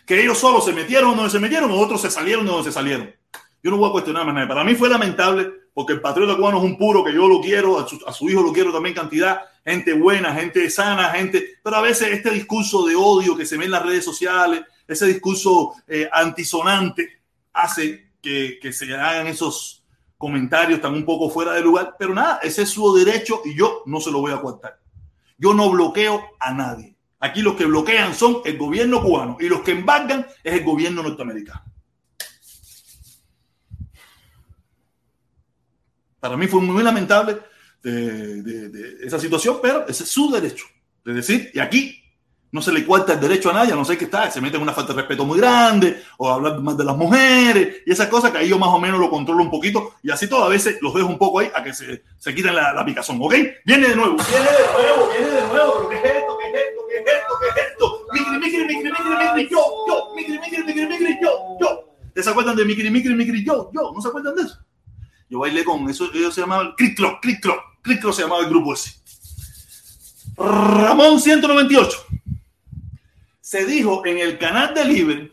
que ellos solo se metieron donde se metieron, otros se salieron de donde se salieron. Yo no voy a cuestionar más nada. Para mí fue lamentable porque el patriota cubano es un puro que yo lo quiero, a su, hijo lo quiero también cantidad, gente buena, gente sana, gente. Pero a veces este discurso de odio que se ve en las redes sociales, ese discurso eh, antisonante, hace que se hagan esos comentarios tan un poco fuera de lugar. Pero nada, ese es su derecho y yo no se lo voy a coartar. Yo no bloqueo a nadie. Aquí los que bloquean son el gobierno cubano y los que embargan es el gobierno norteamericano. Para mí fue muy lamentable de esa situación, pero ese es su derecho de decir, y aquí No se le cuarta el derecho a nadie, a no ser que está, se mete en una falta de respeto muy grande, o hablar más de las mujeres, y esas cosas que ahí yo más o menos lo controlo un poquito, y así todo, a veces los dejo un poco ahí a que se, se quiten la, la picazón, ¿ok? Viene de nuevo, viene de nuevo, viene de nuevo, pero ¿qué es esto? ¿Qué es esto? ¿Qué es esto? ¿Qué es esto? Micri, micri, micri, micri, micri, yo, yo, micri, micri, micri, micri, yo, yo. ¿Te se acuerdan de micri, micri, micri, yo, yo? ¿No se acuerdan de eso? Yo bailé con eso, ellos se llamaban Click Clock, Clock se llamaba el grupo ese. Ramón 198. Se dijo en el canal de Libre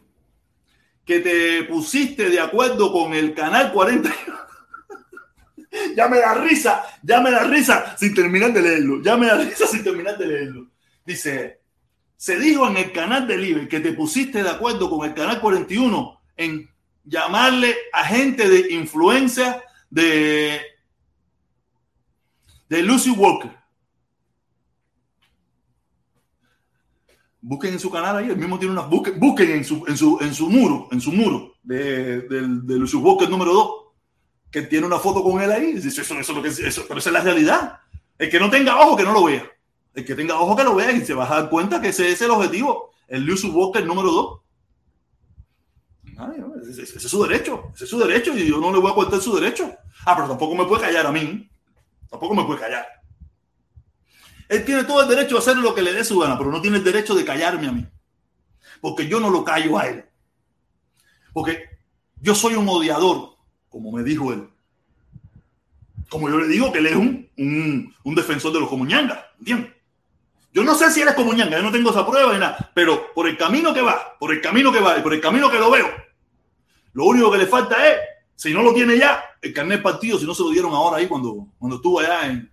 que te pusiste de acuerdo con el canal 40. ya me da risa, ya me da risa sin terminar de leerlo. Ya me da risa sin terminar de leerlo. Dice, se dijo en el canal de Libre que te pusiste de acuerdo con el canal 41 en llamarle a gente de influencia de, de Lucy Walker. Busquen en su canal ahí, el mismo tiene unas busquen, busquen en su, en su, en su muro, en su muro de, de, de Walker número 2, que tiene una foto con él ahí. Eso, eso, eso, eso, pero esa es la realidad. El que no tenga ojo, que no lo vea. El que tenga ojo, que lo vea y se va a dar cuenta que ese es el objetivo. El Lucy Walker número 2. Ay, ese, es su derecho, ese es su derecho y yo no le voy a cortar su derecho. Ah, pero tampoco me puede callar a mí. Tampoco me puede callar. Él tiene todo el derecho a hacer lo que le dé su gana, pero no tiene el derecho de callarme a mí. Porque yo no lo callo a él. Porque yo soy un odiador, como me dijo él. Como yo le digo que él es un, un, un defensor de los comuñangas, ¿entiendes? Yo no sé si él es comuñanga, yo no tengo esa prueba ni nada, pero por el camino que va, por el camino que va y por el camino que lo veo, lo único que le falta es, si no lo tiene ya, el carnet partido, si no se lo dieron ahora ahí cuando, cuando estuvo allá en,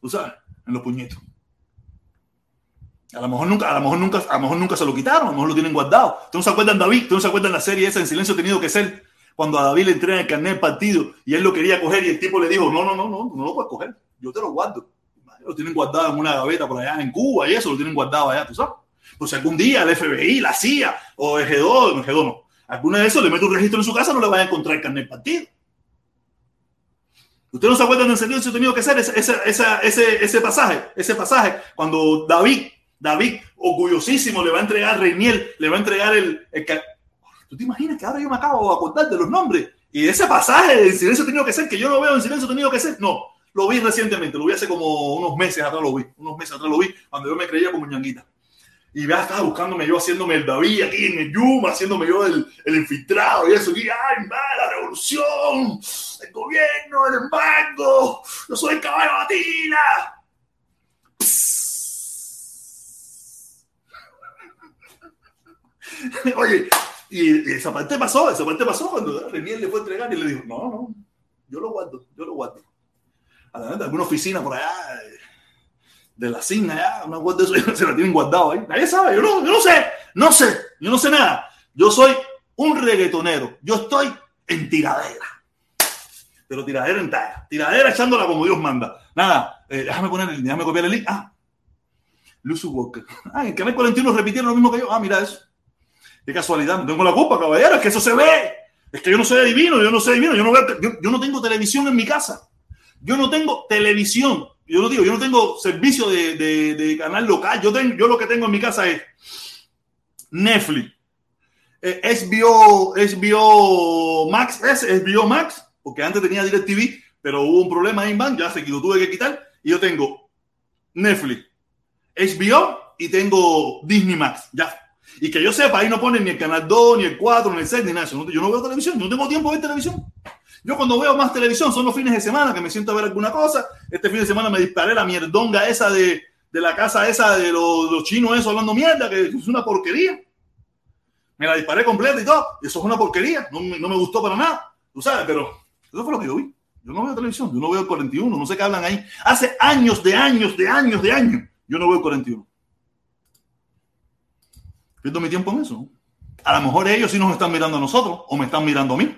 tú sabes, en los puñetos. A lo mejor nunca, a lo mejor nunca, a lo mejor nunca se lo quitaron, a lo mejor lo tienen guardado. ¿Tú no se acuerdan, David? ¿Tú no se acuerdan la serie esa en silencio tenido que ser? Cuando a David le entregan el carnet partido y él lo quería coger y el tipo le dijo, no, no, no, no, no lo puedes coger, yo te lo guardo. Lo tienen guardado en una gaveta por allá en Cuba y eso lo tienen guardado allá, tú sabes. Pues algún día el FBI, la CIA o el G2, el G2 no, alguna de esos le mete un registro en su casa, no le van a encontrar el carnet partido. ¿Ustedes no se acuerdan del silencio tenido que ser ese, ese, ese, ese, pasaje? Ese pasaje, cuando David, David, orgullosísimo, le va a entregar a le va a entregar el, el, ¿Tú te imaginas que ahora yo me acabo de acordar de los nombres? Y ese pasaje del silencio tenido que ser, que yo lo veo en silencio tenido que ser, no, lo vi recientemente, lo vi hace como unos meses atrás, lo vi, unos meses atrás lo vi, cuando yo me creía como ñanguita. Y ya estaba buscándome yo, haciéndome el David aquí en el Yuma, haciéndome yo el, el infiltrado y eso. Y, ¡ay, va, la revolución! ¡El gobierno, el embargo! ¡Yo soy el caballo batina! Oye, y, y, esa parte pasó, esa parte pasó cuando Reniel le fue a entregar y le dijo, no, no, yo lo guardo, yo lo guardo. Adelante, alguna oficina por allá de la CIN allá, una guarda eso, se la tienen guardado ahí. Nadie sabe, yo no, yo no sé, no sé, yo no sé nada. Yo soy un reggaetonero, yo estoy en tiradera. Pero tiradera en talla, tiradera echándola como Dios manda. Nada, eh, déjame poner, el, déjame copiar el link. Ah, Lucy Walker. Ah, en canal 41 repitieron lo mismo que yo. Ah, mira eso. Qué casualidad, no tengo la culpa, caballero, es que eso se ve. Es que yo no soy adivino, yo no soy adivino, yo no, veo, yo no tengo televisión en mi casa. Yo no tengo televisión. Yo no digo, yo no tengo servicio de, de, canal local. Yo, tengo, yo lo que tengo en mi casa es Netflix, eh, HBO, HBO Max, es HBO Max, porque antes tenía DirecTV, pero hubo un problema en Bank, ya se lo tuve que quitar. Y yo tengo Netflix, HBO y tengo Disney Max, ya. Y que yo sepa, ahí no ponen ni el canal 2, ni el 4, ni el 6, ni nada. Yo no veo televisión, yo no tengo tiempo de ver televisión. Yo cuando veo más televisión son los fines de semana que me siento a ver alguna cosa. Este fin de semana me disparé la mierdonga esa de, de la casa esa de los, chinos eso hablando mierda, que es una porquería. Me la disparé completa y todo. Eso es una porquería. No, no me gustó para nada. Tú sabes, pero eso fue lo que yo vi. Yo no veo televisión, yo no veo el 41, no sé qué hablan ahí. Hace años, de años, de años, de años, yo no veo el 41. Pierdo mi tiempo en eso. A lo mejor ellos sí nos están mirando a nosotros o me están mirando a mí.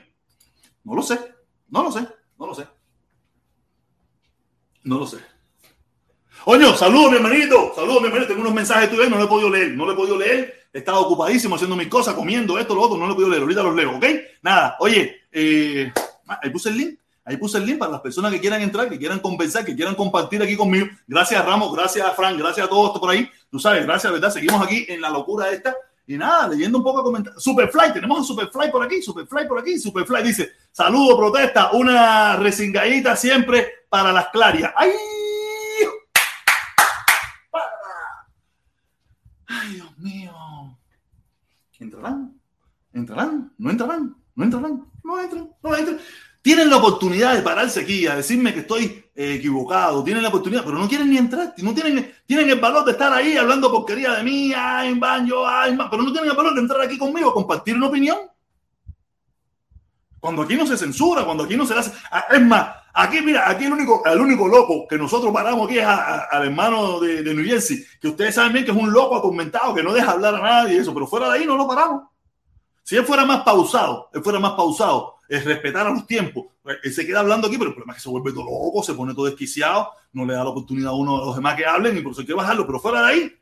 No lo sé, no lo sé, no lo sé. No lo sé. Oño, saludos, mi hermanito. Saludos, mi hermanito. Tengo unos mensajes tuyos, no lo he podido leer. No lo he podido leer. He estado ocupadísimo haciendo mis cosas, comiendo esto, lo otro. No lo he podido leer. Ahorita los leo, ¿ok? Nada. Oye, eh, ahí puse el link. Ahí puse el link para las personas que quieran entrar, que quieran conversar, que quieran compartir aquí conmigo. Gracias Ramos, gracias a Frank, gracias a todos por ahí. Tú sabes, gracias, ¿verdad? Seguimos aquí en la locura esta. Y nada, leyendo un poco comentarios. Superfly, tenemos a Superfly por aquí, Superfly por aquí. Superfly dice, saludo, protesta, una resingadita siempre para las clarias. ¡Ay! ¡Ay, Dios mío! ¿Entrarán? ¿Entrarán? ¿No entrarán? ¿No entrarán? No entran, no entran. Tienen la oportunidad de pararse aquí a decirme que estoy eh, equivocado, tienen la oportunidad, pero no quieren ni entrar, no tienen, tienen el valor de estar ahí hablando porquería de mí, ay, yo, ay, man, pero no tienen el valor de entrar aquí conmigo compartir una opinión. Cuando aquí no se censura, cuando aquí no se hace. ah, Es más, aquí, mira, aquí el único, el único loco que nosotros paramos aquí es al hermano de, de New Jersey, que ustedes saben bien que es un loco atormentado, que no deja hablar a nadie y eso, pero fuera de ahí no lo paramos. Si él fuera más pausado, él fuera más pausado, es respetar a los tiempos, pues, él se queda hablando aquí, pero el problema es que se vuelve todo loco, se pone todo desquiciado, no le da la oportunidad a uno de los demás que hablen y por eso hay que bajarlo, pero fuera de ahí,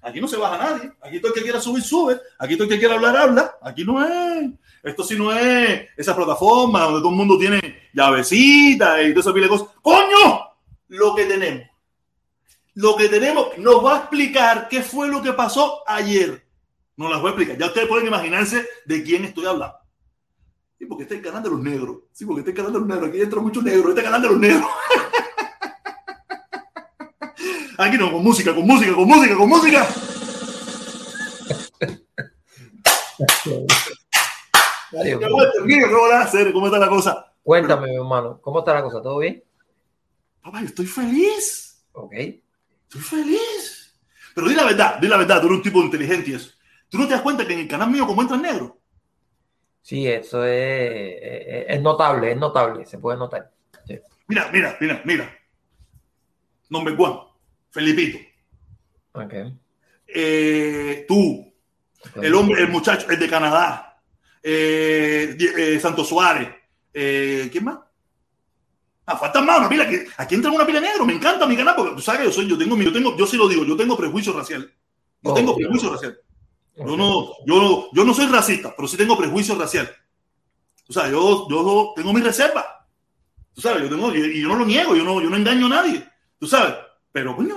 aquí no se baja nadie, aquí todo el que quiera subir, sube, aquí todo el que quiera hablar, habla, aquí no es, esto sí no es esa plataforma donde todo el mundo tiene llavecitas y todo eso de cosas. ¡Coño! Lo que tenemos. Lo que tenemos nos va a explicar qué fue lo que pasó ayer. Nos las voy a explicar. Ya ustedes pueden imaginarse de quién estoy hablando. Sí, porque este es el canal de los negros. Sí, porque este es el canal de los negros. Aquí entra mucho negro. Este canal de los negros. Aquí no, con música, con música, con música, con música. ¿Qué. ¿Cómo está la cosa? Cuéntame, mi hermano, ¿cómo está la cosa? ¿Todo bien? Papá, yo estoy feliz. Ok. Estoy feliz. Pero di la verdad, di la verdad. Tú eres un tipo inteligente y eso. ¿Tú no te das cuenta que en el canal mío como entran negro? Sí, eso es, es, es notable, es notable, se puede notar. Sí. Mira, mira, mira, mira. Nombre one. Felipito. Ok. Eh, tú. El hombre, el muchacho, el de Canadá. Eh, eh, Santos Suárez. Eh, ¿Quién más? Ah, faltan más, una pila que aquí entra una pila negro, me encanta mi canal, porque tú sabes que yo soy, yo tengo, yo tengo, yo sí lo digo, yo tengo prejuicio racial. Yo Oh, tengo prejuicio racial. Yo no, yo, yo no soy racista, pero sí tengo prejuicio racial. O sea, yo, yo tengo mi reserva. Tú sabes, yo tengo, y, yo no lo niego, yo no, yo no engaño a nadie. Tú sabes. Pero, coño,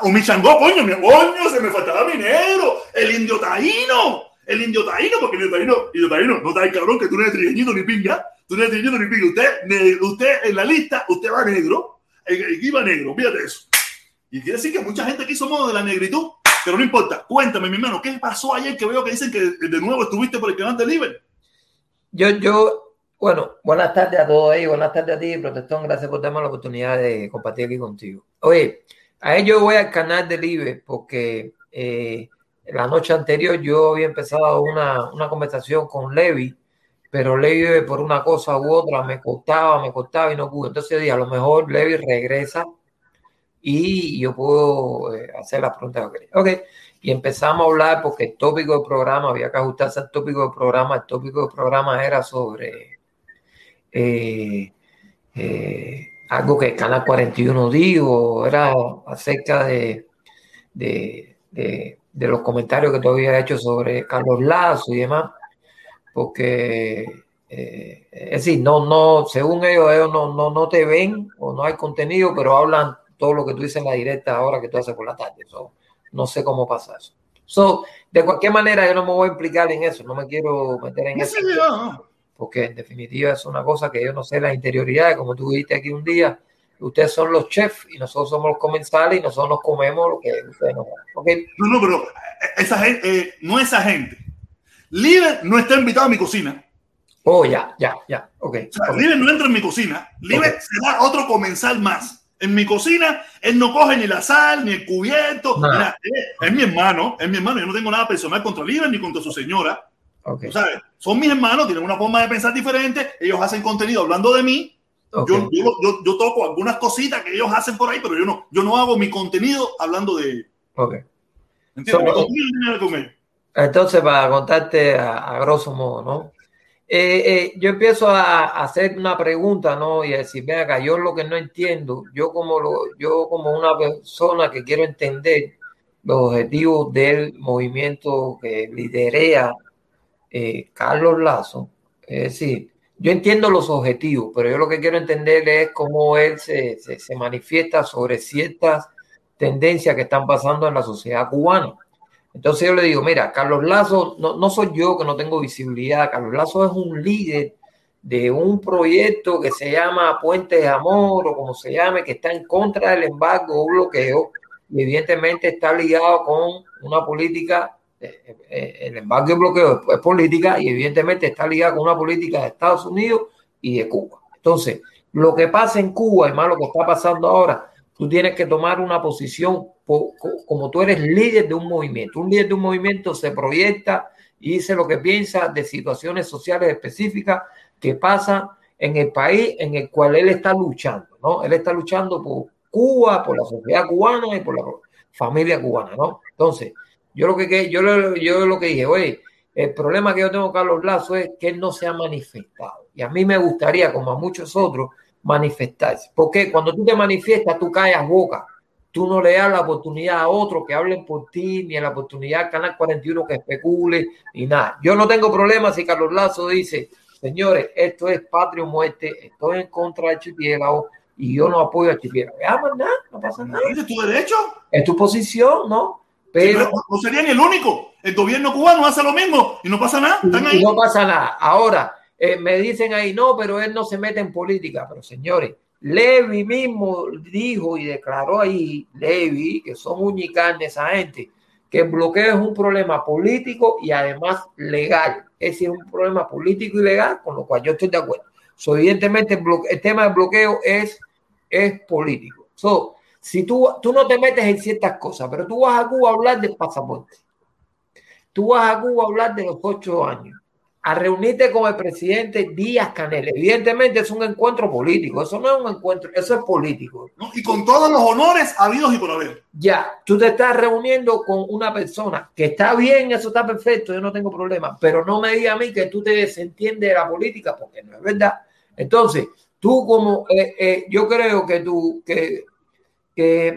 o mi changó, coño, mi coño, se me faltaba mi negro, el indio taíno, el indio taíno, porque el indio taíno, indio taíno, no está el cabrón que tú no eres trigueñito ni pinga, tú no eres trigueñito ni pinga, usted, usted en la lista, usted va negro, aquí va negro, fíjate eso. Y quiere decir que mucha gente aquí somos de la negritud, pero no importa. Cuéntame, mi hermano, ¿qué pasó ayer que veo que dicen que de nuevo estuviste por el canal de Liber? Yo, yo, bueno, buenas tardes a todos ahí, buenas tardes a ti, Protestón, gracias por darme la oportunidad de compartir aquí contigo. Oye, a ello voy al canal del IBE porque eh, la noche anterior yo había empezado una, una conversación con Levi, pero Levi por una cosa u otra me costaba, me costaba y no pude. Entonces dije, a lo mejor Levi regresa y yo puedo eh, hacer las preguntas que quería. Ok, y empezamos a hablar porque el tópico del programa, había que ajustarse al tópico del programa, el tópico del programa era sobre eh, eh, algo que Canal 41 dijo, era acerca de, de, los comentarios que tú habías hecho sobre Carlos Lazo y demás, porque eh, es decir, no, no, según ellos, ellos no, no, no te ven o no hay contenido, pero hablan todo lo que tú dices en la directa ahora que tú haces por la tarde. So, no sé cómo pasa eso. So, de cualquier manera, yo no me voy a implicar en eso, no me quiero meter en No eso, no. porque en definitiva es una cosa que yo no sé las interioridades, como tú dijiste aquí un día, ustedes son los chefs y nosotros somos los comensales y nosotros nos comemos lo que ustedes nos dan. ¿ok? No, no, pero esa gente, eh, no esa gente. Liber no está invitado a mi cocina. Oh, ya, ya, ya, ok. O sea, ok. Liber no entra en mi cocina. Ok. será otro comensal más. En mi cocina, él no coge ni la sal, ni el cubierto. Nada. Mira, es, es mi hermano, es mi hermano. Yo no tengo nada personal contra Liber ni contra su señora. ok, Tú sabes, son mis hermanos, tienen una forma de pensar diferente. Ellos hacen contenido hablando de mí. ok. Yo, yo, yo, yo toco algunas cositas que ellos hacen por ahí, pero yo no, yo no hago mi contenido hablando de ellos. ¿Entiendes? So- mi contenido no tiene nada que ver con ellos. Entonces, para contarte a, a grosso modo, ¿no? Eh, eh, yo empiezo a, hacer una pregunta, ¿no? Y a decir, ven acá, yo lo que no entiendo, yo como, lo, yo como una persona que quiero entender los objetivos del movimiento que liderea eh, Carlos Lazo, es decir, yo entiendo los objetivos, pero yo lo que quiero entender es cómo él se, se manifiesta sobre ciertas tendencias que están pasando en la sociedad cubana. Entonces yo le digo, mira, Carlos Lazo, no, no soy yo que no tengo visibilidad, Carlos Lazo es un líder de un proyecto que se llama Puente de Amor o como se llame, que está en contra del embargo o bloqueo y evidentemente está ligado con una política, eh, eh, el embargo y bloqueo es política y evidentemente está ligado con una política de Estados Unidos y de Cuba. Entonces, lo que pasa en Cuba más lo que está pasando ahora, tú tienes que tomar una posición como tú eres líder de un movimiento. Un líder de un movimiento se proyecta y dice lo que piensa de situaciones sociales específicas que pasan en el país en el cual él está luchando, ¿no? Él está luchando por Cuba, por la sociedad cubana y por la familia cubana, ¿no? Entonces, yo lo que yo, yo lo que dije, oye, el problema que yo tengo Carlos Lazo es que él no se ha manifestado. Y a mí me gustaría, como a muchos otros, manifestarse. Porque cuando tú te manifiestas, tú caes a boca. Tú no le das la oportunidad a otros que hablen por ti, ni a la oportunidad al Canal 41 que especule, ni nada. Yo no tengo problema si Carlos Lazo dice, señores, esto es patria o muerte, estoy en contra del archipiélago y yo no apoyo al archipiélago. Ya, más nada, no pasa nada. ¿Es tu derecho? Es tu posición, ¿no? Pero Sí, pero no serían el único. El gobierno cubano hace lo mismo y no pasa nada. Están y no pasa nada. Ahora, eh, me dicen ahí, no, pero él no se mete en política. Pero señores, Levi mismo dijo y declaró ahí, Levi, que son uña y carne esa gente, que el bloqueo es un problema político y además legal. Es decir, un problema político y legal, con lo cual yo estoy de acuerdo. So, evidentemente, el tema del bloqueo es, es político. So, si tú, tú no te metes en ciertas cosas, pero tú vas a Cuba a hablar del pasaporte, tú vas a Cuba a hablar de los ocho años, a reunirte con el presidente Díaz Canel. Evidentemente es un encuentro político, eso no es un encuentro, eso es político. ¿no? Y con todos los honores habidos y por haber. Ya, tú te estás reuniendo con una persona que está bien, eso está perfecto, yo no tengo problema, pero no me diga a mí que tú te desentiendes de la política, porque no es verdad. Entonces, tú como, eh, eh, yo creo que tú, que, que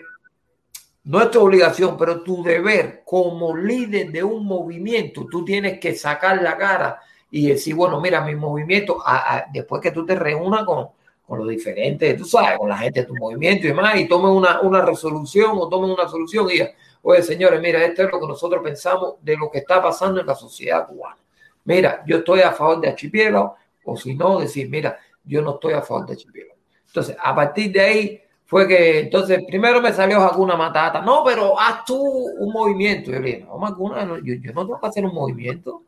no es tu obligación, pero tu deber como líder de un movimiento, tú tienes que sacar la cara y decir, bueno, mira, mi movimiento, a- después que tú te reúnas con, con los diferentes, tú sabes, con la gente de tu movimiento y demás, y tomen una, una resolución o tomen una solución y digan, oye, señores, mira, esto es lo que nosotros pensamos de lo que está pasando en la sociedad cubana. Mira, yo estoy a favor de archipiélago, o si no, decir, mira, yo no estoy a favor de archipiélago. Entonces, a partir de ahí fue que, entonces, primero me salió Hakuna Matata. No, pero haz tú un movimiento. Yo le dije, no, Hakuna, no, yo, yo no tengo que hacer un movimiento.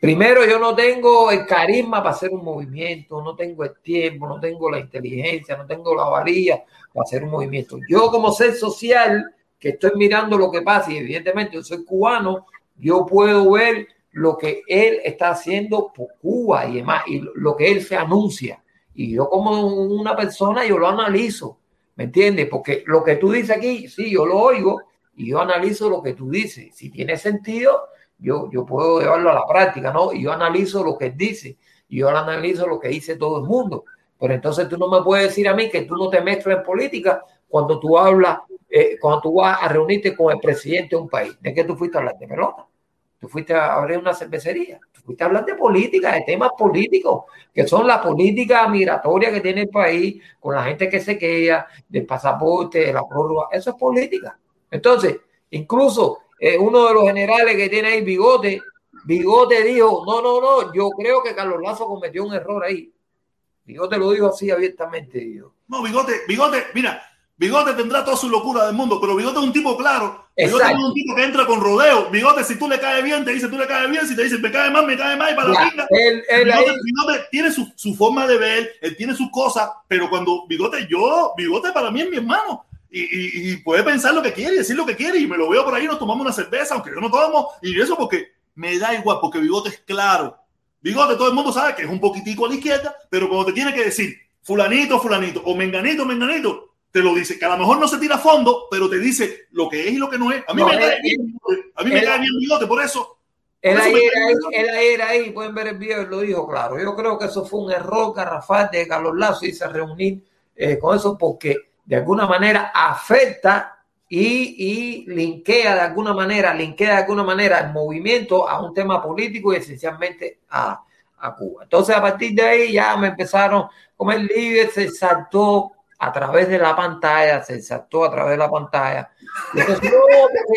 Primero, yo no tengo el carisma para hacer un movimiento, no tengo el tiempo, no tengo la inteligencia, no tengo la valía para hacer un movimiento. Yo como ser social, que estoy mirando lo que pasa y evidentemente yo soy cubano, yo puedo ver lo que él está haciendo por Cuba y demás, y lo que él se anuncia. Y yo como una persona, yo lo analizo, ¿me entiendes? Porque lo que tú dices aquí, sí, yo lo oigo y yo analizo lo que tú dices. Si tiene sentido, yo, yo puedo llevarlo a la práctica, ¿no? Y yo analizo lo que dice, y yo analizo lo que dice todo el mundo. Pero entonces tú no me puedes decir a mí que tú no te mezclas en política cuando tú hablas, eh, cuando tú vas a reunirte con el presidente de un país. ¿De qué tú fuiste a hablar? De pelota. Tú fuiste a abrir una cervecería. Tú fuiste a hablar de política, de temas políticos, que son la política migratoria que tiene el país, con la gente que se queda, del pasaporte, de la prórroga. Eso es política. Entonces, incluso eh, uno de los generales que tiene ahí, Bigote, Bigote dijo, no, no, no, yo creo que Carlos Lazo cometió un error ahí. Bigote lo dijo así abiertamente. dijo. No, Bigote, Bigote, mira, Bigote tendrá toda su locura del mundo, pero Bigote es un tipo claro. Bigote Exacto. es un tipo que entra con rodeo. Bigote, si tú le caes bien, te dice tú le caes bien. Si te dice me cae mal, me cae mal. Y para la Ya, pinga. él- él Bigote, Bigote tiene su, su forma de ver, él tiene sus cosas, pero cuando Bigote, yo, Bigote para mí es mi hermano. Y, y- y puede pensar lo que quiere decir lo que quiere. Y me lo veo por ahí, nos tomamos una cerveza, aunque yo no tomo. Y eso porque me da igual, porque Bigote es claro. Bigote, todo el mundo sabe que es un poquitico a la izquierda, pero cuando te tiene que decir fulanito, fulanito, o menganito, menganito, te lo dice, que a lo mejor no se tira a fondo, pero te dice lo que es y lo que no es. A mí No, me cae bien, a mí me cae bien Bigote, por eso. Él ayer, ahí, ayer ahí, pueden ver el video, él lo dijo claro. Yo creo que eso fue un error garrafal de Carlos Lazo y se reunir eh, con eso porque de alguna manera afecta y, y linkea de alguna manera, linkea de alguna manera el movimiento a un tema político y esencialmente a, a Cuba. Entonces, a partir de ahí ya me empezaron, como el líder se saltó a través de la pantalla, se saltó a través de la pantalla. Y entonces, no,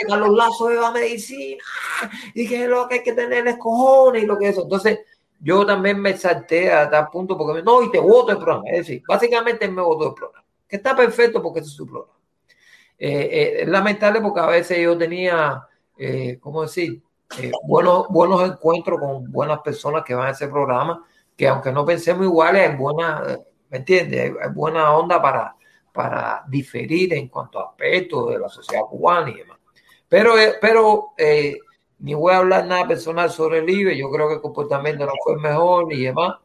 Carlos Lazo iba a medicina y que lo que hay que tener es cojones y lo que eso. Entonces, yo también me salté a tal punto porque me, no, y te voto el programa. Es decir, básicamente me votó el programa, que está perfecto porque es su programa. Eh, eh, es lamentable porque a veces yo tenía, eh, ¿cómo decir? Buenos, buenos encuentros con buenas personas que van a ese programa, que aunque no pensemos iguales, es buena, ¿me entiendes? Hay, hay buena onda para, para diferir en cuanto a aspectos de la sociedad cubana y demás. Pero, pero ni voy a hablar nada personal sobre el IBE, yo creo que el comportamiento no fue mejor y demás,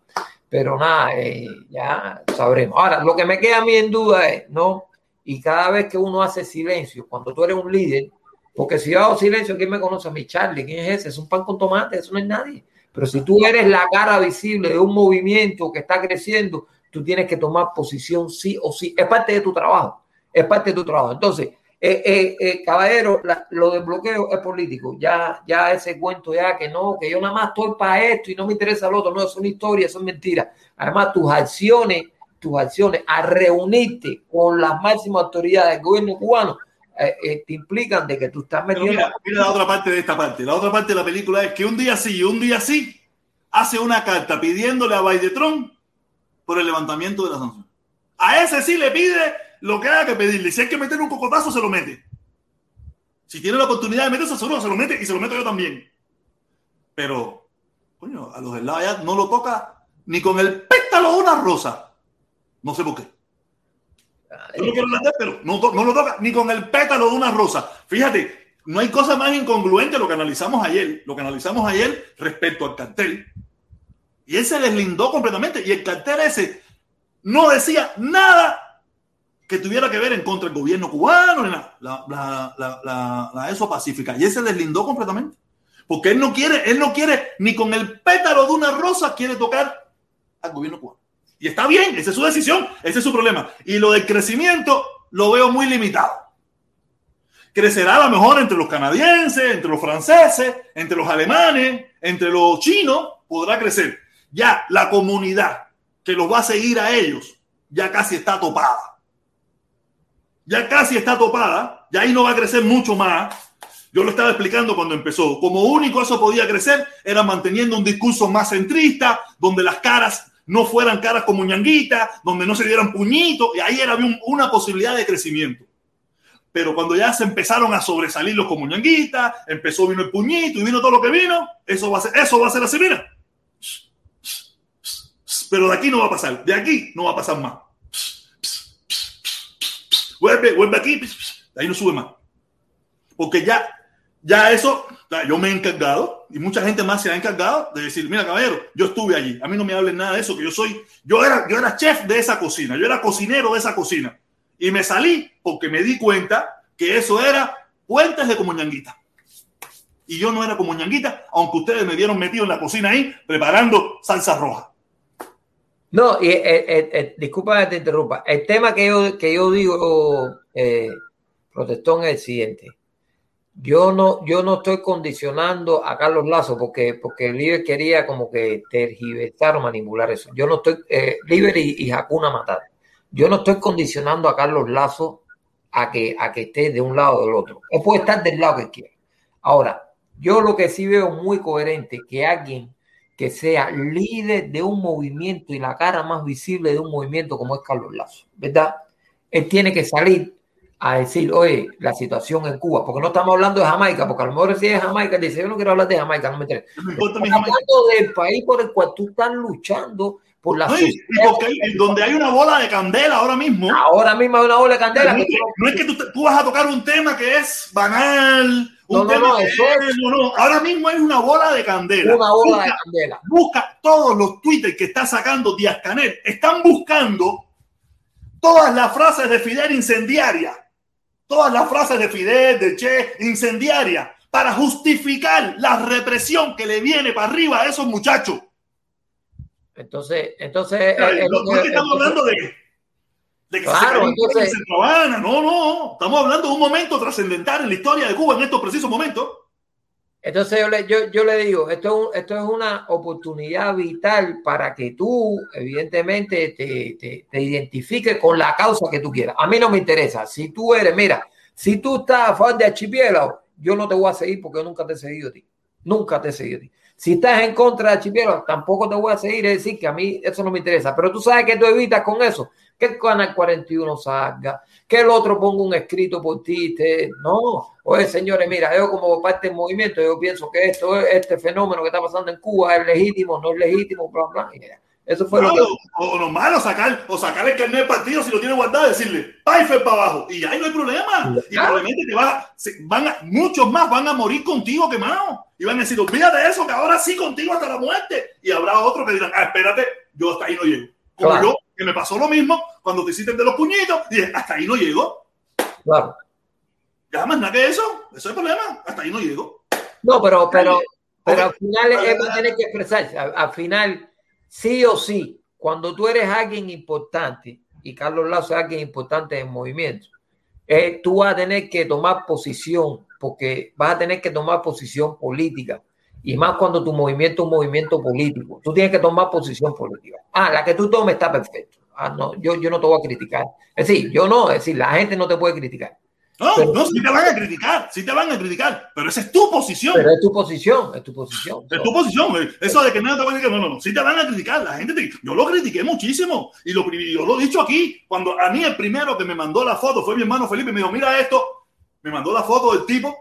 pero nada, eh, ya sabremos. Ahora, lo que me queda a mí en duda es, ¿no? Y cada vez que uno hace silencio, cuando tú eres un líder, porque si yo hago silencio, ¿quién me conoce? A mi Charlie, ¿quién es ese? Es un pan con tomate, eso no es nadie. Pero si tú eres la cara visible de un movimiento que está creciendo, tú tienes que tomar posición sí o sí. Es parte de tu trabajo, es parte de tu trabajo. Entonces, eh, eh, eh, caballero, la- lo del bloqueo es político. Ya, ya ese cuento, ya que no, que yo nada más estoy para esto y no me interesa lo otro. No, son historias, son mentiras. Además, tus acciones, tus acciones a reunirte con las máximas autoridades del gobierno cubano eh, te implican de que tú estás metiendo. mira, mira la otra parte de esta parte. La otra parte de la película es que un día sí y un día sí hace una carta pidiéndole a Biden por el levantamiento de la sanción. A ese sí le pide lo que haya que pedirle. Si hay que meter un cocotazo, se lo mete. Si tiene la oportunidad de meterse, seguro se lo mete y se lo meto yo también. Pero, coño, a los del lado allá no lo toca ni con el pétalo de una rosa. No sé por qué. Yo no quiero hablar pero no, no lo toca ni con el pétalo de una rosa. Fíjate, no hay cosa más incongruente lo que analizamos ayer, lo que analizamos ayer respecto al cartel. Y él se deslindó completamente. Y el cartel ese no decía nada que tuviera que ver en contra del gobierno cubano, ni la, la ESO pacífica. Y él se deslindó completamente. Porque él no quiere, él no quiere ni con el pétalo de una rosa quiere tocar al gobierno cubano. Y está bien, esa es su decisión, ese es su problema. Y lo del crecimiento lo veo muy limitado. Crecerá a lo mejor entre los canadienses, entre los franceses, entre los alemanes, entre los chinos, podrá crecer. Ya la comunidad que los va a seguir a ellos ya casi está topada. Ya casi está topada, ya ahí no va a crecer mucho más. Yo lo estaba explicando cuando empezó. Como único eso podía crecer era manteniendo un discurso más centrista, donde las caras no fueran caras como ñanguitas, donde no se dieran puñitos, y ahí era un- una posibilidad de crecimiento. Pero cuando ya se empezaron a sobresalir los como ñanguitas, empezó vino el puñito y vino todo lo que vino, eso va a ser, eso va a ser así, mira. Pero de aquí no va a pasar, de aquí no va a pasar más. Vuelve, vuelve aquí, de ahí no sube más. Porque ya, ya eso, yo me he encargado y mucha gente más se ha encargado de decir, mira caballero, yo estuve allí, a mí no me hablen nada de eso, que yo soy, yo era, yo era chef de esa cocina, yo era cocinero de esa cocina y me salí porque me di cuenta que eso era puentes de comuñanguita. Y yo no era comuñanguita, aunque ustedes me vieron metido en la cocina ahí preparando salsa roja. No, y, eh, eh, eh, disculpa que te interrumpa. El tema que yo, que yo digo, eh, protestón, es el siguiente. Yo no, yo no estoy condicionando a Carlos Lazo porque, porque líder quería como que tergiversar o manipular eso. Yo no estoy, eh, Liber y, y Hakuna Matar. Yo no estoy condicionando a Carlos Lazo a que, a que esté de un lado o del otro. Él puede estar del lado que quiera. Ahora, yo lo que sí veo muy coherente que alguien que sea líder de un movimiento y la cara más visible de un movimiento como es Carlos Lazo, ¿verdad? Él tiene que salir a decir, oye, la situación en Cuba, porque no estamos hablando de Jamaica, porque a lo mejor si es Jamaica, dice, yo no quiero hablar de Jamaica, no me interesa. No me importa mi Estamos hablando del país por el cual tú estás luchando por la sociedad. porque hay- donde hay una bola de candela ahora mismo. Ahora mismo hay una ola de candela. No es que, no es que tú, te- tú vas a tocar un tema que es banal, un No, no, tema no, que eso es- no, no. Ahora mismo hay una bola de candela. Una ola de candela. busca todos los tweets que está sacando Díaz Canel. Están buscando todas las frases de Fidel incendiaria. Todas las frases de Fidel, de Che, incendiaria. Para justificar la represión que le viene para arriba a esos muchachos. Entonces, entonces, No, eh, eh, es que estamos hablando de, de que Claro, se entonces- en Habana. No, no. Estamos hablando de un momento trascendental en la historia de Cuba en estos precisos momentos. Entonces yo le, yo, yo le digo, esto es, un- esto es una oportunidad vital para que tú, evidentemente, te, te, te identifiques con la causa que tú quieras. A mí no me interesa. Si tú eres, mira, si tú estás favor de Archipiélago, yo no te voy a seguir porque yo nunca te he seguido a ti. Nunca te he seguido a ti. Si estás en contra de Archipiélago, tampoco te voy a seguir. Es decir, que a mí eso no me interesa. Pero tú sabes que tú evitas con eso que el Canal 41 salga, que el otro ponga un escrito por ti. te- No, oye, señores, mira, yo como parte del movimiento, yo pienso que esto, este fenómeno que está pasando en Cuba es legítimo, no es legítimo, bla, bla. ya. Eso fue No, lo que... o, o normal, o sacar, o sacar el carnet del partido si lo tiene guardado decirle, Pfeiffer para abajo. Y ahí no hay problema. Y probablemente te va, se- van a- muchos más van a morir contigo quemado. Y van a decir, olvídate de eso, que ahora sí contigo hasta la muerte. Y habrá otros que dirán, ah, espérate, yo hasta ahí no llego. Como Claro. yo, que me pasó lo mismo cuando te hiciste de los puñitos, y hasta ahí no llego. Claro. Ya más nada que eso, eso es el problema, hasta ahí no llego. No, pero, pero, pero al final él va a tener que expresarse. Al, al final, sí o sí, cuando tú eres alguien importante, y Carlos Lazo es alguien importante en movimiento, eh, tú vas a tener que tomar posición, porque vas a tener que tomar posición política. Y más cuando tu movimiento es un movimiento político. Tú tienes que tomar posición política. Ah, la que tú tomes está perfecto. Ah, no, yo, yo no te voy a criticar. Es decir, yo no, es decir, la gente no te puede criticar. No, Pero- no, sí te van a criticar, sí te van a criticar, pero esa es tu posición. Pero es tu posición, es tu posición. Es tu posición, güey. Eso de que nadie te va a criticar, no, no, no. Sí te van a criticar. La gente te... Yo lo critiqué muchísimo. Y lo, yo lo he dicho aquí. Cuando a mí el primero que me mandó la foto fue mi hermano Felipe. Me dijo, mira esto. Me mandó la foto del tipo.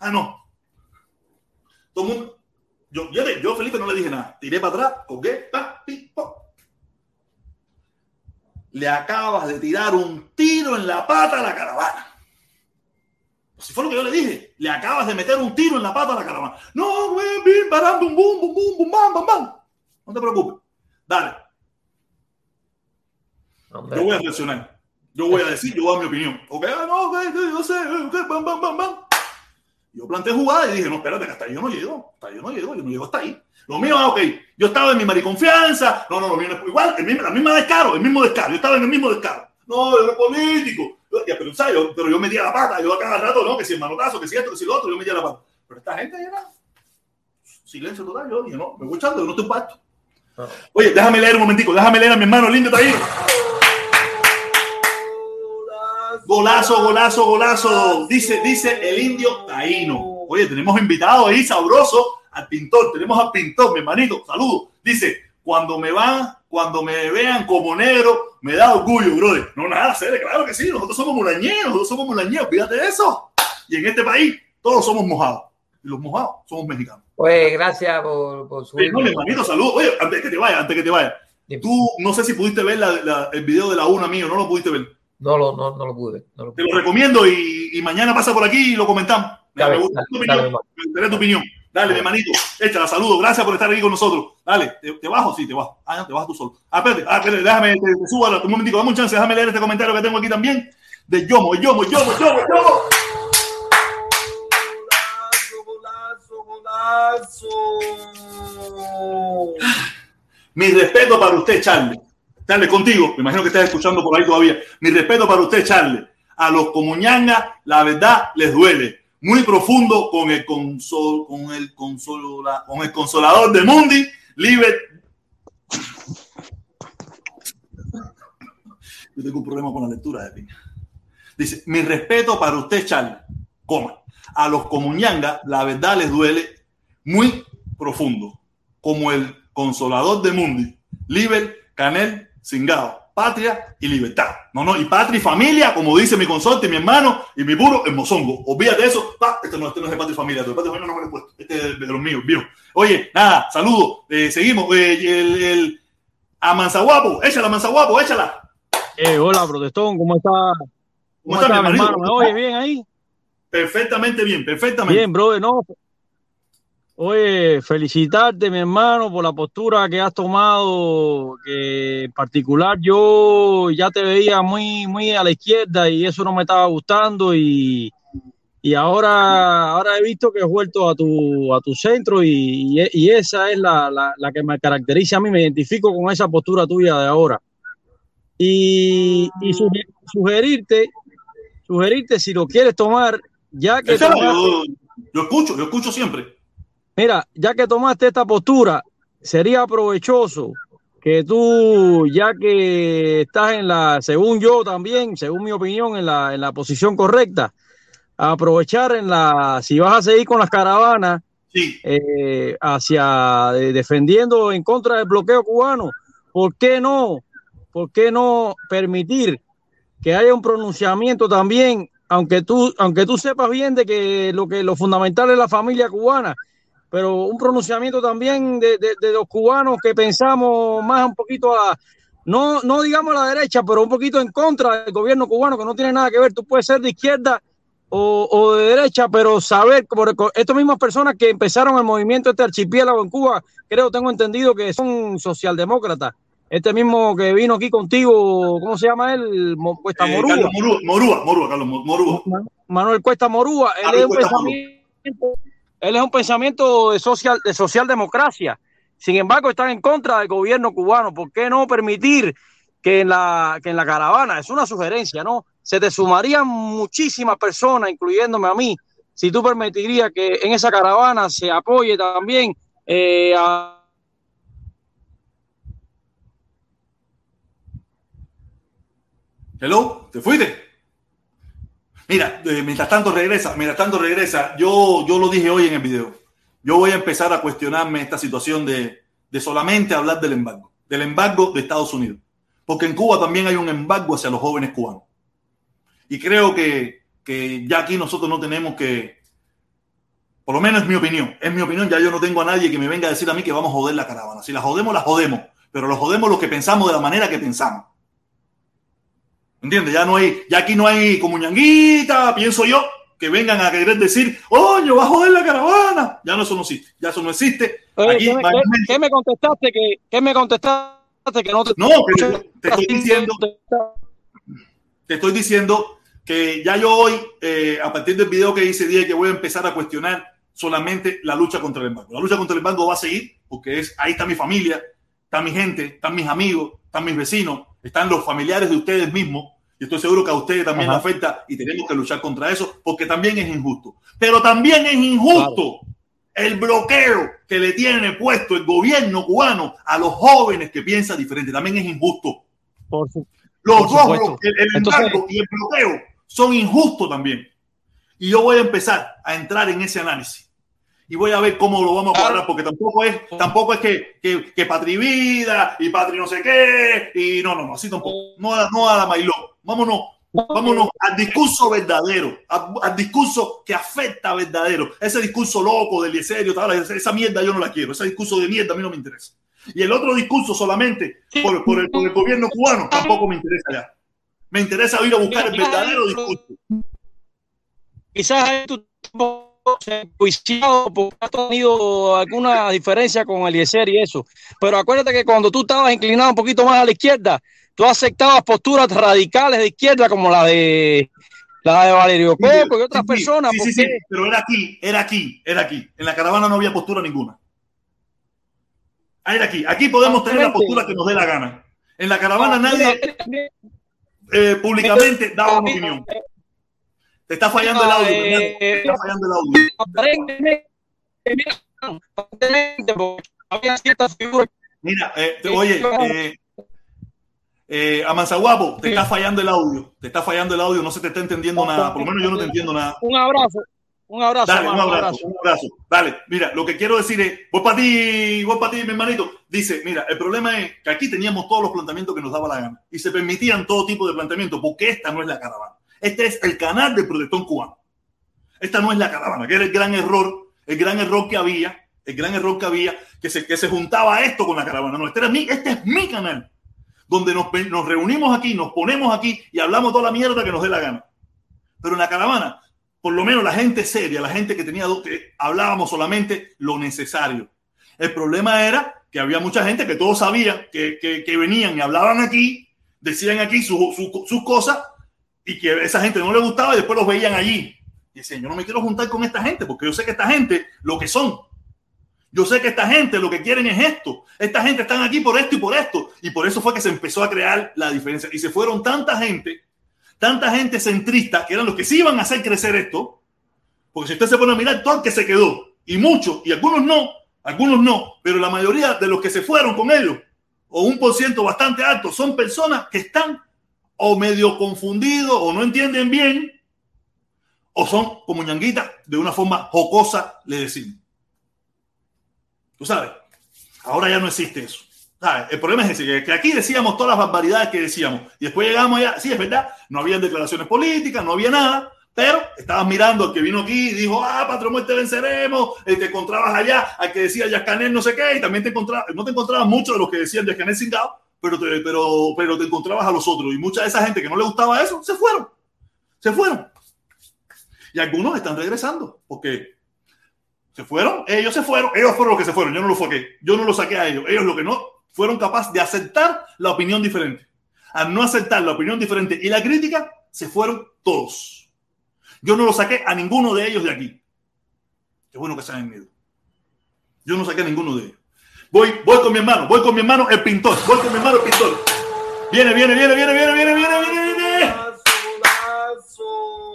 Ah, no. Todo el mundo. Yo, yo, yo Felipe no le dije nada. Tiré para atrás, colgué, pa, pi, po. Le acabas de tirar un tiro en la pata a la caravana. Si fue lo que yo le dije, le acabas de meter un tiro en la pata a la caravana. No, güey, bim, baram, bum, bum, bum, bum, bum, bam, bam, bam. No te preocupes. Dale, Hombre. yo voy a reaccionar. Yo voy a decir, yo voy a dar mi opinión. Ok, ah, no, ok, ok, yo sé, ok, bam, bam, bam, bam. Yo planteé jugada y dije, no, espérate, hasta ahí yo no llego. Hasta ahí yo no llego, yo no llego hasta ahí. Lo mío, ah, ok, yo estaba en mi mariconfianza. No, no, lo mío no es igual, el mismo, la misma descaro, el mismo descaro. Yo estaba en el mismo descaro. No, yo era político. Ya, pero, ¿sabes? Yo, pero yo metía la pata, yo a cada rato, no, que si el manotazo, que si esto, que si lo otro, yo metía la pata. Pero esta gente era silencio total. Yo dije, no, me voy echando, yo no estoy parto. Oye, déjame leer un momentico, déjame leer a mi hermano lindo está ahí. Golazo, golazo, golazo. Dice, dice el indio taíno. Oye, tenemos invitado ahí sabroso al pintor. Tenemos al pintor, mi hermanito. Saludos. Dice, cuando me van, cuando me vean como negro, me da orgullo, brother. No, nada, serio, claro que sí. Nosotros somos mulañeros, nosotros somos mulañeros. Fíjate de eso. Y en este país, todos somos mojados. Y los mojados somos mexicanos. Oye, gracias por, por su. Oye, no, mi hermanito, saludos. Oye, antes que te vaya, antes que te vaya. Tú, no sé si pudiste ver la- la- el video de la una mío, no lo pudiste ver. No lo, no, no lo pude. No lo Te pude. lo recomiendo y, y mañana pasa por aquí y lo comentamos. Me, Dale, me gusta dale, tu dale, opinión. Me gustaría tu opinión. Dale, mi hermanito. Échala, saludos. Gracias por estar aquí con nosotros. Dale, ¿te, te bajo? Sí, te bajo. Ah, no, te bajas tú solo. Ah, espérate, ah, espérate, déjame, te, te subo a- un momentico, dame un chance, déjame leer este comentario que tengo aquí también. De Yomo, Yomo, Yomo, Yomo, Yomo. Golazo, golazo, golazo. Mi respeto para usted, Charlie. Charlie, contigo. Me imagino que estás escuchando por ahí todavía. Mi respeto para usted, Charlie. A los comuñangas, la verdad, les duele. Muy profundo con el, consol, con el, consola, con el consolador de Mundi, Liber. Yo tengo un problema con la lectura de piña. Dice, mi respeto para usted, Charlie. Coma. A los comuñangas, la verdad les duele muy profundo, como el consolador de Mundi, Liber, Canel, Singao, Patria y Libertad. No, no, y patria y familia, como dice mi consorte, mi hermano y mi puro el mozongo. Olvídate de eso. Pa, este, no, este no es de patria y familia, de patria y familia no me lo he puesto. Este es de los míos, viejo. Oye, nada, saludos. Eh, seguimos. Eh, el, el, a Manzaguapo, échala, Manzaguapo, échala. Eh, hola, protestón, ¿cómo está? ¿Cómo, ¿Cómo está, está, mi hermano? ¿Me oye bien ahí? Perfectamente bien, perfectamente. Bien, brother, no. Oye, felicitarte, mi hermano, por la postura que has tomado, que en particular yo ya te veía muy, muy a la izquierda y eso no me estaba gustando y, y ahora, ahora he visto que has vuelto a tu, a tu centro y, y- y esa es la, la, la que me caracteriza a mí, me identifico con esa postura tuya de ahora. Y, y suge- sugerirte, sugerirte si lo quieres tomar, ya que tomaste- yo, Yo escucho, yo escucho siempre. Mira, ya que tomaste esta postura, sería provechoso que tú, ya que estás en la, según yo también, según mi opinión, en la, en la posición correcta, aprovechar en la, si vas a seguir con las caravanas, Sí, eh, hacia defendiendo en contra del bloqueo cubano, ¿por qué no? ¿Por qué no permitir que haya un pronunciamiento también, aunque tú, aunque tú sepas bien de que lo que lo fundamental es la familia cubana, pero un pronunciamiento también de, de- de los cubanos que pensamos más un poquito a no, no digamos a la derecha, pero un poquito en contra del gobierno cubano, que no tiene nada que ver. Tú puedes ser de izquierda o, o de derecha, pero saber, por estas mismas personas que empezaron el movimiento este archipiélago en Cuba, creo, tengo entendido que son socialdemócratas. Este mismo que vino aquí contigo, ¿cómo se llama él? Cuesta eh, Morúa. Carlos Morúa, Morúa, Morúa, Carlos Mo- Morúa. Manuel Cuesta Morúa, él Manuel es un Cuesta Morúa. Él es un pensamiento de social, de socialdemocracia. Sin embargo, están en contra del gobierno cubano. ¿Por qué no permitir que en la, que en la caravana, es una sugerencia, ¿no? Se te sumarían muchísimas personas, incluyéndome a mí, si tú permitirías que en esa caravana se apoye también eh, a Hello, ¿te fuiste? Mira, eh, mientras tanto regresa, mientras tanto regresa, yo, yo lo dije hoy en el video. Yo voy a empezar a cuestionarme esta situación de, de solamente hablar del embargo, del embargo de Estados Unidos. Porque en Cuba también hay un embargo hacia los jóvenes cubanos. Y creo que, que ya aquí nosotros no tenemos que, por lo menos es mi opinión, es mi opinión, ya yo no tengo a nadie que me venga a decir a mí que vamos a joder la caravana. Si la jodemos, la jodemos, pero lo jodemos los que pensamos de la manera que pensamos. ¿Entiendes? Ya no hay, ya aquí no hay como ñanguita, pienso yo, que vengan a querer decir, oye, va a joder la caravana. Ya no, eso no existe, ya eso no existe. Oye, Aquí, ¿qué, me- qué- qué me contestaste? que ¿Qué me contestaste? Que no te, No, que te, te estoy diciendo, te estoy diciendo que ya yo hoy, eh, a partir del video que hice, dije que voy a empezar a cuestionar solamente la lucha contra el embargo. La lucha contra el embargo va a seguir porque es ahí está mi familia, está mi gente, están mis amigos, están mis vecinos, están los familiares de ustedes mismos. Y estoy seguro que a ustedes también Ajá. les afecta y tenemos que luchar contra eso porque también es injusto. Pero también es injusto el bloqueo que le tiene puesto el gobierno cubano a los jóvenes que piensan diferente. También es injusto. Por su- Los Por dos, el, el Entonces- embargo y el bloqueo son injustos también. Y yo voy a empezar a entrar en ese análisis. Y voy a ver cómo lo vamos a cuadrar, porque tampoco es, tampoco es que, que, que Patri Vida y Patri no sé qué. Y no, no, no, así tampoco. No no a la Mailó. Vámonos, vámonos al discurso verdadero, al, al discurso que afecta verdadero. Ese discurso loco del Eliezerio, tal, esa, esa mierda yo no la quiero. Ese discurso de mierda a mí no me interesa. Y el otro discurso solamente por, por el, por el gobierno cubano tampoco me interesa ya. Me interesa ir a buscar el verdadero discurso. quizás tú juiciado porque has tenido alguna diferencia con Eliezer y eso. Pero acuérdate que cuando tú estabas inclinado un poquito más a la izquierda, tú aceptabas posturas radicales de izquierda como la de la de Valerio Coco y otras Sí, personas. sí, ¿por sí, pero era aquí, era aquí, era aquí. En la caravana no había postura ninguna. Ah, Era aquí. Aquí podemos tener la postura que nos dé la gana. En la caravana nadie eh, públicamente daba una opinión. Te está fallando el audio. Te está fallando el audio. Mira, eh, te- oye, eh, eh, Amanzaguapo, te está fallando el audio. Te está fallando el audio, no se te está entendiendo nada. Por lo menos yo no te entiendo nada. Un abrazo, un abrazo, Dale, un abrazo, un abrazo. Dale, mira, lo que quiero decir es, voy para ti, voy para ti, mi hermanito. Dice, mira, el problema es que aquí teníamos todos los planteamientos que nos daba la gana y se permitían todo tipo de planteamientos, porque esta no es la caravana. Este es el canal del protestón cubano. Esta no es la caravana, que era el gran error, el gran error que había, el gran error que había, que se, que se juntaba esto con la caravana. No, este, era mi, este es mi canal, donde nos, nos reunimos aquí, nos ponemos aquí y hablamos toda la mierda que nos dé la gana. Pero en la caravana, por lo menos la gente seria, la gente que tenía dos, que hablábamos solamente lo necesario. El problema era que había mucha gente que todos sabían que, que, que venían y hablaban aquí, decían aquí sus su, sus cosas y que esa gente no le gustaba y después los veían allí. Y decían, yo no me quiero juntar con esta gente porque yo sé que esta gente lo que son. Yo sé que esta gente lo que quieren es esto. Esta gente están aquí por esto y por esto. Y por eso fue que se empezó a crear la diferencia. Y se fueron tanta gente, tanta gente centrista, que eran los que sí iban a hacer crecer esto, Porque si usted se pone a mirar todo el que se quedó, y muchos, y algunos no, algunos no, pero la mayoría de los que se fueron con ellos, o un por ciento bastante alto, son personas que están o medio confundidos o no entienden bien, o son como ñanguitas, de una forma jocosa, le decimos. Tú sabes, ahora ya no existe eso. El problema es que- aquí decíamos todas las barbaridades que decíamos, y después llegamos allá, sí, es verdad, no había declaraciones políticas, no había nada, pero estabas mirando al que vino aquí y dijo, ah, patrón, muerte venceremos, eh, te encontrabas allá al que decía Yascanel no sé qué, y también te encontrabas, no te encontrabas mucho de los que decían Yascanel cingado, pero te, pero, pero te encontrabas a los otros, y mucha de esa gente que no le gustaba eso, se fueron, se fueron. Y algunos están regresando, porque se fueron, ellos se fueron, ellos fueron los que se fueron, yo no los saqué, yo no los saqué a ellos, ellos lo que no fueron capaces de aceptar la opinión diferente. Al no aceptar la opinión diferente y la crítica, se fueron todos. Yo no lo saqué a ninguno de ellos de aquí. Qué bueno que se hayan ido. Yo no saqué a ninguno de ellos. Voy, voy con mi hermano, voy con mi hermano el pintor, voy con mi hermano el pintor. Viene, viene, viene, viene, viene, viene, viene, viene, viene.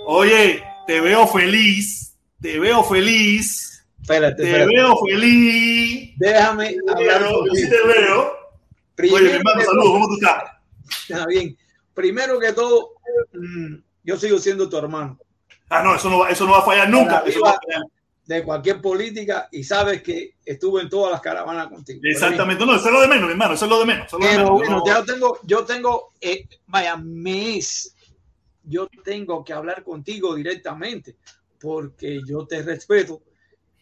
Oye, te veo feliz, te veo feliz, Espérate, te espérate. veo feliz. Déjame hablar sí te veo. Primero Oye, mi hermano, saludos, ¿cómo tú estás? Está bien. Primero que todo, mm, yo sigo siendo tu hermano. Ah, no, eso no va, eso no va a fallar nunca. Eso va a fallar. De cualquier política y sabes que estuve en todas las caravanas contigo. Exactamente, no, eso es lo de menos, mi hermano, eso es lo de menos. eso es lo de Pero menos. bueno, No- yo tengo, yo tengo, eh, vaya, mes, yo tengo que hablar contigo directamente porque yo te respeto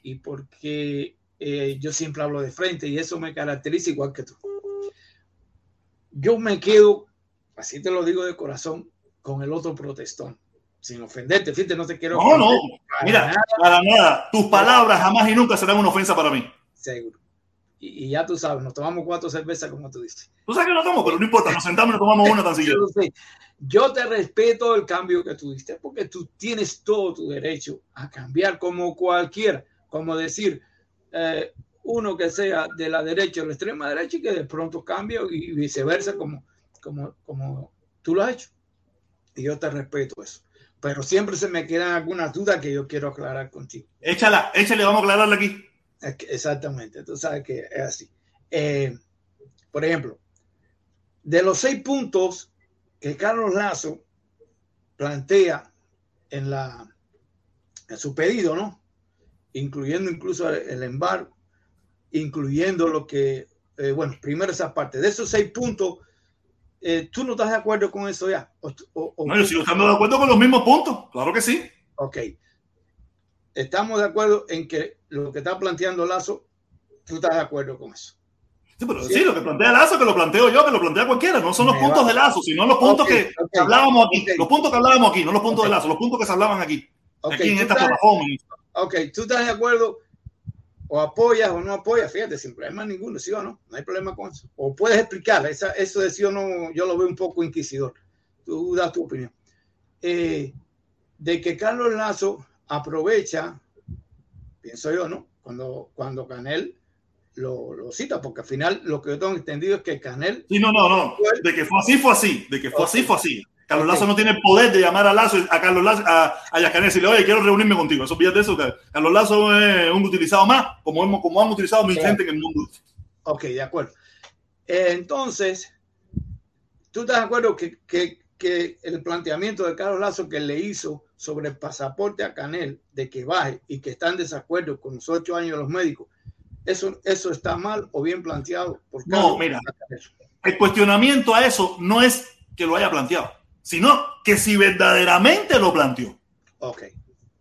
y porque eh, yo siempre hablo de frente y eso me caracteriza igual que tú. Yo me quedo, así te lo digo de corazón, con el otro protestón, sin ofenderte, fíjate, no te quiero No, no, para mira, nada, para nada. Tus palabras jamás y nunca serán una ofensa para mí. seguro. Y, y ya tú sabes, nos tomamos cuatro cervezas como tú dices. Tú sabes que no tomo, pero no importa, nos sentamos y nos tomamos una tan siquiera. Yo te respeto el cambio que tú diste, porque tú tienes todo tu derecho a cambiar como cualquiera, como decir, eh, uno que sea de la derecha o la extrema derecha y que de pronto cambie y viceversa, como, como, como tú lo has hecho. Y yo te respeto eso. Pero siempre se me quedan algunas dudas que yo quiero aclarar contigo. Échala, échale, vamos a aclararla aquí. Exactamente, tú sabes que es así. Eh, por ejemplo, de los seis puntos que Carlos Lazo plantea en, la, en su pedido, ¿no? Incluyendo incluso el, el embargo, incluyendo lo que, eh, bueno, primero esa parte. De esos seis puntos, eh, ¿tú no estás de acuerdo con eso ya? O, o- o No, yo sigo estando de acuerdo con los mismos puntos, claro que sí. Ok. Estamos de acuerdo en que lo que está planteando Lazo, tú estás de acuerdo con eso. Sí, pero sí, lo que plantea Lazo, que lo planteo yo, que lo plantea cualquiera, no son los Me puntos va. de Lazo, sino los puntos que hablábamos aquí, los puntos que hablábamos aquí, no los puntos de Lazo, los puntos que se hablaban aquí, aquí en esta plataforma. Ok, tú estás de acuerdo o apoyas o no apoyas, fíjate, sin problema ninguno, sí o no, no hay problema con eso. O puedes explicar, esa, eso de sí o no, yo lo veo un poco inquisidor. Tú das tu opinión. Eh, de que Carlos Lazo aprovecha, pienso yo, ¿no? Cuando, cuando Canel lo, lo cita, porque al final lo que yo tengo entendido es que Canel Sí, no, no, no, de que fue así, fue así, de que fue así, fue así. Carlos Lazo no tiene el poder de llamar a Lazo, a Carlos Lazo, a, a Yascanel y decirle, oye, quiero reunirme contigo. Eso fíjate eso, Carlos Lazo es un utilizado más, como, hemos, como han utilizado Claro. gente en el mundo. Ok, de acuerdo. Eh, entonces, ¿tú estás de acuerdo que, que- que el planteamiento de Carlos Lazo que le hizo sobre el pasaporte a Canel de que baje y que está en desacuerdo con los ocho años de los médicos, eso, eso está mal o bien planteado? Por No, mira, el cuestionamiento a eso no es que lo haya planteado, sino que si verdaderamente lo planteó. Ok,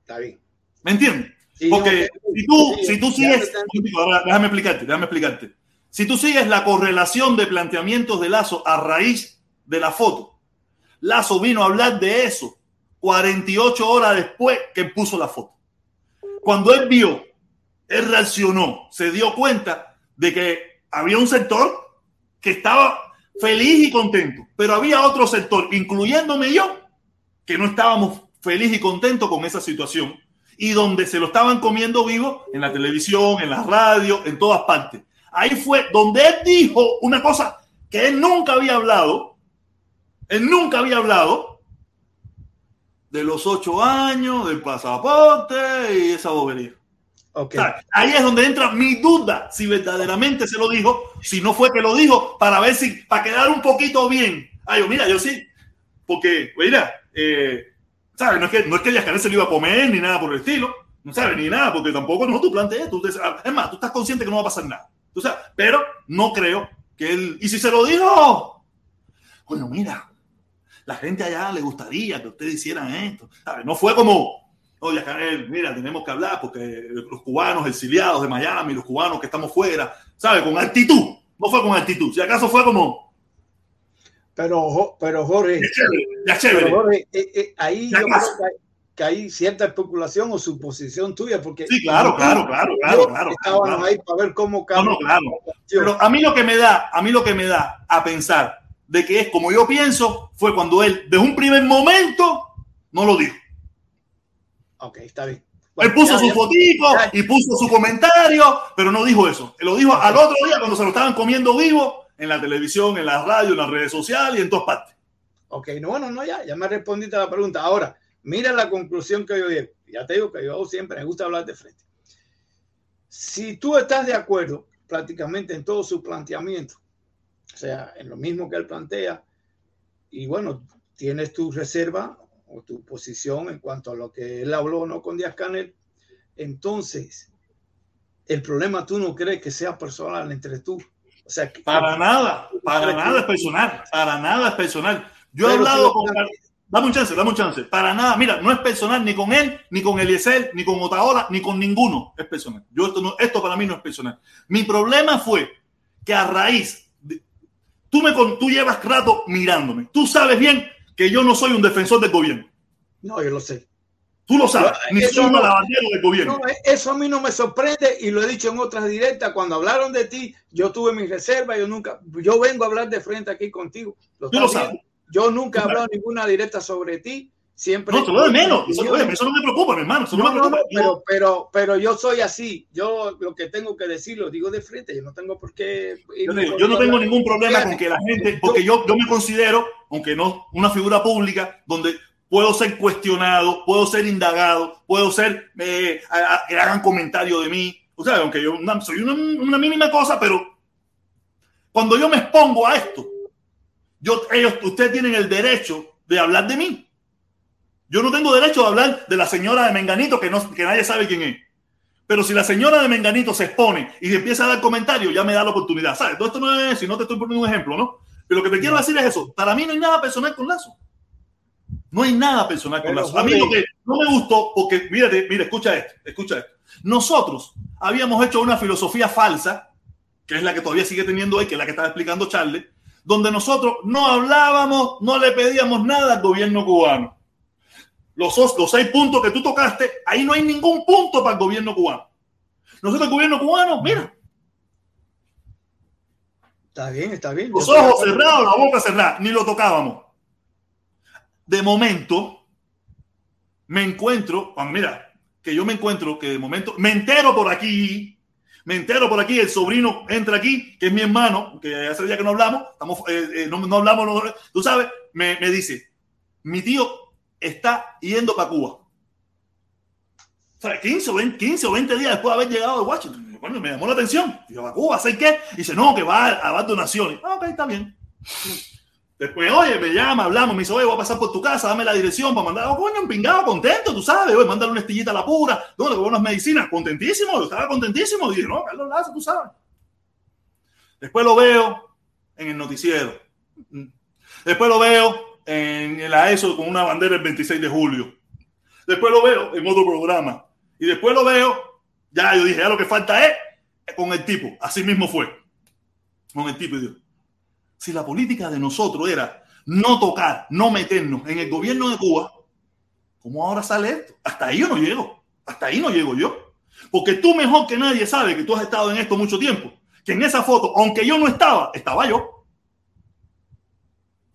está bien. ¿Me entiendes? Sí, Porque si tú, Sí, si tú sigues, ahora déjame explicarte, déjame explicarte. Si tú sigues la correlación de planteamientos de Lazo a raíz de la foto, Lazo vino a hablar de eso 48 horas después que puso la foto. Cuando él vio, él reaccionó, se dio cuenta de que había un sector que estaba feliz y contento, pero había otro sector, incluyéndome yo, que no estábamos feliz y contentos con esa situación y donde se lo estaban comiendo vivo en la televisión, en la radio, en todas partes. Ahí fue donde él dijo una cosa que él nunca había hablado, él nunca había hablado, de los ocho años, del pasaporte y esa bobería. Ok. O sea, ahí es donde entra mi duda si verdaderamente se lo dijo, si no fue que lo dijo, para ver si, para quedar un poquito bien. Ay, yo, mira, yo sí, porque, mira, eh, ¿sabes? No es que, no es que se lo iba a comer ni nada por el estilo, no sabes, ni nada, porque tampoco no tú planteas, tú te- es más, tú estás consciente que no va a pasar nada. Tú sabes, pero no creo que él, y si se lo dijo, bueno, mira, la gente allá le gustaría que ustedes hicieran esto. ¿sabes? No fue como, oye, mira, tenemos que hablar porque los cubanos exiliados de Miami, los cubanos que estamos fuera, ¿sabes? Con actitud. No fue con actitud. Si acaso fue como, Pero, pero Jorge, ya chévere, ya chévere. pero Jorge, eh, eh, ahí Ya yo creo que hay, que hay cierta especulación o suposición tuya, porque Sí, claro, claro, claro, claro, claro. ahí para ver cómo No, no, claro. Pero a mí lo que me da, a mí lo que me da a pensar de que es como yo pienso, fue cuando él, de un primer momento, no lo dijo. Ok, está bien. Él puso ya, su ya. fotito Ya. y puso su comentario, pero no dijo eso. Él lo dijo al otro día cuando se lo estaban comiendo vivo en la televisión, en la radio, en las redes sociales y en todas partes. Ok, no, bueno, no, ya, ya me respondiste a la pregunta. Ahora, mira la conclusión que yo llego. Ya te digo que yo siempre me gusta hablar de frente. Si tú estás de acuerdo prácticamente en todo su planteamiento, o sea, en lo mismo que él plantea, y bueno, tienes tu reserva o tu posición en cuanto a lo que él habló no con Díaz Canel, entonces el problema tú no crees que sea personal entre tú. O sea, Para nada, para nada es personal, para nada es personal. Yo he hablado si con... Dame un chance, dame un chance. Para nada, mira, no es personal ni con él, ni con Eliezer, ni con Otaola, ni con ninguno. Es personal. Yo esto, no, esto para mí no es personal. Mi problema fue que a raíz, de- tú, me, con- tú llevas rato mirándome. Tú sabes bien que yo no soy un defensor del gobierno. No, yo lo sé. Tú lo sabes, ni eso soy no- del gobierno. No, eso a mí no me sorprende y lo he dicho en otras directas. Cuando hablaron de ti, yo tuve mi reserva. Yo nunca, yo vengo a hablar de frente aquí contigo. Tú lo sabes. Yo nunca he hablado ninguna directa sobre ti. Siempre. No, de menos. Eso, no me preocupa, mi hermano. Eso no, No, me preocupa. no, pero, pero, pero yo soy así. Yo lo que tengo que decir lo digo de frente. Yo no tengo por qué. Yo, digo, yo no tengo ningún problema con que la gente, porque yo, yo me considero, aunque no una figura pública, donde puedo ser cuestionado, puedo ser indagado, puedo ser eh, que hagan comentario de mí. O sea, aunque yo una- soy una, una mínima cosa, pero cuando yo me expongo a esto, yo, ellos, ustedes tienen el derecho de hablar de mí. Yo no tengo derecho de hablar de la señora de Menganito que, no, que nadie sabe quién es. Pero si la señora de Menganito se expone y empieza a dar comentarios, ya me da la oportunidad. ¿Sabes? Todo esto no es, si no te estoy poniendo un ejemplo, ¿no? Pero lo que te quiero decir es eso. Para mí no hay nada personal con Lazo. No hay nada personal con Pero, Lazo. A mí lo que no me gustó, porque mírate, mira, escucha esto, escucha esto. Nosotros habíamos hecho una filosofía falsa, que es la que todavía sigue teniendo él, que es la que estaba explicando Charles, donde nosotros no hablábamos, no le pedíamos nada al gobierno cubano. Los, os- los seis puntos que tú tocaste, ahí no hay ningún punto para el gobierno cubano. Nosotros, el gobierno cubano, mira, Está bien, está bien. los ojos cerrados, la boca cerrada, ni lo tocábamos. De momento, me encuentro, ah, mira, que yo me encuentro, que de momento, me entero por aquí, me entero por aquí, el sobrino entra aquí, que es mi hermano, que hace día que no hablamos, estamos, eh, eh, no, no hablamos, no- tú sabes, me, me dice, mi tío está yendo para Cuba. O sea, 15 o, 20, 15 o 20 días después de haber llegado de Washington. Bueno, me llamó la atención. Yo, ¿a Cuba? ¿Sé qué? Y dice, no, que va a, dar donaciones. Ah, ok, está bien. Después, oye, me llama, hablamos, me dice, oye, voy a pasar por tu casa, dame la dirección para mandar. Oh, coño, un pingado, contento, tú sabes, oye, mándale una estillita a la pura, ¿dónde? Con unas medicinas, contentísimo, yo estaba contentísimo. Dije, no, Carlos Lazo, tú sabes. Después lo veo en el noticiero. Después lo veo en la ESO con una bandera el 26 de julio. Después lo veo en otro programa. Y después lo veo, ya yo dije, ya lo que falta es con el tipo. Así mismo fue. Con el tipo. Si la política de nosotros era no tocar, no meternos en el gobierno de Cuba, ¿cómo ahora sale esto? Hasta ahí yo no llego. Hasta ahí no llego yo. Porque tú mejor que nadie sabes que tú has estado en esto mucho tiempo. Que en esa foto, aunque yo no estaba, estaba yo.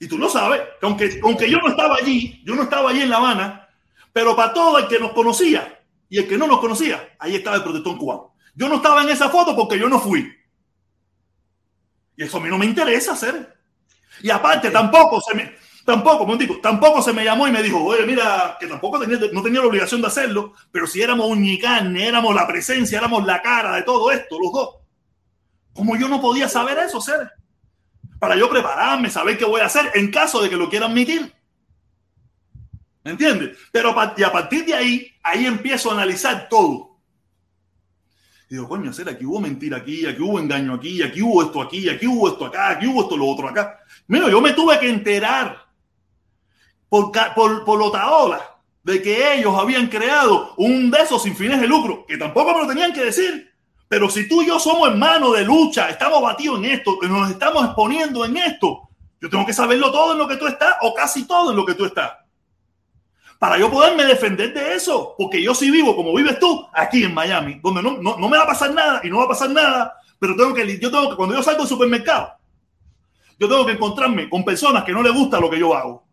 Y tú lo sabes, que aunque, aunque yo no estaba allí, yo no estaba allí en La Habana, pero para todo el que nos conocía y el que no nos conocía, ahí estaba el protector cubano. Yo no estaba en esa foto porque yo no fui. Y eso a mí no me interesa hacer. Y aparte, tampoco se me. Tampoco, Montico, tampoco se me llamó y me dijo, oye, mira, que tampoco tenía, no tenía la obligación de hacerlo, pero si éramos un ni carne, éramos la presencia, éramos la cara de todo esto, los dos. Como yo no podía saber eso, ser para yo prepararme, saber qué voy a hacer en caso de que lo quiera admitir. ¿Me entiendes? Pero y a partir de ahí, ahí empiezo a analizar todo. Y digo, coño, hacer aquí hubo mentira aquí, aquí hubo engaño aquí, aquí hubo esto aquí, aquí hubo esto acá, aquí hubo esto lo otro acá. Mira, yo me tuve que enterar por, por, por Otaola de que ellos habían creado un de esos sin fines de lucro, que tampoco me lo tenían que decir. Pero si tú y yo somos hermanos de lucha, estamos batidos en esto, nos estamos exponiendo en esto, yo tengo que saberlo todo en lo que tú estás, o casi todo en lo que tú estás. Para yo poderme defender de eso, porque yo sí vivo como vives tú, aquí en Miami, donde no, no, no me va a pasar nada y no va a pasar nada, pero tengo que, yo tengo que, cuando yo salgo del supermercado, yo tengo que encontrarme con personas que no les gusta lo que yo hago.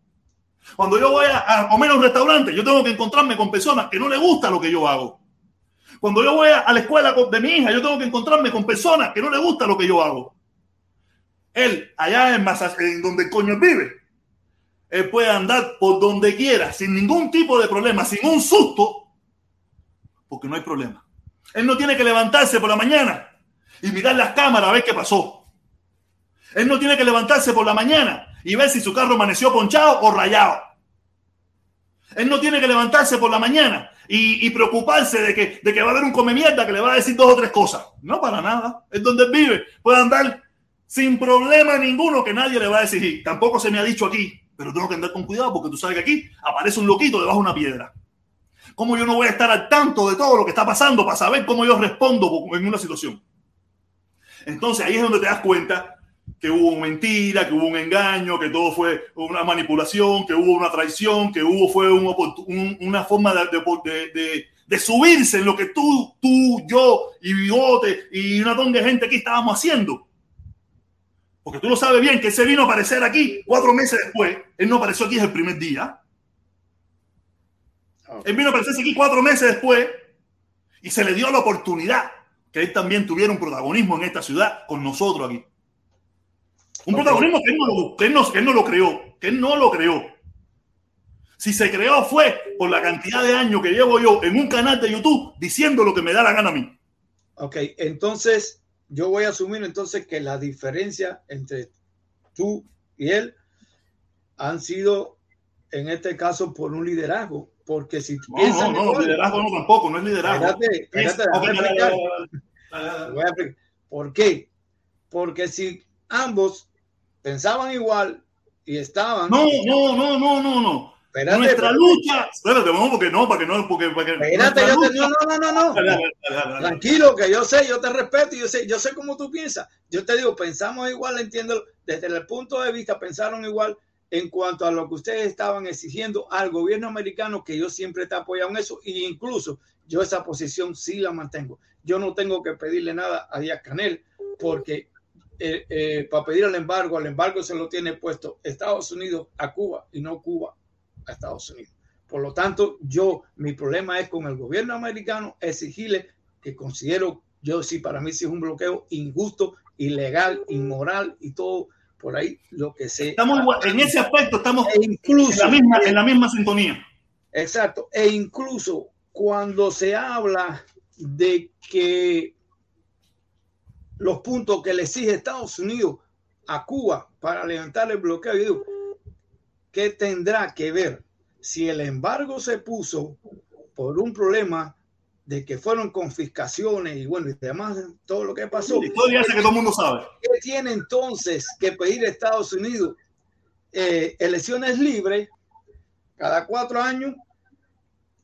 Cuando yo voy a, a comer a un restaurante, yo tengo que encontrarme con personas que no les gusta lo que yo hago. Cuando yo voy a la escuela de mi hija, yo tengo que encontrarme con personas que no les gusta lo que yo hago. Él, allá en, donde coño vive, él puede andar por donde quiera, sin ningún tipo de problema, sin un susto, porque no hay problema. Él no tiene que levantarse por la mañana y mirar las cámaras a ver qué pasó. Él no tiene que levantarse por la mañana y ver si su carro amaneció ponchado o rayado. Él no tiene que levantarse por la mañana y, preocuparse de que, de que va a haber un come mierda que le va a decir dos o tres cosas. No, para nada. Es donde vive. Puede andar sin problema ninguno que nadie le va a decir. Tampoco se me ha dicho aquí, pero tengo que andar con cuidado porque tú sabes que aquí aparece un loquito debajo de una piedra. ¿Cómo yo no voy a estar al tanto de todo lo que está pasando para saber cómo yo respondo en una situación? Entonces ahí es donde te das cuenta que hubo mentira, que hubo un engaño, que todo fue una manipulación, que hubo una traición, que hubo fue un, un, una forma de, de, de, de, subirse en lo que tú, tú, yo y Bigote y una tonga de gente aquí estábamos haciendo. Porque tú lo sabes bien que ese vino a aparecer aquí cuatro meses después. Él no apareció aquí desde el primer día. Okay. Él vino a aparecerse aquí cuatro meses después y se le dio la oportunidad que él también tuviera un protagonismo en esta ciudad con nosotros aquí. Un okay. protagonismo que él, no lo, que, él no, que él no lo creó, que él no lo creó. Si se creó fue por la cantidad de años que llevo yo en un canal de YouTube diciendo lo que me da la gana a mí. Ok, entonces yo voy a asumir entonces que la diferencia entre tú y él han sido en este caso por un liderazgo, porque si tú no, piensas no, no, igual, liderazgo no tampoco, no es liderazgo. Espérate, espérate, okay, ¿Por qué? Porque si ambos pensaban igual y estaban. No, no, no, no, no, no. Espérate, Nuestra espérate. lucha. Espérate, no, porque no, para que no, porque, para que espérate, yo te, no, no, no, no, no. Tranquilo, que yo sé, yo te respeto, yo sé, yo sé cómo tú piensas. Yo te digo, pensamos igual, entiendo, desde el punto de vista, pensaron igual en cuanto a lo que ustedes estaban exigiendo al gobierno americano, que yo siempre te he apoyado en eso, e incluso yo esa posición sí la mantengo. Yo no tengo que pedirle nada a Díaz Canel, porque eh, eh, para pedir el embargo, el embargo se lo tiene puesto Estados Unidos a Cuba y no Cuba a Estados Unidos. Por lo tanto, yo, mi problema es con el gobierno americano exigirle que considero, yo sí, para mí sí es un bloqueo injusto, ilegal, inmoral y todo por ahí lo que sé. Estamos en ese aspecto, estamos e incluso, en, la misma, en la misma sintonía. Exacto. E incluso cuando se habla de que los puntos que le exige Estados Unidos a Cuba para levantar el bloqueo, ¿qué tendrá que ver si el embargo se puso por un problema de que fueron confiscaciones y bueno, y demás, todo lo que pasó? La historia que todo el mundo sabe. ¿Qué tiene entonces que pedir a Estados Unidos eh, elecciones libres cada cuatro años,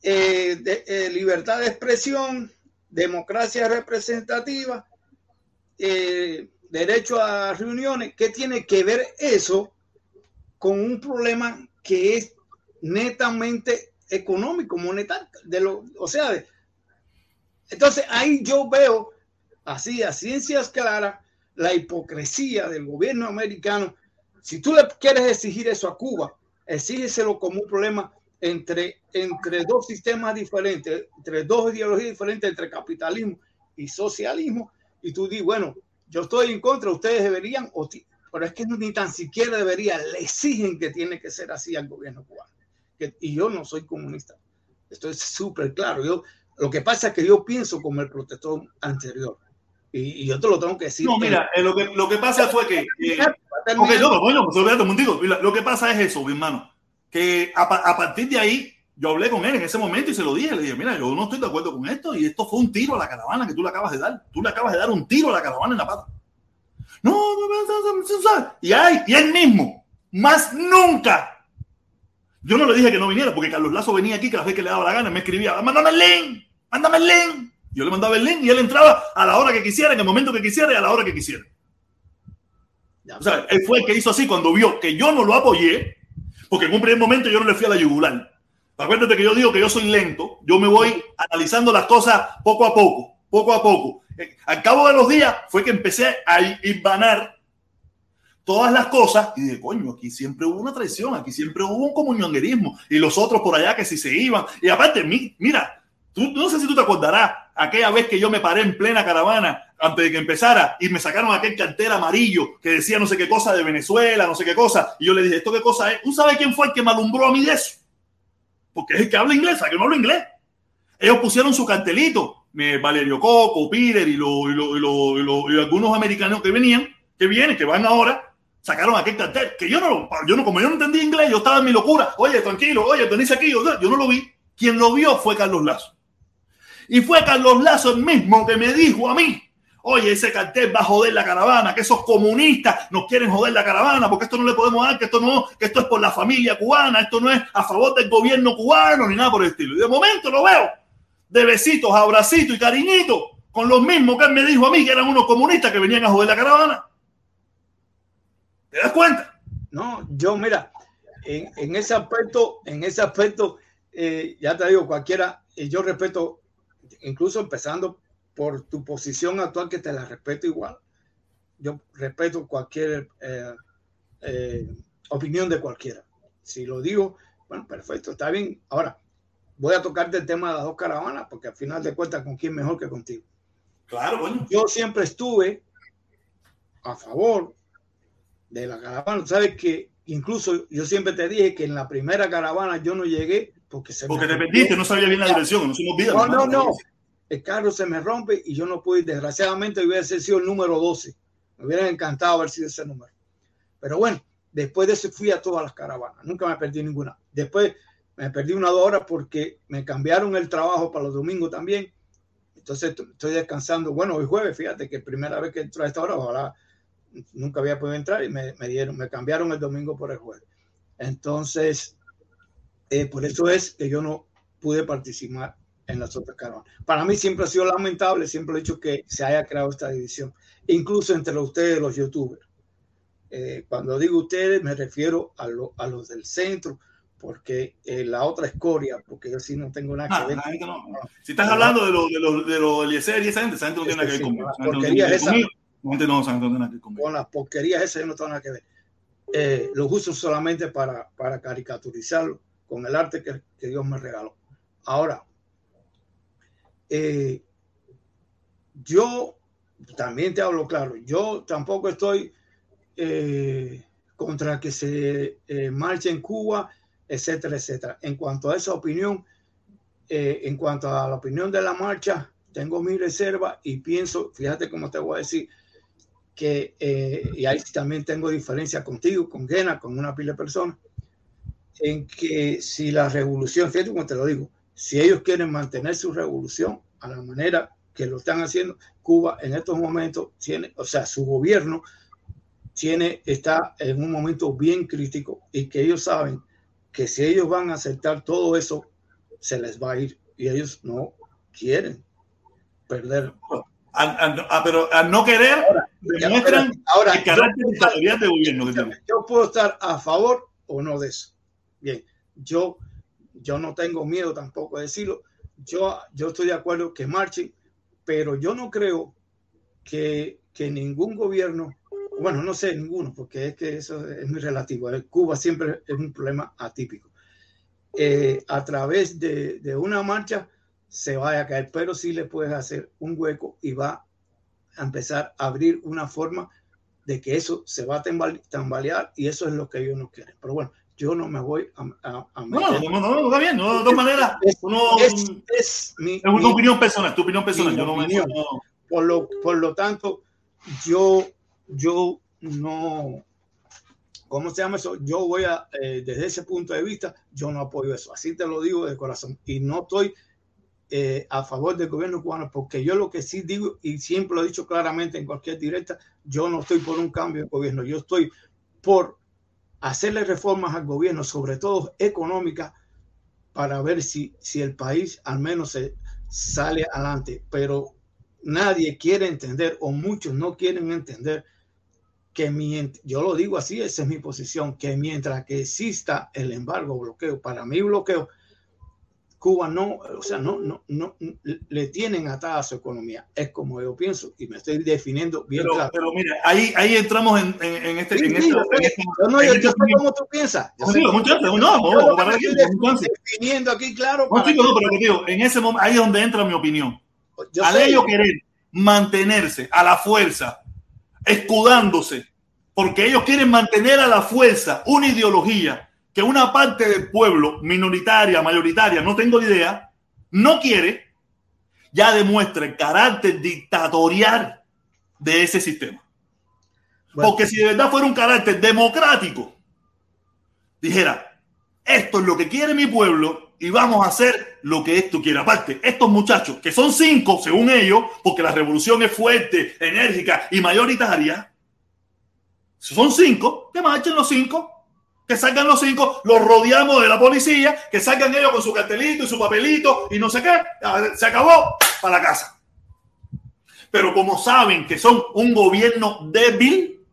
eh, de, eh, libertad de expresión, democracia representativa, eh, derecho a reuniones? ¿Qué tiene que ver eso con un problema que es netamente económico, monetario, de lo, o sea, de, entonces ahí yo veo así a ciencias claras la hipocresía del gobierno americano. Si tú le quieres exigir eso a Cuba, exígeselo como un problema entre, entre dos sistemas diferentes, entre dos ideologías diferentes, entre capitalismo y socialismo, y tú dices, bueno, yo estoy en contra, ustedes deberían, o pero es que ni tan siquiera debería, le exigen que tiene que ser así al gobierno cubano. Que, y yo no soy comunista, esto es súper claro. Yo, lo que pasa es que yo pienso como el protector anterior. Y, y yo te lo tengo que decir. No, mira, eh, lo, que, lo que pasa fue que. eh, ok, no, coño, pues, Lo que pasa es eso, mi hermano. Que a, a partir de ahí, yo hablé con él en ese momento y se lo dije. Le dije, mira, yo no estoy de acuerdo con esto y esto fue un tiro a la caravana que tú le acabas de dar. Tú le acabas de dar un tiro a la caravana en la pata. No, no. Y, ay, y él mismo, más nunca. Yo no le dije que no viniera porque Carlos Lazo venía aquí cada vez que le daba la gana, me escribía, mándame el link, mándame el link. Yo le mandaba el link y él entraba a la hora que quisiera, en el momento que quisiera y a la hora que quisiera. O sea, él fue el que hizo así cuando vio que yo no lo apoyé, porque en un primer momento yo no le fui a la yugular. Acuérdate que yo digo que yo soy lento, yo me voy analizando las cosas poco a poco, poco a poco. Al cabo de los días fue que empecé a hilvanar todas las cosas y dije, coño, aquí siempre hubo una traición, aquí siempre hubo un comunionguerismo y los otros por allá que si se iban. Y aparte, mi- mira, tú, no sé si tú te acordarás, aquella vez que yo me paré en plena caravana antes de que empezara y me sacaron aquel cartel amarillo que decía no sé qué cosa de Venezuela, no sé qué cosa, y yo le dije, ¿esto qué cosa es? ¿Tú sabes quién fue el que me alumbró a mí de eso? Porque es el que habla inglés, ¿a que no hablo inglés? Ellos pusieron su cartelito, me- Valerio Coco, Peter y, algunos americanos que venían, que vienen, que van ahora, sacaron aquel cartel, que yo no, yo no, como yo no entendía inglés, yo estaba en mi locura, oye, tranquilo, oye, tenés aquí, yo no lo vi. Quien lo vio fue Carlos Lazo. Y fue Carlos Lazo el mismo que me dijo a mí, oye, ese cartel va a joder la caravana, que esos comunistas nos quieren joder la caravana, porque esto no le podemos dar, que esto no, que esto es por la familia cubana, esto no es a favor del gobierno cubano, ni nada por el estilo. Y de momento lo veo, de besitos, abracitos y cariñitos, con los mismos que él me dijo a mí, que eran unos comunistas que venían a joder la caravana. ¿Te das cuenta? No, yo mira, en, ese aspecto, en ese aspecto, eh, ya te digo, cualquiera, eh, yo respeto, incluso empezando por tu posición actual, que te la respeto igual. Yo respeto cualquier eh, eh, opinión de cualquiera. Si lo digo, bueno, perfecto, está bien. Ahora, voy a tocarte el tema de las dos caravanas, porque al final de cuentas, ¿con quién mejor que contigo? Claro, bueno. Yo siempre estuve a favor de la caravana. Sabes que incluso yo siempre te dije que en la primera caravana yo no llegué porque se Porque me te perdiste, no sabía bien la dirección, no se me olvida. No, no, no. El carro se me rompe y yo no pude. Desgraciadamente hubiera sido el número 12. Me hubiera encantado haber sido ese número. Pero bueno, después de eso fui a todas las caravanas. Nunca me perdí ninguna. Después me perdí una dos horas porque me cambiaron el trabajo para los domingos también. Entonces estoy descansando. Bueno, hoy jueves, fíjate que primera vez que entro a esta hora, ojalá nunca había podido entrar y me, me dieron, me cambiaron el domingo por el jueves. Entonces, eh, por eso es que yo no pude participar en las otras caravanas. Para mí siempre ha sido lamentable, siempre he dicho que se haya creado esta división, incluso entre ustedes, los youtubers. Eh, cuando digo ustedes, me refiero a, lo- a los del centro, porque eh, la otra escoria, porque yo sí no tengo nada que Ah, ver. la gente no. Si estás hablando de los de los de los Eliezer y esa gente, esa gente no tiene nada que ver esa gente no tiene nada que conmigo. con las porquerías esas yo no tengo nada que ver. Eh, los uso solamente para, para caricaturizarlo con el arte que, que Dios me regaló. Ahora, eh, yo también te hablo claro, yo tampoco estoy eh, contra que se eh, marche en Cuba, etcétera, etcétera. En cuanto a esa opinión, eh, en cuanto a la opinión de la marcha, tengo mi reserva y pienso, fíjate cómo te voy a decir, que, eh, y ahí también tengo diferencia contigo, con Gena, con una pila de personas, en que si la revolución, fíjate como te lo digo, si ellos quieren mantener su revolución a la manera que lo están haciendo, Cuba en estos momentos tiene, o sea, su gobierno tiene, está en un momento bien crítico y que ellos saben que si ellos van a aceptar todo eso, se les va a ir y ellos no quieren perder. Al- al- ah, pero al no querer, demuestran ahora, el carácter yo- de gobierno que yo puedo estar a favor o no de eso. Bien, yo, yo no tengo miedo tampoco de decirlo. Yo, yo estoy de acuerdo que marchen, pero yo no creo que, que ningún gobierno, bueno, no sé ninguno, porque es que eso es muy relativo. Eh, Cuba siempre es un problema atípico. Eh, a través de, de una marcha se vaya a caer, pero sí le puedes hacer un hueco y va a empezar a abrir una forma de que eso se va a tambale- tambalear y eso es lo que ellos no quieren. Pero bueno, yo no me voy a, a- a No, no, no, no, está bien. No, de todas maneras, Es, uno, es, es mi, es tu mi- opinión personal, tu opinión personal. Yo no me. por lo, por lo tanto, yo, yo no, ¿cómo se llama eso? Yo voy a, eh, desde ese punto de vista, yo no apoyo eso. Así te lo digo de corazón. Y no estoy eh, a favor del gobierno cubano, porque yo lo que sí digo, y siempre lo he dicho claramente en cualquier directa, yo no estoy por un cambio de gobierno, yo estoy por hacerle reformas al gobierno, sobre todo económicas, para ver si, si el país al menos se sale adelante. Pero nadie quiere entender, o muchos no quieren entender, que mientras, yo lo digo así, esa es mi posición, que mientras que exista el embargo, bloqueo, para mí bloqueo, Cuba no, o sea, no, no, no, le tienen atada su economía. Es como yo pienso y me estoy definiendo bien Pero, claro. pero mira, ahí, ahí entramos en, en, en este. Sí, en sí, este- yo este- yo no, yo- este- yo sé cómo tú piensas. Yo No, muchachos, no, no, que para estoy entonces- definiendo aquí, claro. No, chicos, no, pero digo, en ese momento, ahí es donde entra mi opinión. yo Al sé, ellos querer mantenerse a la fuerza, escudándose, porque ellos quieren mantener a la fuerza una ideología que una parte del pueblo, minoritaria, mayoritaria, no tengo idea, no quiere, ya demuestra el carácter dictatorial de ese sistema. Bueno. Porque si de verdad fuera un carácter democrático, dijera, esto es lo que quiere mi pueblo y vamos a hacer lo que esto quiere. Aparte, estos muchachos, que son cinco, según ellos, porque la revolución es fuerte, enérgica y mayoritaria, son cinco, que marchen los cinco, que salgan los cinco, los rodeamos de la policía, que salgan ellos con su cartelito y su papelito y no sé qué, se acabó, para la casa. Pero como saben que son un gobierno débil,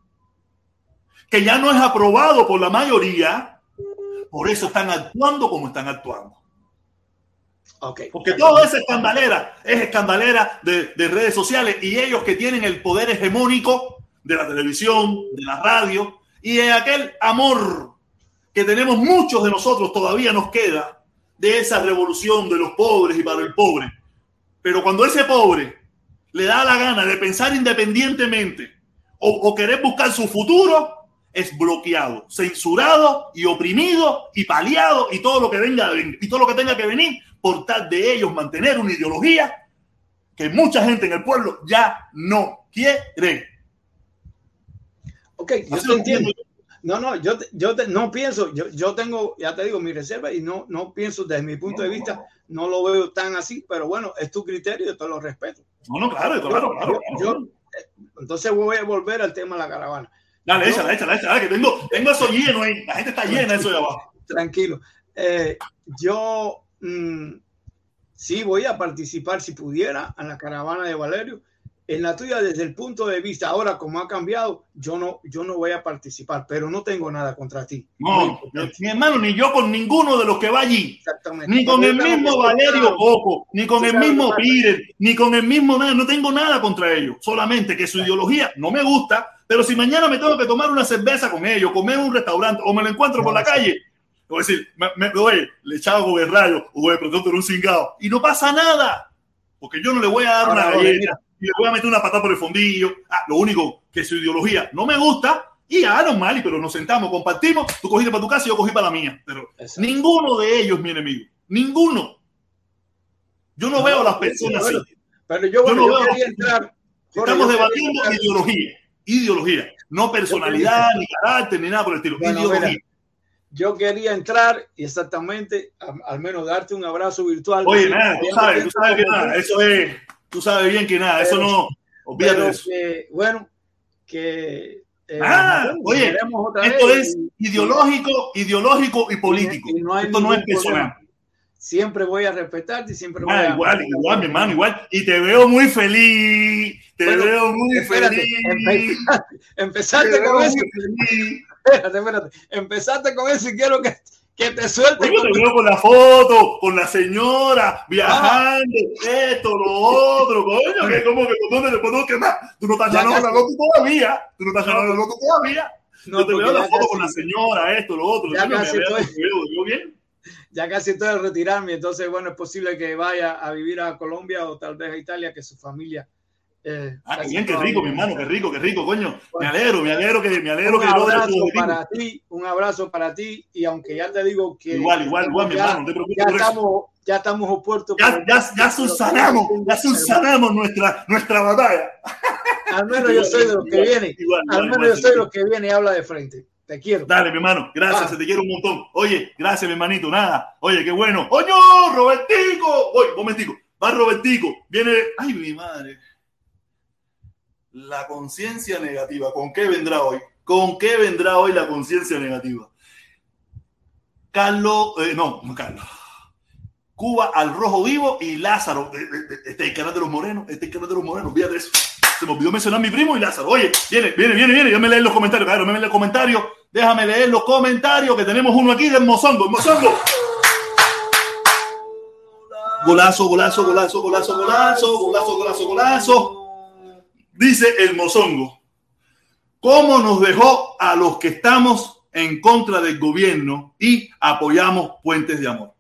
que ya no es aprobado por la mayoría, por eso están actuando como están actuando. Ok. Porque toda esa escandalera es escandalera de, de redes sociales y ellos que tienen el poder hegemónico de la televisión, de la radio y de aquel amor que tenemos muchos de nosotros todavía nos queda de esa revolución de los pobres y para el pobre. Pero cuando ese pobre le da la gana de pensar independientemente o, o querer buscar su futuro, es bloqueado, censurado y oprimido y paliado y todo lo que venga y todo lo que tenga que venir por tal de ellos mantener una ideología que mucha gente en el pueblo ya no quiere. Ok, yo te entiendo. No, no, yo, te- yo te- no pienso, yo, yo tengo, ya te digo, mi reserva y no, no pienso desde mi punto de vista, no lo veo tan así, pero bueno, es tu criterio, yo te lo respeto. No, no, claro, claro, claro. Yo- yo- eh, entonces voy a volver al tema de la caravana. Dale, échala, échala, échala, que tengo, tengo eso lleno ahí. La gente está llena de eso de abajo. Tranquilo. Eh, yo mm, sí voy a participar si pudiera en la caravana de Valerio. En la tuya, desde el punto de vista, ahora como ha cambiado, yo no, yo no voy a participar, pero no tengo nada contra ti. No, mi hermano, ni yo con ninguno de los que va allí. Exactamente. Ni con el mismo Valerio Coco, ni con el mismo. Pires, ni con el mismo nada. No tengo nada contra ellos. Solamente que su ideología no me gusta. Pero si mañana me tengo que tomar una cerveza con ellos, comer en un restaurante o me lo encuentro por la calle, voy a decir, me, me, oye, le echaba con el rayo, o de pronto era un cingado. Y no pasa nada. Porque yo no le voy a dar Ahora, una galleta mira. Le voy a meter una patada por el fondillo. Ah, lo único que su ideología no me gusta. Y ya, normal, pero nos sentamos, compartimos. Tú cogiste para tu casa y yo cogí para la mía. Pero Exacto. ninguno de ellos mi enemigo. Ninguno. Yo no, veo a las personas bueno, así. Pero yo, bueno, Yo no yo veo- quería entrar. Estamos debatiendo entrar- ideología. Ideología. No personalidad, ni carácter, ni nada por el estilo. Bueno, ideología. mira, yo quería entrar y exactamente, al menos darte un abrazo virtual. Oye, nada, tú "Oye, sabes, tú sabes que nada. tú". Eso es. Tú sabes bien que nada. Eso no. Olvídate Pero de eso. que, bueno, que. eh, Ah, oye, Esto vez es y- ideológico, ideológico y político. y no Esto no es personal. problema. Siempre voy a respetarte y siempre voy Ah, a. igual, igual, mi hermano, igual. Y te veo muy feliz. Te Bueno, veo muy espérate, feliz. empe- Te empezaste veo con eso. feliz. Espérate, espérate. Empezaste con eso y quiero que, que te suelte. Con- te veo con la foto, con la señora, viajando, esto, lo otro, coño, que como que ¿dónde, ¿dónde, qué más? Tú no estás Ya ganando la loto todavía, tú no estás ganando la loto todavía. No, Yo te veo la foto con la señora, esto, lo otro, ya casi bien. ya casi estoy a retirarme, entonces bueno, es posible que vaya a vivir a Colombia o tal vez a Italia, que su familia Eh, Ah, qué bien, qué rico, mi bien. hermano, qué rico, qué rico, coño. Me alegro, me alegro que, me alegro Un que abrazo objetivo. para ti, un abrazo para ti y aunque ya te digo que Igual, igual, igual, mi hermano, no te preocupes ya estamos, ya estamos opuestos. Ya, ya, ya subsanamos, ya subsanamos nuestra, nuestra batalla. Al menos yo soy de los que viene, igual, al menos igual, yo soy de los que viene y habla de frente. Te quiero. Dale, mi hermano, gracias, Ah. se te quiere un montón. Oye, gracias, mi hermanito, nada. Oye, qué bueno. ¡Oño, Robertico! Oye, momentico, va Robertico, viene. Ay, mi madre. La conciencia negativa, ¿con qué vendrá hoy? ¿Con qué vendrá hoy la conciencia negativa? Carlos, eh, no, Carlos. Cuba al rojo vivo y Lázaro. Eh, eh, eh, Este es el canal de los morenos, este es el canal de los morenos, fíjate eso. Se me olvidó mencionar a mi primo y Lázaro. Oye, viene, viene, viene, viene. Déjame leer los comentarios, claro, déjame leer los comentarios. Déjame leer los comentarios, que tenemos uno aquí del Mozongo. Mozongo. Golazo, golazo, golazo, golazo, golazo, golazo, golazo, golazo. Dice el Mozongo. ¿Cómo nos dejó a los que estamos en contra del gobierno y apoyamos puentes de amor?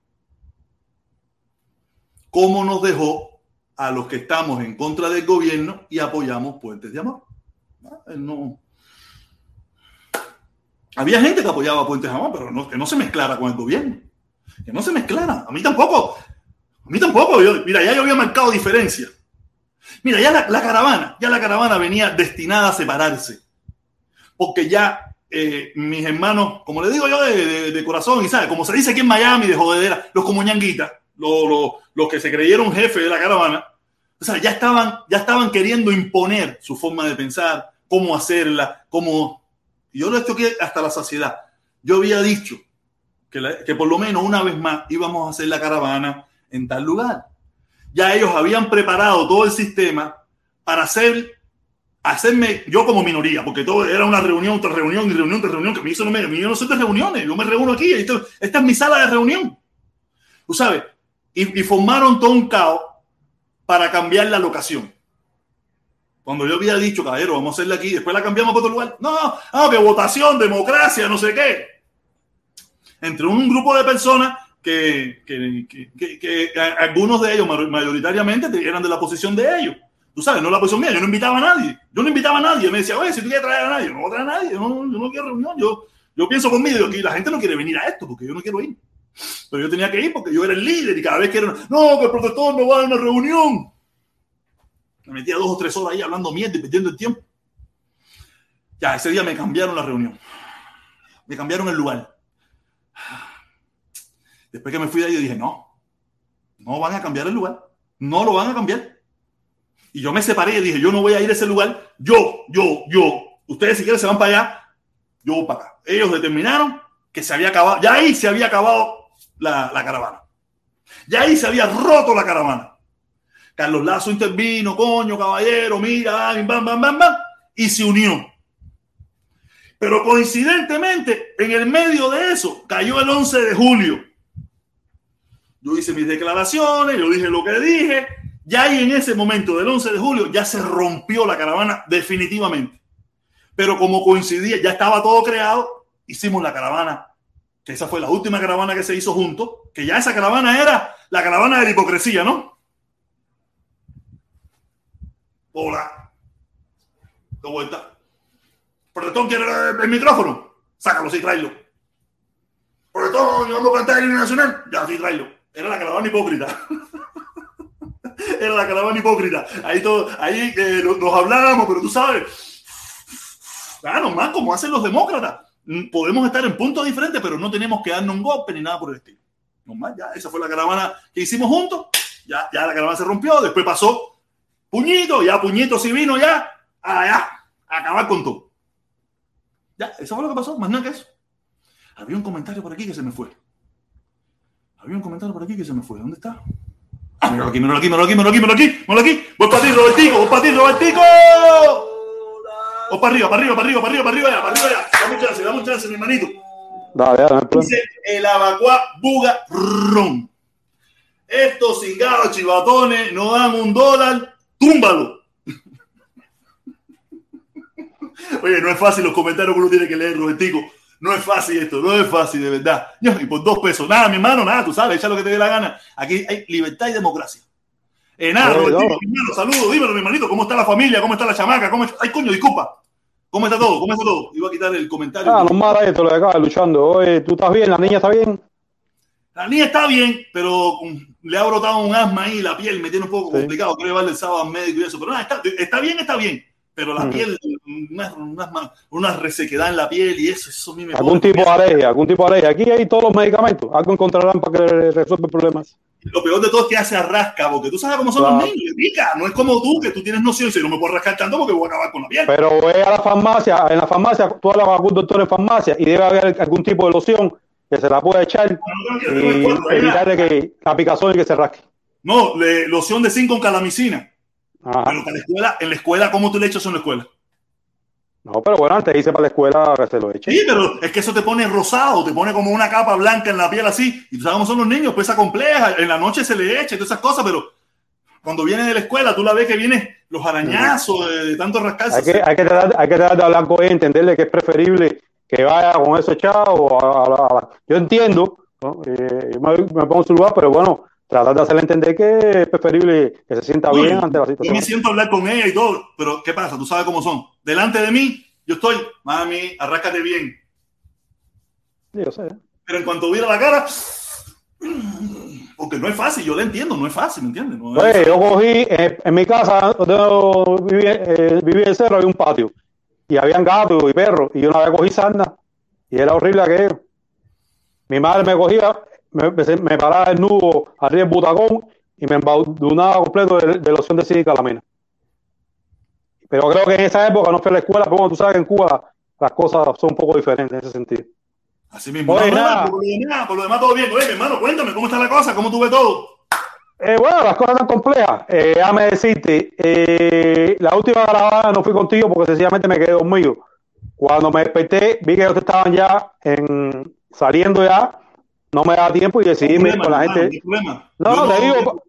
¿Cómo nos dejó a los que estamos en contra del gobierno y apoyamos puentes de amor? Ah, no. Había gente que apoyaba puentes de amor, pero no, que no se mezclara con el gobierno. Que no se mezclara. A mí tampoco. A mí tampoco. Yo- mira, ya yo había marcado diferencia. Mira, ya la, caravana, ya la caravana venía destinada a separarse. Porque ya eh, mis hermanos, como le digo yo de, corazón, y sabe, como se dice aquí en Miami, de jodedera, los como ñanguitas, los, los- los que se creyeron jefes de la caravana, o sea, ya estaban, ya estaban queriendo imponer su forma de pensar, cómo hacerla, cómo... Yo lo aquí hasta la saciedad. Yo había dicho que, que por lo menos una vez más íbamos a hacer la caravana en tal lugar. Ya ellos habían preparado todo el sistema para hacer, hacerme yo como minoría, porque todo era una reunión tras reunión y reunión tras reunión, que a mí eso no me, a yo no reuniones, yo me reúno aquí, esto- esta es mi sala de reunión. Tú sabes, y, formaron todo un caos para cambiar la locación. Cuando yo había dicho, caballero, vamos a hacerla aquí, después la cambiamos para otro lugar. No, no, que votación, democracia, no sé qué. Entre un grupo de personas que, que, que- algunos de ellos ma- mayoritariamente eran de la posición de ellos. Tú sabes, no la posición mía, yo no invitaba a nadie. Yo no invitaba a nadie. Me decía, oye, si tú quieres traer a nadie, no voy a traer a nadie, yo no, quiero reunión. Yo, yo pienso conmigo, que la gente no quiere venir a esto porque yo no quiero ir. Pero yo tenía que ir porque yo era el líder y cada vez que era, no, que el protector no va a una reunión. Me metía dos o tres horas ahí hablando mierda y perdiendo el tiempo. Ya, ese día me cambiaron la reunión. Me cambiaron el lugar. Después que me fui de ahí, yo dije, no, no van a cambiar el lugar. No lo van a cambiar. Y yo me separé y dije, yo no voy a ir a ese lugar. Yo, yo, yo. Ustedes si quieren se van para allá, yo voy para acá. Ellos determinaron que se había acabado, ya ahí se había acabado la, la caravana. Ya ahí se había roto la caravana. Carlos Lazo intervino, coño, caballero, mira, bam, bam, bam, bam, y se unió. Pero coincidentemente, en el medio de eso, cayó el 11 de julio. Yo hice mis declaraciones, yo dije lo que dije. Ya ahí en ese momento del 11 de julio ya se rompió la caravana definitivamente. Pero como coincidía, ya estaba todo creado, hicimos la caravana, que esa fue la última caravana que se hizo juntos, que ya esa caravana era la caravana de la hipocresía, ¿no? Hola. De vuelta. Protector quiere el, micrófono. Sácalo, sí, tráelo. Yo vamos a cantar el nacional. Ya, sí, tráelo. Era la caravana hipócrita. Era la caravana hipócrita. Ahí, todo, ahí eh, nos, hablábamos, pero tú sabes. Claro, más como hacen los demócratas. Mm, Podemos estar en puntos diferentes, pero no tenemos que darnos un golpe ni nada por el estilo. Nomás ya, esa fue la caravana que hicimos juntos. Ya, ya la caravana se rompió. Después pasó Puñito, ya Puñito sí vino ya. Allá, a acabar con todo. Ya, eso fue lo que pasó, más nada que eso. Había un comentario por aquí que se me fue. Había un comentario por aquí que se me fue. ¿Dónde está? Ah, míralo aquí, míralo aquí, míralo aquí, míralo aquí, míralo aquí, míralo aquí. Voy para ti, Robertico, voy para ti, Robertico. O para arriba, para arriba, para arriba, para arriba, para arriba, para arriba ya. Dame un chance, dame chance, mi hermanito. Dale, dale. Dice el abacuá buga ron. Estos cingados chivatones no dan un dólar, túmbalo. Oye, no es fácil los comentarios que uno tiene que leer, Robertico. No es fácil esto, no es fácil, de verdad. Y por dos pesos, nada, mi hermano, nada, tú sabes, echa lo que te dé la gana. Aquí hay libertad y democracia. Eh, nada, no. mi hermano, saludos, dímelo, mi hermanito, ¿cómo está la familia? ¿Cómo está la chamaca? ¿Cómo está? Ay, coño, disculpa. ¿Cómo está todo? ¿Cómo está todo? Iba a quitar el comentario. Ah, normal esto, lo de acá, luchando. Oye, ¿tú estás bien? ¿La niña está bien? La niña está bien, pero le ha brotado un asma ahí, la piel me tiene un poco Sí. complicado. Quiero llevarle el sábado al médico y eso. Pero nada, está, está bien, está bien. Pero la Ujú. piel, una, una, una resequedad en la piel y eso, eso a mí me ¿Algún tipo de alergia? ¿Algún tipo de alergia? Aquí hay todos los medicamentos. Algo encontrarán para que resuelva problemas. Lo peor de todo es que hace arrasca, porque tú sabes cómo son Claro. los niños, pica. No es como tú, que tú tienes noción dices, no me puedo rascar tanto porque voy a acabar con la piel. Pero ve a la farmacia, en la farmacia, tú hablas con algún doctor en farmacia y debe haber algún tipo de loción que se la pueda echar No, tranquilo, y evitarle que la picazón y que se rasque. No, le- loción de zinc con calamicina. Ajá. Pero para la escuela, en la escuela, ¿cómo tú le echas en la escuela? No, pero bueno, antes dice para la escuela que se lo eche. Sí, pero es que eso te pone rosado, te pone como una capa blanca en la piel así. Y tú sabes cómo son los niños, pesa compleja. En la noche se le echa y todas esas cosas, pero cuando viene de la escuela, tú la ves que viene los arañazos de, de tanto rascarse. Hay que, hay, que tratar, hay que tratar de hablar con él, entenderle que es preferible que vaya con eso echado. a- a- a- a- yo entiendo, ¿no? Eh, yo me, me pongo en su lugar, pero bueno, tratar de hacerle entender que es preferible que se sienta bien ante la Yo me situación. siento a hablar con ella y todo, pero ¿qué pasa? Tú sabes cómo son. Delante de mí, yo estoy, mami, arráscate bien. Yo sé. Pero en cuanto vira la cara, porque no es fácil, yo le entiendo, no es fácil, ¿me entiendes? No Oye, yo cogí, eh, en mi casa, donde yo viví, eh, viví en el cerro, había un patio. Y habían gatos y perros. Y yo una vez cogí sarna. Y era horrible aquello. Mi madre me cogía, me, me, paraba el nudo arriba del butacón y me embadurnaba completo de, de loción de y calamina. Pero creo que en esa época no fui a la escuela, pero bueno, tú sabes que en Cuba las cosas son un poco diferentes en ese sentido. Así mismo. Oye, No, nada. por, lo demás, por lo demás, todo bien. Oye, mi hermano, cuéntame, ¿cómo está la cosa? ¿Cómo tú ves todo? Eh, bueno, las cosas tan complejas. Eh, déjame decirte, eh, la última grabada no fui contigo porque sencillamente me quedé dormido. Cuando me desperté, vi que ellos estaban ya en, saliendo ya, no me daba tiempo y decidí irme con la gente. No, te digo,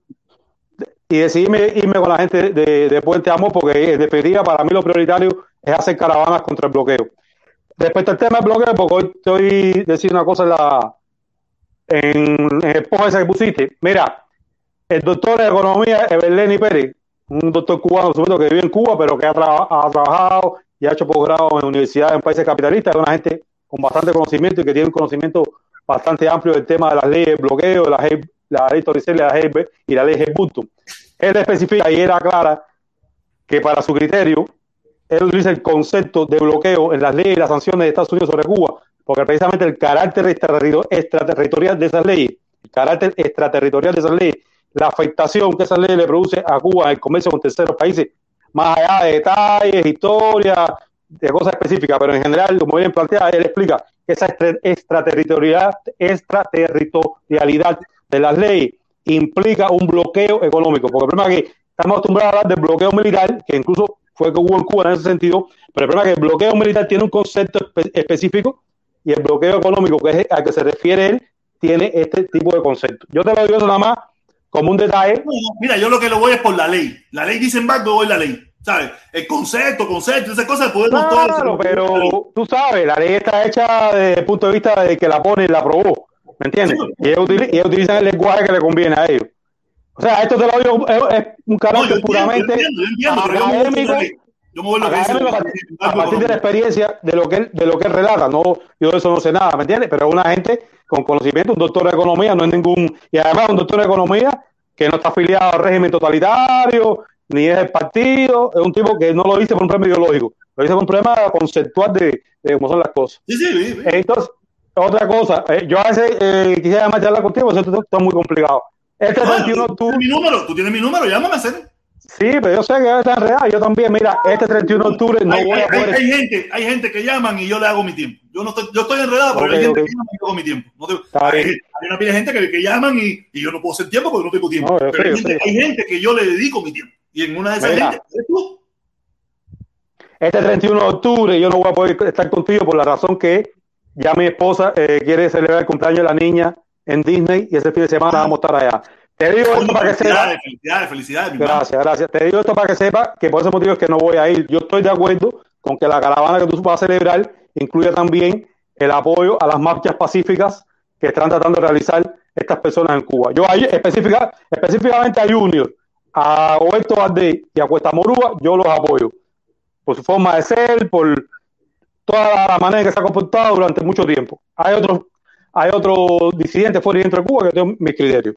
y decidí irme, con la gente de, de Puente Amor porque en definitiva para mí lo prioritario es hacer caravanas contra el bloqueo. Respecto al tema del bloqueo, porque hoy estoy diciendo una cosa en la en, en el post ese que pusiste. Mira, el doctor de economía Eberleni Pérez, un doctor cubano supuesto que vive en Cuba, pero que ha trabajado y ha hecho posgrado en universidades en países capitalistas, es una gente con bastante conocimiento y que tiene un conocimiento bastante amplio del tema de las leyes de bloqueo, la ley, la ley Torricelli, la ley y la ley Helbutton. Él especifica y él aclara que para su criterio, él utiliza el concepto de bloqueo en las leyes y las sanciones de Estados Unidos sobre Cuba, porque precisamente el carácter extraterrito- extraterritorial de esas leyes, el carácter extraterritorial de esas leyes, la afectación que esas leyes le produce a Cuba en el comercio con terceros países, más allá de detalles, historia, de cosas específicas, pero en general, como bien plantea, él explica esa extra- extraterritorialidad, extraterritorialidad de las leyes implica un bloqueo económico, porque el problema es que estamos acostumbrados a hablar del bloqueo militar, que incluso fue que hubo en Cuba en ese sentido, pero el problema es que el bloqueo militar tiene un concepto espe- específico y el bloqueo económico, que es al que se refiere él, tiene este tipo de concepto. Yo te lo digo eso nada más como un detalle. Mira, yo lo que lo voy es por la ley. La ley dice embargo, voy la ley. ¿Sabes? El concepto, concepto, esas cosas podemos Claro, pero tú sabes, la ley está hecha desde el punto de vista de que la pone y la aprobó, ¿me entiendes? Y ellos, utili- y ellos utilizan el lenguaje que le conviene a ellos. O sea, esto te lo digo, es, un carácter puramente entiendo, entiendo, académico. Yo me a a partir de la experiencia de lo que él, de lo que él relata. No, yo de eso no sé nada, ¿me entiendes? Pero es una gente con conocimiento, un doctor de economía, no es ningún, y además un doctor de economía que no está afiliado al régimen totalitario, ni es el partido, es un tipo que no lo dice por un problema ideológico, lo dice por un problema conceptual de, de cómo son las cosas. Sí, sí, sí. Entonces, otra cosa, eh, yo a veces eh, quisiera llamar a hablar contigo, pero eso está muy complicado. Este No, 31 tú tú, tienes mi número, tú tienes mi número, llámame a hacer. sí, pero yo sé que está real, yo también, mira, este 31 de octubre no hay, voy a poder... hay- hay gente, hay gente que llaman y yo le hago mi tiempo. Yo no estoy, yo estoy enredado, pero hay gente que llama y yo hago mi tiempo. No hay, una pila de gente que, que llaman y, y yo no puedo hacer tiempo porque no tengo tiempo. No, pero sé, hay, yo gente, sé. hay gente que yo le dedico mi tiempo. Y en una de esas Mira. tú. Este 31 de octubre yo no voy a poder estar contigo por la razón que ya mi esposa eh, quiere celebrar el cumpleaños de la niña en Disney y ese fin de semana vamos a estar allá. Te digo esto para que sepas. felicidades, felicidades, hermano. Gracias, gracias. Te digo esto para que sepas que por ese motivo es que no voy a ir. Yo estoy de acuerdo con que la caravana que tú vas a celebrar incluya también el apoyo a las marchas pacíficas que están tratando de realizar estas personas en Cuba. Yo ahí específica, específicamente a Junior, a Roberto Valdés y a Cuesta Morúa, yo los apoyo. Por su forma de ser, por toda la manera que se ha comportado durante mucho tiempo. Hay otros, hay otros disidentes fuera y dentro de Cuba que tengo mis criterios.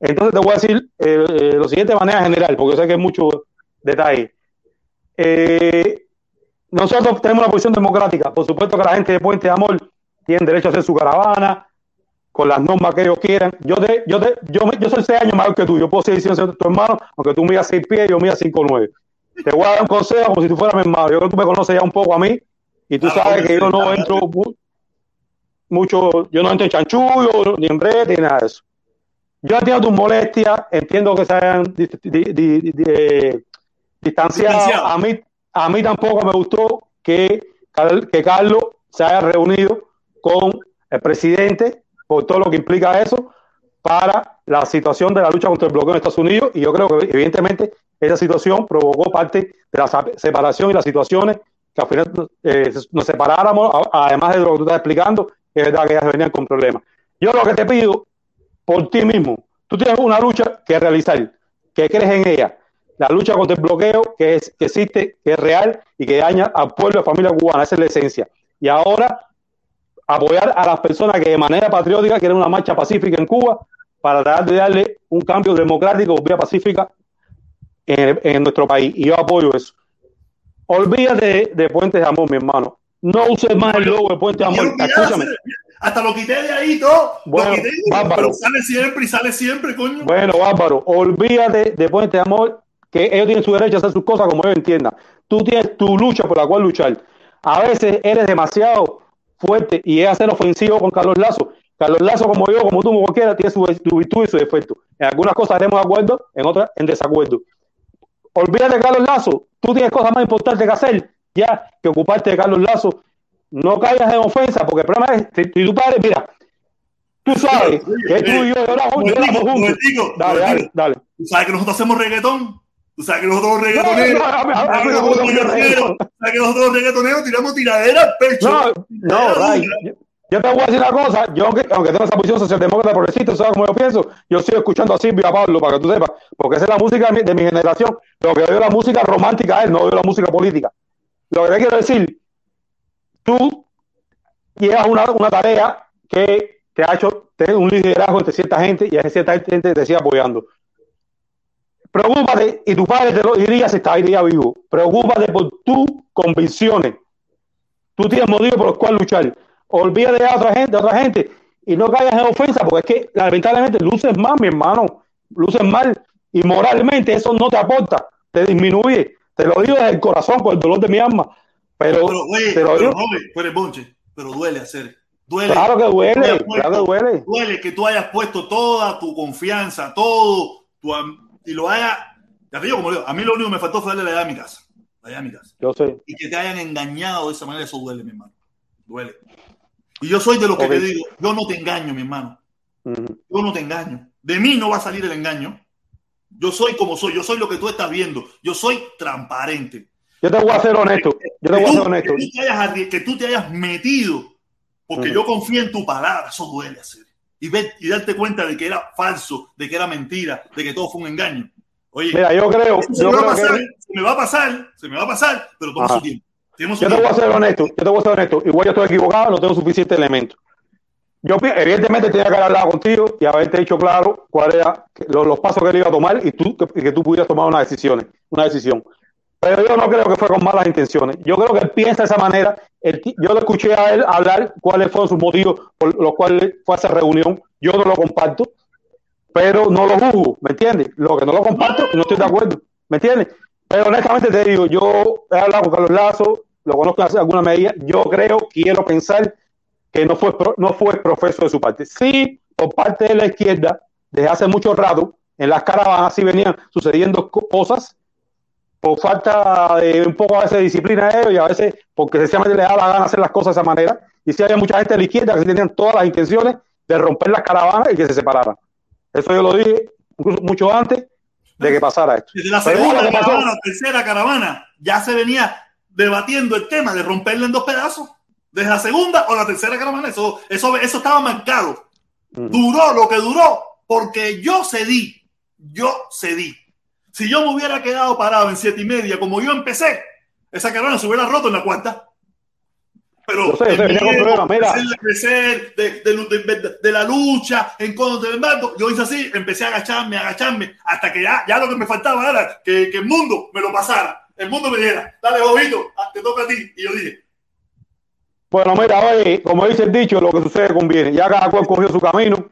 Entonces te voy a decir eh, eh, lo siguiente de manera general, porque sé que hay mucho detalle. Eh, nosotros tenemos una posición democrática. Por supuesto que la gente de Puente de Amor tiene derecho a hacer su caravana con las normas que ellos quieran. Yo te, yo te, yo, me- yo soy seis años mayor que tú. Yo puedo seguir siendo tu hermano, aunque tú midas seis pies y yo mida cinco nueve. Te voy a dar un consejo como si tú fueras mi hermano. Yo creo que tú me conoces ya un poco a mí y tú Claro, sabes que yo no entro mu- mucho, yo no entro en chanchullo, ni en brete, ni nada de eso. Yo entiendo tus molestias, entiendo que se hayan di- di- di- di- distanciado. A mí, a mí tampoco me gustó que, que Carlos se haya reunido con el presidente por todo lo que implica eso para la situación de la lucha contra el bloqueo en Estados Unidos y yo creo que evidentemente esa situación provocó parte de la separación y las situaciones que al final eh, nos separáramos, además de lo que tú estás explicando, es verdad que ellas venían con problemas. Yo lo que te pido por ti mismo, tú tienes una lucha que realizar, que crees en ella, la lucha contra el bloqueo que, es, que existe, que es real y que daña al pueblo y a la familia cubana, esa es la esencia. Y ahora apoyar a las personas que de manera patriótica quieren una marcha pacífica en Cuba para tratar de darle un cambio democrático vía pacífica en, en nuestro país. Y yo apoyo eso. Olvídate de, de Puentes de Amor, mi hermano. No uses más el logo de Puentes de Amor. Escúchame. Hasta lo quité de ahí todo. Bueno, lo quité, bárbaro. pero sale siempre y sale siempre, coño. Bueno, Bárbaro, olvídate de Puente de Amor, que ellos tienen su derecho a hacer sus cosas como ellos entiendan. Tú tienes tu lucha por la cual luchar. A veces eres demasiado fuerte y es hacer ofensivo con Carlos Lazo. Carlos Lazo, como yo, como tú, como cualquiera, tiene su, su virtud y su defecto. En algunas cosas haremos acuerdo, en otras en desacuerdo. Olvídate de Carlos Lazo. Tú tienes cosas más importantes que hacer ya que ocuparte de Carlos Lazo. No caigas en ofensa, porque el problema es, si, si tu padre, mira, tú sabes que tú y yo lloramos, lloramos juntos. Dale, dale, dale. Tú sabes que nosotros hacemos reggaetón. Tú sabes que los No, reggaetoneros. que los el reggaetoneros. Que tiramos tiradera al pecho. No, no, Ray, yo, yo te voy a decir una cosa, yo aunque, aunque tengo esa posición socialdemócrata progresista, ¿sabes cómo yo pienso? Yo sigo escuchando a Silvio y a Pablo, para que tú sepas, porque esa es la música de mi, de mi generación, lo que es la música romántica él, no oigo la música política. Lo que te quiero decir, tú llevas una, una tarea que te ha hecho tener un liderazgo entre cierta gente y esa cierta gente te sigue apoyando. Preocúpate, y tu padre te lo diría si está día vivo, preocúpate por tus convicciones. Tú tienes motivos por los cuales luchar. Olvídate de otra gente, de otra gente, y no caigas en ofensa, porque es que lamentablemente luces mal, mi hermano, luces mal, y moralmente eso no te aporta, te disminuye. Te lo digo desde el corazón, con el dolor de mi alma. Pero, Pero, güey, te lo pero, digo, joven, tú eres bonche, pero duele hacer. Duele. claro que duele, puesto- claro que duele. duele que tú hayas puesto toda tu confianza, todo, tu, y lo hayas. Ya te digo, como digo, a mí lo único que me faltó fue darle la llave a mi casa. La llave a mi casa. Yo sé. Y que te hayan engañado de esa manera, eso duele, mi hermano. Duele. Y yo soy de los que te digo, yo no te engaño, mi hermano. Yo no te engaño. De mí no va a salir el engaño. Yo soy como soy, yo soy lo que tú estás viendo. Yo soy transparente. Yo te voy a ser honesto, yo te voy a ser honesto. que tú te hayas, arri- que tú te hayas metido, porque yo confío en tu palabra, eso duele hacer. Y, ver, y darte cuenta de que era falso, de que era mentira, de que todo fue un engaño. Oye, Mira, yo creo, se yo me va a creo pasar, que se me va a pasar, se me va a pasar, pero toma Ajá. su tiempo. Su Yo te voy a ser honesto, yo te voy a ser honesto. Igual yo estoy equivocado, no tengo suficiente elemento. Yo evidentemente tenía que haber hablado contigo y haberte dicho claro cuáles eran los, los pasos que él iba a tomar y tú que, que tú pudieras tomar una decisión, una decisión. Pero yo no creo que fue con malas intenciones. Yo creo que él piensa de esa manera. Yo le escuché a él hablar cuáles fueron sus motivos por los cuales fue a esa reunión. Yo no lo comparto, pero no lo juzgo, ¿me entiendes? Lo que no lo comparto no estoy de acuerdo, ¿me entiendes? Pero honestamente te digo, yo he hablado con Carlos Lazo, lo conozco hace alguna medida, yo creo, quiero pensar que no fue, no fue profeso de su parte. Sí, por parte de la izquierda, desde hace mucho rato, en las caravanas sí venían sucediendo co- cosas por falta de un poco a veces de disciplina de ellos y a veces porque sencillamente les da la gana hacer las cosas de esa manera. Y sí había mucha gente de la izquierda que tenían todas las intenciones de romper las caravanas y que se separaran. Eso yo lo dije incluso mucho antes de que pasara esto. Desde la segunda caravana, tercera caravana, ya se venía debatiendo el tema de romperle en dos pedazos. Desde la segunda o la tercera caravana, eso, eso, eso estaba marcado. Duró lo que duró, porque yo cedí. Yo cedí. Si yo me hubiera quedado parado en siete y media como yo empecé, esa caravana se hubiera roto en la cuarta. Pero sé, el miedo, mira. crecer, de, de- de- de la lucha en contra del mando, yo hice así, empecé a agacharme, a agacharme, hasta que ya, ya lo que me faltaba era que, que el mundo me lo pasara. El mundo me dijera, dale, Bobito, ah, te toca a ti. Y yo dije, Bueno, mira, oye, como dice el dicho, lo que sucede conviene. Ya cada cual cogió su camino.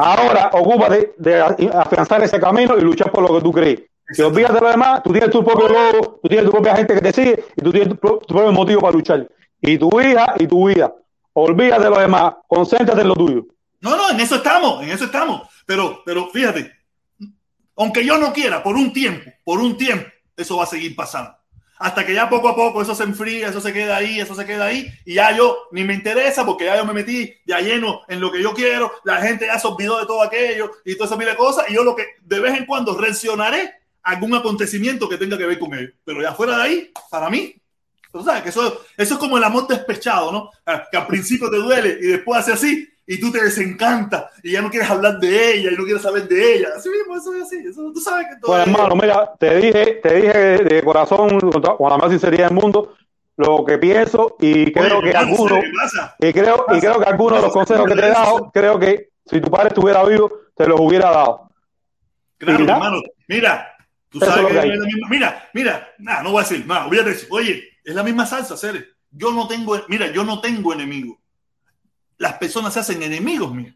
Ahora ocúpate de afianzar ese camino y luchar por lo que tú crees. Si olvidas de lo demás, tú tienes tu propio logo, tú tienes tu propia gente que te sigue y tú tienes tu, tu propio motivo para luchar. Y tu hija y tu vida. Olvídate de lo demás, concéntrate en lo tuyo. No, no, en eso estamos, en eso estamos. Pero, pero fíjate, aunque yo no quiera, por un tiempo, por un tiempo, eso va a seguir pasando. Hasta que ya poco a poco eso se enfría, eso se queda ahí, eso se queda ahí, y ya yo ni me interesa porque ya yo me metí ya lleno en lo que yo quiero, la gente ya se olvidó de todo aquello y todas esas miles de cosas, y yo lo que de vez en cuando reaccionaré algún acontecimiento que tenga que ver con ello. Pero ya fuera de ahí, para mí, tú sabes que eso, eso es como el amor despechado, ¿no? Ah, Que al principio te duele y después hace así y tú te desencantas y ya no quieres hablar de ella y no quieres saber de ella. Así mismo, eso es así. Eso, tú sabes que todo es- hermano, mira, te dije, te dije de corazón, con la más sinceridad del mundo, lo que pienso y creo Oye, que algunos, y creo, y creo que algunos de los consejos que te he dado, creo que si tu padre estuviera vivo, te los hubiera dado. Claro, Mira. hermano. Mira, tú sabes que que es la misma. Mira, mira, nada, no voy a decir, nada. Oye, es la misma salsa, Cere. Yo no tengo, mira, yo no tengo enemigos. Las personas se hacen enemigos míos.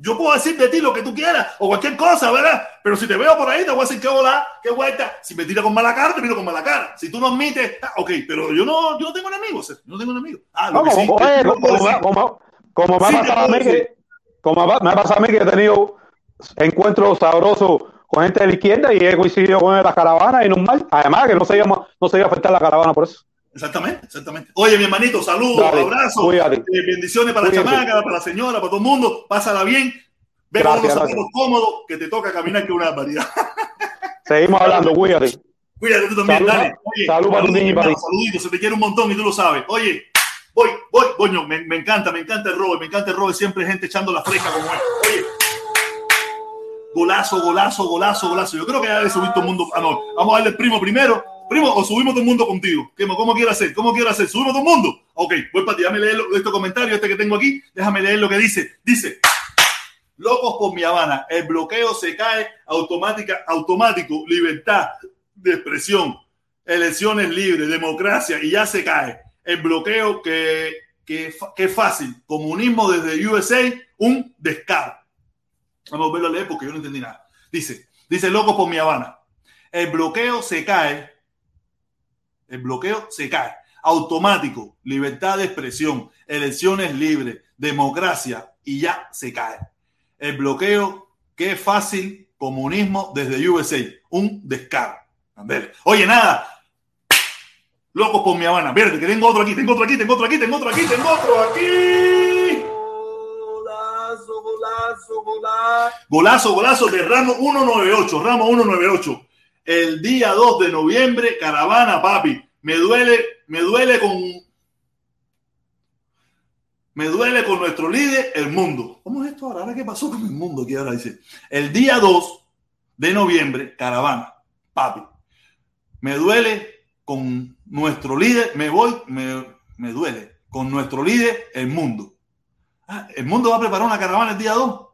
Yo puedo decir de ti lo que tú quieras o cualquier cosa, ¿verdad? Pero si te veo por ahí, te voy a decir qué hola, qué vuelta. Si me tira con mala cara, te miro con mala cara. Si tú no admites, ah, ok, pero yo no, yo no tengo enemigos. Yo no tengo enemigos. Ah, lo No, que sí, como, te- oye, te como, puedo como, decir- como- como me ha Sí, te pasado a puedo mí decir. que, como me ha me ha pasado a mí que he tenido encuentros sabrosos con gente de la izquierda y he coincidido con las caravanas y normal. Además que no se iba, no se iba a afectar la caravana por eso. Exactamente, exactamente. Oye, mi hermanito, saludos, Dale, abrazos, eh, bendiciones para la chamaca, para la señora, para todo el mundo. Pásala bien. Ve con gracias. zapatos cómodos que te toca caminar que es una barbaridad. Seguimos hablando, cuídate. Cuídate tú también, Salud, dale. Oye, salud para tu niño y para ti. Saluditos, se te quiere un montón y tú lo sabes. Oye, voy, voy, coño, me, me encanta, me encanta el Robert, me encanta el Robert, siempre gente echando la fresca como él. Oye, golazo, golazo, golazo, golazo. Yo creo que ya debe subir todo el mundo. Ah, no, vamos a darle el primo primero. Primo, o subimos todo el mundo contigo. ¿Qué- ¿Cómo quiere hacer? ¿Cómo quiere hacer? ¿Subimos todo el mundo? Ok, voy para ti. Déjame leer este comentario, este que tengo aquí. Déjame leer lo que dice. Dice, locos por mi Habana, el bloqueo se cae automática, automático, libertad de expresión, elecciones libres, democracia, y ya se cae. El bloqueo que, que, que fácil, comunismo desde USA, un descaro. Vamos a verlo a leer porque yo no entendí nada. Dice, dice locos por mi Habana, el bloqueo se cae, el bloqueo se cae, automático, libertad de expresión, elecciones libres, democracia, y ya se cae. El bloqueo, que es fácil, comunismo desde USA, un descaro. A ver. Oye, nada, locos por mi Habana. Verde, que tengo otro aquí, tengo otro aquí, tengo otro aquí, tengo otro aquí, tengo otro aquí. Golazo, golazo, golazo. Golazo, golazo de Ramo 198, Ramo 198. El día 2 de noviembre, caravana, papi. Me duele, me duele con. Me duele con nuestro líder, el mundo. ¿Cómo es esto ahora? ¿Ahora qué pasó con el mundo? Aquí ahora dice. El día 2 de noviembre, caravana, papi. Me duele con nuestro líder, me voy, me, me duele con nuestro líder, el mundo. Ah, el mundo va a preparar una caravana el día 2.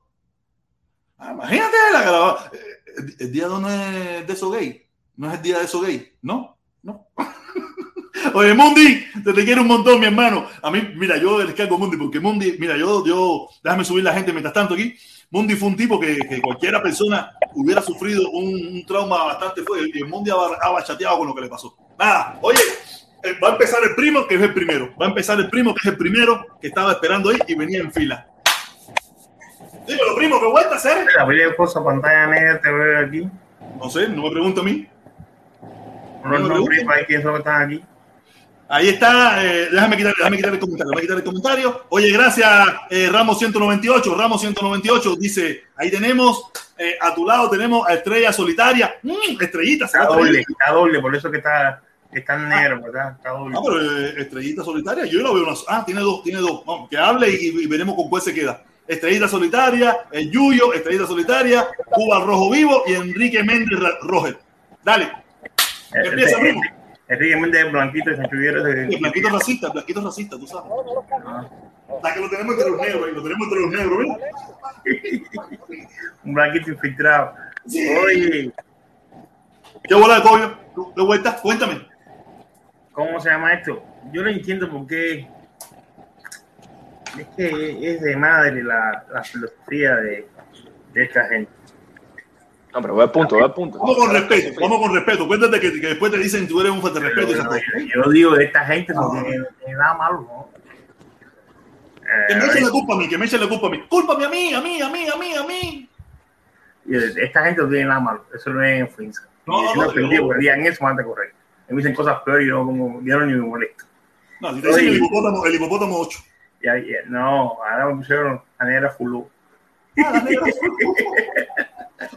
Ah, imagínate la caravana. El, el día 2 no es de eso gay. No es el día de eso gay. No, no. Oye, Mundi, te, te quiero un montón, mi hermano. A mí, mira, yo les cargo Mundi porque Mundi, mira, yo, yo, déjame subir la gente mientras tanto aquí. Mundi fue un tipo que, que cualquiera persona hubiera sufrido un, un trauma bastante fuerte y Mundi ha, ha bachateado con lo que le pasó. Nada, oye, eh, va a empezar el primo, que es el primero. Va a empezar el primo, que es el primero, que estaba esperando ahí y venía en fila. Dímelo, primo, ¿qué vuelta a hacer? La primera cosa, pantalla negra, te veo aquí. No sé, no me pregunto a mí. No me nombres preguntes. ahí, quiénes están aquí. Ahí está, eh, déjame, quitar, déjame quitar el comentario, déjame quitar el comentario. Oye, gracias, eh, Ramos 198, Ramos 198, dice, ahí tenemos, eh, a tu lado tenemos a Estrella Solitaria, Mm, estrellita, Está doble, está doble, por eso que está, está en negro, ¿verdad? Está doble. Ah, pero eh, Estrellita Solitaria, yo la veo una, ah, tiene dos, tiene dos, Vamos, que hable y, y veremos con cuál se queda. Estrellita Solitaria, el Yuyo, Estrellita Solitaria, Cuba Rojo Vivo y Enrique Méndez Roger. Dale. Empieza, primo. Enrique Méndez Blanquito y Sancho El blanquito racista, blanquito racista, tú sabes. La que lo tenemos entre los negros, lo tenemos entre los negros, ¿ves? Un blanquito infiltrado. Oye, ¿Qué bola de coño? ¿De vuelta? Cuéntame. ¿cómo se llama esto? Yo no entiendo por qué. Es que es de madre la, la filosofía de, de esta gente. No, pero voy al punto, voy al punto. Vamos con respeto, vamos con respeto. Cuéntate que, que después te dicen tú eres un falta de respeto y esas cosas. Yo digo de esta gente porque no tiene nada malo, ¿no? Que me Eh, echen la culpa a mí, que me echen la culpa a mí. Cúlpame a mí, a mí, a mí, a mí, a mí. esta gente no tiene nada malo. Eso no es ofensa. No, no, me no, yo- porque digan eso, van a correr. Me dicen cosas peores y yo, como, yo no ni me molesto. No, si te dicen Oye. el hipopótamo, el hipopótamo 8. Ya, ya, no, ahora me pusieron a negra fulú.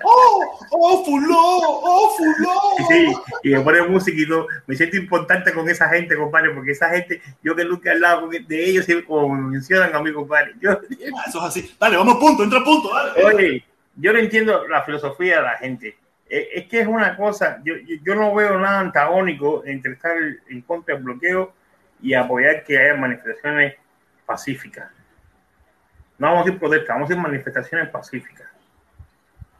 ¡Oh! ¡Oh, fuló! ¡Oh, fuló! Sí, y me pone música y todo. Me siento importante con esa gente, compadre, porque esa gente, yo que nunca he hablado con- de ellos, como me mencionan a mí, compadre. Yo, Ah, Eso es así. Dale, vamos punto, entra punto, dale. Oye, yo no entiendo la filosofía de la gente. Eh, Es que es una cosa, yo- yo no veo nada antagónico entre estar en contra del bloqueo y apoyar que haya manifestaciones pacíficas. No vamos a decir protestas, vamos a decir manifestaciones pacíficas.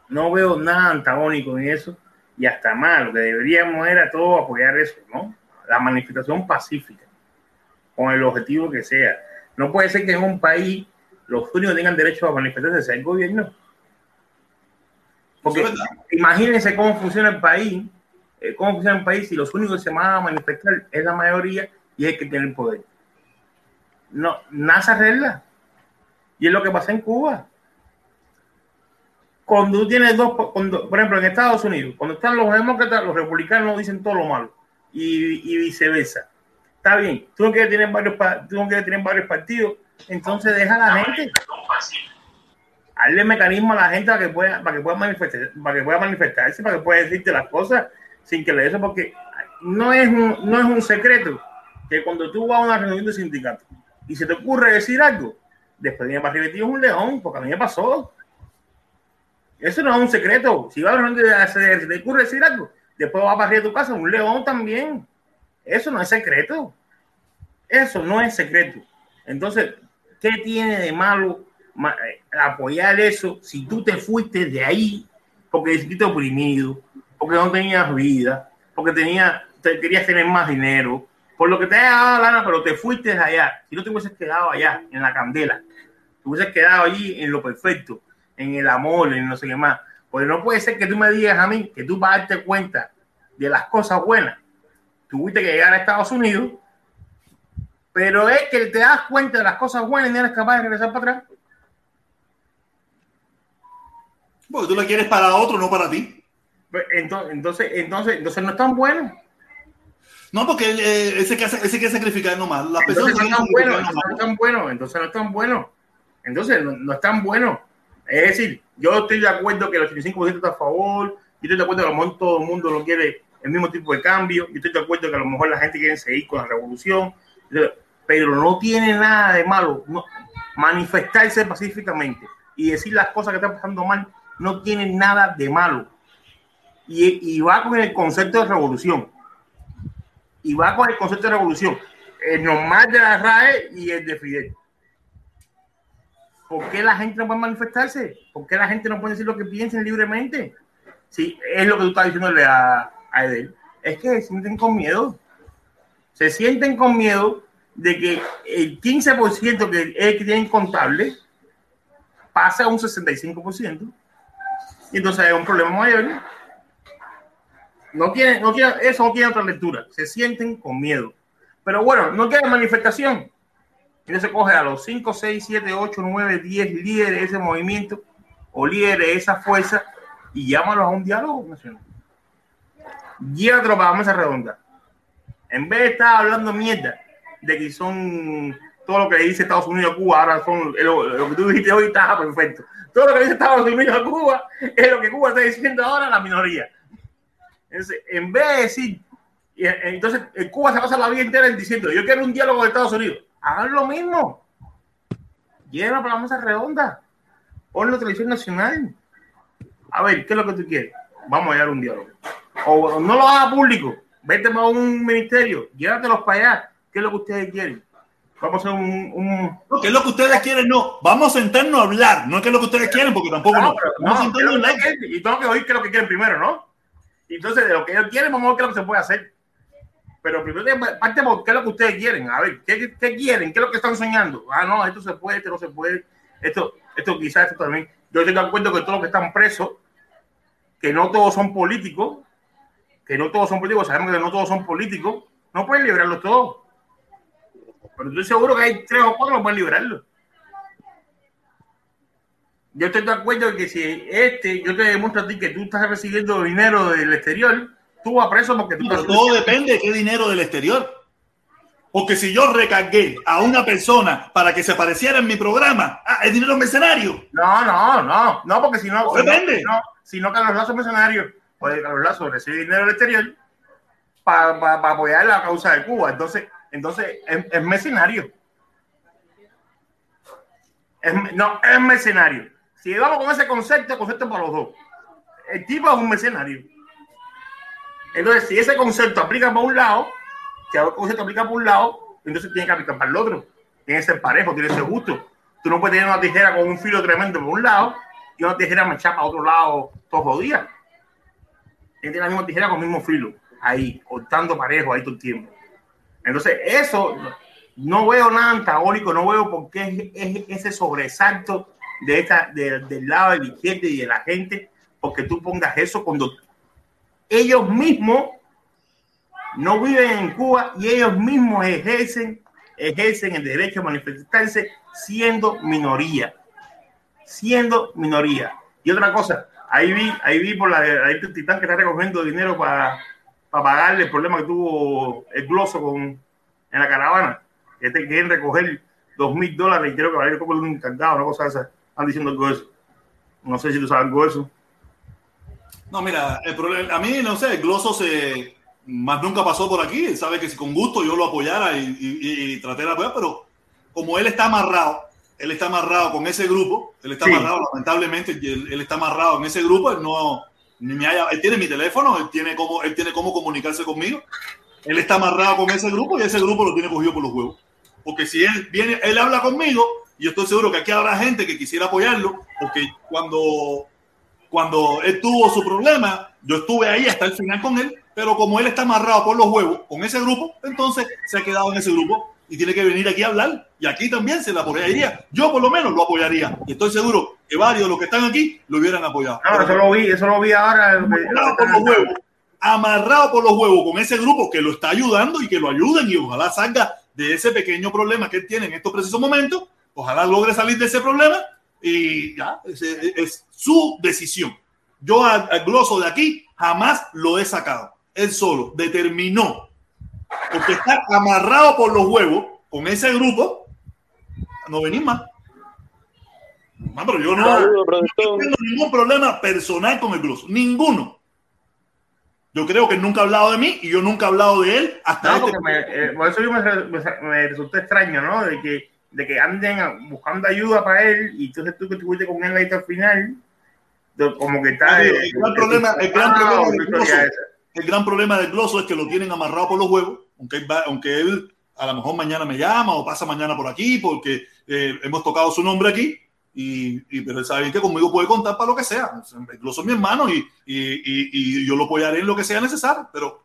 No veo nada antagónico en eso y hasta más, lo que deberíamos era todo apoyar eso, ¿no? La manifestación pacífica, con el objetivo que sea. No puede ser que en un país los únicos que tengan derecho a manifestarse sea el gobierno. Porque imagínense cómo funciona el país, eh, cómo funciona el país si los únicos que se van a manifestar es la mayoría y es el que tiene el poder. No, nada se arregla. Y es lo que pasa en Cuba. Cuando tú tienes dos, cuando, por ejemplo, en Estados Unidos, cuando están los demócratas, los republicanos dicen todo lo malo y, viceversa. Está bien, tú no quieres tener varios, tú no quieres tener varios partidos, entonces deja a la gente. Hazle mecanismo a la gente para que pueda, para que pueda manifestar, para que pueda manifestarse, para que pueda decirte las cosas sin que le eso, porque no es un, no es un secreto que cuando tú vas a una reunión de sindicato y se te ocurre decir algo, después viene para arriba es un león, porque a mí me pasó. Eso no es un secreto. Si vas a de se te ocurre decir algo, después vas para arriba de tu casa, un león también. Eso no es secreto. Eso no es secreto. Entonces, ¿qué tiene de malo ma- eh, apoyar eso si tú te fuiste de ahí porque te oprimido, porque no tenías vida, porque tenía, te, querías tener más dinero, por lo que te haya dado la gana, pero te fuiste de allá? Si no te hubieses quedado allá, en la candela, te hubieses quedado allí en lo perfecto, en el amor, en no sé qué más. Porque no puede ser que tú me digas a mí que tú para darte cuenta de las cosas buenas, tuviste que llegar a Estados Unidos, pero es que te das cuenta de las cosas buenas y no eres capaz de regresar para atrás. Porque tú la quieres para otro, no para ti. Pues, Entonces, entonces, entonces, entonces no es tan bueno. No, porque eh, ese, que hace, ese que sacrificar nomás. Las personas Entonces no tan bueno, no es tan bueno, entonces no es tan bueno. Entonces no, no es tan bueno. Es decir, yo estoy de acuerdo que el 85% está a favor, yo estoy de acuerdo que a lo mejor todo el mundo no quiere el mismo tipo de cambio, yo estoy de acuerdo que a lo mejor la gente quiere seguir con la revolución, pero no tiene nada de malo no- manifestarse pacíficamente y decir las cosas que están pasando mal, no tiene nada de malo. Y, y va con el concepto de revolución. Y va con el concepto de revolución. El normal de la RAE y el de Fidel. ¿Por qué la gente no puede manifestarse? ¿Por qué la gente no puede decir lo que piensen libremente? Sí, es lo que tú estás diciéndole a, a Edel. Es que se sienten con miedo. Se sienten con miedo de que el 15% que es que tienen contable pase a un 65%. Y entonces hay un problema mayor. No quieren, no quieren, eso no tiene otra lectura. Se sienten con miedo. Pero bueno, no quieren manifestación. Entonces coge a los 5, 6, 7, 8, 9, 10 líderes de ese movimiento o líderes de esa fuerza y llámalos a un diálogo nacional. Llévatelo para la mesa redonda. En vez de estar hablando mierda de que son todo lo que dice Estados Unidos a Cuba, ahora son lo, lo que tú dijiste hoy está perfecto. Todo lo que dice Estados Unidos a Cuba es lo que Cuba está diciendo ahora a la minoría. Entonces, en vez de decir, y, eh, entonces en Cuba se pasa la vida entera diciendo, yo quiero un diálogo de Estados Unidos. Hagan lo mismo. Lleva para la mesa redonda. Ponlo televisión nacional. A ver, ¿qué es lo que tú quieres? Vamos a dar un diálogo. O no lo haga público. Vete para un ministerio. Llévatelos para allá. ¿Qué es lo que ustedes quieren? Vamos a hacer un, un... No, ¿qué es lo que ustedes quieren? No, vamos a sentarnos a hablar. No es que es lo que ustedes quieren, porque tampoco no. pero Vamos a no, sentarnos a ¿qué es lo que hablar. y tengo que oír qué es lo que quieren primero, ¿no? Entonces, de lo que ellos quieren, vamos a ver qué es lo que se puede hacer. Pero primero parte por qué es lo que ustedes quieren. A ver, ¿qué, qué quieren? ¿Qué es lo que están soñando? Ah, no, esto se puede, esto no se puede. Esto, esto quizás, esto también. Yo estoy de acuerdo que todos los que están presos, que no todos son políticos, que no todos son políticos, sabemos que no todos son políticos, no pueden liberarlos todos. Pero estoy seguro que hay tres o cuatro que pueden liberarlos. Yo estoy de acuerdo que si este, yo te demuestro a ti que tú estás recibiendo dinero del exterior, tú vas preso porque tú Pero estás. todo depende de qué dinero del exterior. Porque si yo recargué a una persona para que se apareciera en mi programa, ah, es dinero mercenario. No, no, no, no, porque si no, Depende. si no, si no Carlos Lazo mercenario, pues Carlos Lazo recibe dinero del exterior para apoyar la causa de Cuba. Entonces, entonces es, es mercenario. Es- no, es mercenario. Si vamos con ese concepto, concepto para los dos. El tipo es un mercenario. Entonces, si ese concepto aplica para un lado, si el concepto aplica para un lado, entonces tiene que aplicar para el otro. Tiene que ser parejo, tiene que ser justo. Tú no puedes tener una tijera con un filo tremendo por un lado y una tijera mechada para otro lado todos los días. Tiene la misma tijera con el mismo filo, ahí, cortando parejo ahí todo el tiempo. Entonces, eso no veo nada antagónico, no veo por qué es ese sobresalto de esta, de- del lado de la y de la gente, porque tú pongas eso cuando ellos mismos no viven en Cuba y ellos mismos ejercen, ejercen el derecho a manifestarse siendo minoría, siendo minoría. Y otra cosa, ahí vi, ahí vi por la ahí titán que está recogiendo dinero para pagarle el problema que tuvo el gloso con, en la caravana. Que te quieren recoger dos mil dólares y creo que vale como un encantado, una cosa esa. Están diciendo eso. No sé si tú sabes eso. No, mira, el problema, a mí, no sé, el gloso se más nunca pasó por aquí. Él sabe que si con gusto yo lo apoyara y, y- y traté de apoyar, pero como él está amarrado, él está amarrado con ese grupo, él está Sí. amarrado, lamentablemente, él, él está amarrado en ese grupo, él no, ni me haya- él tiene mi teléfono, él tiene cómo, él tiene cómo comunicarse conmigo. Él está amarrado con ese grupo y ese grupo lo tiene cogido por los huevos. Porque si él viene, él habla conmigo, y yo estoy seguro que aquí habrá gente que quisiera apoyarlo, porque cuando cuando él tuvo su problema, yo estuve ahí hasta el final con él, pero como él está amarrado por los huevos con ese grupo, entonces se ha quedado en ese grupo y tiene que venir aquí a hablar. Y aquí también se le apoyaría. Yo por lo menos lo apoyaría. Y estoy seguro que varios de los que están aquí lo hubieran apoyado. No, eso lo vi, eso lo vi ahora. Amarrado por los huevos. Amarrado por los huevos con ese grupo que lo está ayudando y que lo ayuden y ojalá salga de ese pequeño problema que él tiene en estos precisos momentos. Ojalá logre salir de ese problema y ya, es, su decisión. Yo al, al gloso de aquí jamás lo he sacado. Él solo determinó, porque está amarrado por los huevos con ese grupo, no venir más. No, pero yo no, no tengo ningún problema personal con el gloso, ninguno. Yo creo que él nunca ha hablado de mí y yo nunca he hablado de él hasta No, este me, eh, por eso yo me, me, me resultó extraño, ¿no? De que, de que anden buscando ayuda para él y entonces tú que estuviste con él ahí hasta el final, como que está. el, el gran problema, el gran problema del gloso, esa. el gran problema del gloso es que lo tienen amarrado por los huevos, aunque él, va- aunque él a lo mejor mañana me llama o pasa mañana por aquí porque eh, hemos tocado su nombre aquí. Y, y- pero él sabe que conmigo puede contar para lo que sea. Es mi hermano y, y, y- yo lo apoyaré en lo que sea necesario. Pero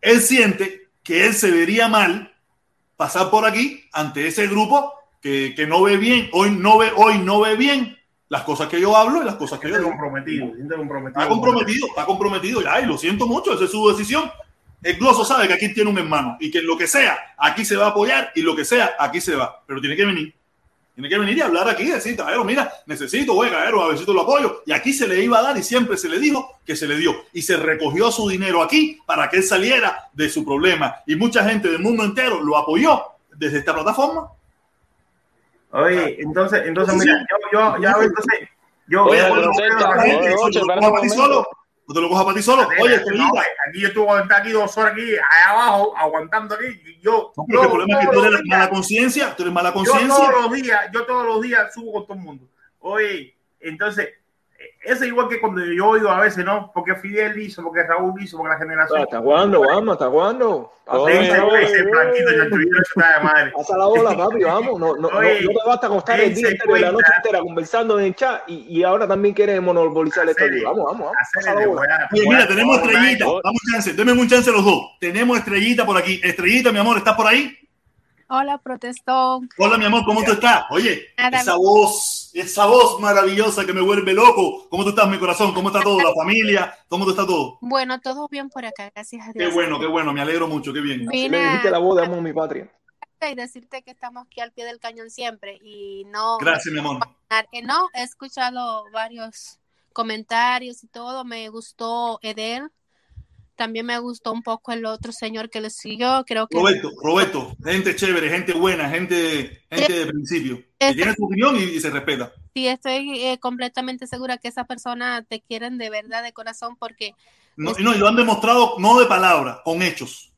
él siente que él se vería mal pasar por aquí ante ese grupo que, que no ve bien, hoy no ve, hoy no ve bien las cosas que yo hablo y las cosas que yo digo. comprometido, comprometido. Está comprometido, está comprometido ya, y lo siento mucho, esa es su decisión. El gloso sabe que aquí tiene un hermano y que lo que sea, aquí se va a apoyar y lo que sea, aquí se va. Pero tiene que venir. Tiene que venir y hablar aquí y decir, Caballero, mira, necesito, güey, Caballero, a ver si te lo apoyo. Y aquí se le iba a dar y siempre se le dijo que se le dio. Y se recogió su dinero aquí para que él saliera de su problema. Y mucha gente del mundo entero lo apoyó desde esta plataforma. Oye, entonces, entonces, mira, yo, yo, ya, entonces, yo, un Vamos a ir momento. solo. No te lo cojas para ti solo. Oye, no, aquí yo estuve aguantando aquí dos horas aquí, allá abajo, aguantando aquí. Yo, No, pero el yo problema es que tú eres días- mala conciencia, tú eres mala yo conciencia. todos los días, yo todos los días subo con todo el mundo. Oye, entonces, es igual que cuando yo oigo a veces, ¿no? Porque Fidel hizo, porque Raúl hizo, porque la generación. ¿Hasta cuándo, vamos? ¿Hasta cuándo? Pasa Ese- la bola, ese blanquito ya tuvieron eso está de madre. Pasa la bola, papi, vamos. No, no, no, Oye, no te basta con estar el día entero y la noche entera conversando en el chat y, y ahora también quieres monopolizar esto. Vamos, vamos, vamos. Oye, mira, tenemos estrellita. Dame un chance, denme un chance los dos. Tenemos estrellita por aquí. Estrellita, mi amor, ¿estás por ahí? Hola, protestón. Hola, mi amor, ¿cómo tú estás? Oye, Nada. esa voz, esa voz maravillosa que me vuelve loco. ¿Cómo tú estás, mi corazón? ¿Cómo está todo? ¿La familia? ¿Cómo tú está todo? Bueno, todo bien por acá, gracias a Qué Dios. bueno, qué bueno, me alegro mucho, qué bien. Vine le dijiste la voz de amo mi patria. y decirte que estamos aquí al pie del cañón siempre y no, Gracias, mi amor. no, he escuchado varios comentarios y todo, me gustó Edel, también me gustó un poco el otro señor que le siguió, creo que Roberto, Roberto, gente chévere, gente buena, gente, gente de principio. Que es- tiene su opinión y, y se respeta. sí estoy eh, completamente segura que esa persona te quieren de verdad, de corazón, porque No, y no, y lo han demostrado no de palabra, con hechos.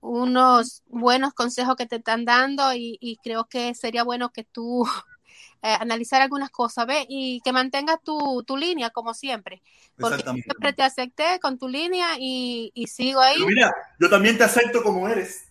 unos buenos consejos que te están dando y, y creo que sería bueno que tú eh, analizar algunas cosas, ¿ves? Y que mantengas tu, tu línea como siempre, porque Exactamente. siempre te acepté con tu línea y, y sigo ahí. Pero mira, yo también te acepto como eres.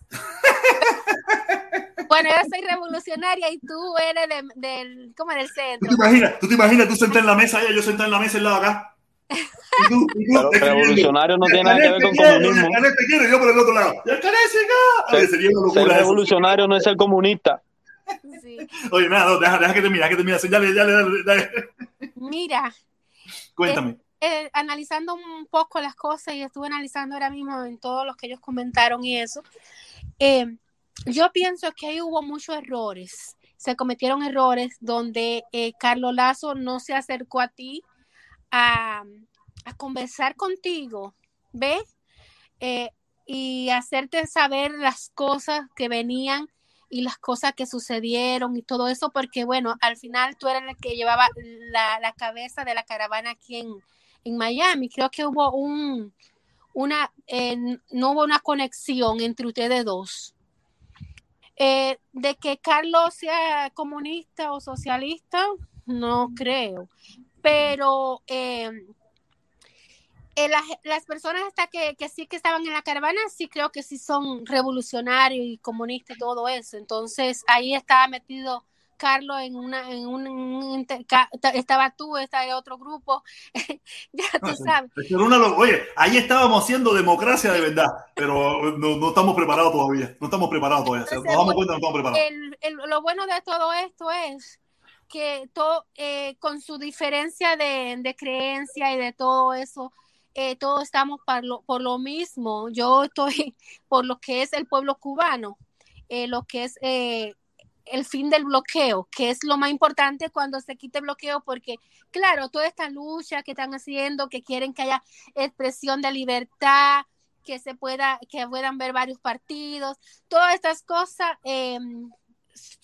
Bueno, yo soy revolucionaria y tú eres de- del, como del ¿Tú centro. te imaginas? ¿Tú te imaginas tú sentado en la mesa allá, yo sentado en la mesa al lado acá? Y tú, y tú, Pero escribiendo, revolucionario no "Y el tiene nada que ver con comunismo. El te quiere, y yo por el otro lado. El sería una locura revolucionario no es ser comunista. Sí. Oye, nada, no, deja, deja que termine, deja que termine. Sí, Dale, dale, dale, dale. Mira, Cuéntame. eh, analizando un poco las cosas y estuve analizando ahora mismo en todos los que ellos comentaron y eso, eh, yo pienso que ahí hubo muchos errores. Se cometieron errores donde eh, Carlos Lazo no se acercó a ti a, a conversar contigo, ¿ves? Eh, y hacerte saber las cosas que venían y las cosas que sucedieron y todo eso, porque bueno, al final tú eres el que llevaba la, la cabeza de la caravana aquí en, en Miami. Creo que hubo un, una, eh, no hubo una conexión entre ustedes dos. Eh, de que Carlos sea comunista o socialista, no creo. Pero eh, eh, las, las personas hasta que, que sí que estaban en la caravana, sí creo que sí son revolucionarios y comunistas y todo eso. Entonces ahí estaba metido Carlos en una, en un, un estaba tú, estaba el otro grupo, ya tú sabes. Oye, ahí estábamos haciendo democracia de verdad, pero no, no estamos preparados todavía. No estamos preparados todavía. Nos damos cuenta que no estamos preparados. el- el- lo bueno de todo esto es que todo, eh, con su diferencia de, de creencia y de todo eso, eh, todos estamos por lo, mismo. Yo estoy por lo que es el pueblo cubano, eh, lo que es eh, el fin del bloqueo, que es lo más importante cuando se quite el bloqueo, porque claro, toda esta lucha que están haciendo, que quieren que haya expresión de libertad, que se pueda, que puedan ver varios partidos, todas estas cosas eh,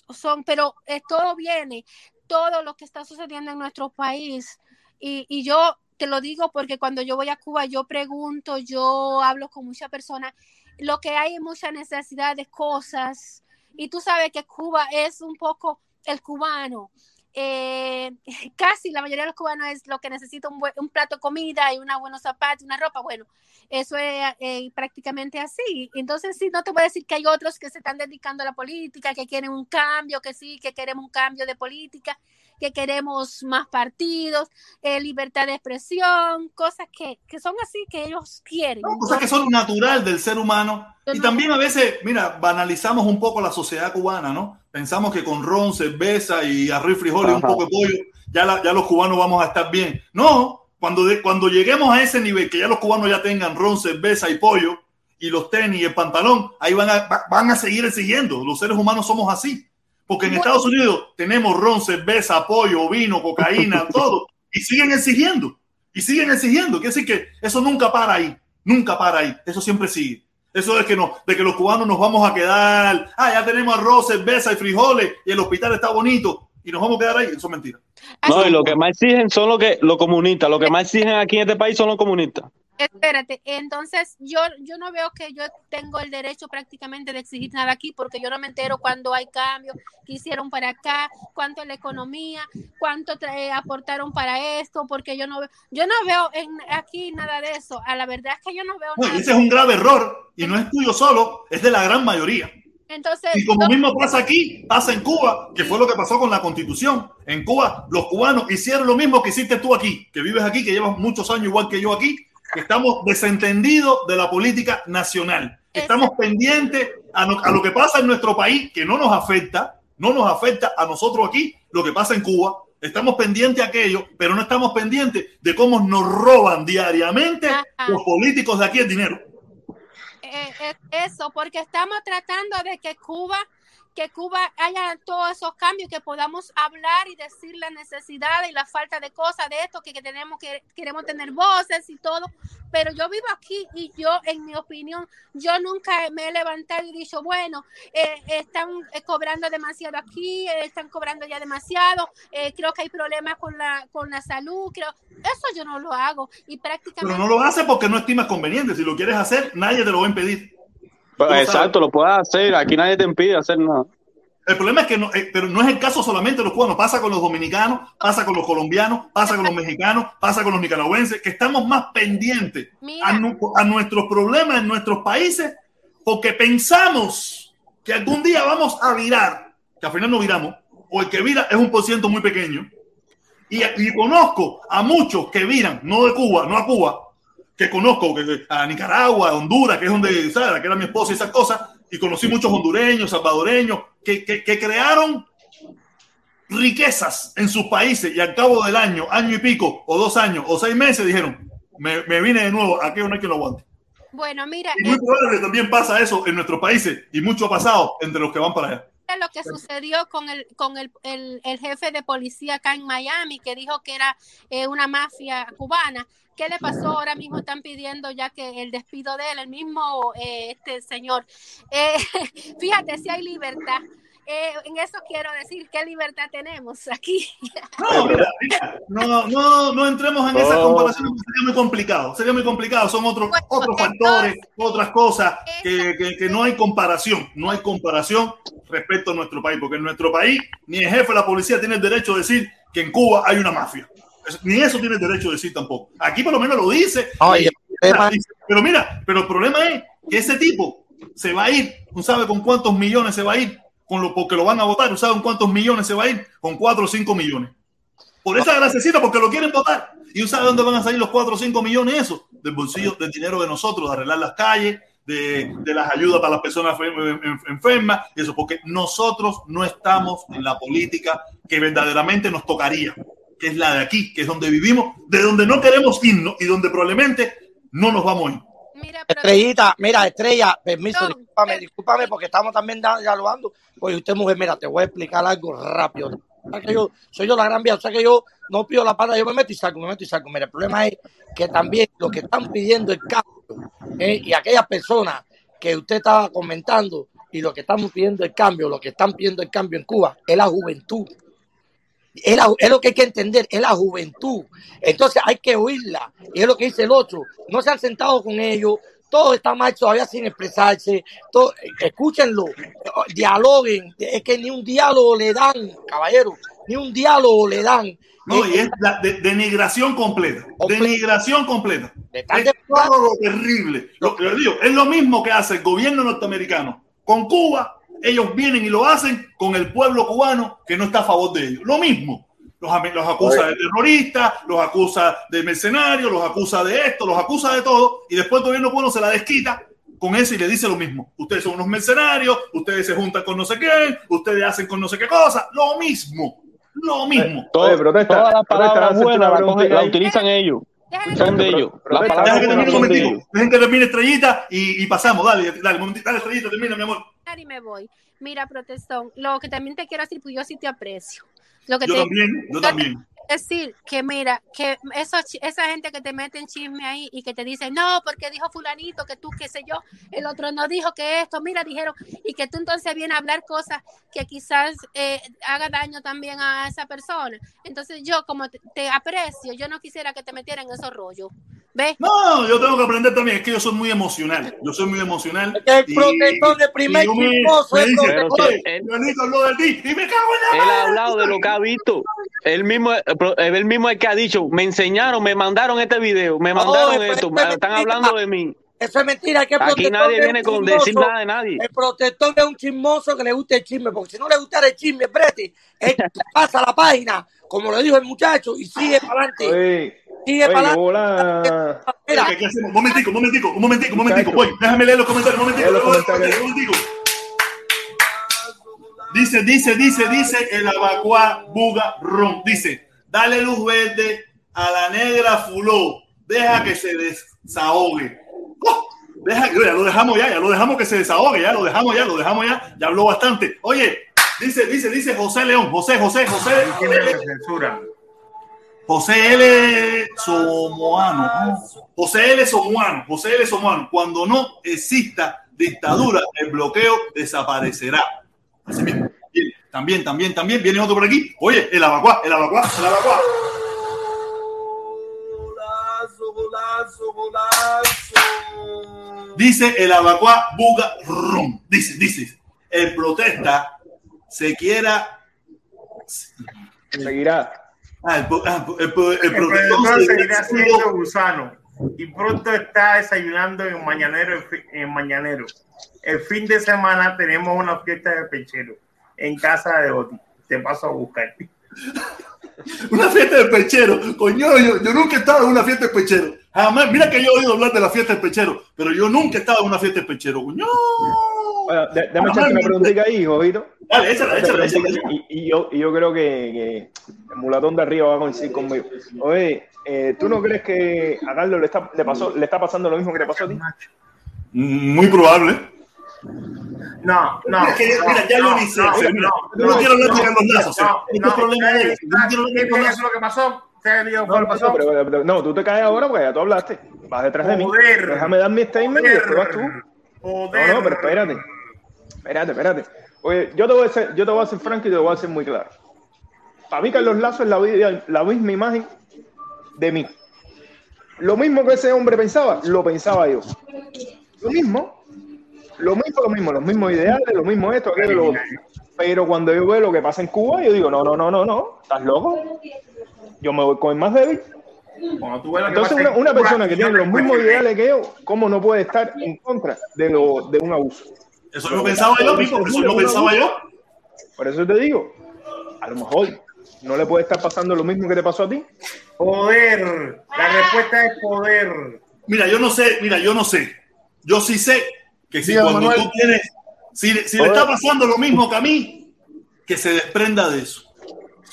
son, pero eh, todo viene, todo lo que está sucediendo en nuestro país. Y yo te lo digo porque cuando yo voy a Cuba, yo pregunto, yo hablo con muchas personas, lo que hay es mucha necesidad de cosas. Y tú sabes que Cuba es un poco el cubano. Eh, casi la mayoría de los cubanos es lo que necesita un, plato de comida y una buenos zapatos, una ropa. Bueno, eso es eh, prácticamente así. Entonces, sí, no te voy a decir que hay otros que se están dedicando a la política, que quieren un cambio, que sí, que queremos un cambio de política, que queremos más partidos, eh, libertad de expresión, cosas que, que son así, que ellos quieren. No, cosas que son natural del ser humano. Y también a veces, mira, banalizamos un poco la sociedad cubana, ¿no? Pensamos que con ron, cerveza y arroz y frijoles y un poco de pollo, ya, la- ya los cubanos vamos a estar bien. No, cuando, de- cuando lleguemos a ese nivel, que ya los cubanos ya tengan ron, cerveza y pollo, y los tenis y el pantalón, ahí van a, va- van a seguir exigiendo. Los seres humanos somos así. Porque en Bueno. Estados Unidos tenemos ron, cerveza, pollo, vino, cocaína, todo, y siguen exigiendo. Y siguen exigiendo. Quiere decir que eso nunca para ahí. Nunca para ahí. Eso siempre sigue. Eso es que no, de que los cubanos nos vamos a quedar. Ah, ya tenemos arroz, cerveza y frijoles y el hospital está bonito. Y nos vamos a quedar ahí. Eso es mentira. No, y lo que más exigen son lo que, los comunistas. Lo que más exigen aquí en este país son los comunistas. Espérate, entonces yo, yo no veo que yo tengo el derecho prácticamente de exigir nada aquí porque yo no me entero cuando hay cambios, qué hicieron para acá, cuánto es la economía, cuánto trae- aportaron para esto, porque yo no veo, yo no veo en, aquí nada de eso. A la verdad es que yo no veo nada. ese es un grave error y no es tuyo solo, es de la gran mayoría. Entonces, Y como yo- mismo pasa aquí, pasa en Cuba, que fue lo que pasó con la constitución. En Cuba, los cubanos hicieron lo mismo que hiciste tú aquí, que vives aquí, que llevas muchos años igual que yo aquí, que estamos desentendidos de la política nacional. Estamos pendientes a, no- a lo que pasa en nuestro país, que no nos afecta, no nos afecta a nosotros aquí, lo que pasa en Cuba. Estamos pendientes a aquello, pero no estamos pendientes de cómo nos roban diariamente los políticos de aquí el dinero. Eh, eh, eso, porque estamos tratando de que Cuba, que Cuba haya todos esos cambios, que podamos hablar y decir la necesidad y la falta de cosas de esto, que, que tenemos que queremos tener voces y todo, pero yo vivo aquí y yo, en mi opinión, yo nunca me he levantado y dicho, bueno, eh, están eh, cobrando demasiado aquí, eh, están cobrando ya demasiado, eh, creo que hay problemas con la, con la salud, creo, eso yo no lo hago y prácticamente... Pero no lo hace porque no estimas conveniente. Si lo quieres hacer, nadie te lo va a impedir. Exacto, lo puedes hacer. Aquí nadie te impide hacer nada. El problema es que no, eh, pero no es el caso solamente de los cubanos, pasa con los dominicanos, pasa con los colombianos, pasa con los mexicanos, pasa con los nicaragüenses, que estamos más pendientes a, nu- a nuestros problemas en nuestros países porque pensamos que algún día vamos a virar, que al final no viramos, o el que vira es un por ciento muy pequeño. Y, y conozco a muchos que viran, no de Cuba, no a Cuba, que conozco, que, a Nicaragua, a Honduras, que es donde, ¿sabes? Que era mi esposa y esas cosas, y conocí muchos hondureños, salvadoreños, que, que, que crearon riquezas en sus países y al cabo del año, año y pico, o dos años, o seis meses, dijeron, me, me vine de nuevo, aquí no hay quien lo aguante. Bueno, mira, Y muy probable que también pasa eso en nuestros países, y mucho ha pasado entre los que van para allá. Lo que sucedió con el con el, el- el jefe de policía acá en Miami que dijo que era eh, una mafia cubana. ¿Qué le pasó? Ahora mismo están pidiendo ya que el despido de él, el mismo eh, este señor. Eh, fíjate si hay libertad. Eh, en eso quiero decir qué libertad tenemos aquí. No, mira, mira, no, no, no entremos en esas Oh. comparaciones, porque sería muy complicado, sería muy complicado, son otros, otros factores, otras cosas que, que- que no hay comparación, no hay comparación respecto a nuestro país, porque en nuestro país ni el jefe de la policía tiene el derecho de decir que en Cuba hay una mafia. Eso- Ni eso tiene derecho de decir tampoco. Aquí por lo menos lo dice. Pero mira, pero el problema es que ese tipo se va a ir, ¿no sabe con cuántos millones se va a ir? Con lo, porque lo van a votar, ¿no sabe con cuántos millones se va a ir? Con cuatro o cinco millones. Por esa graciecita, porque lo quieren votar. ¿Y usted sabe dónde van a salir los 4 o 5 millones eso? Del bolsillo, del dinero de nosotros, de arreglar las calles, de, de las ayudas para las personas enfer- en- enfermas, eso, porque nosotros no estamos en la política que verdaderamente nos tocaría, que es la de aquí, que es donde vivimos, de donde no queremos irnos y donde probablemente no nos vamos a ir. Estrellita, mira, Estrella, permiso, discúlpame, discúlpame porque estamos también dialogando. Oye, usted, mujer, mira, te voy a explicar algo rápido. O sea que yo, soy yo la gran vía, o sea que yo no pido la pata, yo me meto y saco, me meto y saco. Mira, el problema es que también lo que están pidiendo el cambio ¿eh? y aquellas personas que usted estaba comentando y lo que estamos pidiendo el cambio, lo que están pidiendo el cambio en Cuba es la juventud. Es, la- es lo que hay que entender, es la juventud. Entonces hay que oírla. Y es lo que dice el otro. No se han sentado con ellos. Todos están mal todavía sin expresarse. Todo- escúchenlo, dialoguen. Es que ni un diálogo le dan, caballero. Ni un diálogo le dan. No, y es la de- denigración completa. Denigración completa. Es todo lo terrible. Lo les digo, es lo mismo que hace el gobierno norteamericano con Cuba. Ellos vienen y lo hacen con el pueblo cubano que no está a favor de ellos. Lo mismo. Los, los acusa de terroristas, los acusa de mercenarios, los acusa de esto, los acusa de todo. Y después el gobierno cubano se la desquita con eso y le dice lo mismo. Ustedes son unos mercenarios, ustedes se juntan con no sé quién, ustedes hacen con no sé qué cosa. Lo mismo. Lo mismo. Todo- protesta, todas las protesta, palabras buenas cogen- las ahí. utilizan ellos. Son de ellos. Deja que termine un momentico. Dejen que termine estrellita y, y pasamos. Dale, dale, un momentito. dale, estrellita, termina, mi amor. Y me voy. Mira, protestón, lo que también te quiero decir, pues yo sí te aprecio. Lo que Yo te- también, yo también. decir que mira, que eso, esa gente que te mete en chisme ahí y que te dice, no, porque dijo fulanito, que tú, qué sé yo, el otro no dijo que esto, mira, dijeron, y que tú entonces vienes a hablar cosas que quizás eh, haga daño también a esa persona. Entonces yo como te, te aprecio, yo no quisiera que te metieran en esos rollos. ¿Ves? No, yo tengo que aprender también, es que yo soy muy emocional, yo soy muy emocional. Es que el y- protector de primer yo me- chismoso me es dice, protector. "Oye, Leonito habló de ti y me cago en la Él ha madre". hablado de lo que ha visto. Él mismo, él mismo es que ha dicho, me enseñaron, me mandaron este video, me mandaron eso esto, es están hablando de mí. Eso es mentira, que el Aquí nadie es viene con decir chismoso. nada de nadie. El protector es un chismoso que le gusta el chisme, porque si no le gustara el chisme, Preti, él pasa la página, como lo dijo el muchacho, y sigue para adelante. Sigue para adelante. Mira, ¿Qué, qué hacemos? Un momentico, un momentico, un momentico, un momentico. Voy, déjame leer los comentarios, un momentico. Los comentarios. un momentico. Dice, dice, dice, dice el abacuá buga ron. Dice, dale luz verde a la negra fuló. Deja que se desahogue. ¡Oh! Deja, ya lo dejamos ya, ya lo dejamos que se desahogue, ya lo dejamos ya, lo dejamos ya, ya habló bastante. Oye, dice, dice, dice José León, José, José, José, ¿Quién es la censura? José L. Somoano. ¿no? José L. Somoano. José L. Somoano. Cuando no exista dictadura, el bloqueo desaparecerá. Así mismo. Bien, También, también, también. Viene otro por aquí. Oye, el abacuá, el abacuá, el abacuá. Golazo, golazo, golazo. Dice el abacuá buga rum. Dice, dice. El protesta se quiera. Seguirá. Ah, el, ah, el, el El seguirá siendo gusano y pronto está desayunando en mañanero. En mañanero. El fin de semana tenemos una fiesta de pechero en casa de Oti. Te paso a buscar. Una fiesta de pechero. Coño, yo, yo nunca he estado en una fiesta de pechero. Jamás. Mira que yo he oído hablar de la fiesta de pechero, pero yo nunca he estado en una fiesta de pechero. Bueno, de- déjame echarte una preguntita ahí, Jovito. Dale, échala, échala, échala. Y, y yo, y yo creo que, que el mulatón de arriba va a coincidir conmigo. Oye, eh, ¿tú no crees que a Carlos le está, le, pasó, le está pasando lo mismo que le pasó a ti? Muy probable. No, no. Mira, que- mira, ya lo ni sé, o sea, mira, yo no quiero hablar de Carlos Lazo, o sea, no, este no, problema de él, ¿sabes- yo no quiero hablar de ¿sabes Carlos qué Lazo. es lo que pasó? ¿Sabes lo No, que no, pasó? pero, pero- no, tú te caes ahora porque ya tú hablaste. Vas detrás de mí. Déjame dar mi statement y después vas tú. No, no, pero espérate. Espérate, espérate. Oye, yo te voy a ser, yo te voy a ser franco y te voy a hacer muy claro. Para mí, Carlos Lazo es la, la misma imagen de mí. Lo mismo que ese hombre pensaba, lo pensaba yo. Lo mismo, lo mismo, lo mismo, los mismos ideales, lo mismo esto, aquello, lo otro. Pero cuando yo veo lo que pasa en Cuba, yo digo, no, no, no, no, no, estás loco. Yo me voy con el más débil. Entonces, una, persona que tiene los mismos ideales que yo, ¿cómo no puede estar en contra de, lo, de un abuso? Eso lo pensaba yo, Pipo, eso lo pensaba yo. Por eso te digo, a lo mejor no le puede estar pasando lo mismo que te pasó a ti. Poder. La respuesta es poder. Mira, yo no sé, mira, yo no sé. Yo sí sé que si cuando Manuel. tú tienes, si, si le está pasando lo mismo que a mí, que se desprenda de eso.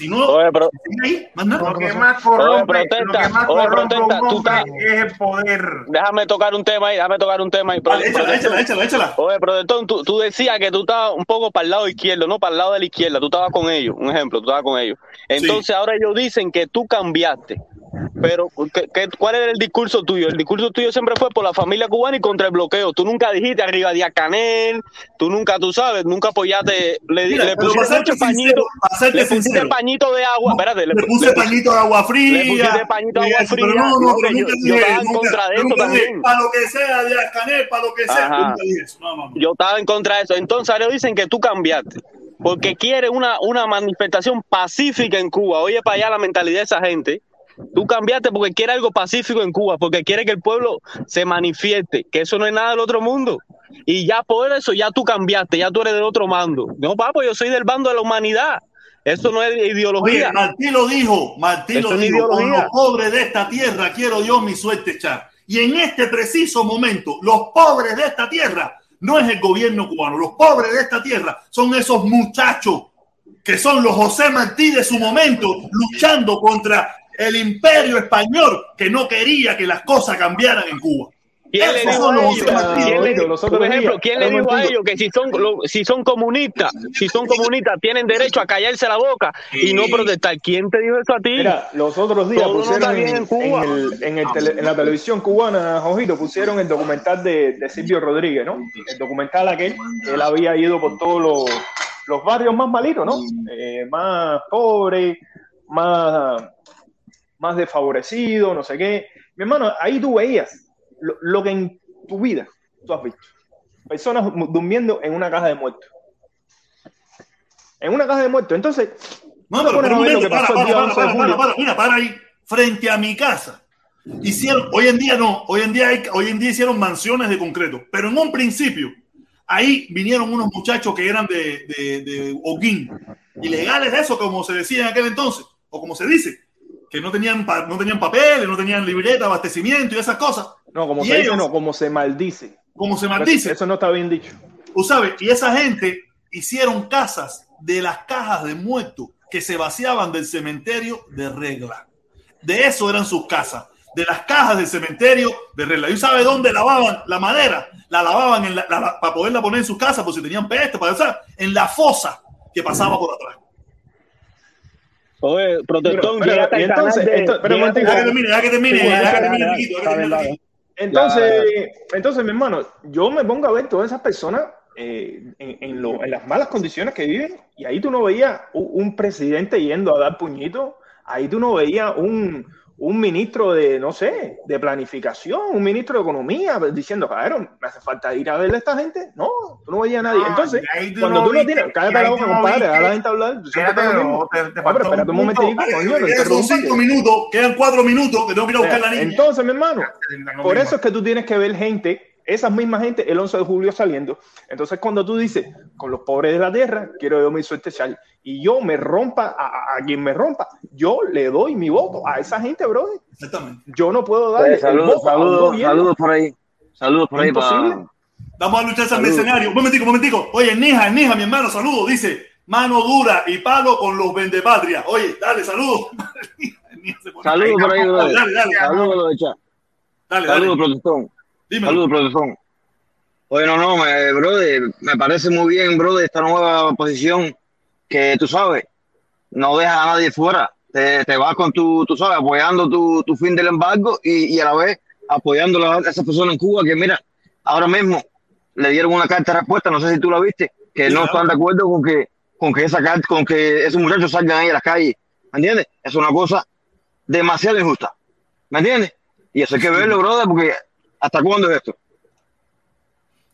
Si no, Oye, pero, ahí. Lo que más Oye, corrompe, lo protesta, que más oye, corrompe a un protesta, tú hombre estás- es el poder. déjame tocar un tema ahí, déjame tocar un tema ahí. Vale, échala, échala, échala, échala. Oye, protestón, tú, tú decías que tú estabas un poco para el lado izquierdo, no para el lado de la izquierda, tú estabas con ellos, un ejemplo, tú estabas con ellos. Entonces ahora ellos dicen que tú cambiaste. Pero, ¿qué, qué- cuál era el discurso tuyo? El discurso tuyo siempre fue por la familia cubana y contra el bloqueo. Tú nunca dijiste arriba de Canel, tú nunca, tú sabes, nunca apoyaste, le, Mira, le pusiste mucho pañito, sincero, le pusiste sincero. pañito de agua, espérate, le, Le puse le- pañito de agua fría. le pusiste pañito de agua fría, Pero no, no, no, pero nunca yo- estaba en contra de eso también. Para lo que sea, de Canel, para lo que sea. Nunca eso. No, no, no. yo estaba en contra de eso. Entonces ahora dicen que tú cambiaste. Porque quiere una, una manifestación pacífica en Cuba. Oye, para allá la mentalidad de esa gente. Tú cambiaste porque quiere algo pacífico en Cuba, porque quiere que el pueblo se manifieste, que eso no es nada del otro mundo. Y ya por eso ya tú cambiaste, ya tú eres del otro mando. No, papo, yo soy del bando de la humanidad. Eso no es ideología. Oye, Martí lo dijo, Martí Eso lo dijo, con los pobres de esta tierra quiero Dios mi suerte echar. Y en este preciso momento, los pobres de esta tierra no es el gobierno cubano, los pobres de esta tierra son esos muchachos que son los José Martí de su momento, luchando contra el imperio español que no quería que las cosas cambiaran en Cuba. ¿Quién le dijo a los ellos? José Martí. ¿Quién le Oído, dijo- los por ejemplo, ¿quién le dijo a ellos que si son lo- si son comunistas, si son comunistas tienen derecho a callarse la boca y no protestar? ¿Quién te dijo eso a ti? Mira, los otros días pusieron en, en Cuba. en el- en el tele- en la televisión cubana, Jojito, pusieron el documental de, de Silvio Rodríguez, ¿no? El documental aquel, él había ido por todos los, los barrios más malitos, ¿no? Eh, más pobres, más, más desfavorecidos, no sé qué. Mi hermano, ahí tú veías lo, lo que en tu vida tú has visto. Personas durmiendo en una caja de muertos. En una caja de muertos. Entonces, No, pero, pero un momento, para, para, para, 11 de para, para, mira, para ahí, frente a mi casa. Hicieron, hoy en día no, hoy en día, hay, hoy en día hicieron mansiones de concreto, pero en un principio, ahí vinieron unos muchachos que eran de, de, de Oguín, ilegales eso, como se decía en aquel entonces, o como se dice, que no tenían, pa- no tenían papeles, no tenían libreta, abastecimiento y esas cosas. No, como Y se dice, ellos- no, como se maldice. Como se maldice. Eso no está bien dicho. Tú sabes, y esa gente hicieron casas de las cajas de muertos que se vaciaban del cementerio de regla. De eso eran sus casas, de las cajas del cementerio de regla. ¿Y sabe dónde lavaban la madera? La lavaban en la- la- la- para poderla poner en sus casas, por si tenían peste, para ¿sabes? en la fosa que pasaba por atrás. Oye, protestón, Pero- pero- y entonces, de- esto- pero Ya que termine, que termine, Sí, que termine, que termine. Entonces, entonces, mi hermano, yo me pongo a ver todas esas personas eh, en, en lo- en las malas condiciones que viven, y ahí tú no veías un, un presidente yendo a dar puñitos, ahí tú no veías un, un ministro de, no sé, de planificación, un ministro de economía diciendo, cabrón, me hace falta ir a verle a esta gente. No, tú no veías a nadie. Entonces, tú cuando no tú no tienes, cállate la boca, compadre, a la gente hablar. Espérate, Ah, espérate un quedan son cinco minutos, quedan cuatro minutos, que tengo que ir a buscar la niña. Entonces, mi hermano, por eso es que tú tienes que ver gente, esas mismas gente, el 11 de julio saliendo. Entonces, cuando tú dices, con los pobres de la tierra, quiero yo mi suerte echar, y yo me rompa a, a- a quien me rompa, yo le doy mi voto a esa gente, brother. Exactamente. Yo no puedo darle Pues, el saludos, saludos, saludos por ahí. Saludos por ahí Imposible. para. Vamos a luchar al Saludos. mercenario. Un momentico, un momentico. Oye, Nija, Nija, mi hermano, saludo. Dice, mano dura y palo con los vendepatria. Oye, dale, saludo. Nija se pone- Saludos por ahí, brother. Dale, dale, Saludos, lo de chat. dale, Saludos, dale. protestón. Saludos, protestón. Oye, no, me, brother, me parece muy bien, brother, esta nueva posición que tú sabes, no dejas a nadie fuera. Te, te vas con tu, tú sabes, apoyando tu, tu fin del embargo y, y a la vez apoyando a esas personas en Cuba que, mira, ahora mismo le dieron una carta de respuesta, no sé si tú la viste, que Sí, no claro. están de acuerdo con que, con que esa carta, con que esos muchachos salgan ahí a las calles. ¿Me entiendes? Es una cosa demasiado injusta. ¿Me entiendes? Y eso hay que verlo, brother, porque ¿hasta cuándo es esto?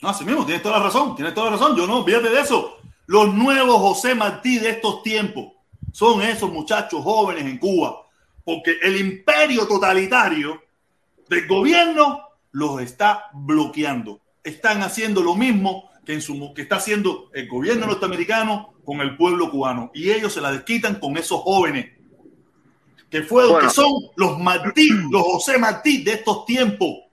No, así mismo, tienes toda la razón, tienes toda la razón. Yo no, olvídate de eso. Los nuevos José Martí de estos tiempos son esos muchachos jóvenes en Cuba, porque el imperio totalitario del gobierno los está bloqueando. Están haciendo lo mismo que, en su, que está haciendo el gobierno norteamericano con el pueblo cubano. Y ellos se la desquitan con esos jóvenes, que, fue, Bueno. que son los Martí, los José Martí de estos tiempos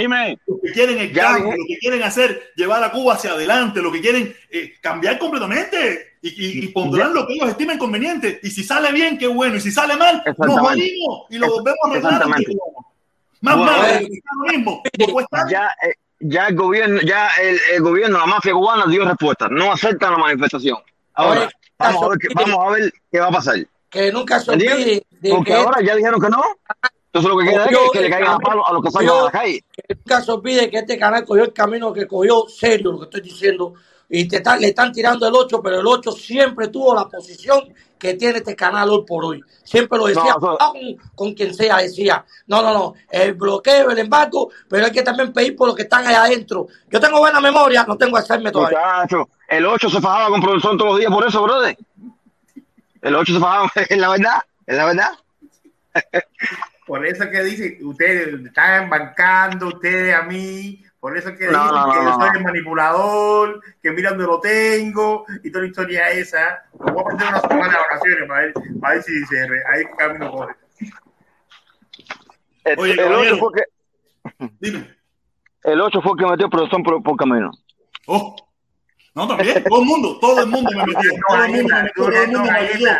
Dime, lo que quieren el Ya cambio, lo que quieren hacer, llevar a Cuba hacia adelante, lo que quieren eh, cambiar completamente y, y, y pondrán lo que ellos estimen conveniente. Y si sale bien, qué bueno. Y si sale mal, nos jodimos y lo volvemos a arreglar. Exactamente. Más Bueno, mal, eh, está lo mismo. No estar. ya, eh, ya el gobierno, ya el, el gobierno, la mafia cubana dio respuesta, no aceptan la manifestación. Ahora, Oye, vamos a ver, qué- vamos a ver qué va a pasar. Que nunca se olvide de Porque que ahora ya dijeron que no. Entonces lo que queda es que, le caigan a palo a los que salgan a la calle. que nunca se olvide que este canal cogió el camino que cogió serio, lo que estoy diciendo, y te le están tirando el 8, pero el 8 siempre tuvo la posición que tiene este canal hoy por hoy. Siempre lo decía, No, con quien sea, decía, no, no, no, el bloqueo, el embargo, pero hay que también pedir por los que están allá adentro. Yo tengo buena memoria, no tengo Alzheimer todavía. Muchacho, el 8 se fajaba con producción todos los días por eso, brother. El 8 se fajaba, es la verdad, es la verdad. Por eso que dice, ustedes están embarcando, ustedes a mí, por eso que No, dicen no, no, que yo soy no. el manipulador, que mira dónde lo tengo, y toda la historia esa. Me voy a perder una semana de vacaciones para ver, para ver si se ahí camino coge. El, Oye, el caballero. 8 fue que, Dime. el 8 fue que metió producción por, por camino. Oh. No, también. Todo el mundo, todo el mundo me metió. Todo el mundo me metió, todo el mundo me ayudó.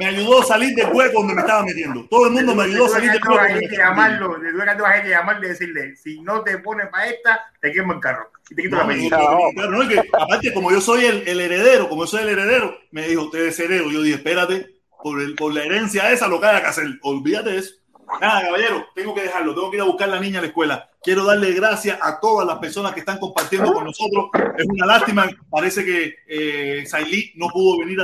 Me ayudó a salir del hueco donde me estaba metiendo. Todo el mundo me ayudó a salir del hueco. Hay que llamarlo, le tuve que hay que llamarle y decirle, si no te pones para esta, te quemo el carro. Y te quito la No, medida. no, no, no, es que, aparte, como yo soy el, el heredero, como yo soy el heredero, me dijo, te desheredo. Yo dije, espérate, por, el, por la herencia esa, lo que haya que hacer. Olvídate de eso. Nada, caballero, tengo que dejarlo. Tengo que ir a buscar a la niña a la escuela. Quiero darle gracias a todas las personas que están compartiendo con nosotros. Es una lástima. Parece que eh, no pudo venir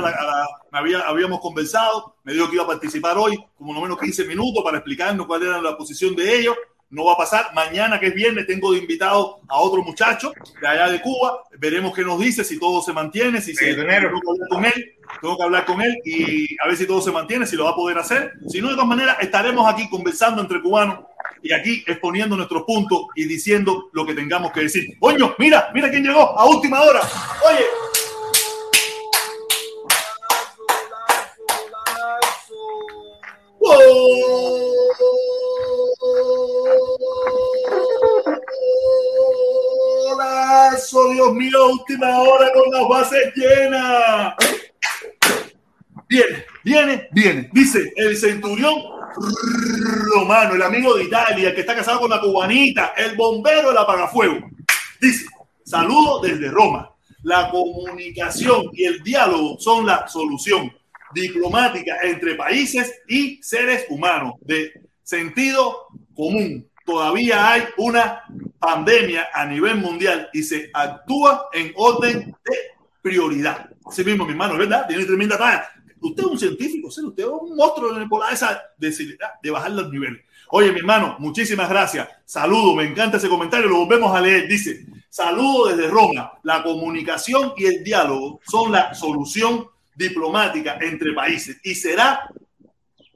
habíamos conversado. Me dijo que iba a participar hoy, como no menos 15 minutos, para explicarnos cuál era la posición de ellos. No va a pasar. Mañana, que es viernes, tengo de invitado a otro muchacho de allá de Cuba. Veremos qué nos dice, si todo se mantiene, si se, tengo que hablar con él. Tengo que hablar con él y a ver si todo se mantiene, si lo va a poder hacer. Si no, de todas maneras, estaremos aquí conversando entre cubanos y aquí exponiendo nuestros puntos y diciendo lo que tengamos que decir. Coño, mira, mira quién llegó a última hora. Oye, Dios mío, última hora con las bases llenas. Viene, viene, viene. Dice el centurión romano, el amigo de Italia, el que está casado con la cubanita, el bombero del apagafuego. Dice, saludo desde Roma. La comunicación y el diálogo son la solución diplomática entre países y seres humanos de sentido común. Todavía hay una pandemia a nivel mundial y se actúa en orden de prioridad. Así mismo, mi hermano, ¿verdad? Tiene tremenda talla. Usted es un científico, ¿sí? usted es un monstruo en por esa de, de bajar los niveles. Oye, mi hermano, muchísimas gracias. Saludo, me encanta ese comentario, lo volvemos a leer. Dice, saludo desde Roma. La comunicación y el diálogo son la solución diplomática entre países y será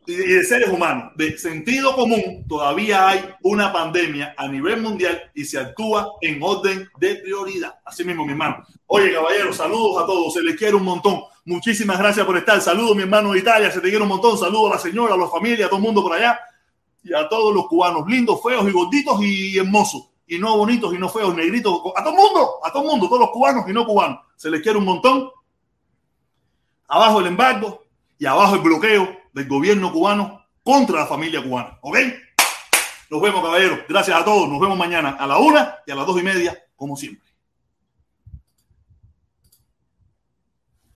y de seres humanos de sentido común todavía hay una pandemia a nivel mundial y se actúa en orden de prioridad. Así mismo, mi hermano. Oye, caballero, saludos a todos, se les quiere un montón. Muchísimas gracias por estar. Saludos, mi hermano de Italia, se te quiere un montón. Saludos a la señora, a la familia, a todo el mundo por allá y a todos los cubanos lindos, feos y gorditos y hermosos. Y no bonitos y no feos, negritos, a todo mundo, a todo mundo, todos los cubanos y no cubanos. Se les quiere un montón. Abajo el embargo y abajo el bloqueo del gobierno cubano contra la familia cubana. ¿Ok? Nos vemos, caballeros. Gracias a todos. Nos vemos mañana a la una y a las dos y media, como siempre.